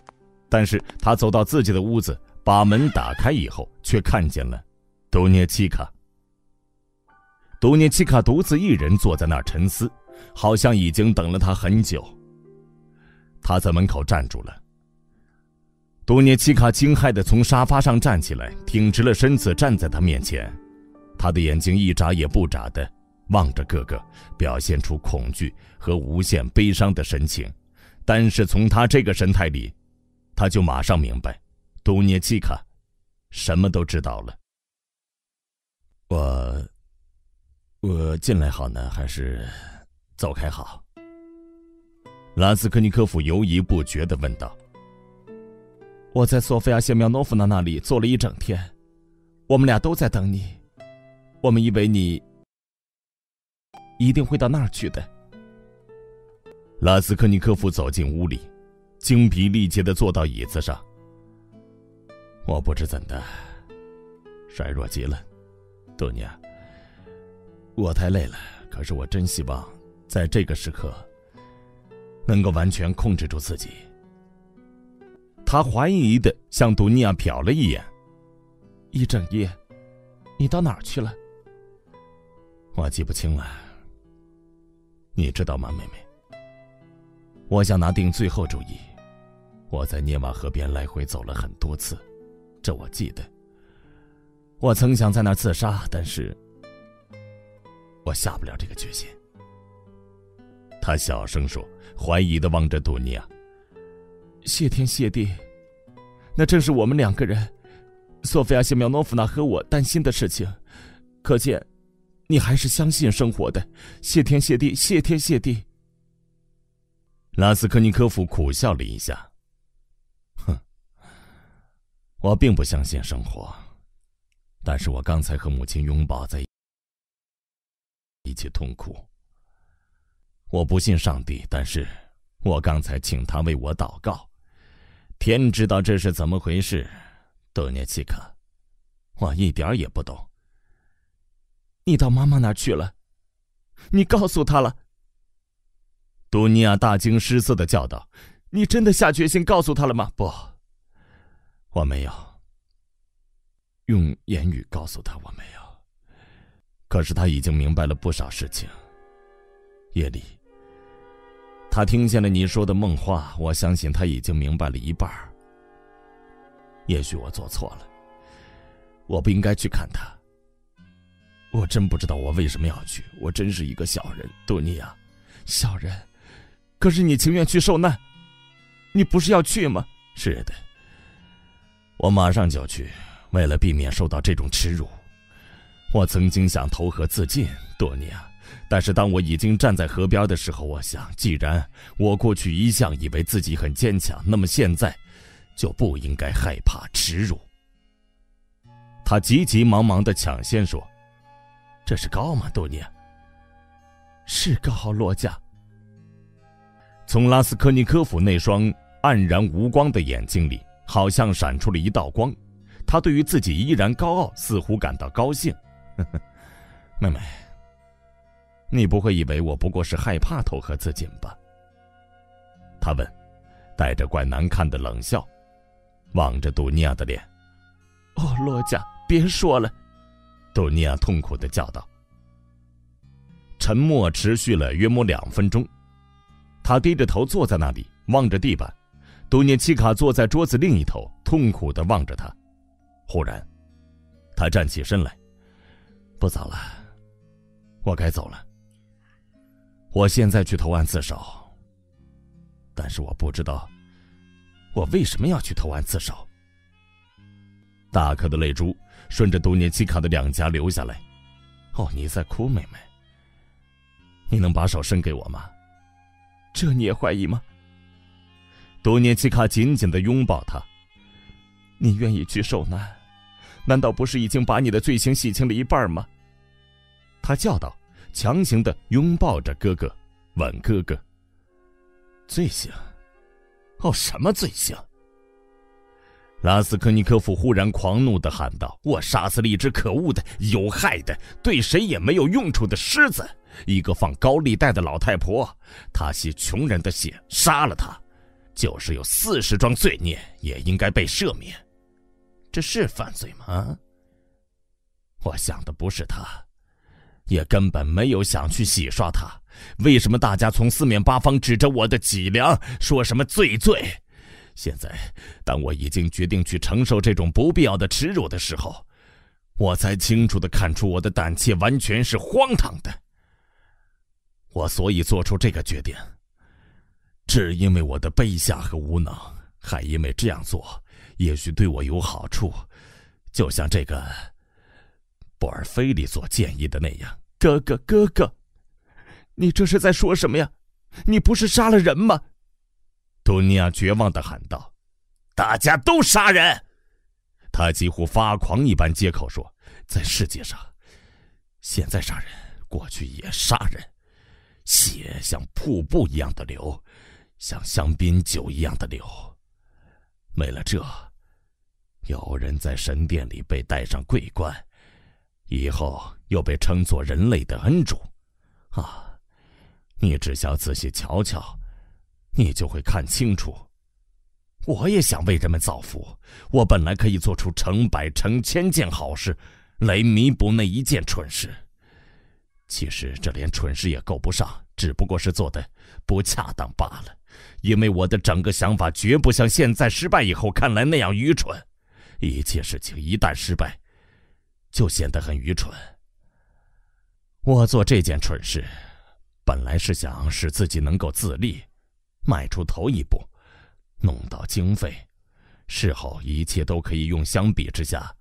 但是他走到自己的屋子，把门打开以后，却看见了多涅奇卡。多涅奇卡独自一人坐在那儿沉思，好像已经等了他很久。他在门口站住了。多涅奇卡惊骇的从沙发上站起来，挺直了身子站在他面前，他的眼睛一眨也不眨的望着哥哥，表现出恐惧和无限悲伤的神情。但是从他这个神态里，他就马上明白，多涅奇卡什么都知道了。我，我进来好呢，还是走开好？拉斯科尼科夫犹豫不决的问道：“我在索菲亚谢苗诺夫娜那里坐了一整天，我们俩都在等你。我们以为你一定会到那儿去的。”拉斯科尼科夫走进屋里，精疲力竭的坐到椅子上。我不知怎的，衰弱极了，多尼亚。我太累了，可是我真希望在这个时刻。能够完全控制住自己。他怀疑的向杜尼亚瞟了一眼。一整夜，你到哪儿去了？我记不清了。你知道吗，妹妹？我想拿定最后主意。我在涅瓦河边来回走了很多次，这我记得。我曾想在那儿自杀，但是我下不了这个决心。他小声说。怀疑的望着杜尼亚。谢天谢地，那正是我们两个人，索菲亚谢苗诺夫娜和我担心的事情。可见，你还是相信生活的。谢天谢地，谢天谢地。拉斯科尼科夫苦笑了一下，哼，我并不相信生活，但是我刚才和母亲拥抱在一起痛苦。我不信上帝，但是我刚才请他为我祷告。天知道这是怎么回事，多涅契卡，我一点也不懂。你到妈妈那儿去了？你告诉他了？多尼亚大惊失色的叫道：“你真的下决心告诉他了吗？”“不，我没有。用言语告诉他我没有。可是他已经明白了不少事情。夜里。”他听见了你说的梦话，我相信他已经明白了一半也许我做错了，我不应该去看他。我真不知道我为什么要去，我真是一个小人，多尼亚，小人。可是你情愿去受难，你不是要去吗？是的，我马上就去，为了避免受到这种耻辱。我曾经想投河自尽，多尼亚。但是当我已经站在河边的时候，我想，既然我过去一向以为自己很坚强，那么现在就不应该害怕耻辱。他急急忙忙的抢先说：“这是高吗，多尼？是高，洛家。”从拉斯科尼科夫那双黯然无光的眼睛里，好像闪出了一道光。他对于自己依然高傲，似乎感到高兴。妹妹。你不会以为我不过是害怕投河自尽吧？他问，带着怪难看的冷笑，望着杜尼亚的脸。哦，罗家，别说了！杜尼亚痛苦的叫道。沉默持续了约莫两分钟，他低着头坐在那里，望着地板。杜涅奇卡坐在桌子另一头，痛苦的望着他。忽然，他站起身来。不早了，我该走了。我现在去投案自首，但是我不知道我为什么要去投案自首。大颗的泪珠顺着杜涅奇卡的两颊流下来。哦，你在哭，妹妹？你能把手伸给我吗？这你也怀疑吗？杜涅奇卡紧紧的拥抱他。你愿意去受难？难道不是已经把你的罪行洗清了一半吗？他叫道。强行的拥抱着哥哥，吻哥哥。罪行？哦，什么罪行？拉斯科尼科夫忽然狂怒的喊道：“我杀死了一只可恶的、有害的、对谁也没有用处的狮子，一个放高利贷的老太婆，她吸穷人的血，杀了她，就是有四十桩罪孽，也应该被赦免。这是犯罪吗？我想的不是他。”也根本没有想去洗刷他，为什么大家从四面八方指着我的脊梁，说什么罪罪？现在，当我已经决定去承受这种不必要的耻辱的时候，我才清楚的看出我的胆怯完全是荒唐的。我所以做出这个决定，只因为我的卑下和无能，还因为这样做也许对我有好处，就像这个。博尔菲利所建议的那样，哥哥，哥哥，你这是在说什么呀？你不是杀了人吗？多尼亚绝望的喊道：“大家都杀人！”他几乎发狂一般接口说：“在世界上，现在杀人，过去也杀人，血像瀑布一样的流，像香槟酒一样的流。为了这，有人在神殿里被戴上桂冠。”以后又被称作人类的恩主，啊！你只需要仔细瞧瞧，你就会看清楚。我也想为人们造福，我本来可以做出成百成千件好事，来弥补那一件蠢事。其实这连蠢事也够不上，只不过是做的不恰当罢了。因为我的整个想法绝不像现在失败以后看来那样愚蠢。一切事情一旦失败，就显得很愚蠢。我做这件蠢事，本来是想使自己能够自立，迈出头一步，弄到经费，事后一切都可以用相比之下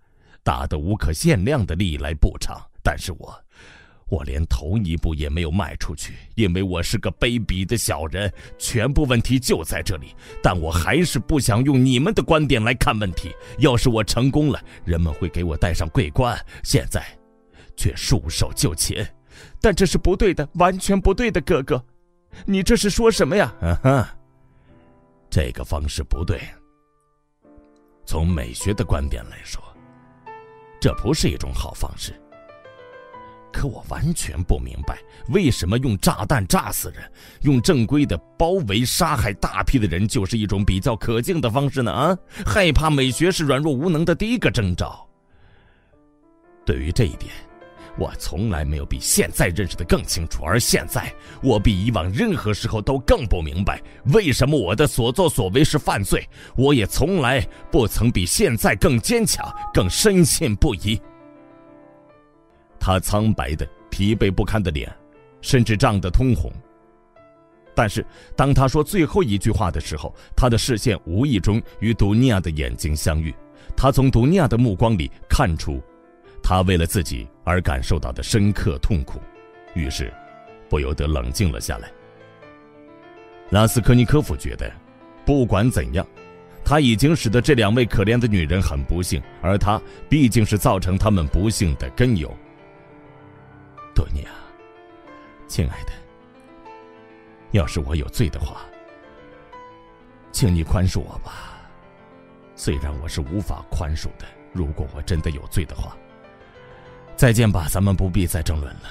大的无可限量的利益来补偿。但是我，我连头一步也没有迈出去，因为我是个卑鄙的小人。全部问题就在这里，但我还是不想用你们的观点来看问题。要是我成功了，人们会给我戴上桂冠，现在却束手就擒。但这是不对的，完全不对的，哥哥，你这是说什么呀？嗯哼，这个方式不对。从美学的观点来说，这不是一种好方式。可我完全不明白，为什么用炸弹炸死人，用正规的包围杀害大批的人，就是一种比较可敬的方式呢？啊，害怕美学是软弱无能的第一个征兆。对于这一点，我从来没有比现在认识的更清楚，而现在我比以往任何时候都更不明白为什么我的所作所为是犯罪。我也从来不曾比现在更坚强、更深信不疑。他苍白的、疲惫不堪的脸，甚至涨得通红。但是，当他说最后一句话的时候，他的视线无意中与杜尼亚的眼睛相遇，他从杜尼亚的目光里看出。他为了自己而感受到的深刻痛苦，于是不由得冷静了下来。拉斯科尼科夫觉得，不管怎样，他已经使得这两位可怜的女人很不幸，而他毕竟是造成他们不幸的根由。多尼亚，亲爱的，要是我有罪的话，请你宽恕我吧。虽然我是无法宽恕的，如果我真的有罪的话。再见吧，咱们不必再争论了。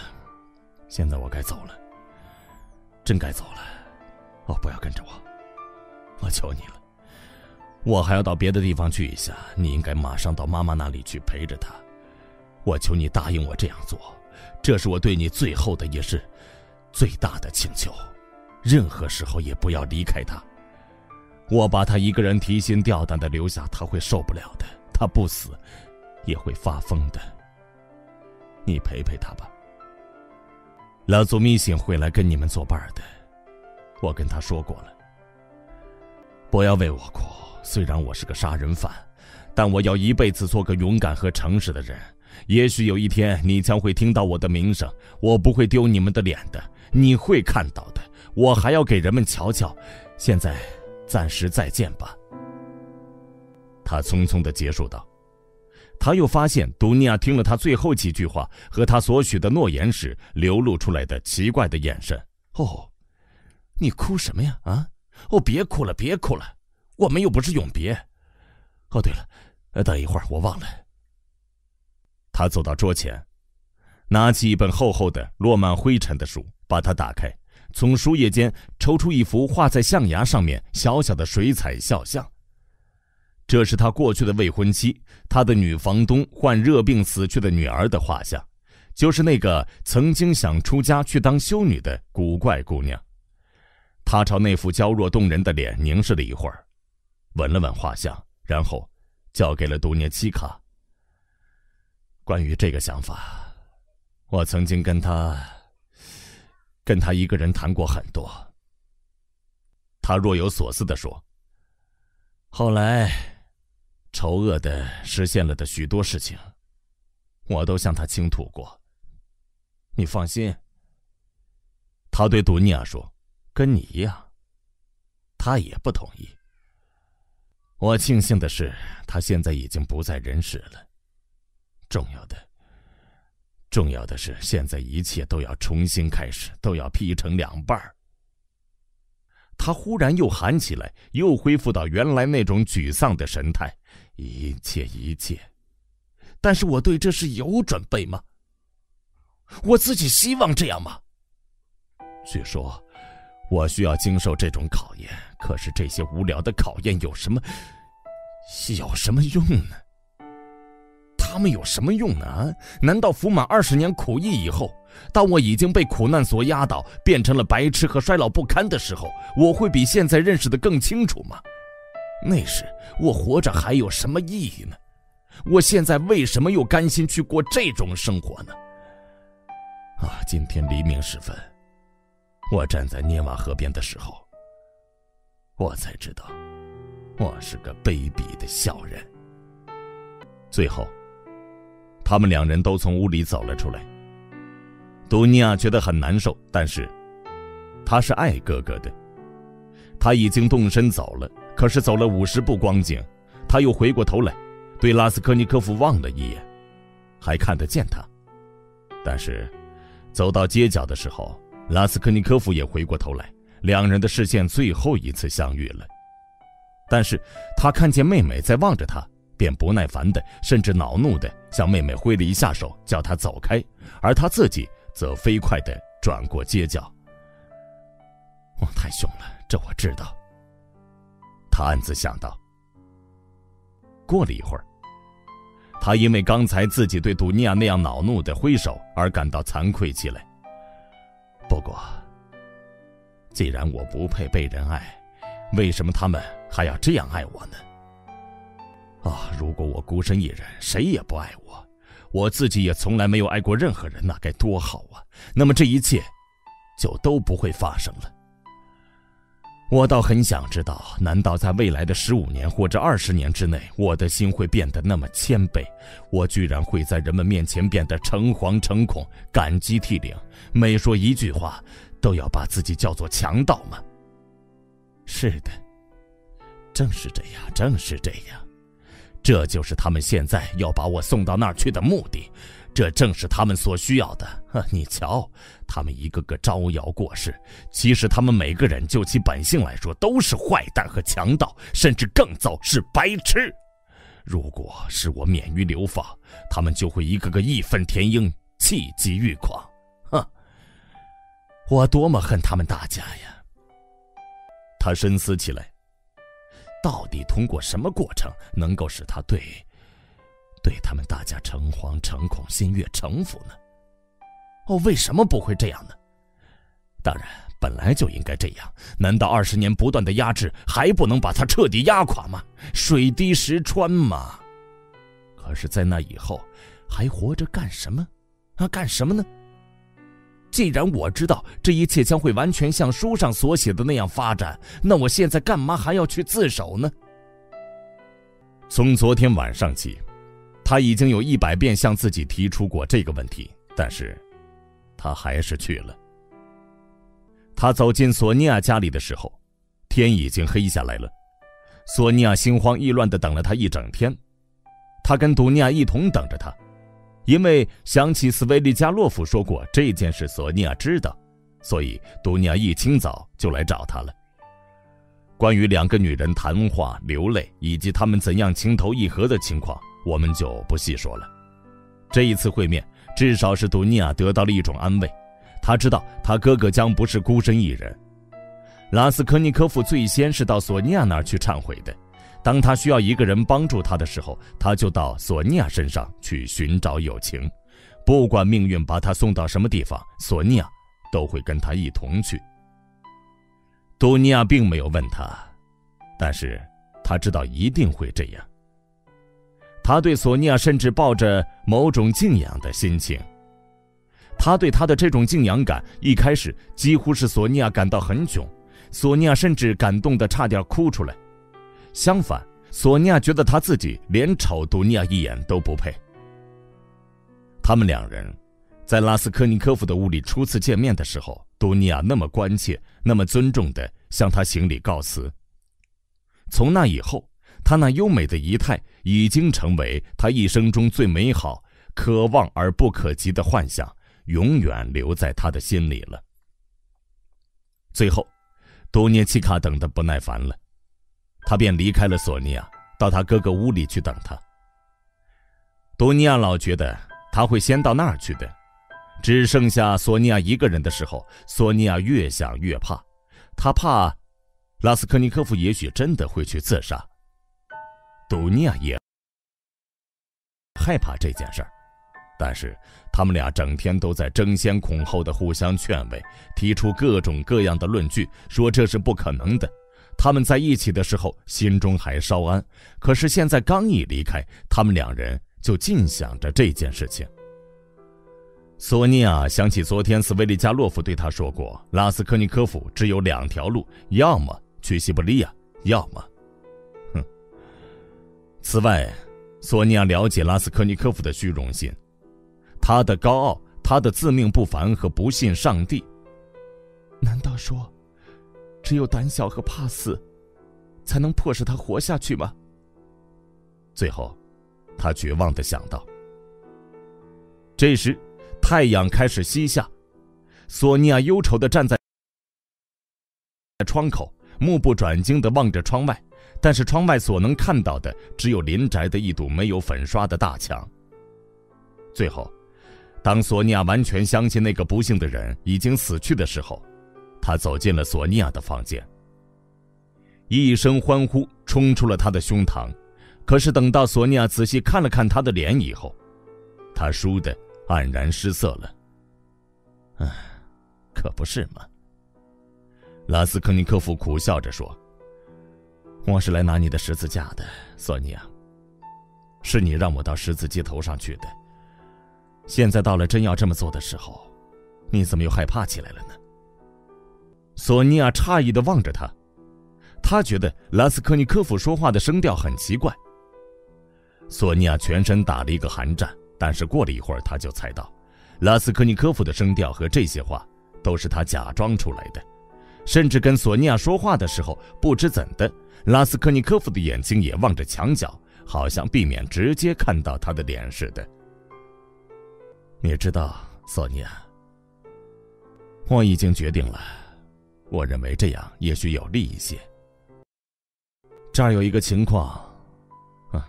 现在我该走了，真该走了。哦，不要跟着我，我求你了。我还要到别的地方去一下，你应该马上到妈妈那里去陪着她。我求你答应我这样做，这是我对你最后的也是最大的请求。任何时候也不要离开他。我把他一个人提心吊胆的留下，他会受不了的。他不死，也会发疯的。你陪陪他吧。老祖米醒会来跟你们作伴的，我跟他说过了。不要为我哭，虽然我是个杀人犯，但我要一辈子做个勇敢和诚实的人。也许有一天你将会听到我的名声，我不会丢你们的脸的，你会看到的。我还要给人们瞧瞧。现在，暂时再见吧。他匆匆的结束道。他又发现，杜尼亚听了他最后几句话和他所许的诺言时流露出来的奇怪的眼神。哦，你哭什么呀？啊？哦，别哭了，别哭了，我们又不是永别。哦，对了，呃等一会儿，我忘了。他走到桌前，拿起一本厚厚的、落满灰尘的书，把它打开，从书页间抽出一幅画在象牙上面小小的水彩肖像。这是他过去的未婚妻，他的女房东患热病死去的女儿的画像，就是那个曾经想出家去当修女的古怪姑娘。他朝那副娇弱动人的脸凝视了一会儿，吻了吻画像，然后交给了杜涅奇卡。关于这个想法，我曾经跟他，跟他一个人谈过很多。他若有所思地说：“后来。”丑恶的实现了的许多事情，我都向他倾吐过。你放心。他对杜尼亚说：“跟你一样。”他也不同意。我庆幸的是，他现在已经不在人世了。重要的，重要的是，现在一切都要重新开始，都要劈成两半。他忽然又喊起来，又恢复到原来那种沮丧的神态。一切，一切，但是我对这是有准备吗？我自己希望这样吗？据说，我需要经受这种考验。可是这些无聊的考验有什么，有什么用呢？他们有什么用呢？难道服满二十年苦役以后？当我已经被苦难所压倒，变成了白痴和衰老不堪的时候，我会比现在认识的更清楚吗？那时我活着还有什么意义呢？我现在为什么又甘心去过这种生活呢？啊！今天黎明时分，我站在涅瓦河边的时候，我才知道，我是个卑鄙的小人。最后，他们两人都从屋里走了出来。杜尼亚觉得很难受，但是他是爱哥哥的。他已经动身走了，可是走了五十步光景，他又回过头来，对拉斯科尼科夫望了一眼，还看得见他。但是，走到街角的时候，拉斯科尼科夫也回过头来，两人的视线最后一次相遇了。但是他看见妹妹在望着他，便不耐烦的，甚至恼怒的向妹妹挥了一下手，叫她走开，而他自己。则飞快的转过街角。我太凶了，这我知道。他暗自想到。过了一会儿，他因为刚才自己对杜尼亚那样恼怒的挥手而感到惭愧起来。不过，既然我不配被人爱，为什么他们还要这样爱我呢？啊，如果我孤身一人，谁也不爱我，我自己也从来没有爱过任何人，那该多好啊！那么这一切，就都不会发生了。我倒很想知道，难道在未来的十五年或者二十年之内，我的心会变得那么谦卑？我居然会在人们面前变得诚惶诚恐、感激涕零，每说一句话都要把自己叫做强盗吗？是的，正是这样，正是这样，这就是他们现在要把我送到那儿去的目的。这正是他们所需要的。你瞧，他们一个个招摇过市，其实他们每个人就其本性来说都是坏蛋和强盗，甚至更糟是白痴。如果是我免于流放，他们就会一个个义愤填膺、气急欲狂。哼！我多么恨他们大家呀！他深思起来，到底通过什么过程能够使他对？对他们大家诚惶诚恐、心悦诚服呢？哦，为什么不会这样呢？当然，本来就应该这样。难道二十年不断的压制还不能把他彻底压垮吗？水滴石穿吗？可是，在那以后，还活着干什么？啊，干什么呢？既然我知道这一切将会完全像书上所写的那样发展，那我现在干嘛还要去自首呢？从昨天晚上起。他已经有一百遍向自己提出过这个问题，但是，他还是去了。他走进索尼娅家里的时候，天已经黑下来了。索尼娅心慌意乱地等了他一整天，他跟杜尼娅一同等着他，因为想起斯维利加洛夫说过这件事，索尼娅知道，所以杜尼娅一清早就来找他了。关于两个女人谈话、流泪以及他们怎样情投意合的情况。我们就不细说了。这一次会面，至少是杜尼亚得到了一种安慰。他知道他哥哥将不是孤身一人。拉斯科尼科夫最先是到索尼娅那儿去忏悔的。当他需要一个人帮助他的时候，他就到索尼娅身上去寻找友情。不管命运把他送到什么地方，索尼娅都会跟他一同去。杜尼亚并没有问他，但是他知道一定会这样。他对索尼娅甚至抱着某种敬仰的心情。他对他的这种敬仰感，一开始几乎是索尼娅感到很囧，索尼娅甚至感动得差点哭出来。相反，索尼娅觉得他自己连瞅杜尼亚一眼都不配。他们两人在拉斯科尼科夫的屋里初次见面的时候，杜尼亚那么关切、那么尊重地向他行礼告辞。从那以后。他那优美的仪态已经成为他一生中最美好、可望而不可及的幻想，永远留在他的心里了。最后，多涅奇卡等得不耐烦了，他便离开了索尼娅，到他哥哥屋里去等他。多尼亚老觉得他会先到那儿去的，只剩下索尼娅一个人的时候，索尼娅越想越怕，他怕拉斯科尼科夫也许真的会去自杀。杜尼亚也害怕这件事儿，但是他们俩整天都在争先恐后的互相劝慰，提出各种各样的论据，说这是不可能的。他们在一起的时候心中还稍安，可是现在刚一离开，他们两人就尽想着这件事情。索尼娅想起昨天斯维利加洛夫对他说过，拉斯科尼科夫只有两条路，要么去西伯利亚，要么……哼此外，索尼娅了解拉斯科尼科夫的虚荣心，他的高傲，他的自命不凡和不信上帝。难道说，只有胆小和怕死，才能迫使他活下去吗？最后，他绝望的想到。这时，太阳开始西下，索尼娅忧愁的站在窗口，目不转睛的望着窗外。但是窗外所能看到的只有林宅的一堵没有粉刷的大墙。最后，当索尼娅完全相信那个不幸的人已经死去的时候，他走进了索尼娅的房间。一声欢呼冲出了他的胸膛，可是等到索尼娅仔细看了看他的脸以后，他输的黯然失色了。唉，可不是嘛。拉斯科尼科夫苦笑着说：“我是来拿你的十字架的，索尼娅。是你让我到十字街头上去的。现在到了真要这么做的时候，你怎么又害怕起来了呢？”索尼娅诧异的望着他，他觉得拉斯科尼科夫说话的声调很奇怪。索尼娅全身打了一个寒战，但是过了一会儿，他就猜到，拉斯科尼科夫的声调和这些话都是他假装出来的，甚至跟索尼娅说话的时候，不知怎的，拉斯科尼科夫的眼睛也望着墙角，好像避免直接看到他的脸似的。你知道，索尼娅，我已经决定了，我认为这样也许有利一些。这儿有一个情况。啊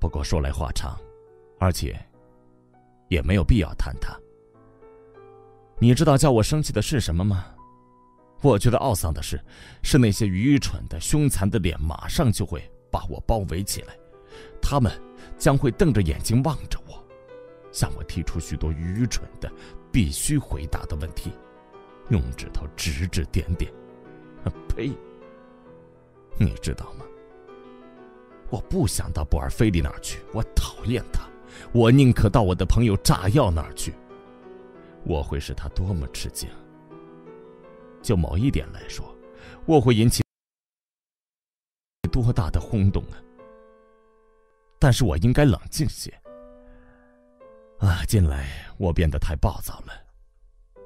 不过说来话长，而且也没有必要谈它。你知道叫我生气的是什么吗？我觉得懊丧的是，是那些愚蠢的、凶残的脸马上就会把我包围起来，他们将会瞪着眼睛望着我，向我提出许多愚蠢的、必须回答的问题，用指头指指点点。呸！你知道吗？我不想到布尔菲利那儿去，我讨厌他。我宁可到我的朋友炸药那儿去。我会使他多么吃惊！就某一点来说，我会引起多大的轰动啊！但是我应该冷静些。啊，近来我变得太暴躁了，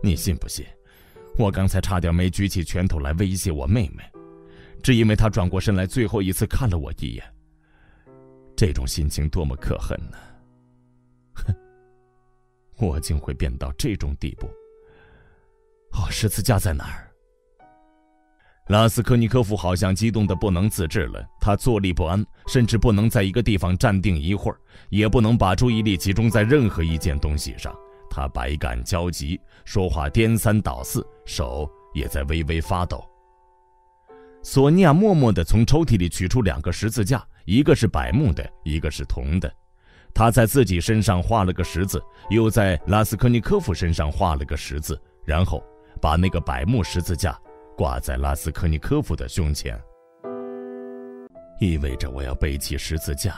你信不信？我刚才差点没举起拳头来威胁我妹妹，只因为她转过身来，最后一次看了我一眼。这种心情多么可恨呢！哼，我竟会变到这种地步。哦，十字架在哪儿？拉斯科尼科夫好像激动的不能自制了，他坐立不安，甚至不能在一个地方站定一会儿，也不能把注意力集中在任何一件东西上。他百感交集，说话颠三倒四，手也在微微发抖。索尼娅默默地从抽屉里取出两个十字架，一个是柏木的，一个是铜的。她在自己身上画了个十字，又在拉斯科尼科夫身上画了个十字，然后把那个柏木十字架挂在拉斯科尼科夫的胸前，意味着我要背起十字架。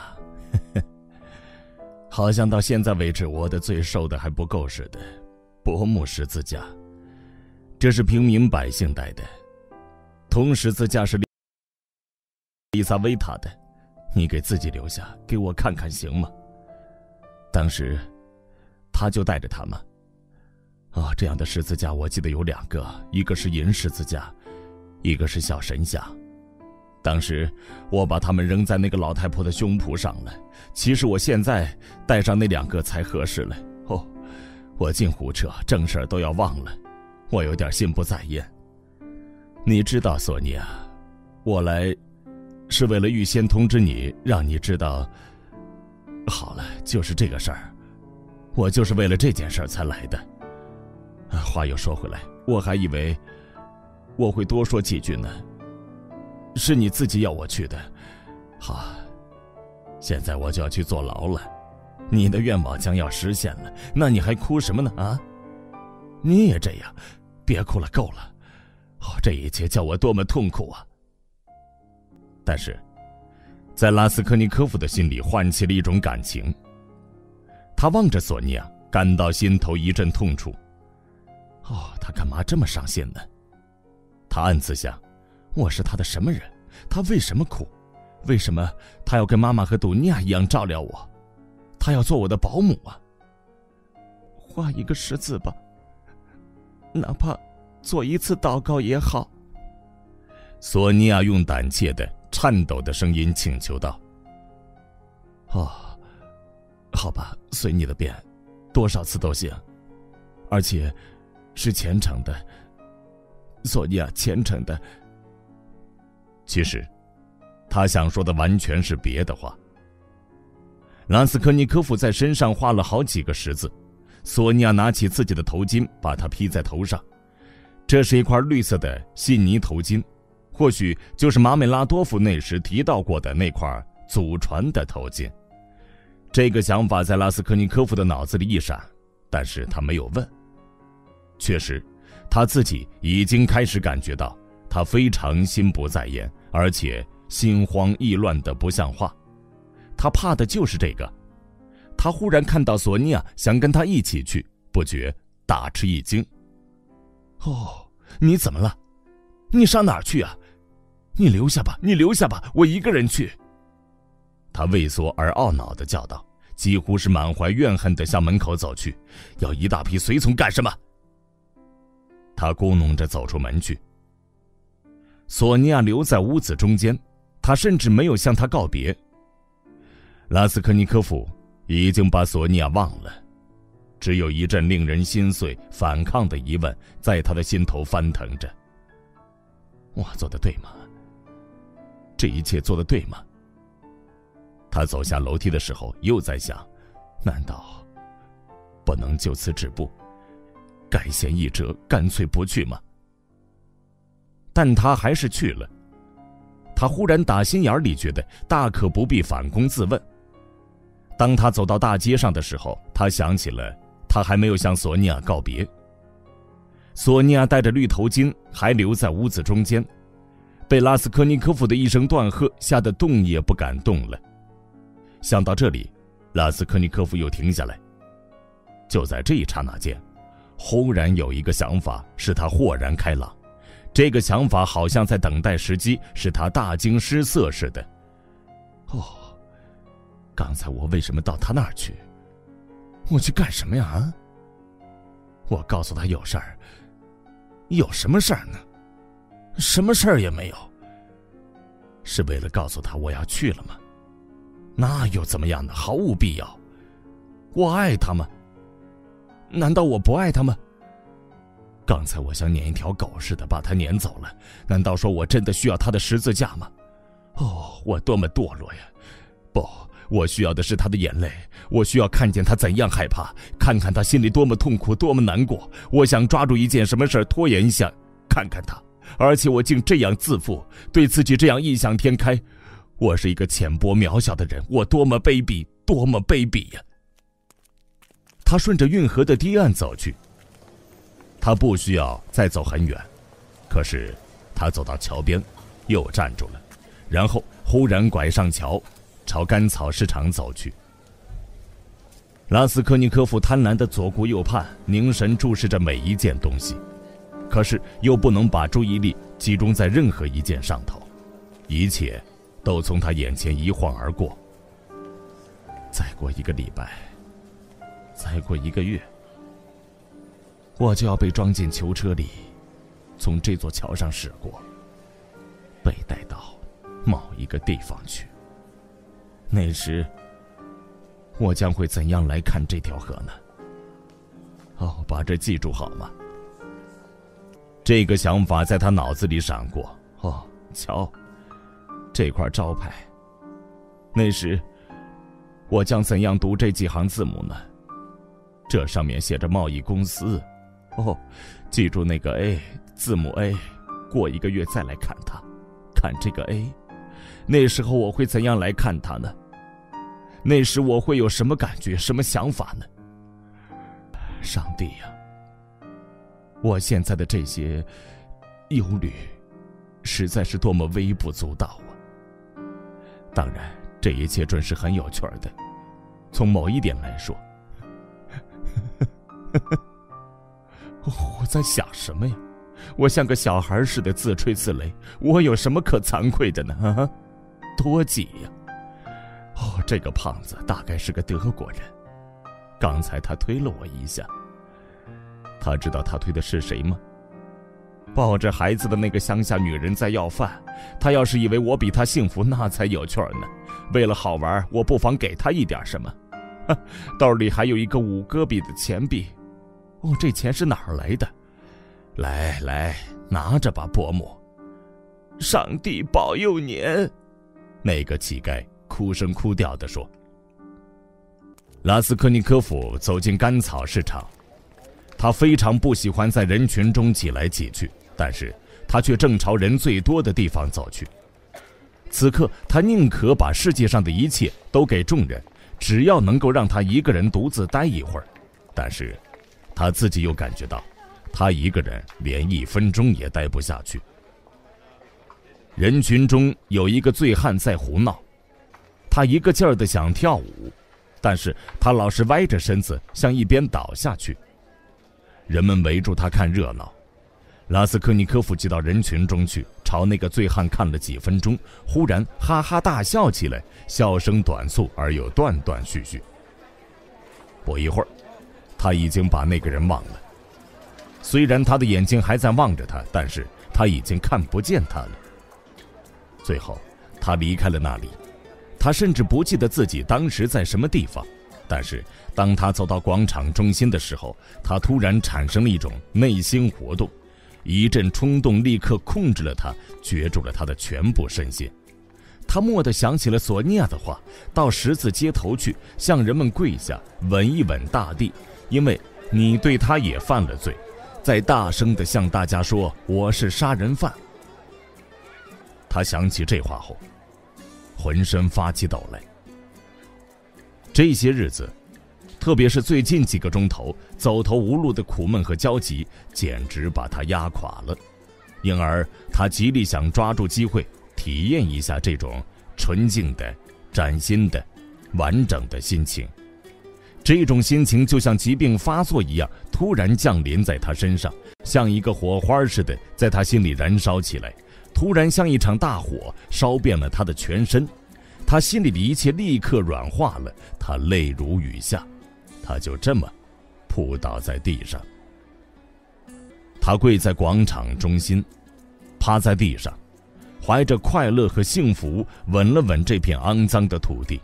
好像到现在为止，我的罪受的还不够似的。柏木十字架，这是平民百姓戴的。铜十字架是丽萨维塔的，你给自己留下，给我看看行吗？当时，他就带着他吗？啊，这样的十字架我记得有两个，一个是银十字架，一个是小神像。当时我把它们扔在那个老太婆的胸脯上了。其实我现在带上那两个才合适了。哦，我净胡扯，正事都要忘了，我有点心不在焉。你知道，索尼娅，我来是为了预先通知你，让你知道。好了，就是这个事儿，我就是为了这件事儿才来的。话又说回来，我还以为我会多说几句呢。是你自己要我去的，好，现在我就要去坐牢了。你的愿望将要实现了，那你还哭什么呢？啊，你也这样，别哭了，够了。哦，这一切叫我多么痛苦啊！但是，在拉斯科尼科夫的心里唤起了一种感情。他望着索尼娅，感到心头一阵痛楚。哦，他干嘛这么伤心呢？他暗自想：我是他的什么人？他为什么哭？为什么他要跟妈妈和杜尼亚一样照料我？他要做我的保姆啊！画一个十字吧，哪怕……做一次祷告也好。索尼娅用胆怯的、颤抖的声音请求道：“哦，好吧，随你的便，多少次都行，而且是虔诚的。索尼娅，虔诚的。其实，他想说的完全是别的话。”拉斯科尼科夫在身上画了好几个十字，索尼娅拿起自己的头巾，把它披在头上。这是一块绿色的细呢头巾，或许就是马美拉多夫那时提到过的那块祖传的头巾。这个想法在拉斯科尼科夫的脑子里一闪，但是他没有问。确实，他自己已经开始感觉到他非常心不在焉，而且心慌意乱的不像话。他怕的就是这个。他忽然看到索尼娅想跟他一起去，不觉大吃一惊。哦，你怎么了？你上哪儿去啊？你留下吧，你留下吧，我一个人去。他畏缩而懊恼的叫道，几乎是满怀怨恨的向门口走去。要一大批随从干什么？他咕哝着走出门去。索尼娅留在屋子中间，他甚至没有向他告别。拉斯科尼科夫已经把索尼娅忘了，只有一阵令人心碎、反抗的疑问在他的心头翻腾着。我做的对吗？这一切做的对吗？他走下楼梯的时候，又在想：难道不能就此止步，改弦易辙，干脆不去吗？但他还是去了。他忽然打心眼里觉得大可不必反躬自问。当他走到大街上的时候，他想起了他还没有向索尼娅告别。索尼娅戴着绿头巾，还留在屋子中间。被拉斯科尼科夫的一声断喝吓得动也不敢动了。想到这里，拉斯科尼科夫又停下来。就在这一刹那间，忽然有一个想法使他豁然开朗。这个想法好像在等待时机，使他大惊失色似的。哦，刚才我为什么到他那儿去？我去干什么呀？啊？我告诉他有事儿。有什么事儿呢？什么事儿也没有。是为了告诉他我要去了吗？那又怎么样呢？毫无必要。我爱他吗？难道我不爱他吗？刚才我像撵一条狗似的把他撵走了。难道说我真的需要他的十字架吗？哦，我多么堕落呀！不，我需要的是他的眼泪。我需要看见他怎样害怕，看看他心里多么痛苦，多么难过。我想抓住一件什么事拖延一下，看看他。而且我竟这样自负，对自己这样异想天开，我是一个浅薄渺小的人，我多么卑鄙，多么卑鄙呀！他顺着运河的堤岸走去。他不需要再走很远，可是他走到桥边，又站住了，然后忽然拐上桥，朝甘草市场走去。拉斯科尼科夫贪婪的左顾右盼，凝神注视着每一件东西。可是又不能把注意力集中在任何一件上头，一切都从他眼前一晃而过。再过一个礼拜，再过一个月，我就要被装进囚车里，从这座桥上驶过，被带到某一个地方去。那时，我将会怎样来看这条河呢？哦，把这记住好吗？这个想法在他脑子里闪过。哦，瞧，这块招牌。那时，我将怎样读这几行字母呢？这上面写着贸易公司。哦，记住那个 A 字母 A。过一个月再来看它，看这个 A。那时候我会怎样来看它呢？那时我会有什么感觉、什么想法呢？上帝呀！我现在的这些忧虑，实在是多么微不足道啊！当然，这一切准是很有趣的。从某一点来说，我在想什么呀？我像个小孩似的自吹自擂。我有什么可惭愧的呢？多挤呀！哦，这个胖子大概是个德国人。刚才他推了我一下。他知道他推的是谁吗？抱着孩子的那个乡下女人在要饭。他要是以为我比他幸福，那才有趣儿呢。为了好玩，我不妨给他一点什么。兜里还有一个五戈比的钱币。哦，这钱是哪儿来的？来来，拿着吧，伯母。上帝保佑您。那个乞丐哭声哭调地说。拉斯科尼科夫走进甘草市场。他非常不喜欢在人群中挤来挤去，但是他却正朝人最多的地方走去。此刻他宁可把世界上的一切都给众人，只要能够让他一个人独自待一会儿。但是，他自己又感觉到，他一个人连一分钟也待不下去。人群中有一个醉汉在胡闹，他一个劲儿的想跳舞，但是他老是歪着身子向一边倒下去。人们围住他看热闹。拉斯科尼科夫挤到人群中去，朝那个醉汉看了几分钟，忽然哈哈大笑起来，笑声短促而又断断续续。不一会儿，他已经把那个人忘了。虽然他的眼睛还在望着他，但是他已经看不见他了。最后，他离开了那里，他甚至不记得自己当时在什么地方。但是，当他走到广场中心的时候，他突然产生了一种内心活动。一阵冲动立刻控制了他，攫住了他的全部身心。他蓦地想起了索尼娅的话：“到十字街头去，向人们跪下，吻一吻大地，因为你对他也犯了罪。”再大声地向大家说：“我是杀人犯。”他想起这话后，浑身发起抖来。这些日子。特别是最近几个钟头走投无路的苦闷和焦急，简直把他压垮了。因而他极力想抓住机会，体验一下这种纯净的、崭新的、完整的心情。这种心情就像疾病发作一样，突然降临在他身上，像一个火花似的，在他心里燃烧起来。突然像一场大火，烧遍了他的全身。他心里的一切立刻软化了，他泪如雨下。他就这么扑倒在地上。他跪在广场中心，趴在地上，怀着快乐和幸福，吻了吻这片肮脏的土地。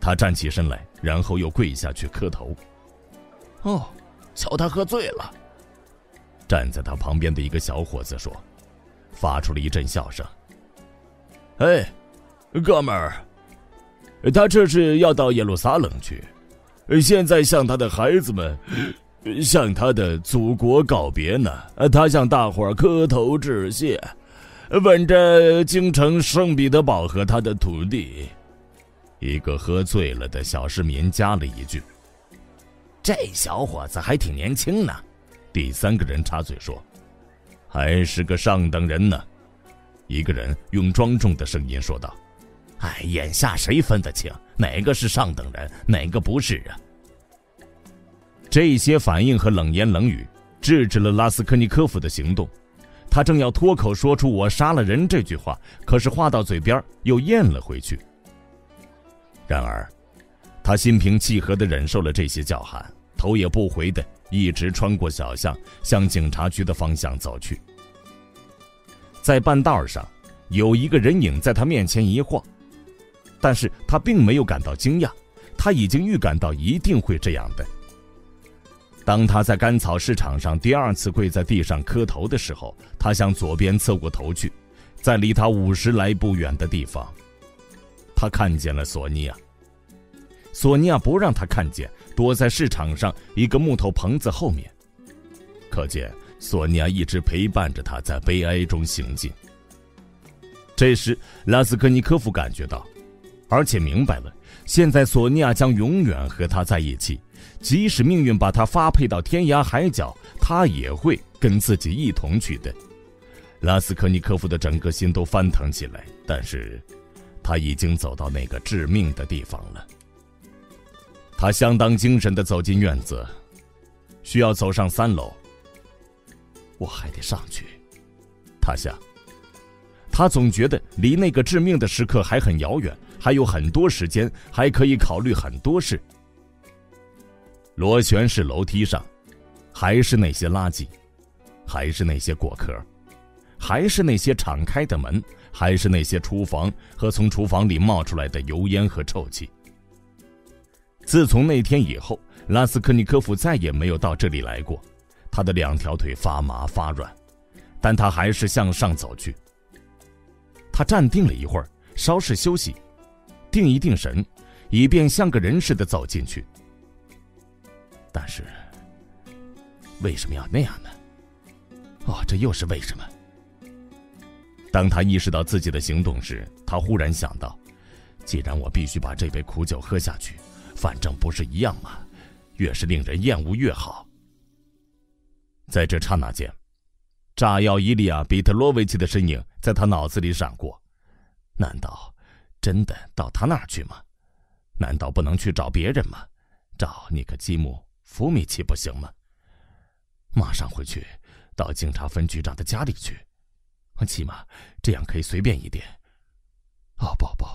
他站起身来，然后又跪下去磕头。哦，瞧他喝醉了。站在他旁边的一个小伙子说，发出了一阵笑声。哎，哥们儿，他这是要到耶路撒冷去。现在向他的孩子们，向他的祖国告别呢。他向大伙儿磕头致谢，吻着京城圣彼得堡和他的土地。一个喝醉了的小市民加了一句：“这小伙子还挺年轻呢。”第三个人插嘴说：“还是个上等人呢。”一个人用庄重的声音说道。哎，眼下谁分得清哪个是上等人，哪个不是啊？这些反应和冷言冷语制止了拉斯科尼科夫的行动。他正要脱口说出“我杀了人”这句话，可是话到嘴边又咽了回去。然而，他心平气和地忍受了这些叫喊，头也不回地一直穿过小巷，向警察局的方向走去。在半道上，有一个人影在他面前一晃。但是他并没有感到惊讶，他已经预感到一定会这样的。当他在甘草市场上第二次跪在地上磕头的时候，他向左边侧过头去，在离他五十来步远的地方，他看见了索尼娅。索尼娅不让他看见，躲在市场上一个木头棚子后面。可见索尼娅一直陪伴着他在悲哀中行进。这时，拉斯科尼科夫感觉到。而且明白了，现在索尼娅将永远和他在一起，即使命运把他发配到天涯海角，他也会跟自己一同去的。拉斯科尼科夫的整个心都翻腾起来，但是，他已经走到那个致命的地方了。他相当精神地走进院子，需要走上三楼。我还得上去，他想。他总觉得离那个致命的时刻还很遥远。还有很多时间，还可以考虑很多事。螺旋式楼梯上，还是那些垃圾，还是那些果壳，还是那些敞开的门，还是那些厨房和从厨房里冒出来的油烟和臭气。自从那天以后，拉斯科尼科夫再也没有到这里来过。他的两条腿发麻发软，但他还是向上走去。他站定了一会儿，稍事休息。定一定神，以便像个人似的走进去。但是，为什么要那样呢？哦，这又是为什么？当他意识到自己的行动时，他忽然想到：既然我必须把这杯苦酒喝下去，反正不是一样吗？越是令人厌恶越好。在这刹那间，炸药伊利亚·比特洛维奇的身影在他脑子里闪过。难道真的到他那儿去吗？难道不能去找别人吗？找尼克基姆·福米奇不行吗？马上回去，到警察分局长的家里去，起码这样可以随便一点。哦不不，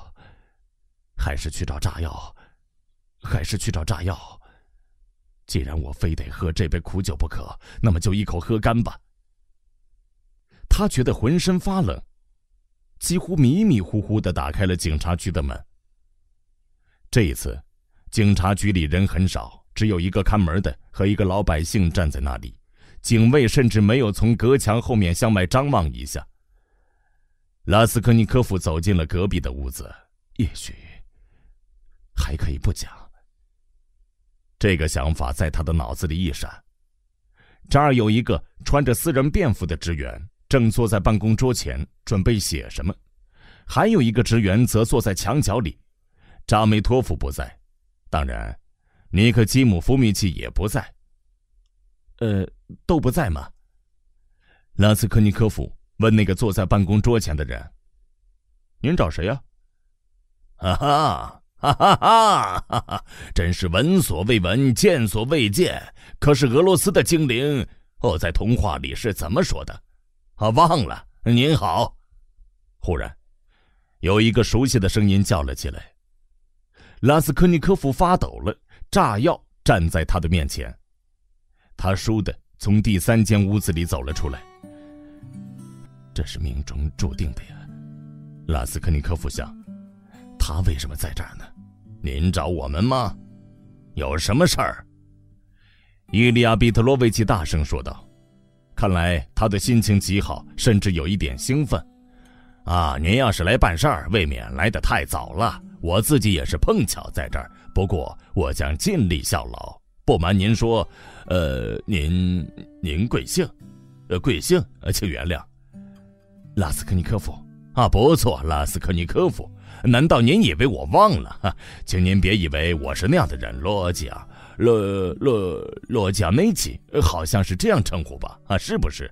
还是去找炸药，还是去找炸药。既然我非得喝这杯苦酒不可，那么就一口喝干吧。他觉得浑身发冷，几乎迷迷糊糊的打开了警察局的门。这一次，警察局里人很少，只有一个看门的和一个老百姓站在那里。警卫甚至没有从隔墙后面向外张望一下。拉斯科尼科夫走进了隔壁的屋子，也许还可以不讲。这个想法在他的脑子里一闪。这儿有一个穿着私人便服的职员，正坐在办公桌前准备写什么；还有一个职员则坐在墙角里。扎梅托夫不在，当然，尼克基姆·夫米奇也不在。呃。都不在吗？拉斯科尼科夫问那个坐在办公桌前的人：“您找谁呀？”“哈哈哈哈哈哈哈！真是闻所未闻，见所未见。可是俄罗斯的精灵哦，在童话里是怎么说的？啊，忘了。您好。”忽然，有一个熟悉的声音叫了起来。拉斯科尼科夫发抖了。炸药站在他的面前，他输的。从第三间屋子里走了出来。这是命中注定的呀，拉斯科尼科夫想。他为什么在这儿呢？您找我们吗？有什么事儿？伊利亚·比特洛维奇大声说道。看来他的心情极好，甚至有一点兴奋。啊，您要是来办事儿，未免来得太早了。我自己也是碰巧在这儿，不过我将尽力效劳。不瞒您说。呃，您您贵姓？呃，贵姓？呃，请原谅，拉斯科尼科夫啊，不错，拉斯科尼科夫。难道您以为我忘了？哈，请您别以为我是那样的人。罗江，罗罗罗江内奇，好像是这样称呼吧？啊，是不是？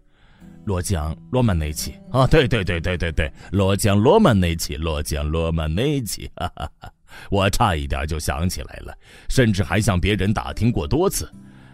罗江罗曼内奇啊，对对对对对对，罗江罗曼内奇，罗江罗曼内奇。哈哈哈，我差一点就想起来了，甚至还向别人打听过多次。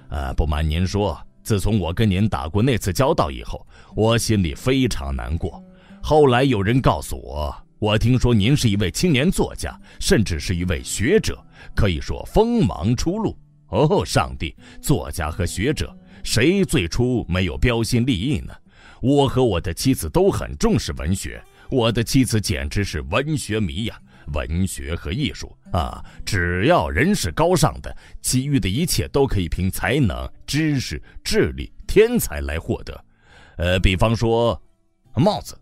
呃，不瞒您说，自从我跟您打过那次交道以后，我心里非常难过。后来有人告诉我，我听说您是一位青年作家，甚至是一位学者，可以说锋芒初露。哦，上帝，作家和学者，谁最初没有标新立异呢？我和我的妻子都很重视文学，我的妻子简直是文学迷呀。文学和艺术啊，只要人是高尚的，其余的一切都可以凭才能、知识、智力、天才来获得。呃，比方说，帽子，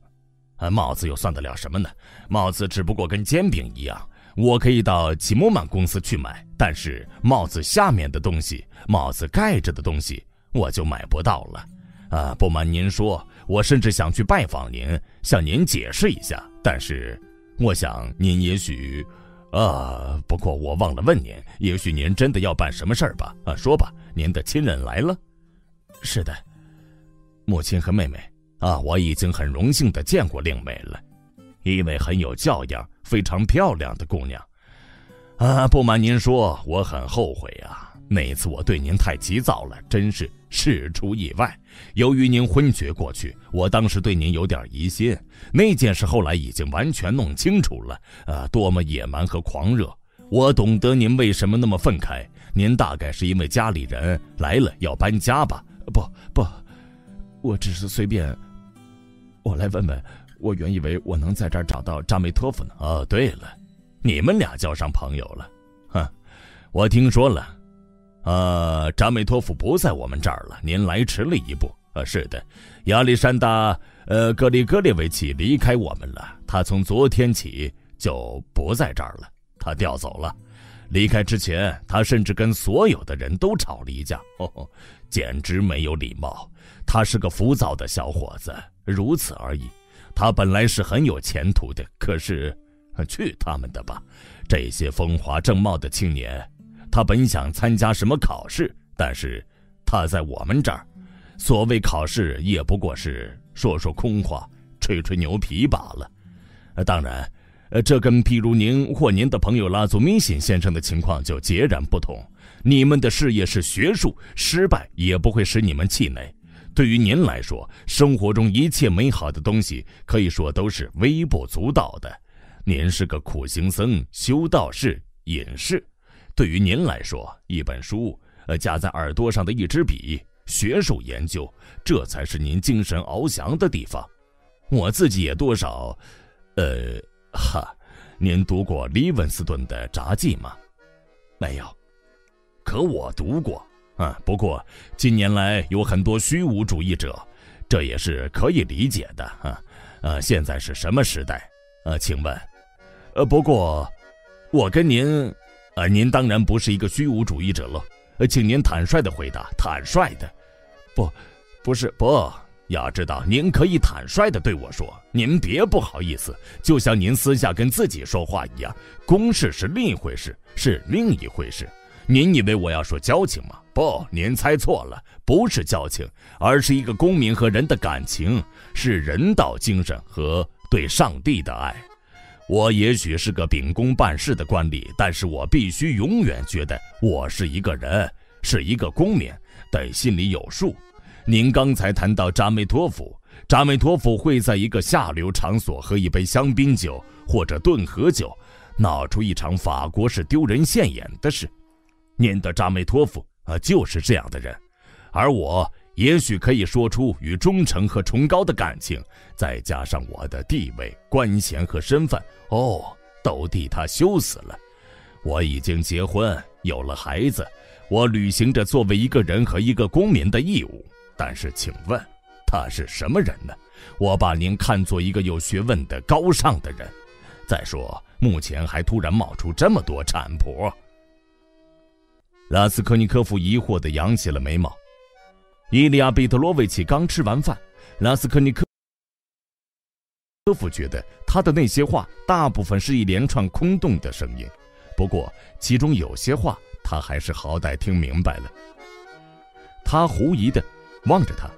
啊，帽子又算得了什么呢？帽子只不过跟煎饼一样，我可以到吉姆曼公司去买，但是帽子下面的东西，帽子盖着的东西，我就买不到了。啊，不瞒您说，我甚至想去拜访您，向您解释一下，但是。我想您也许，啊，不过我忘了问您，也许您真的要办什么事儿吧？啊，说吧，您的亲人来了。是的，母亲和妹妹。啊，我已经很荣幸的见过令妹了，一位很有教养、非常漂亮的姑娘。啊，不瞒您说，我很后悔啊。那次我对您太急躁了，真是事出意外。由于您昏厥过去，我当时对您有点疑心。那件事后来已经完全弄清楚了，啊，多么野蛮和狂热！我懂得您为什么那么愤慨，您大概是因为家里人来了要搬家吧？不不，我只是随便。我来问问，我原以为我能在这儿找到扎梅托夫呢。哦，对了，你们俩交上朋友了。哼，我听说了。呃，扎梅托夫不在我们这儿了，您来迟了一步。呃，是的，亚历山大，呃，格里戈列维奇离开我们了。他从昨天起就不在这儿了，他调走了。离开之前，他甚至跟所有的人都吵了一架，哦，简直没有礼貌。他是个浮躁的小伙子，如此而已。他本来是很有前途的，可是，去他们的吧！这些风华正茂的青年，他本想参加什么考试，但是他在我们这儿，所谓考试也不过是说说空话，吹吹牛皮罢了。当然。这跟譬如您或您的朋友拉祖米辛先生的情况就截然不同。你们的事业是学术，失败也不会使你们气馁。对于您来说，生活中一切美好的东西可以说都是微不足道的。您是个苦行僧、修道士、隐士，对于您来说，一本书，呃，夹在耳朵上的一支笔，学术研究，这才是您精神翱翔的地方。我自己也多少，呃。哈，您读过利文斯顿的札记吗？没有，可我读过啊。不过近年来有很多虚无主义者，这也是可以理解的啊。呃，现在是什么时代？呃，请问，呃，不过我跟您，呃，您当然不是一个虚无主义者了。请您坦率的回答，坦率的，不，不是不。要知道，您可以坦率地对我说，您别不好意思，就像您私下跟自己说话一样。公事是另一回事，是另一回事。您以为我要说交情吗？不，您猜错了，不是交情，而是一个公民和人的感情，是人道精神和对上帝的爱。我也许是个秉公办事的官吏，但是我必须永远觉得我是一个人，是一个公民，得心里有数。您刚才谈到扎梅托夫，扎梅托夫会在一个下流场所喝一杯香槟酒或者顿河酒，闹出一场法国式丢人现眼的事。您的扎梅托夫啊，就是这样的人，而我也许可以说出与忠诚和崇高的感情，再加上我的地位、官衔和身份，哦，都替他羞死了。我已经结婚，有了孩子，我履行着作为一个人和一个公民的义务。但是，请问，他是什么人呢？我把您看作一个有学问的高尚的人。再说，目前还突然冒出这么多产婆。拉斯科尼科夫疑惑地扬起了眉毛。伊利亚·彼得罗维奇刚吃完饭，拉斯科尼科科夫觉得他的那些话大部分是一连串空洞的声音，不过其中有些话他还是好歹听明白了。他狐疑的。望着他，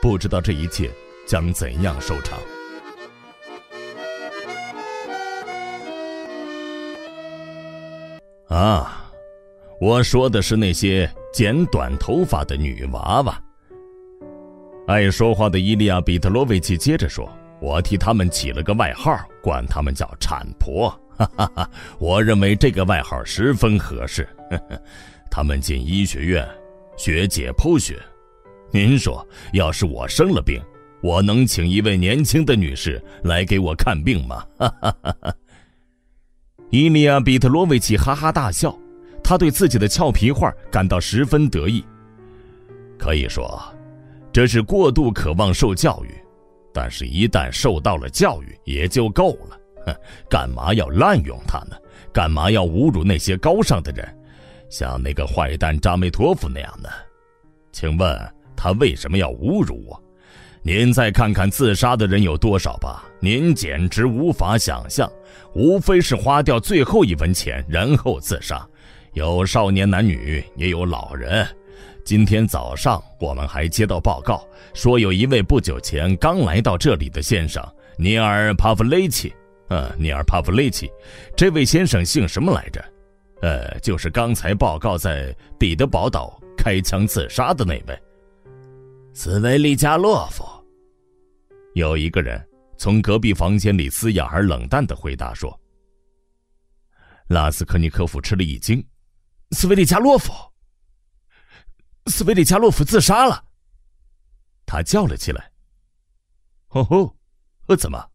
不知道这一切将怎样收场。啊，我说的是那些剪短头发的女娃娃。爱说话的伊利亚·比特罗维奇接着说：“我替他们起了个外号，管他们叫产婆。哈哈哈，我认为这个外号十分合适。他们进医学院学解剖学。”您说，要是我生了病，我能请一位年轻的女士来给我看病吗？哈哈哈哈伊利亚·比特罗维奇哈哈大笑，他对自己的俏皮话感到十分得意。可以说，这是过度渴望受教育，但是，一旦受到了教育也就够了。哼，干嘛要滥用它呢？干嘛要侮辱那些高尚的人，像那个坏蛋扎梅托夫那样的？请问？他为什么要侮辱我？您再看看自杀的人有多少吧，您简直无法想象。无非是花掉最后一文钱，然后自杀。有少年男女，也有老人。今天早上我们还接到报告，说有一位不久前刚来到这里的先生尼尔帕夫雷奇。呃，尼尔帕夫雷奇，这位先生姓什么来着？呃，就是刚才报告在彼得堡岛开枪自杀的那位。斯维利加洛夫，有一个人从隔壁房间里嘶哑而冷淡的回答说：“拉斯科尼科夫吃了一惊，斯维利加洛夫，斯维利加洛夫自杀了。”他叫了起来：“哦吼，呃，怎么？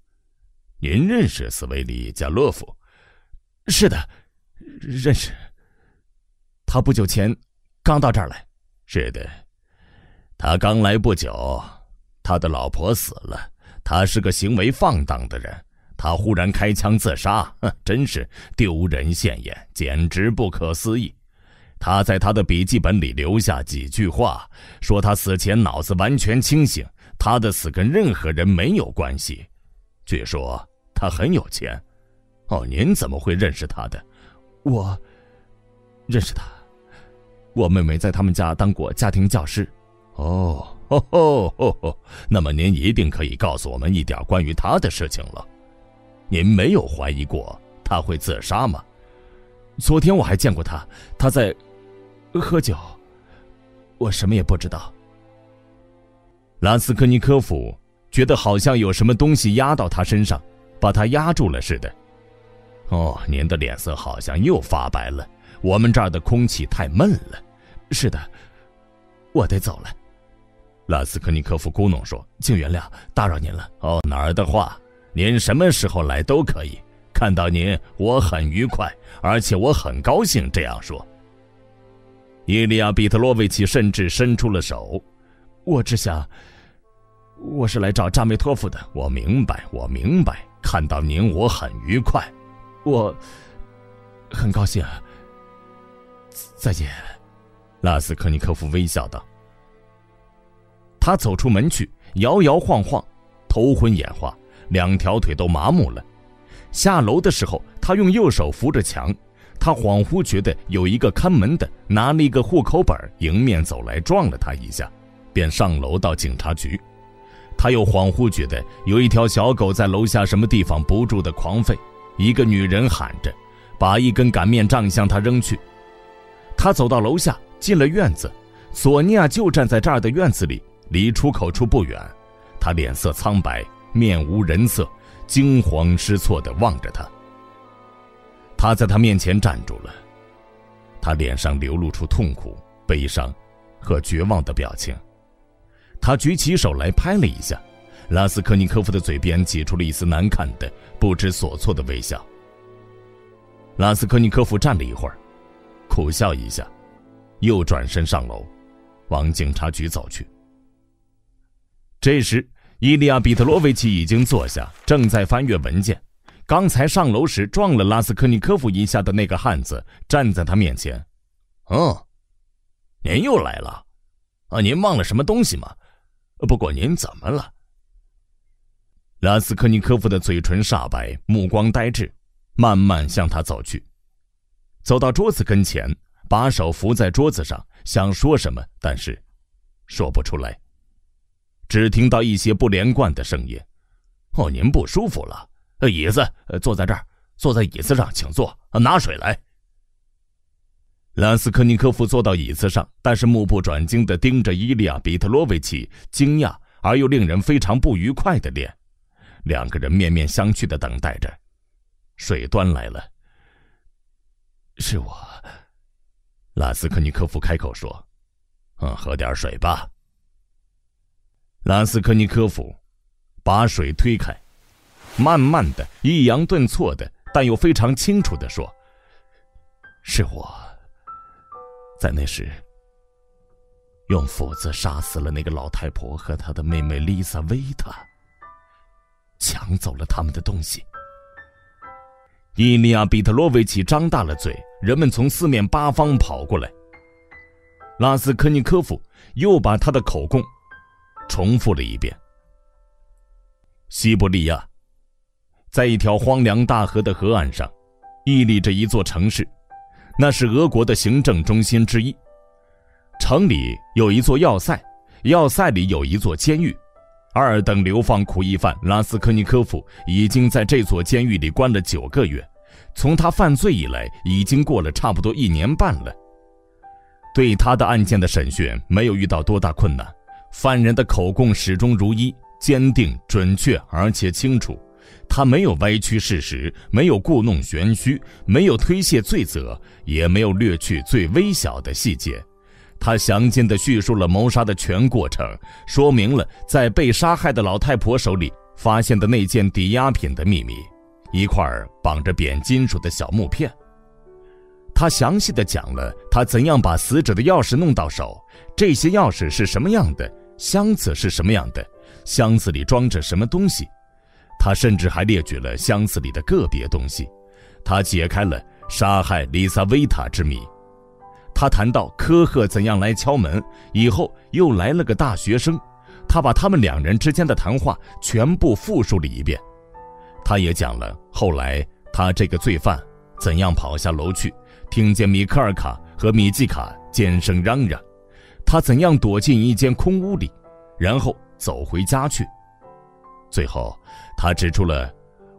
您认识斯维利加洛夫？”“是的，认识。他不久前刚到这儿来。”“是的。”他刚来不久，他的老婆死了。他是个行为放荡的人，他忽然开枪自杀，真是丢人现眼，简直不可思议。他在他的笔记本里留下几句话，说他死前脑子完全清醒，他的死跟任何人没有关系。据说他很有钱。哦，您怎么会认识他的？我认识他，我妹妹在他们家当过家庭教师。哦，哦哦哦，那么您一定可以告诉我们一点关于他的事情了。您没有怀疑过他会自杀吗？昨天我还见过他，他在喝酒。我什么也不知道。拉斯科尼科夫觉得好像有什么东西压到他身上，把他压住了似的。哦，您的脸色好像又发白了。我们这儿的空气太闷了。是的，我得走了。拉斯科尼科夫咕哝说：“请原谅，打扰您了。”哦，哪儿的话，您什么时候来都可以。看到您，我很愉快，而且我很高兴这样说。伊利亚·彼特罗维奇甚至伸出了手。我只想，我是来找扎梅托夫的。我明白，我明白。看到您，我很愉快。我很高兴。再见，拉斯科尼科夫微笑道。他走出门去，摇摇晃晃，头昏眼花，两条腿都麻木了。下楼的时候，他用右手扶着墙。他恍惚觉得有一个看门的拿了一个户口本迎面走来撞了他一下，便上楼到警察局。他又恍惚觉得有一条小狗在楼下什么地方不住的狂吠，一个女人喊着，把一根擀面杖向他扔去。他走到楼下，进了院子，索尼娅就站在这儿的院子里，离出口处不远。他脸色苍白，面无人色，惊慌失措地望着他。他在他面前站住了，他脸上流露出痛苦、悲伤和绝望的表情。他举起手来拍了一下，拉斯科尼科夫的嘴边挤出了一丝难看的、不知所措的微笑。拉斯科尼科夫站了一会儿，苦笑一下，又转身上楼，往警察局走去。这时，伊利亚·比特罗维奇已经坐下，正在翻阅文件。刚才上楼时撞了拉斯科尼科夫一下的那个汉子站在他面前。哦，您又来了，啊，您忘了什么东西吗？不过您怎么了？拉斯科尼科夫的嘴唇煞白，目光呆滞，慢慢向他走去，走到桌子跟前，把手扶在桌子上，想说什么，但是说不出来，只听到一些不连贯的声音。哦，您不舒服了。椅子，坐在这儿，坐在椅子上，请坐。拿水来。拉斯科尼科夫坐到椅子上，但是目不转睛地盯着伊利亚·比特罗维奇惊讶而又令人非常不愉快的脸。两个人面面相觑地等待着。水端来了。是我。拉斯科尼科夫开口说：“嗯，喝点水吧。”拉斯科尼科夫把水推开。慢慢的，抑扬顿挫的，但又非常清楚的说：“是我，在那时用斧子杀死了那个老太婆和她的妹妹丽萨维塔，抢走了他们的东西。”伊利亚·比特罗维奇张大了嘴，人们从四面八方跑过来。拉斯科尼科夫又把他的口供重复了一遍：“西伯利亚。”在一条荒凉大河的河岸上，屹立着一座城市，那是俄国的行政中心之一。城里有一座要塞，要塞里有一座监狱。二等流放苦役犯拉斯科尼科夫已经在这座监狱里关了九个月，从他犯罪以来，已经过了差不多一年半了。对他的案件的审讯没有遇到多大困难，犯人的口供始终如一，坚定、准确而且清楚。他没有歪曲事实，没有故弄玄虚，没有推卸罪责，也没有略去最微小的细节。他详尽地叙述了谋杀的全过程，说明了在被杀害的老太婆手里发现的那件抵押品的秘密——一块绑着扁金属的小木片。他详细地讲了他怎样把死者的钥匙弄到手，这些钥匙是什么样的，箱子是什么样的，箱子里装着什么东西。他甚至还列举了箱子里的个别东西，他解开了杀害丽萨维塔之谜。他谈到科赫怎样来敲门，以后又来了个大学生，他把他们两人之间的谈话全部复述了一遍。他也讲了后来他这个罪犯怎样跑下楼去，听见米克尔卡和米季卡尖声嚷嚷，他怎样躲进一间空屋里，然后走回家去。最后，他指出了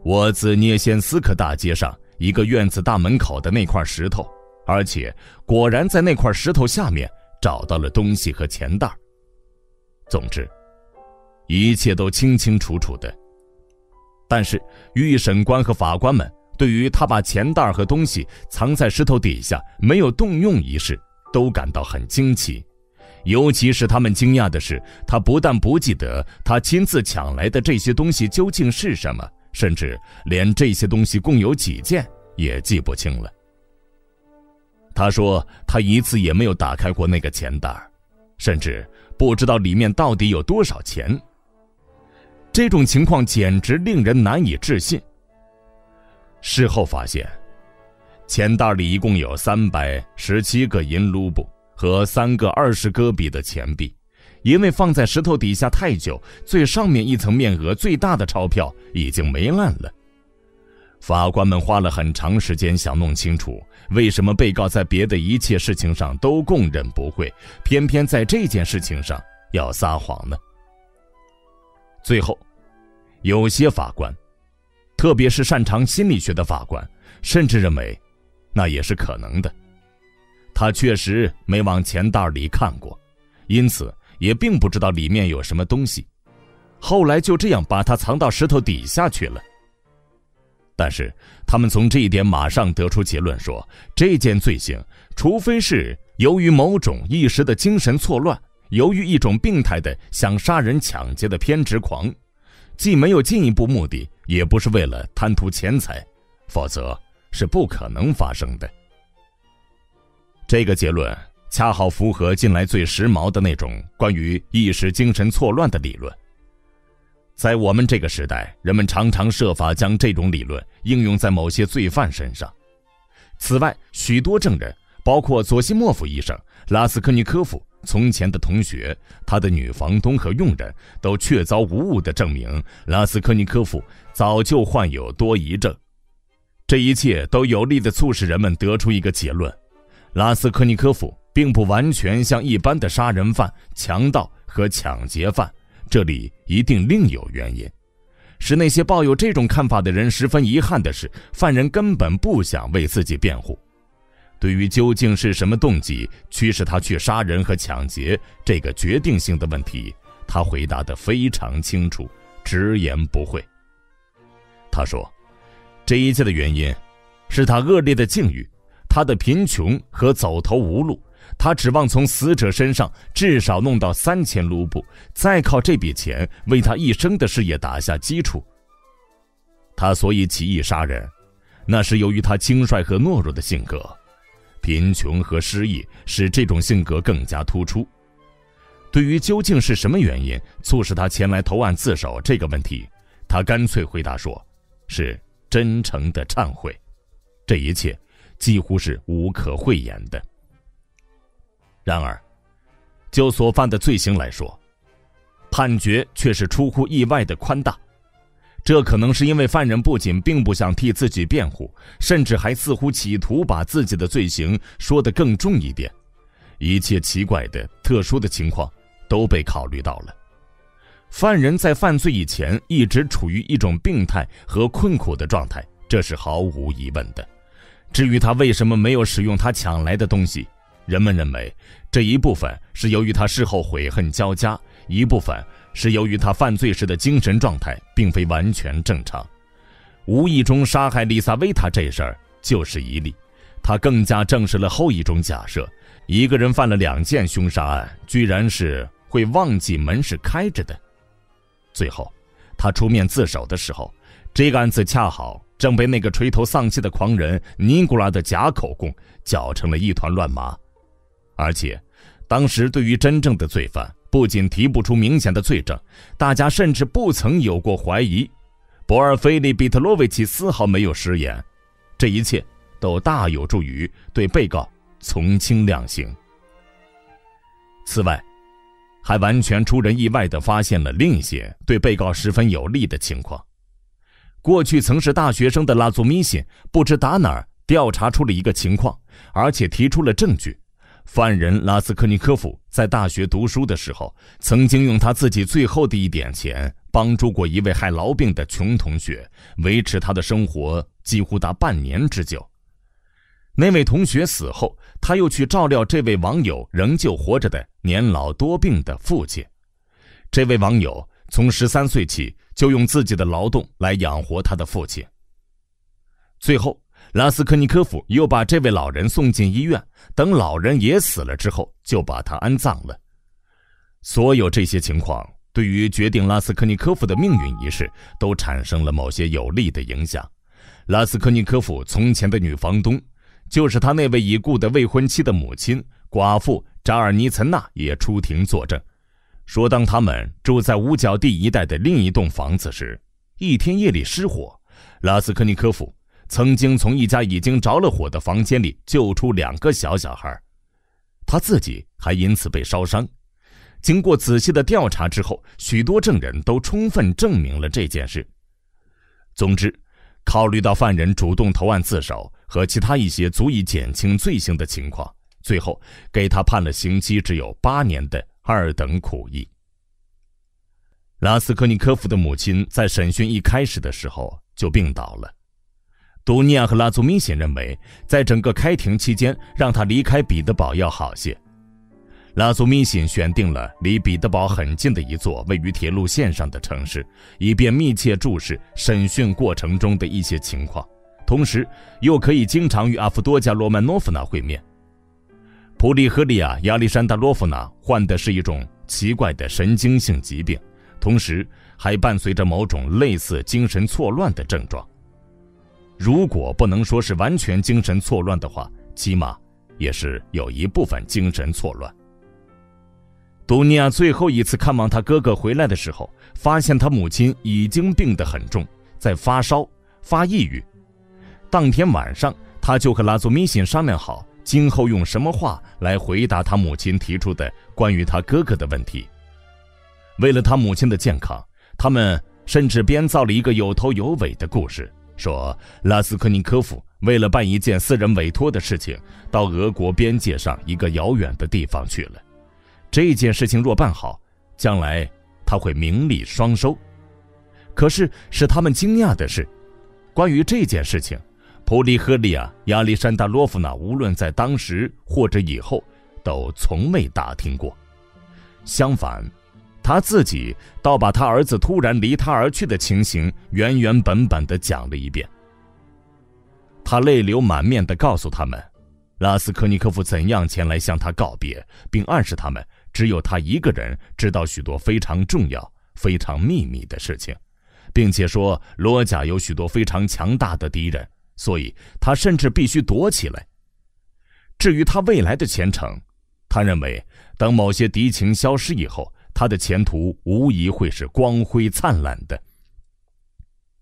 我自涅先斯克大街上一个院子大门口的那块石头，而且果然在那块石头下面找到了东西和钱袋。总之，一切都清清楚楚的。但是，预审官和法官们对于他把钱袋和东西藏在石头底下没有动用一事，都感到很惊奇。尤其是他们惊讶的是，他不但不记得他亲自抢来的这些东西究竟是什么，甚至连这些东西共有几件也记不清了。他说他一次也没有打开过那个钱袋，甚至不知道里面到底有多少钱。这种情况简直令人难以置信。事后发现，钱袋里一共有三百十七个银卢布。和三个二十戈比的钱币，因为放在石头底下太久，最上面一层面额最大的钞票已经霉烂了。法官们花了很长时间想弄清楚，为什么被告在别的一切事情上都供认不讳，偏偏在这件事情上要撒谎呢？最后，有些法官，特别是擅长心理学的法官，甚至认为，那也是可能的。他确实没往钱袋里看过，因此也并不知道里面有什么东西。后来就这样把它藏到石头底下去了。但是他们从这一点马上得出结论说，这件罪行，除非是由于某种一时的精神错乱，由于一种病态的想杀人抢劫的偏执狂，既没有进一步目的，也不是为了贪图钱财，否则是不可能发生的。这个结论恰好符合近来最时髦的那种关于一时精神错乱的理论。在我们这个时代，人们常常设法将这种理论应用在某些罪犯身上。此外，许多证人，包括佐西莫夫医生、拉斯科尼科夫从前的同学、他的女房东和佣人，都确凿无误地证明拉斯科尼科夫早就患有多疑症。这一切都有力地促使人们得出一个结论。拉斯科尼科夫并不完全像一般的杀人犯、强盗和抢劫犯，这里一定另有原因。使那些抱有这种看法的人十分遗憾的是，犯人根本不想为自己辩护。对于究竟是什么动机驱使他去杀人和抢劫这个决定性的问题，他回答得非常清楚，直言不讳。他说：“这一切的原因，是他恶劣的境遇。”他的贫穷和走投无路，他指望从死者身上至少弄到三千卢布，再靠这笔钱为他一生的事业打下基础。他所以起意杀人，那是由于他轻率和懦弱的性格，贫穷和失意使这种性格更加突出。对于究竟是什么原因促使他前来投案自首这个问题，他干脆回答说：“是真诚的忏悔。”这一切。几乎是无可讳言的。然而，就所犯的罪行来说，判决却是出乎意外的宽大。这可能是因为犯人不仅并不想替自己辩护，甚至还似乎企图把自己的罪行说得更重一点。一切奇怪的、特殊的情况都被考虑到了。犯人在犯罪以前一直处于一种病态和困苦的状态，这是毫无疑问的。至于他为什么没有使用他抢来的东西，人们认为这一部分是由于他事后悔恨交加，一部分是由于他犯罪时的精神状态并非完全正常。无意中杀害丽萨维塔这事儿就是一例，他更加证实了后一种假设：一个人犯了两件凶杀案，居然是会忘记门是开着的。最后，他出面自首的时候，这个案子恰好。正被那个垂头丧气的狂人尼古拉的假口供搅成了一团乱麻，而且，当时对于真正的罪犯，不仅提不出明显的罪证，大家甚至不曾有过怀疑。博尔菲利比特洛维奇丝毫没有食言，这一切都大有助于对被告从轻量刑。此外，还完全出人意外地发现了另一些对被告十分有利的情况。过去曾是大学生的拉祖米辛，不知打哪儿调查出了一个情况，而且提出了证据：犯人拉斯科尼科夫在大学读书的时候，曾经用他自己最后的一点钱，帮助过一位害痨病的穷同学，维持他的生活几乎达半年之久。那位同学死后，他又去照料这位网友仍旧活着的年老多病的父亲。这位网友从十三岁起就用自己的劳动来养活他的父亲。最后，拉斯科尼科夫又把这位老人送进医院，等老人也死了之后，就把他安葬了。所有这些情况对于决定拉斯科尼科夫的命运一事都产生了某些有利的影响。拉斯科尼科夫从前的女房东。就是他那位已故的未婚妻的母亲寡妇扎尔尼岑娜也出庭作证，说当他们住在五角地一带的另一栋房子时，一天夜里失火，拉斯科尼科夫曾经从一家已经着了火的房间里救出两个小小孩，他自己还因此被烧伤。经过仔细的调查之后，许多证人都充分证明了这件事。总之，考虑到犯人主动投案自首。和其他一些足以减轻罪行的情况，最后给他判了刑期只有八年的二等苦役。拉斯科尼科夫的母亲在审讯一开始的时候就病倒了，杜尼亚和拉祖米辛认为，在整个开庭期间让他离开彼得堡要好些。拉祖米辛选定了离彼得堡很近的一座位于铁路线上的城市，以便密切注视审讯过程中的一些情况。同时，又可以经常与阿夫多加·罗曼诺夫娜会面。普利赫利亚·亚历山大罗夫娜患的是一种奇怪的神经性疾病，同时还伴随着某种类似精神错乱的症状。如果不能说是完全精神错乱的话，起码也是有一部分精神错乱。杜尼亚最后一次看望他哥哥回来的时候，发现他母亲已经病得很重，在发烧、发抑郁。当天晚上，他就和拉祖米辛商量好，今后用什么话来回答他母亲提出的关于他哥哥的问题。为了他母亲的健康，他们甚至编造了一个有头有尾的故事，说拉斯科尼科夫为了办一件私人委托的事情，到俄国边界上一个遥远的地方去了。这件事情若办好，将来他会名利双收。可是使他们惊讶的是，关于这件事情。普利赫利亚·亚历山大罗夫娜无论在当时或者以后，都从未打听过。相反，他自己倒把他儿子突然离他而去的情形原原本本的讲了一遍。他泪流满面的告诉他们，拉斯科尼科夫怎样前来向他告别，并暗示他们只有他一个人知道许多非常重要、非常秘密的事情，并且说罗贾有许多非常强大的敌人。所以，他甚至必须躲起来。至于他未来的前程，他认为，等某些敌情消失以后，他的前途无疑会是光辉灿烂的。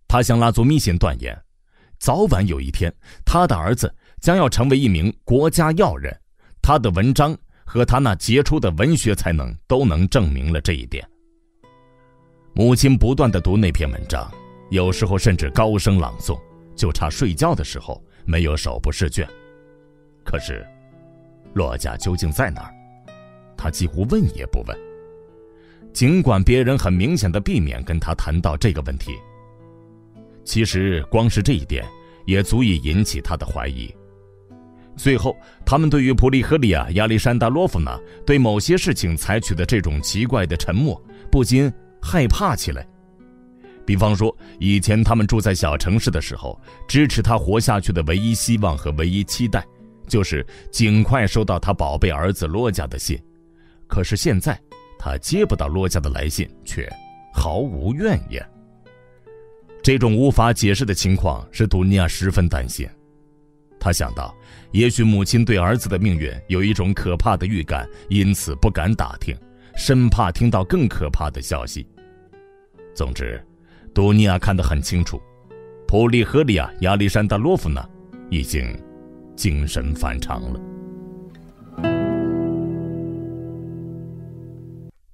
他向拉祖米辛断言，早晚有一天，他的儿子将要成为一名国家要人。他的文章和他那杰出的文学才能都能证明了这一点。母亲不断的读那篇文章，有时候甚至高声朗诵。就差睡觉的时候没有手不释卷，可是，骆家究竟在哪儿？他几乎问也不问。尽管别人很明显的避免跟他谈到这个问题，其实光是这一点也足以引起他的怀疑。最后，他们对于普利赫利亚·亚历山大罗夫娜对某些事情采取的这种奇怪的沉默，不禁害怕起来。比方说，以前他们住在小城市的时候，支持他活下去的唯一希望和唯一期待，就是尽快收到他宝贝儿子罗家的信。可是现在，他接不到罗家的来信，却毫无怨言。这种无法解释的情况使杜尼亚十分担心。他想到，也许母亲对儿子的命运有一种可怕的预感，因此不敢打听，生怕听到更可怕的消息。总之。多尼亚看得很清楚，普利赫利亚·亚历山大洛夫娜已经精神反常了。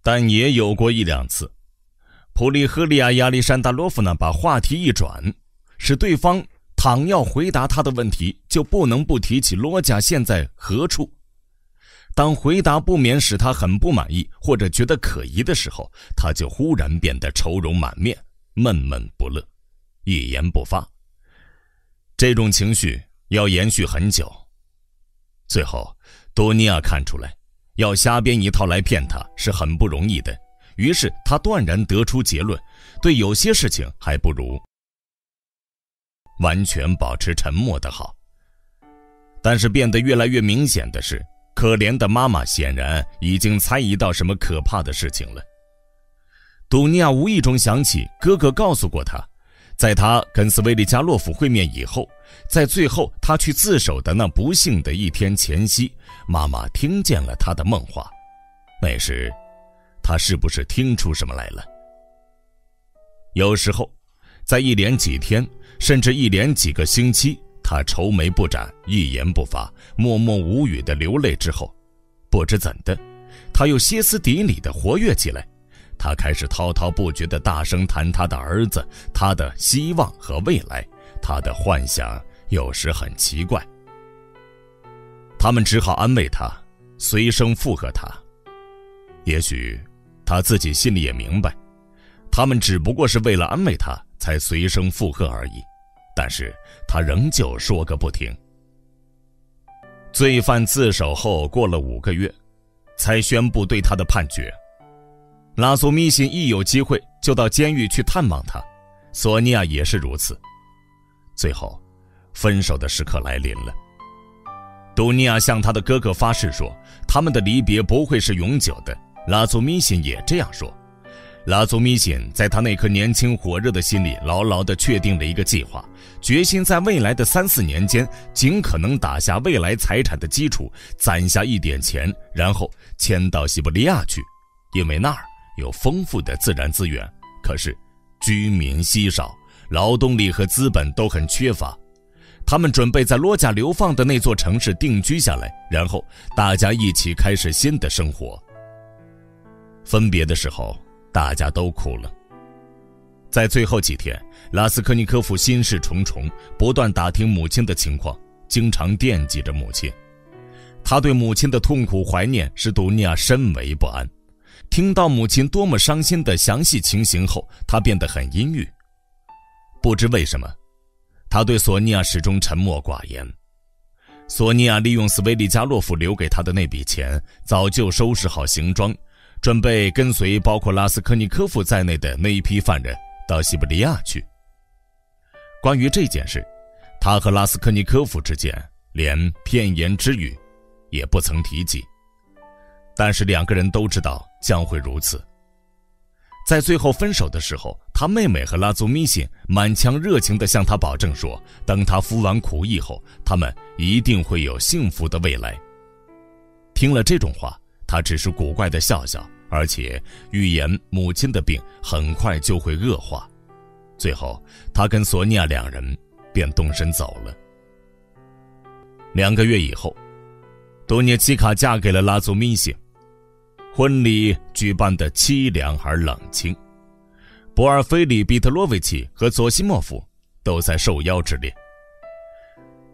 但也有过一两次，普利赫利亚亚历山大洛夫呢，把话题一转，使对方倘要回答他的问题，就不能不提起罗家现在何处。当回答不免使他很不满意或者觉得可疑的时候，他就忽然变得愁容满面，闷闷不乐，一言不发。这种情绪要延续很久。最后，多尼亚看出来，要瞎编一套来骗他是很不容易的。于是他断然得出结论：对有些事情，还不如完全保持沉默的好。但是变得越来越明显的是，可怜的妈妈显然已经猜疑到什么可怕的事情了。杜尼亚无意中想起哥哥告诉过他，在他跟斯维利加洛夫会面以后，在最后他去自首的那不幸的一天前夕，妈妈听见了他的梦话。那时。他是不是听出什么来了？有时候，在一连几天，甚至一连几个星期，他愁眉不展，一言不发，默默无语的流泪之后，不知怎的，他又歇斯底里的活跃起来。他开始滔滔不绝的大声谈他的儿子，他的希望和未来，他的幻想，有时很奇怪。他们只好安慰他，随声附和他，也许。他自己心里也明白，他们只不过是为了安慰他才随声附和而已，但是他仍旧说个不停。罪犯自首后过了五个月，才宣布对他的判决。拉苏米辛一有机会就到监狱去探望他，索尼娅也是如此。最后，分手的时刻来临了。杜尼亚向他的哥哥发誓说，他们的离别不会是永久的。拉祖米辛也这样说。拉祖米辛在他那颗年轻火热的心里牢牢地确定了一个计划，决心在未来的三四年间尽可能打下未来财产的基础，攒下一点钱，然后迁到西伯利亚去，因为那儿有丰富的自然资源，可是居民稀少，劳动力和资本都很缺乏。他们准备在罗家流放的那座城市定居下来，然后大家一起开始新的生活。分别的时候，大家都哭了。在最后几天，拉斯科尼科夫心事重重，不断打听母亲的情况，经常惦记着母亲。他对母亲的痛苦怀念使杜尼亚深为不安。听到母亲多么伤心的详细情形后，他变得很阴郁。不知为什么，他对索尼娅始终沉默寡言。索尼娅利用斯维利加洛夫留给他的那笔钱，早就收拾好行装。准备跟随包括拉斯科尼科夫在内的那一批犯人到西伯利亚去。关于这件事，他和拉斯科尼科夫之间连片言之语也不曾提及。但是两个人都知道将会如此。在最后分手的时候，他妹妹和拉祖米辛满腔热情地向他保证说：“等他服完苦役后，他们一定会有幸福的未来。”听了这种话。他只是古怪的笑笑，而且预言母亲的病很快就会恶化。最后，他跟索尼娅两人便动身走了。两个月以后，多涅奇卡嫁给了拉祖米辛，婚礼举办的凄凉而冷清。博尔菲里·彼特洛维奇和佐西莫夫都在受邀之列。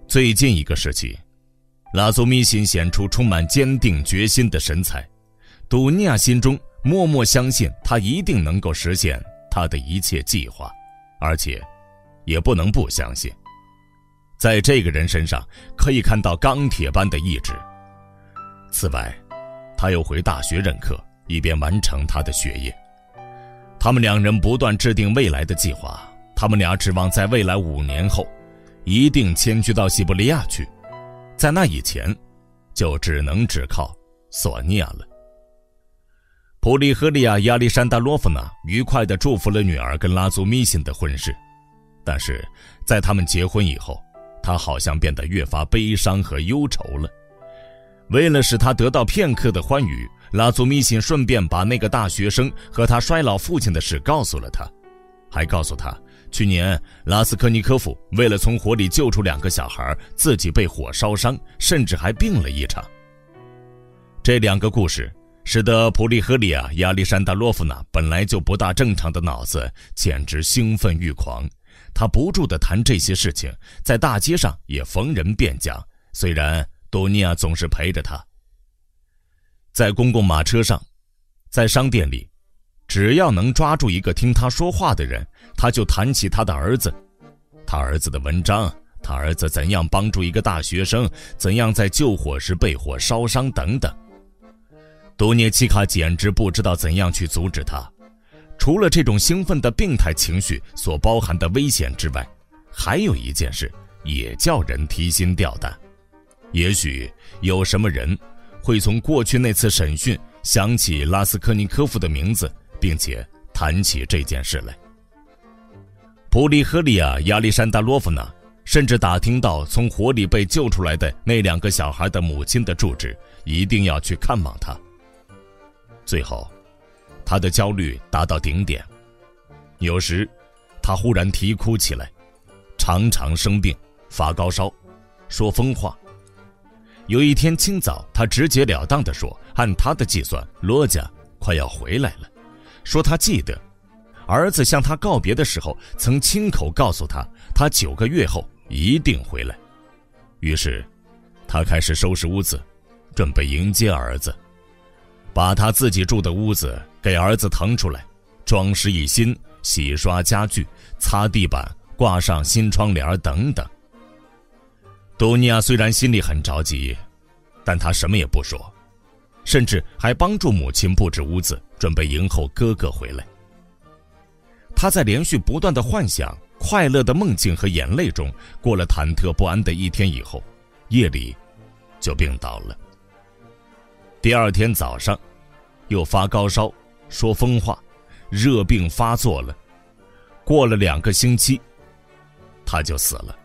最近一个时期。拉祖米辛显出充满坚定决心的神采，杜尼亚心中默默相信他一定能够实现他的一切计划，而且，也不能不相信，在这个人身上可以看到钢铁般的意志。此外，他又回大学任课，以便完成他的学业。他们两人不断制定未来的计划，他们俩指望在未来五年后，一定迁居到西伯利亚去。在那以前，就只能只靠索尼娅了。普利赫利亚亚历山大罗夫娜愉快地祝福了女儿跟拉祖米辛的婚事，但是在他们结婚以后，她好像变得越发悲伤和忧愁了。为了使他得到片刻的欢愉，拉祖米辛顺便把那个大学生和他衰老父亲的事告诉了他，还告诉他。去年，拉斯科尼科夫为了从火里救出两个小孩，自己被火烧伤，甚至还病了一场。这两个故事使得普利赫利亚·亚历山大洛夫娜本来就不大正常的脑子简直兴奋欲狂。他不住地谈这些事情，在大街上也逢人便讲。虽然多尼亚总是陪着他，在公共马车上，在商店里，只要能抓住一个听他说话的人，他就谈起他的儿子，他儿子的文章，他儿子怎样帮助一个大学生，怎样在救火时被火烧伤等等。多涅奇卡简直不知道怎样去阻止他。除了这种兴奋的病态情绪所包含的危险之外，还有一件事也叫人提心吊胆。也许有什么人会从过去那次审讯想起拉斯科尼科夫的名字，并且谈起这件事来。普利赫利亚·亚历山大洛夫娜甚至打听到从火里被救出来的那两个小孩的母亲的住址，一定要去看望他。最后。他的焦虑达到顶点，有时，他忽然啼哭起来，常常生病，发高烧，说疯话。有一天清早，他直截了当地说：“按他的计算，罗家快要回来了。”说他记得，儿子向他告别的时候，曾亲口告诉他，他九个月后一定回来。于是，他开始收拾屋子，准备迎接儿子。把他自己住的屋子给儿子腾出来，装饰一新，洗刷家具，擦地板，挂上新窗帘等等。多尼亚虽然心里很着急，但他什么也不说，甚至还帮助母亲布置屋子，准备迎候哥哥回来。他在连续不断的幻想、快乐的梦境和眼泪中过了忐忑不安的一天以后，夜里就病倒了。第二天早上，又发高烧，说疯话，热病发作了。过了两个星期，他就死了。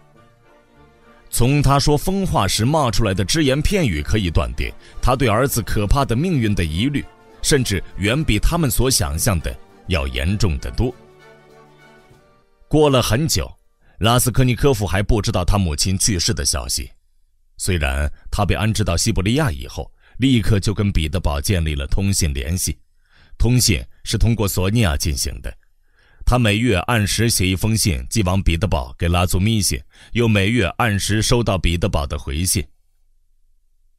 从他说疯话时冒出来的只言片语可以断定，他对儿子可怕的命运的疑虑，甚至远比他们所想象的要严重的多。过了很久，拉斯科尼科夫还不知道他母亲去世的消息，虽然他被安置到西伯利亚以后。立刻就跟彼得堡建立了通信联系，通信是通过索尼娅进行的。他每月按时写一封信寄往彼得堡给拉祖米信，又每月按时收到彼得堡的回信。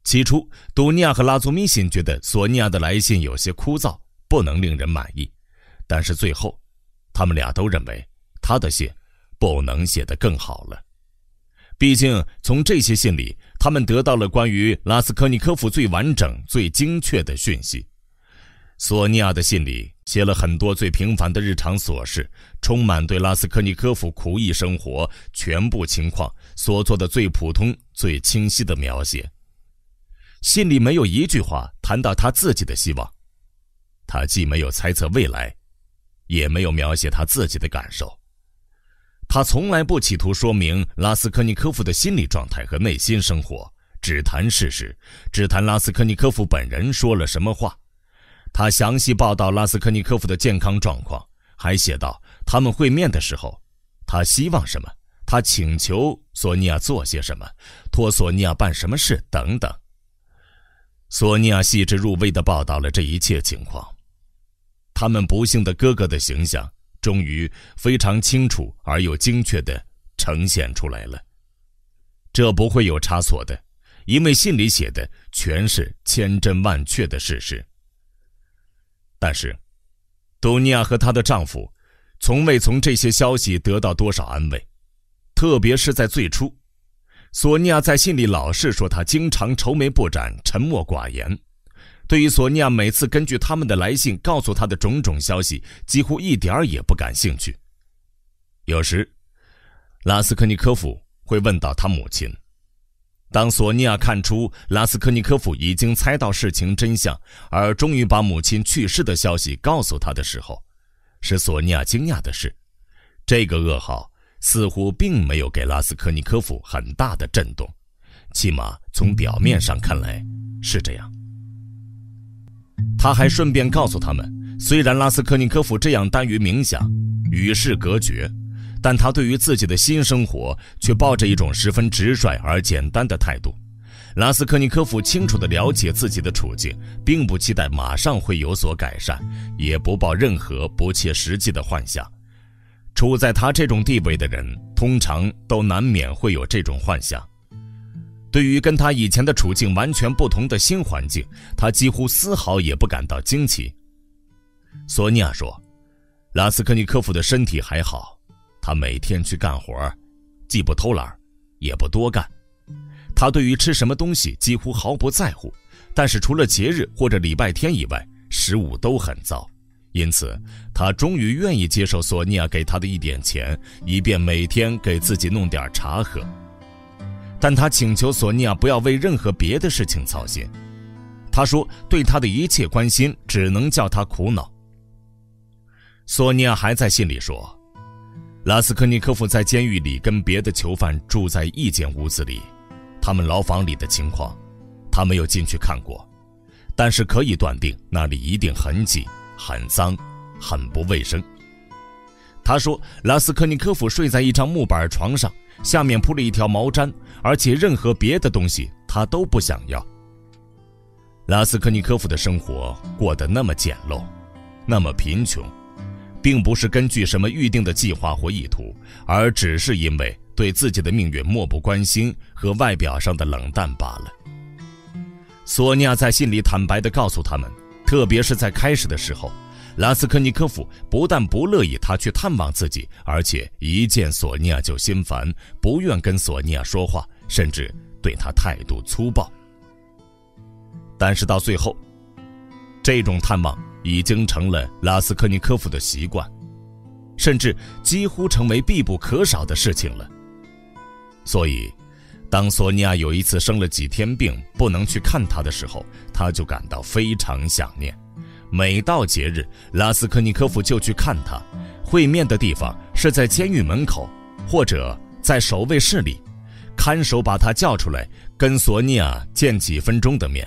起初，杜尼亚和拉祖米信觉得索尼娅的来信有些枯燥，不能令人满意。但是最后，他们俩都认为他的信不能写得更好了。毕竟，从这些信里，他们得到了关于拉斯科尼科夫最完整、最精确的讯息。索尼娅的信里写了很多最平凡的日常琐事，充满对拉斯科尼科夫苦役生活全部情况所做的最普通、最清晰的描写。信里没有一句话谈到他自己的希望，他既没有猜测未来，也没有描写他自己的感受。他从来不企图说明拉斯科尼科夫的心理状态和内心生活，只谈事实，只谈拉斯科尼科夫本人说了什么话。他详细报道拉斯科尼科夫的健康状况，还写道他们会面的时候，他希望什么，他请求索尼娅做些什么，托索尼娅办什么事等等。索尼娅细致入微地报道了这一切情况，他们不幸的哥哥的形象。终于非常清楚而又精确地呈现出来了。这不会有差错的，因为信里写的全是千真万确的事实。但是，杜尼亚和她的丈夫从未从这些消息得到多少安慰，特别是在最初，索尼娅在信里老是说她经常愁眉不展、沉默寡言。对于索尼娅每次根据他们的来信告诉他的种种消息，几乎一点儿也不感兴趣。有时，拉斯科尼科夫会问到他母亲。当索尼娅看出拉斯科尼科夫已经猜到事情真相，而终于把母亲去世的消息告诉他的时候，使索尼娅惊讶的是，这个噩耗似乎并没有给拉斯科尼科夫很大的震动，起码从表面上看来是这样。他还顺便告诉他们，虽然拉斯科尼科夫这样耽于冥想、与世隔绝，但他对于自己的新生活却抱着一种十分直率而简单的态度。拉斯科尼科夫清楚地了解自己的处境，并不期待马上会有所改善，也不抱任何不切实际的幻想。处在他这种地位的人，通常都难免会有这种幻想。对于跟他以前的处境完全不同的新环境，他几乎丝毫也不感到惊奇。索尼娅说：“拉斯科尼科夫的身体还好，他每天去干活，既不偷懒，也不多干。他对于吃什么东西几乎毫不在乎，但是除了节日或者礼拜天以外，食物都很糟。因此，他终于愿意接受索尼娅给他的一点钱，以便每天给自己弄点茶喝。但他请求索尼娅不要为任何别的事情操心。他说，对他的一切关心只能叫他苦恼。”索尼娅还在信里说，拉斯科尼科夫在监狱里跟别的囚犯住在一间屋子里，他们牢房里的情况，他没有进去看过，但是可以断定那里一定很挤、很脏、很不卫生。他说，拉斯科尼科夫睡在一张木板床上，下面铺了一条毛毡，而且任何别的东西他都不想要。拉斯科尼科夫的生活过得那么简陋，那么贫穷。并不是根据什么预定的计划或意图，而只是因为对自己的命运漠不关心和外表上的冷淡罢了。索尼娅在信里坦白地告诉他们，特别是在开始的时候，拉斯科尼科夫不但不乐意他去探望自己，而且一见索尼娅就心烦，不愿跟索尼娅说话，甚至对他态度粗暴。但是到最后，这种探望。已经成了拉斯科尼科夫的习惯，甚至几乎成为必不可少的事情了。所以，当索尼娅有一次生了几天病，不能去看他的时候，他就感到非常想念。每到节日，拉斯科尼科夫就去看他，会面的地方是在监狱门口，或者在守卫室里，看守把他叫出来，跟索尼娅见几分钟的面。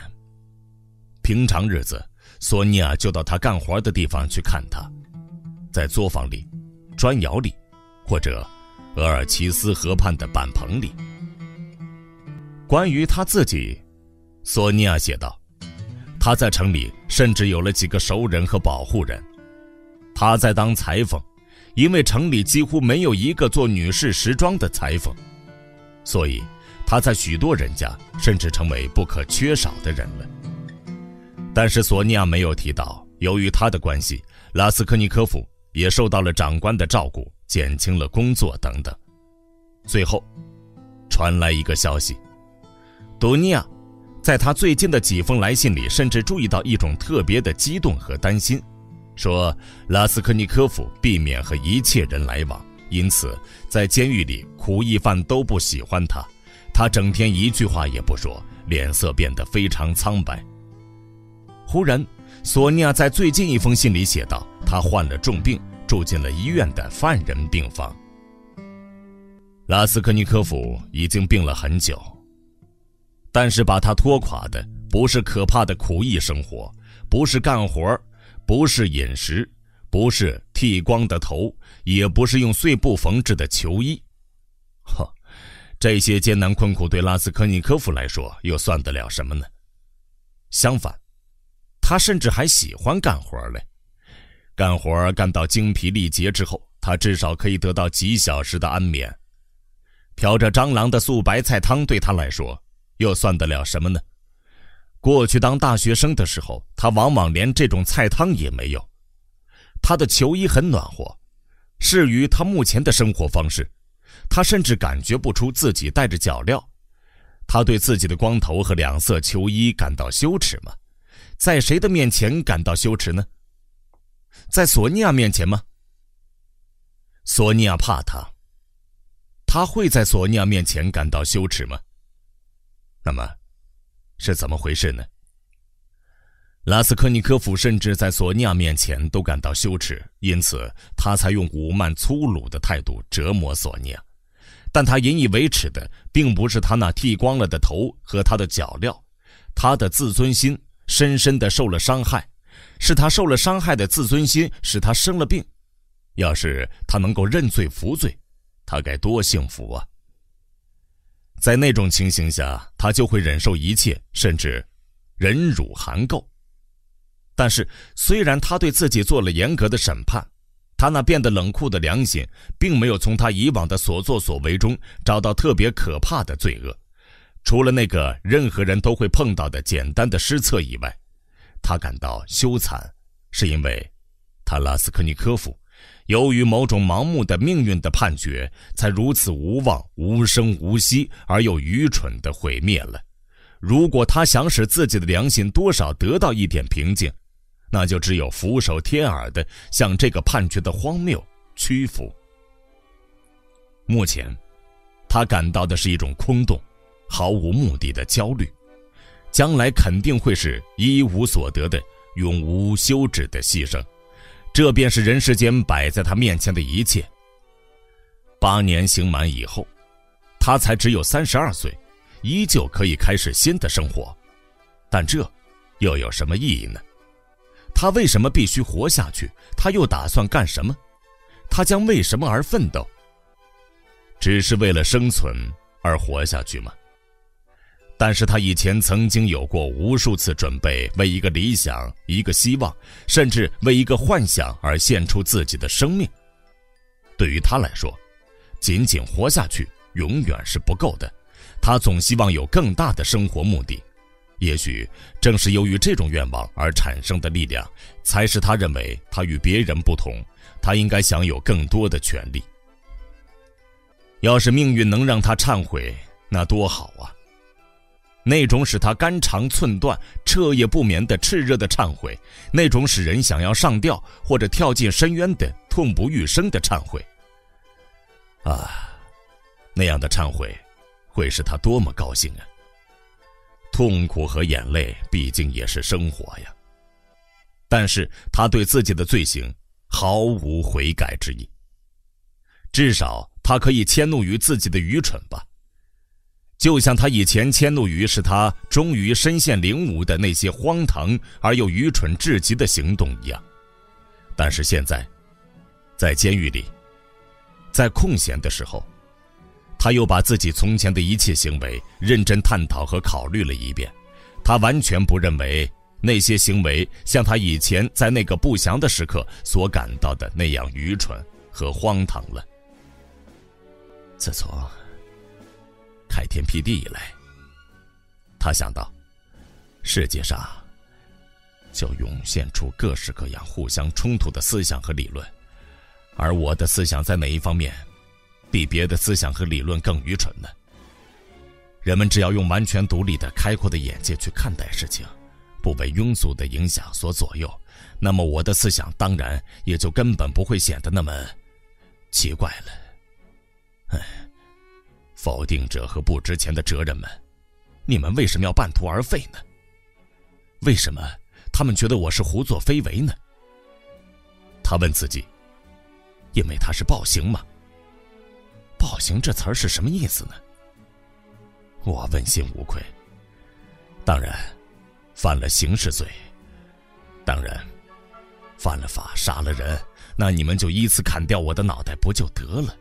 平常日子。索尼娅就到他干活的地方去看他，在作坊里、砖窑里，或者额尔齐斯河畔的板棚里。关于他自己，索尼娅写道：“他在城里甚至有了几个熟人和保护人。他在当裁缝，因为城里几乎没有一个做女士时装的裁缝，所以他在许多人家甚至成为不可缺少的人了。”但是索尼娅没有提到，由于他的关系，拉斯科尼科夫也受到了长官的照顾，减轻了工作等等。最后，传来一个消息：多尼亚在他最近的几封来信里，甚至注意到一种特别的激动和担心，说拉斯科尼科夫避免和一切人来往，因此在监狱里苦役犯都不喜欢他，他整天一句话也不说，脸色变得非常苍白。忽然，索尼娅在最近一封信里写道：“她患了重病，住进了医院的犯人病房。”拉斯科尼科夫已经病了很久，但是把他拖垮的不是可怕的苦役生活，不是干活，不是饮食，不是剃光的头，也不是用碎布缝制的囚衣。呵，这些艰难困苦对拉斯科尼科夫来说又算得了什么呢？相反。他甚至还喜欢干活嘞，干活干到精疲力竭之后，他至少可以得到几小时的安眠。飘着蟑螂的素白菜汤对他来说又算得了什么呢？过去当大学生的时候，他往往连这种菜汤也没有。他的球衣很暖和，适于他目前的生活方式。他甚至感觉不出自己带着脚镣。他对自己的光头和两色球衣感到羞耻吗？在谁的面前感到羞耻呢？在索尼娅面前吗？索尼娅怕他，他会在索尼娅面前感到羞耻吗？那么，是怎么回事呢？拉斯科尼科夫甚至在索尼娅面前都感到羞耻，因此他才用武慢粗鲁的态度折磨索尼娅。但他引以为耻的，并不是他那剃光了的头和他的脚镣，他的自尊心。深深的受了伤害，是他受了伤害的自尊心使他生了病。要是他能够认罪服罪，他该多幸福啊！在那种情形下，他就会忍受一切，甚至忍辱含垢。但是，虽然他对自己做了严格的审判，他那变得冷酷的良心，并没有从他以往的所作所为中找到特别可怕的罪恶，除了那个任何人都会碰到的简单的失策以外，他感到羞惭，是因为，他拉斯科尼科夫。由于某种盲目的命运的判决，才如此无望、无声无息而又愚蠢的毁灭了。如果他想使自己的良心多少得到一点平静，那就只有俯首帖耳地向这个判决的荒谬屈服。目前，他感到的是一种空洞、毫无目的的焦虑，将来肯定会是一无所得的永无休止的牺牲。这便是人世间摆在他面前的一切。八年刑满以后，他才只有三十二岁，依旧可以开始新的生活，但这又有什么意义呢？他为什么必须活下去？他又打算干什么？他将为什么而奋斗？只是为了生存而活下去吗？但是他以前曾经有过无数次准备，为一个理想、一个希望，甚至为一个幻想而献出自己的生命。对于他来说，仅仅活下去永远是不够的，他总希望有更大的生活目的。也许正是由于这种愿望而产生的力量，才使他认为他与别人不同，他应该享有更多的权利。要是命运能让他忏悔，那多好啊！那种使他肝肠寸断、彻夜不眠的炽热的忏悔，那种使人想要上吊或者跳进深渊的痛不欲生的忏悔，啊，那样的忏悔，会使他多么高兴啊！痛苦和眼泪毕竟也是生活呀。但是他对自己的罪行毫无悔改之意。至少他可以迁怒于自己的愚蠢吧。就像他以前迁怒于使他终于身陷囹圄的那些荒唐而又愚蠢至极的行动一样，但是现在，在监狱里，在空闲的时候，他又把自己从前的一切行为认真探讨和考虑了一遍，他完全不认为那些行为像他以前在那个不祥的时刻所感到的那样愚蠢和荒唐了。自从。开天辟地以来，他想到，世界上就涌现出各式各样互相冲突的思想和理论，而我的思想在哪一方面比别的思想和理论更愚蠢呢？人们只要用完全独立的、开阔的眼界去看待事情，不被庸俗的影响所左右，那么我的思想当然也就根本不会显得那么奇怪了。唉。否定者和不值钱的哲人们，你们为什么要半途而废呢？为什么他们觉得我是胡作非为呢？他问自己：“因为他是暴行吗？”“暴行”这词儿是什么意思呢？我问心无愧。当然，犯了刑事罪，当然，犯了法杀了人，那你们就依次砍掉我的脑袋不就得了？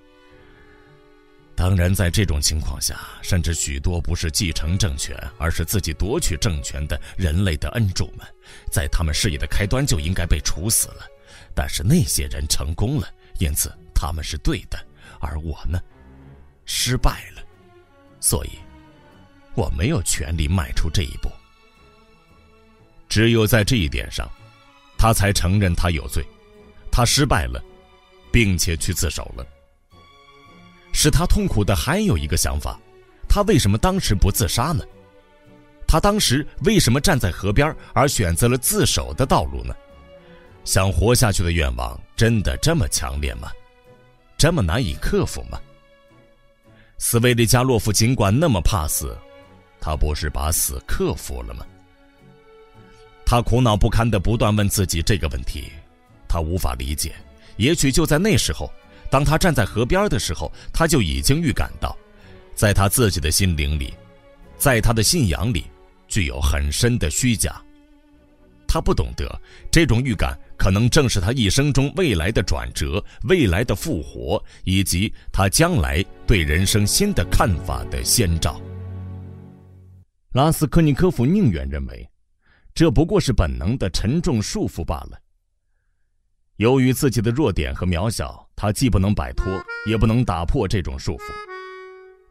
当然，在这种情况下，甚至许多不是继承政权，而是自己夺取政权的人类的恩主们，在他们事业的开端就应该被处死了。但是那些人成功了，因此他们是对的，而我呢，失败了，所以我没有权利迈出这一步。只有在这一点上，他才承认他有罪，他失败了，并且去自首了。使他痛苦的还有一个想法：他为什么当时不自杀呢？他当时为什么站在河边而选择了自首的道路呢？想活下去的愿望真的这么强烈吗？这么难以克服吗？斯维利加洛夫尽管那么怕死，他不是把死克服了吗？他苦恼不堪的不断问自己这个问题，他无法理解。也许就在那时候。当他站在河边的时候，他就已经预感到，在他自己的心灵里，在他的信仰里，具有很深的虚假。他不懂得这种预感可能正是他一生中未来的转折、未来的复活，以及他将来对人生新的看法的先兆。拉斯科尼科夫宁愿认为，这不过是本能的沉重束缚罢了。由于自己的弱点和渺小，他既不能摆脱，也不能打破这种束缚。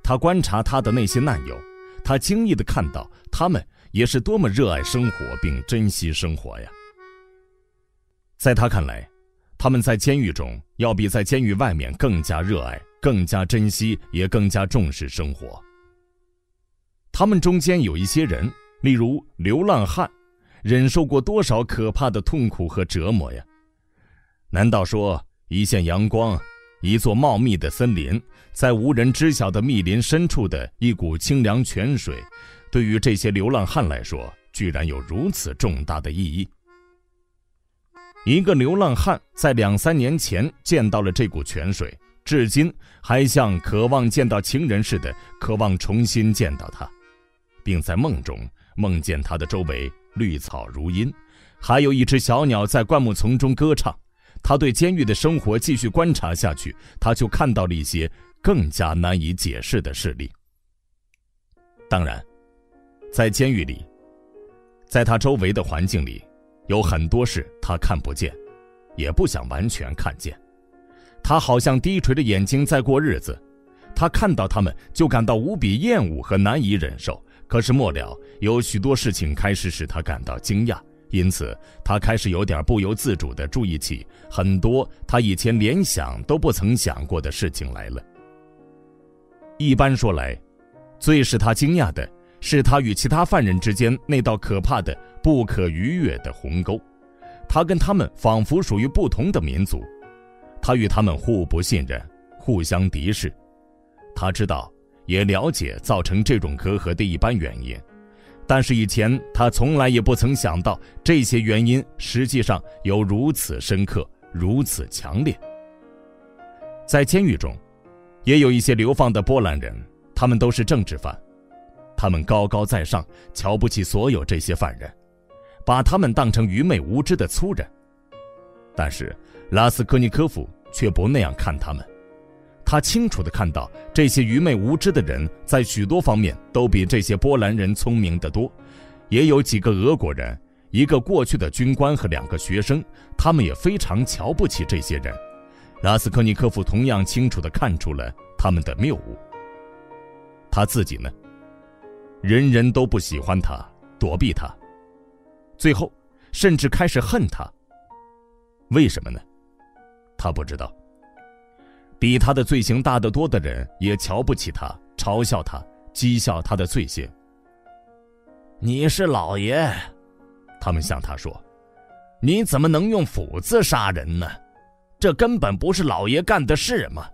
他观察他的那些难友，他惊异地看到他们也是多么热爱生活并珍惜生活呀。在他看来，他们在监狱中要比在监狱外面更加热爱、更加珍惜，也更加重视生活。他们中间有一些人，例如流浪汉，忍受过多少可怕的痛苦和折磨呀？难道说一线阳光，一座茂密的森林，在无人知晓的密林深处的一股清凉泉水，对于这些流浪汉来说，居然有如此重大的意义？一个流浪汉在两三年前见到了这股泉水，至今还像渴望见到情人似的，渴望重新见到它，并在梦中梦见他的周围绿草如茵，还有一只小鸟在灌木丛中歌唱。他对监狱的生活继续观察下去，他就看到了一些更加难以解释的事例。当然，在监狱里，在他周围的环境里，有很多事他看不见，也不想完全看见。他好像低垂着眼睛在过日子，他看到他们就感到无比厌恶和难以忍受。可是末了，有许多事情开始使他感到惊讶。因此，他开始有点不由自主地注意起很多他以前连想都不曾想过的事情来了。一般说来，最使他惊讶的是他与其他犯人之间那道可怕的、不可逾越的鸿沟。他跟他们仿佛属于不同的民族，他与他们互不信任，互相敌视。他知道，也了解造成这种隔阂的一般原因。但是以前他从来也不曾想到，这些原因实际上有如此深刻、如此强烈。在监狱中，也有一些流放的波兰人，他们都是政治犯，他们高高在上，瞧不起所有这些犯人，把他们当成愚昧无知的粗人。但是拉斯科尼科夫却不那样看他们。他清楚地看到，这些愚昧无知的人在许多方面都比这些波兰人聪明得多。也有几个俄国人，一个过去的军官和两个学生，他们也非常瞧不起这些人。拉斯科尼科夫同样清楚地看出了他们的谬误。他自己呢？人人都不喜欢他，躲避他，最后甚至开始恨他。为什么呢？他不知道。比他的罪行大得多的人也瞧不起他，嘲笑他，讥笑他的罪行。你是老爷，他们向他说：“你怎么能用斧子杀人呢？这根本不是老爷干的事嘛。”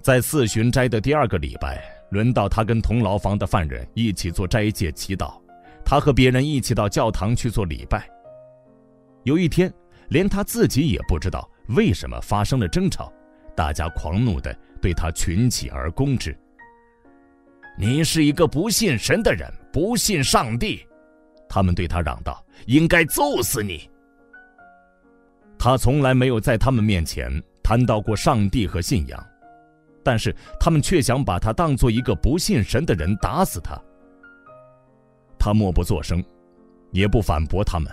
在四旬斋的第二个礼拜，轮到他跟同牢房的犯人一起做斋戒祈祷，他和别人一起到教堂去做礼拜。有一天，连他自己也不知道。为什么发生了争吵？大家狂怒地对他群起而攻之。你是一个不信神的人，不信上帝，他们对他嚷道：“应该揍死你！”他从来没有在他们面前谈到过上帝和信仰，但是他们却想把他当做一个不信神的人打死他。他默不作声，也不反驳他们。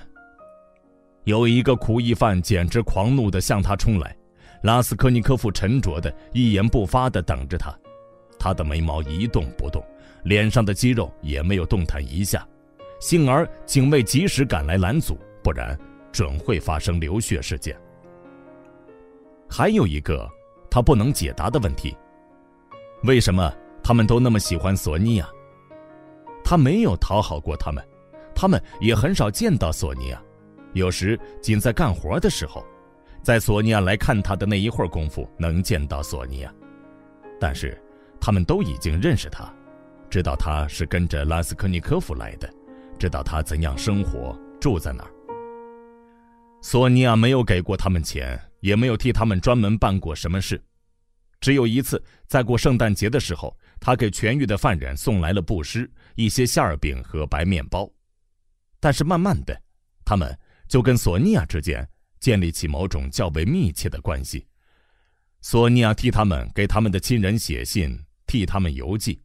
有一个苦役犯简直狂怒地向他冲来，拉斯科尼科夫沉着的一言不发地等着他，他的眉毛一动不动，脸上的肌肉也没有动弹一下。幸而警卫及时赶来拦阻，不然准会发生流血事件。还有一个他不能解答的问题：为什么他们都那么喜欢索尼娅？他没有讨好过他们，他们也很少见到索尼娅。有时仅在干活的时候，在索尼娅来看他的那一会儿功夫能见到索尼娅，但是他们都已经认识他，知道他是跟着拉斯科尼科夫来的，知道他怎样生活，住在哪儿。索尼娅没有给过他们钱，也没有替他们专门办过什么事，只有一次在过圣诞节的时候，他给痊愈的犯人送来了布施、一些馅饼和白面包，但是慢慢的，他们。就跟索尼娅之间建立起某种较为密切的关系。索尼娅替他们给他们的亲人写信，替他们邮寄。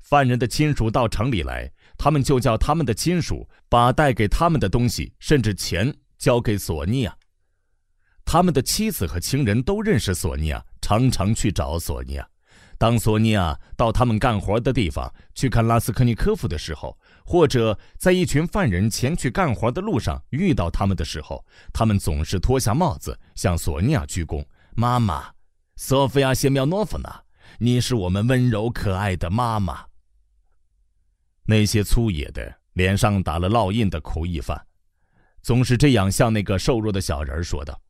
犯人的亲属到城里来，他们就叫他们的亲属把带给他们的东西，甚至钱交给索尼娅。他们的妻子和情人都认识索尼娅，常常去找索尼娅。当索尼娅到他们干活的地方去看拉斯科尼科夫的时候，或者在一群犯人前去干活的路上遇到他们的时候，他们总是脱下帽子向索尼娅鞠躬：“妈妈，索菲亚·谢苗诺夫娜，你是我们温柔可爱的妈妈。”那些粗野的、脸上打了烙印的苦役犯，总是这样向那个瘦弱的小人说道。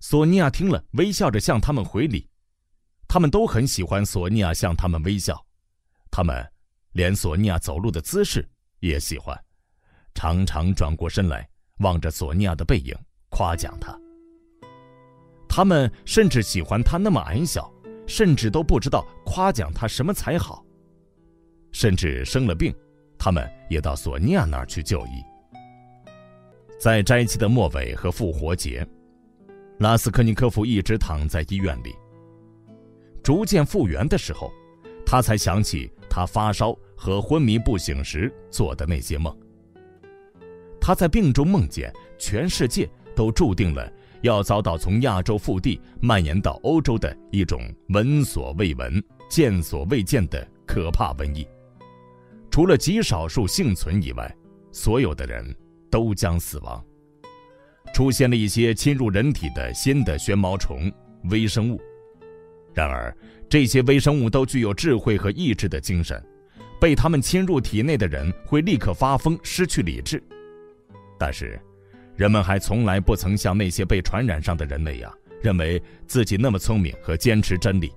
索尼娅听了，微笑着向他们回礼。他们都很喜欢索尼娅向他们微笑，他们连索尼娅走路的姿势也喜欢，常常转过身来望着索尼娅的背影，夸奖她。他们甚至喜欢她那么矮小，甚至都不知道夸奖她什么才好。甚至生了病，他们也到索尼娅那儿去就医。在斋期的末尾和复活节，拉斯科尼科夫一直躺在医院里。逐渐复原的时候，他才想起他发烧和昏迷不醒时做的那些梦。他在病中梦见全世界都注定了要遭到从亚洲腹地蔓延到欧洲的一种闻所未闻、见所未见的可怕瘟疫。除了极少数幸存以外，所有的人都将死亡。出现了一些侵入人体的新的旋毛虫微生物。然而，这些微生物都具有智慧和意志的精神，被他们侵入体内的人会立刻发疯、失去理智。但是，人们还从来不曾像那些被传染上的人那样，认为自己那么聪明和坚持真理，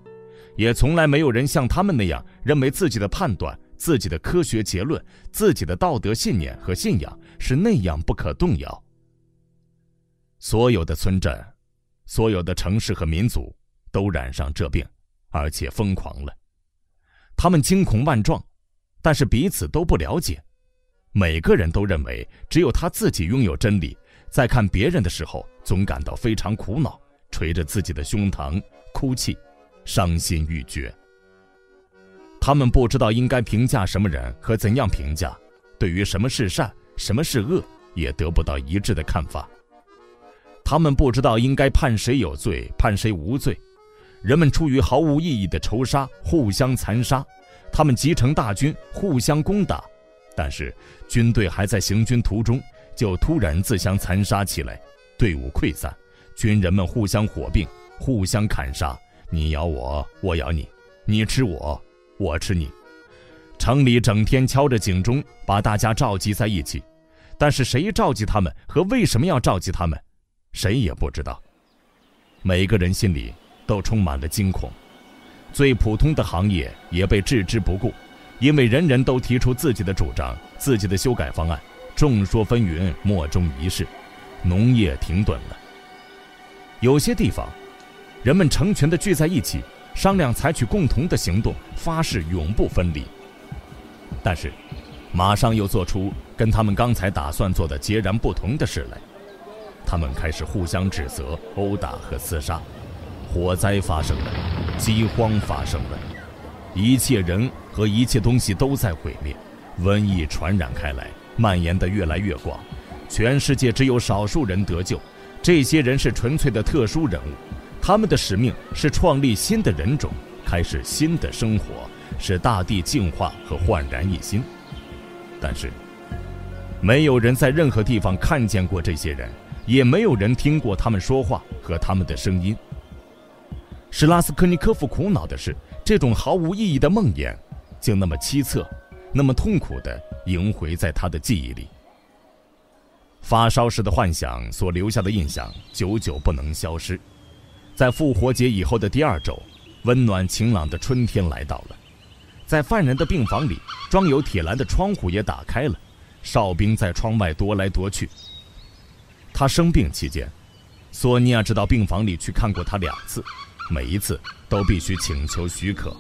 也从来没有人像他们那样认为自己的判断、自己的科学结论、自己的道德信念和信仰是那样不可动摇。所有的村镇，所有的城市和民族。都染上这病，而且疯狂了。他们惊恐万状，但是彼此都不了解。每个人都认为只有他自己拥有真理，在看别人的时候总感到非常苦恼，捶着自己的胸膛哭泣，伤心欲绝。他们不知道应该评价什么人和怎样评价，对于什么是善，什么是恶，也得不到一致的看法。他们不知道应该判谁有罪，判谁无罪。人们出于毫无意义的仇杀，互相残杀；他们集成大军，互相攻打。但是军队还在行军途中，就突然自相残杀起来，队伍溃散，军人们互相火并，互相砍杀。你咬我，我咬你；你吃我，我吃你。城里整天敲着警钟，把大家召集在一起。但是谁召集他们，和为什么要召集他们，谁也不知道。每个人心里。都充满了惊恐，最普通的行业也被置之不顾，因为人人都提出自己的主张、自己的修改方案，众说纷纭，莫衷一是。农业停顿了。有些地方，人们成群的聚在一起，商量采取共同的行动，发誓永不分离。但是，马上又做出跟他们刚才打算做的截然不同的事来。他们开始互相指责、殴打和厮杀。火灾发生了，饥荒发生了，一切人和一切东西都在毁灭，瘟疫传染开来，蔓延得越来越广，全世界只有少数人得救，这些人是纯粹的特殊人物，他们的使命是创立新的人种，开始新的生活，使大地净化和焕然一新。但是，没有人在任何地方看见过这些人，也没有人听过他们说话和他们的声音。使拉斯科尼科夫苦恼的是，这种毫无意义的梦魇，竟那么凄恻，那么痛苦地萦回在他的记忆里。发烧时的幻想所留下的印象，久久不能消失。在复活节以后的第二周，温暖晴朗的春天来到了。在犯人的病房里，装有铁栏的窗户也打开了，哨兵在窗外踱来踱去。他生病期间，索尼娅知道病房里去看过他两次。每一次都必须请求许可，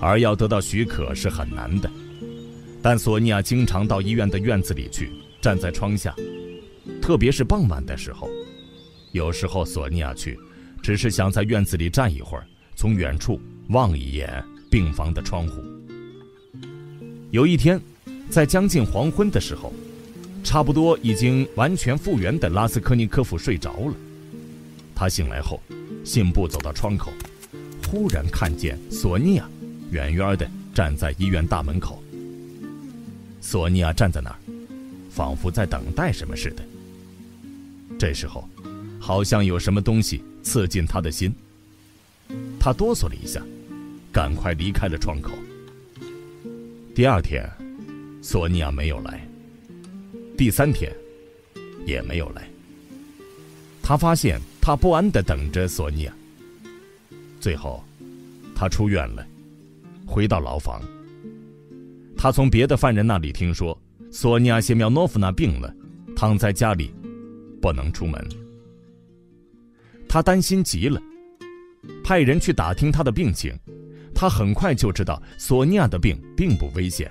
而要得到许可是很难的。但索尼娅经常到医院的院子里去，站在窗下，特别是傍晚的时候，有时候索尼娅去，只是想在院子里站一会儿，从远处望一眼病房的窗户。有一天，在将近黄昏的时候，差不多已经完全复原的拉斯科尼科夫睡着了。他醒来后，信步走到窗口，忽然看见索尼娅远远的站在医院大门口。索尼娅站在那儿，仿佛在等待什么似的。这时候，好像有什么东西刺进他的心。他哆嗦了一下，赶快离开了窗口。第二天，索尼娅没有来。第三天，也没有来。他发现他不安的等着索尼娅。最后，他出院了，回到牢房。他从别的犯人那里听说，索尼娅谢苗诺夫娜病了，躺在家里，不能出门。他担心极了，派人去打听她的病情。他很快就知道索尼娅的病并不危险。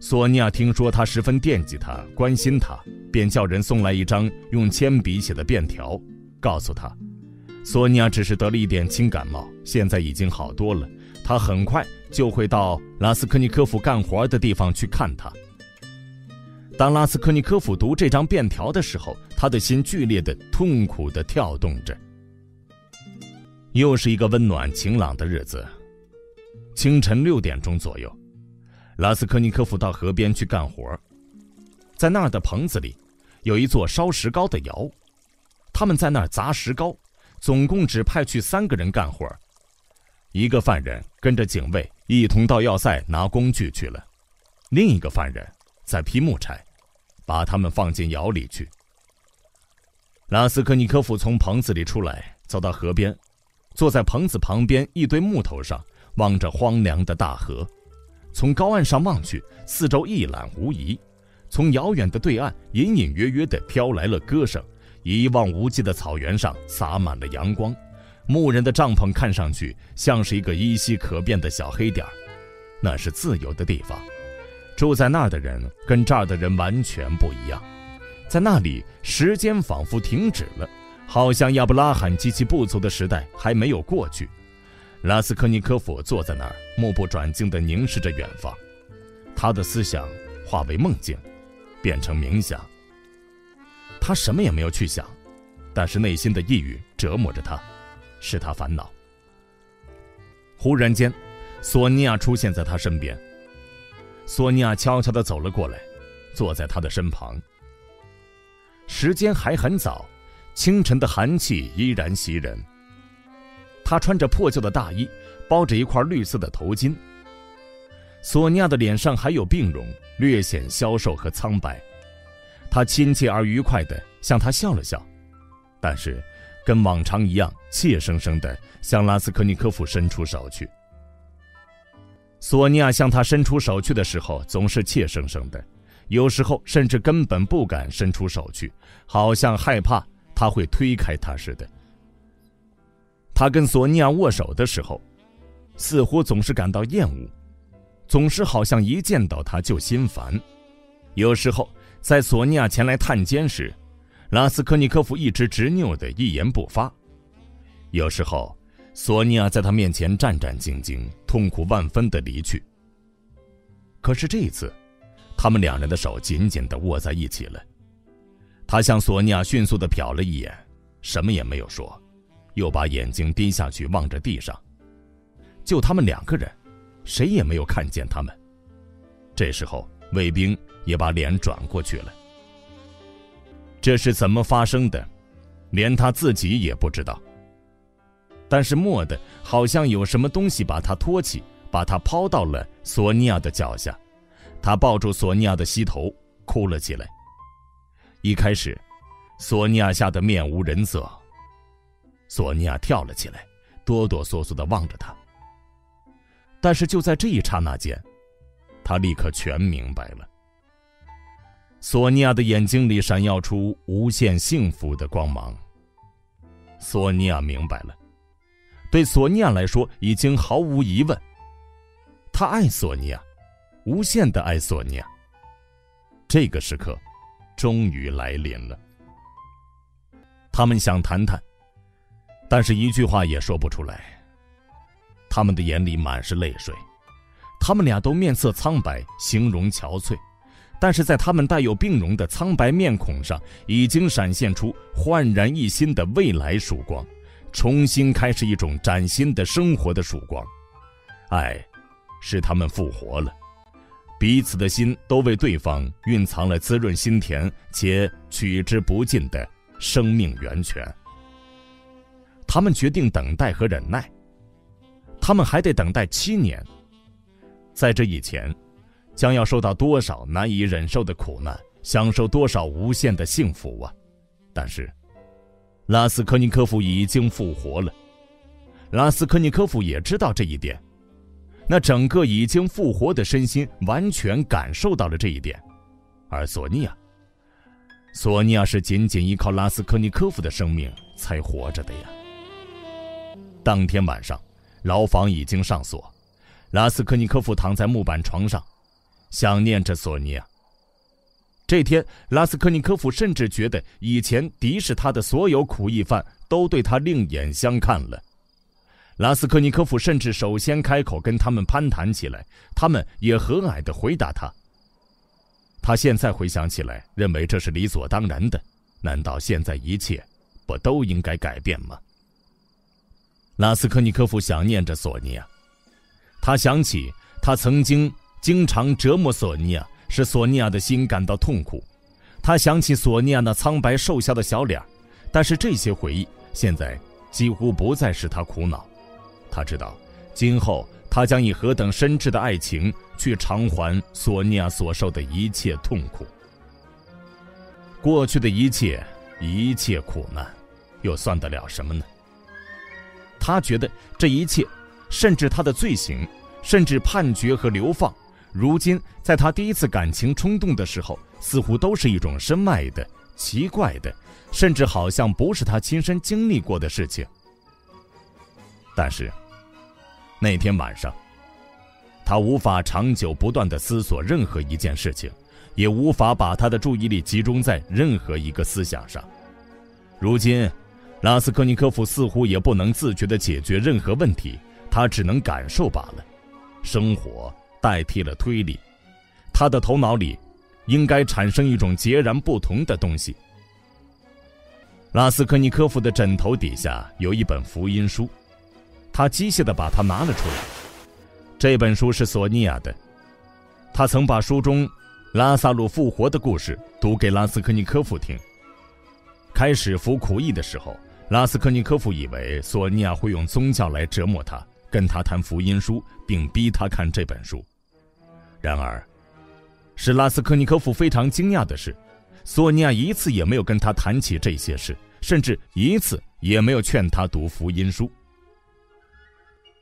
索尼娅听说他十分惦记他，关心他，便叫人送来一张用铅笔写的便条，告诉他，索尼娅只是得了一点轻感冒，现在已经好多了。他很快就会到拉斯科尼科夫干活的地方去看他。当拉斯科尼科夫读这张便条的时候，他的心剧烈的、痛苦的跳动着。又是一个温暖晴朗的日子，清晨六点钟左右，拉斯科尼科夫到河边去干活，在那儿的棚子里，有一座烧石膏的窑，他们在那儿砸石膏，总共只派去三个人干活。一个犯人跟着警卫一同到要塞拿工具去了，另一个犯人在劈木柴，把他们放进窑里去。拉斯科尼科夫从棚子里出来，走到河边，坐在棚子旁边一堆木头上，望着荒凉的大河。从高岸上望去，四周一览无遗。从遥远的对岸，隐隐约约地飘来了歌声。一望无际的草原上洒满了阳光。牧人的帐篷看上去像是一个依稀可辨的小黑点儿，那是自由的地方。住在那儿的人跟这儿的人完全不一样，在那里时间仿佛停止了，好像亚伯拉罕及其部族的时代还没有过去。拉斯科尼科夫坐在那儿，目不转睛地凝视着远方，他的思想化为梦境，变成冥想。他什么也没有去想，但是内心的抑郁折磨着他。使他烦恼。忽然间，索尼娅出现在他身边。索尼娅悄悄地走了过来，坐在他的身旁。时间还很早，清晨的寒气依然袭人。他穿着破旧的大衣，包着一块绿色的头巾。索尼娅的脸上还有病容，略显消瘦和苍白。他亲切而愉快地向他笑了笑，但是。跟往常一样，怯生生地向拉斯科尼科夫伸出手去。索尼娅向他伸出手去的时候，总是怯生生的，有时候甚至根本不敢伸出手去，好像害怕他会推开他似的。他跟索尼娅握手的时候，似乎总是感到厌恶，总是好像一见到他就心烦。有时候在索尼娅前来探监时，拉斯科尼科夫一直执拗的一言不发，有时候，索尼娅在他面前战战兢兢、痛苦万分的离去。可是这一次，他们两人的手紧紧的握在一起了。他向索尼娅迅速的瞟了一眼，什么也没有说，又把眼睛低下去望着地上。就他们两个人，谁也没有看见他们。这时候，卫兵也把脸转过去了。这是怎么发生的，连他自己也不知道。但是蓦地，好像有什么东西把他托起，把他抛到了索尼娅的脚下。他抱住索尼娅的膝头，哭了起来。一开始，索尼娅吓得面无人色。索尼娅跳了起来，哆哆嗦嗦地望着他。但是就在这一刹那间，他立刻全明白了。索尼娅的眼睛里闪耀出无限幸福的光芒。索尼娅明白了，对索尼娅来说已经毫无疑问，她爱索尼娅，无限的爱索尼娅。这个时刻，终于来临了。他们想谈谈，但是一句话也说不出来。他们的眼里满是泪水，他们俩都面色苍白，形容憔悴，但是在他们带有病容的苍白面孔上，已经闪现出焕然一新的未来曙光，重新开始一种崭新的生活的曙光。爱，使他们复活了，彼此的心都为对方蕴藏了滋润心田且取之不尽的生命源泉。他们决定等待和忍耐。他们还得等待七年，在这以前，将要受到多少难以忍受的苦难，享受多少无限的幸福啊！但是，拉斯科尼科夫已经复活了，拉斯科尼科夫也知道这一点，那整个已经复活的身心完全感受到了这一点，而索尼娅，索尼娅是仅仅依靠拉斯科尼科夫的生命才活着的呀。当天晚上。牢房已经上锁，拉斯科尼科夫躺在木板床上，想念着索尼娅。这天，拉斯科尼科夫甚至觉得以前敌视他的所有苦役犯都对他另眼相看了。拉斯科尼科夫甚至首先开口跟他们攀谈起来，他们也和蔼地回答他。他现在回想起来，认为这是理所当然的。难道现在一切不都应该改变吗？拉斯科尼科夫想念着索尼娅，他想起他曾经经常折磨索尼娅，使索尼娅的心感到痛苦。他想起索尼娅那苍白瘦削的小脸但是这些回忆现在几乎不再使他苦恼。他知道，今后他将以何等深挚的爱情去偿还索尼娅所受的一切痛苦。过去的一切一切苦难，又算得了什么呢？他觉得这一切，甚至他的罪行，甚至判决和流放，如今在他第一次感情冲动的时候，似乎都是一种身外的、奇怪的，甚至好像不是他亲身经历过的事情。但是那天晚上，他无法长久不断的思索任何一件事情，也无法把他的注意力集中在任何一个思想上。如今。拉斯科尼科夫似乎也不能自觉地解决任何问题，他只能感受罢了。生活代替了推理，他的头脑里应该产生一种截然不同的东西。拉斯科尼科夫的枕头底下有一本福音书，他机械地把它拿了出来。这本书是索尼娅的，他曾把书中拉萨路复活的故事读给拉斯科尼科夫听。开始服苦役的时候。拉斯科尼科夫以为索尼娅会用宗教来折磨他，跟他谈福音书，并逼他看这本书。然而，使拉斯科尼科夫非常惊讶的是，索尼娅一次也没有跟他谈起这些事，甚至一次也没有劝他读福音书。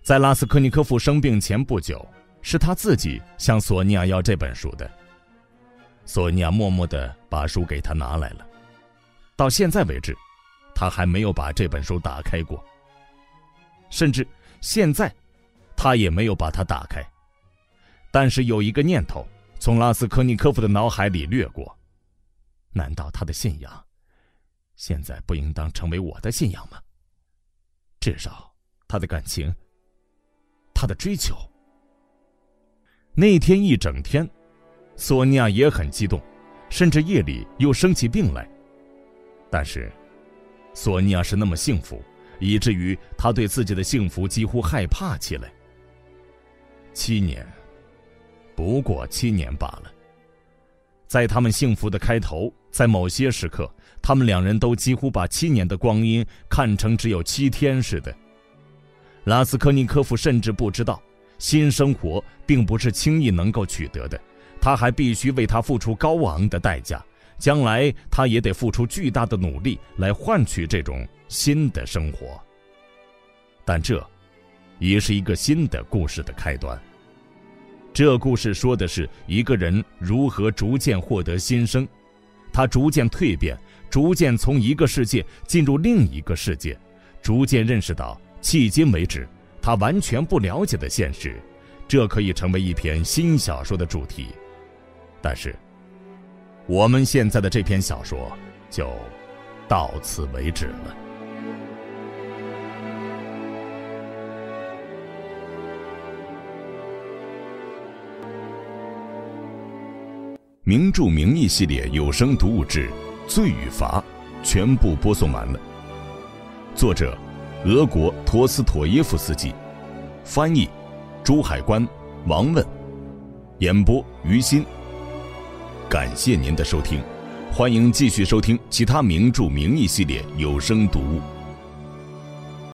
在拉斯科尼科夫生病前不久，是他自己向索尼娅要这本书的。索尼娅默默地把书给他拿来了，到现在为止。他还没有把这本书打开过，甚至现在，他也没有把它打开。但是有一个念头从拉斯科尼科夫的脑海里掠过：难道他的信仰，现在不应当成为我的信仰吗？至少他的感情，他的追求。那天一整天，索尼娅也很激动，甚至夜里又生起病来。但是。索尼娅是那么幸福，以至于他对自己的幸福几乎害怕起来。七年，不过七年罢了。在他们幸福的开头，在某些时刻，他们两人都几乎把七年的光阴看成只有七天似的。拉斯科尼科夫甚至不知道，新生活并不是轻易能够取得的，他还必须为他付出高昂的代价。将来他也得付出巨大的努力来换取这种新的生活。但这，也是一个新的故事的开端。这故事说的是一个人如何逐渐获得新生，他逐渐蜕变，逐渐从一个世界进入另一个世界，逐渐认识到迄今为止他完全不了解的现实。这可以成为一篇新小说的主题。但是。我们现在的这篇小说就到此为止了。名著名义系列有声读物志《罪与罚》全部播送完了。作者：俄国陀思妥耶夫斯基，翻译：朱海关、王问，演播：于心。感谢您的收听，欢迎继续收听其他名著名义系列有声读物。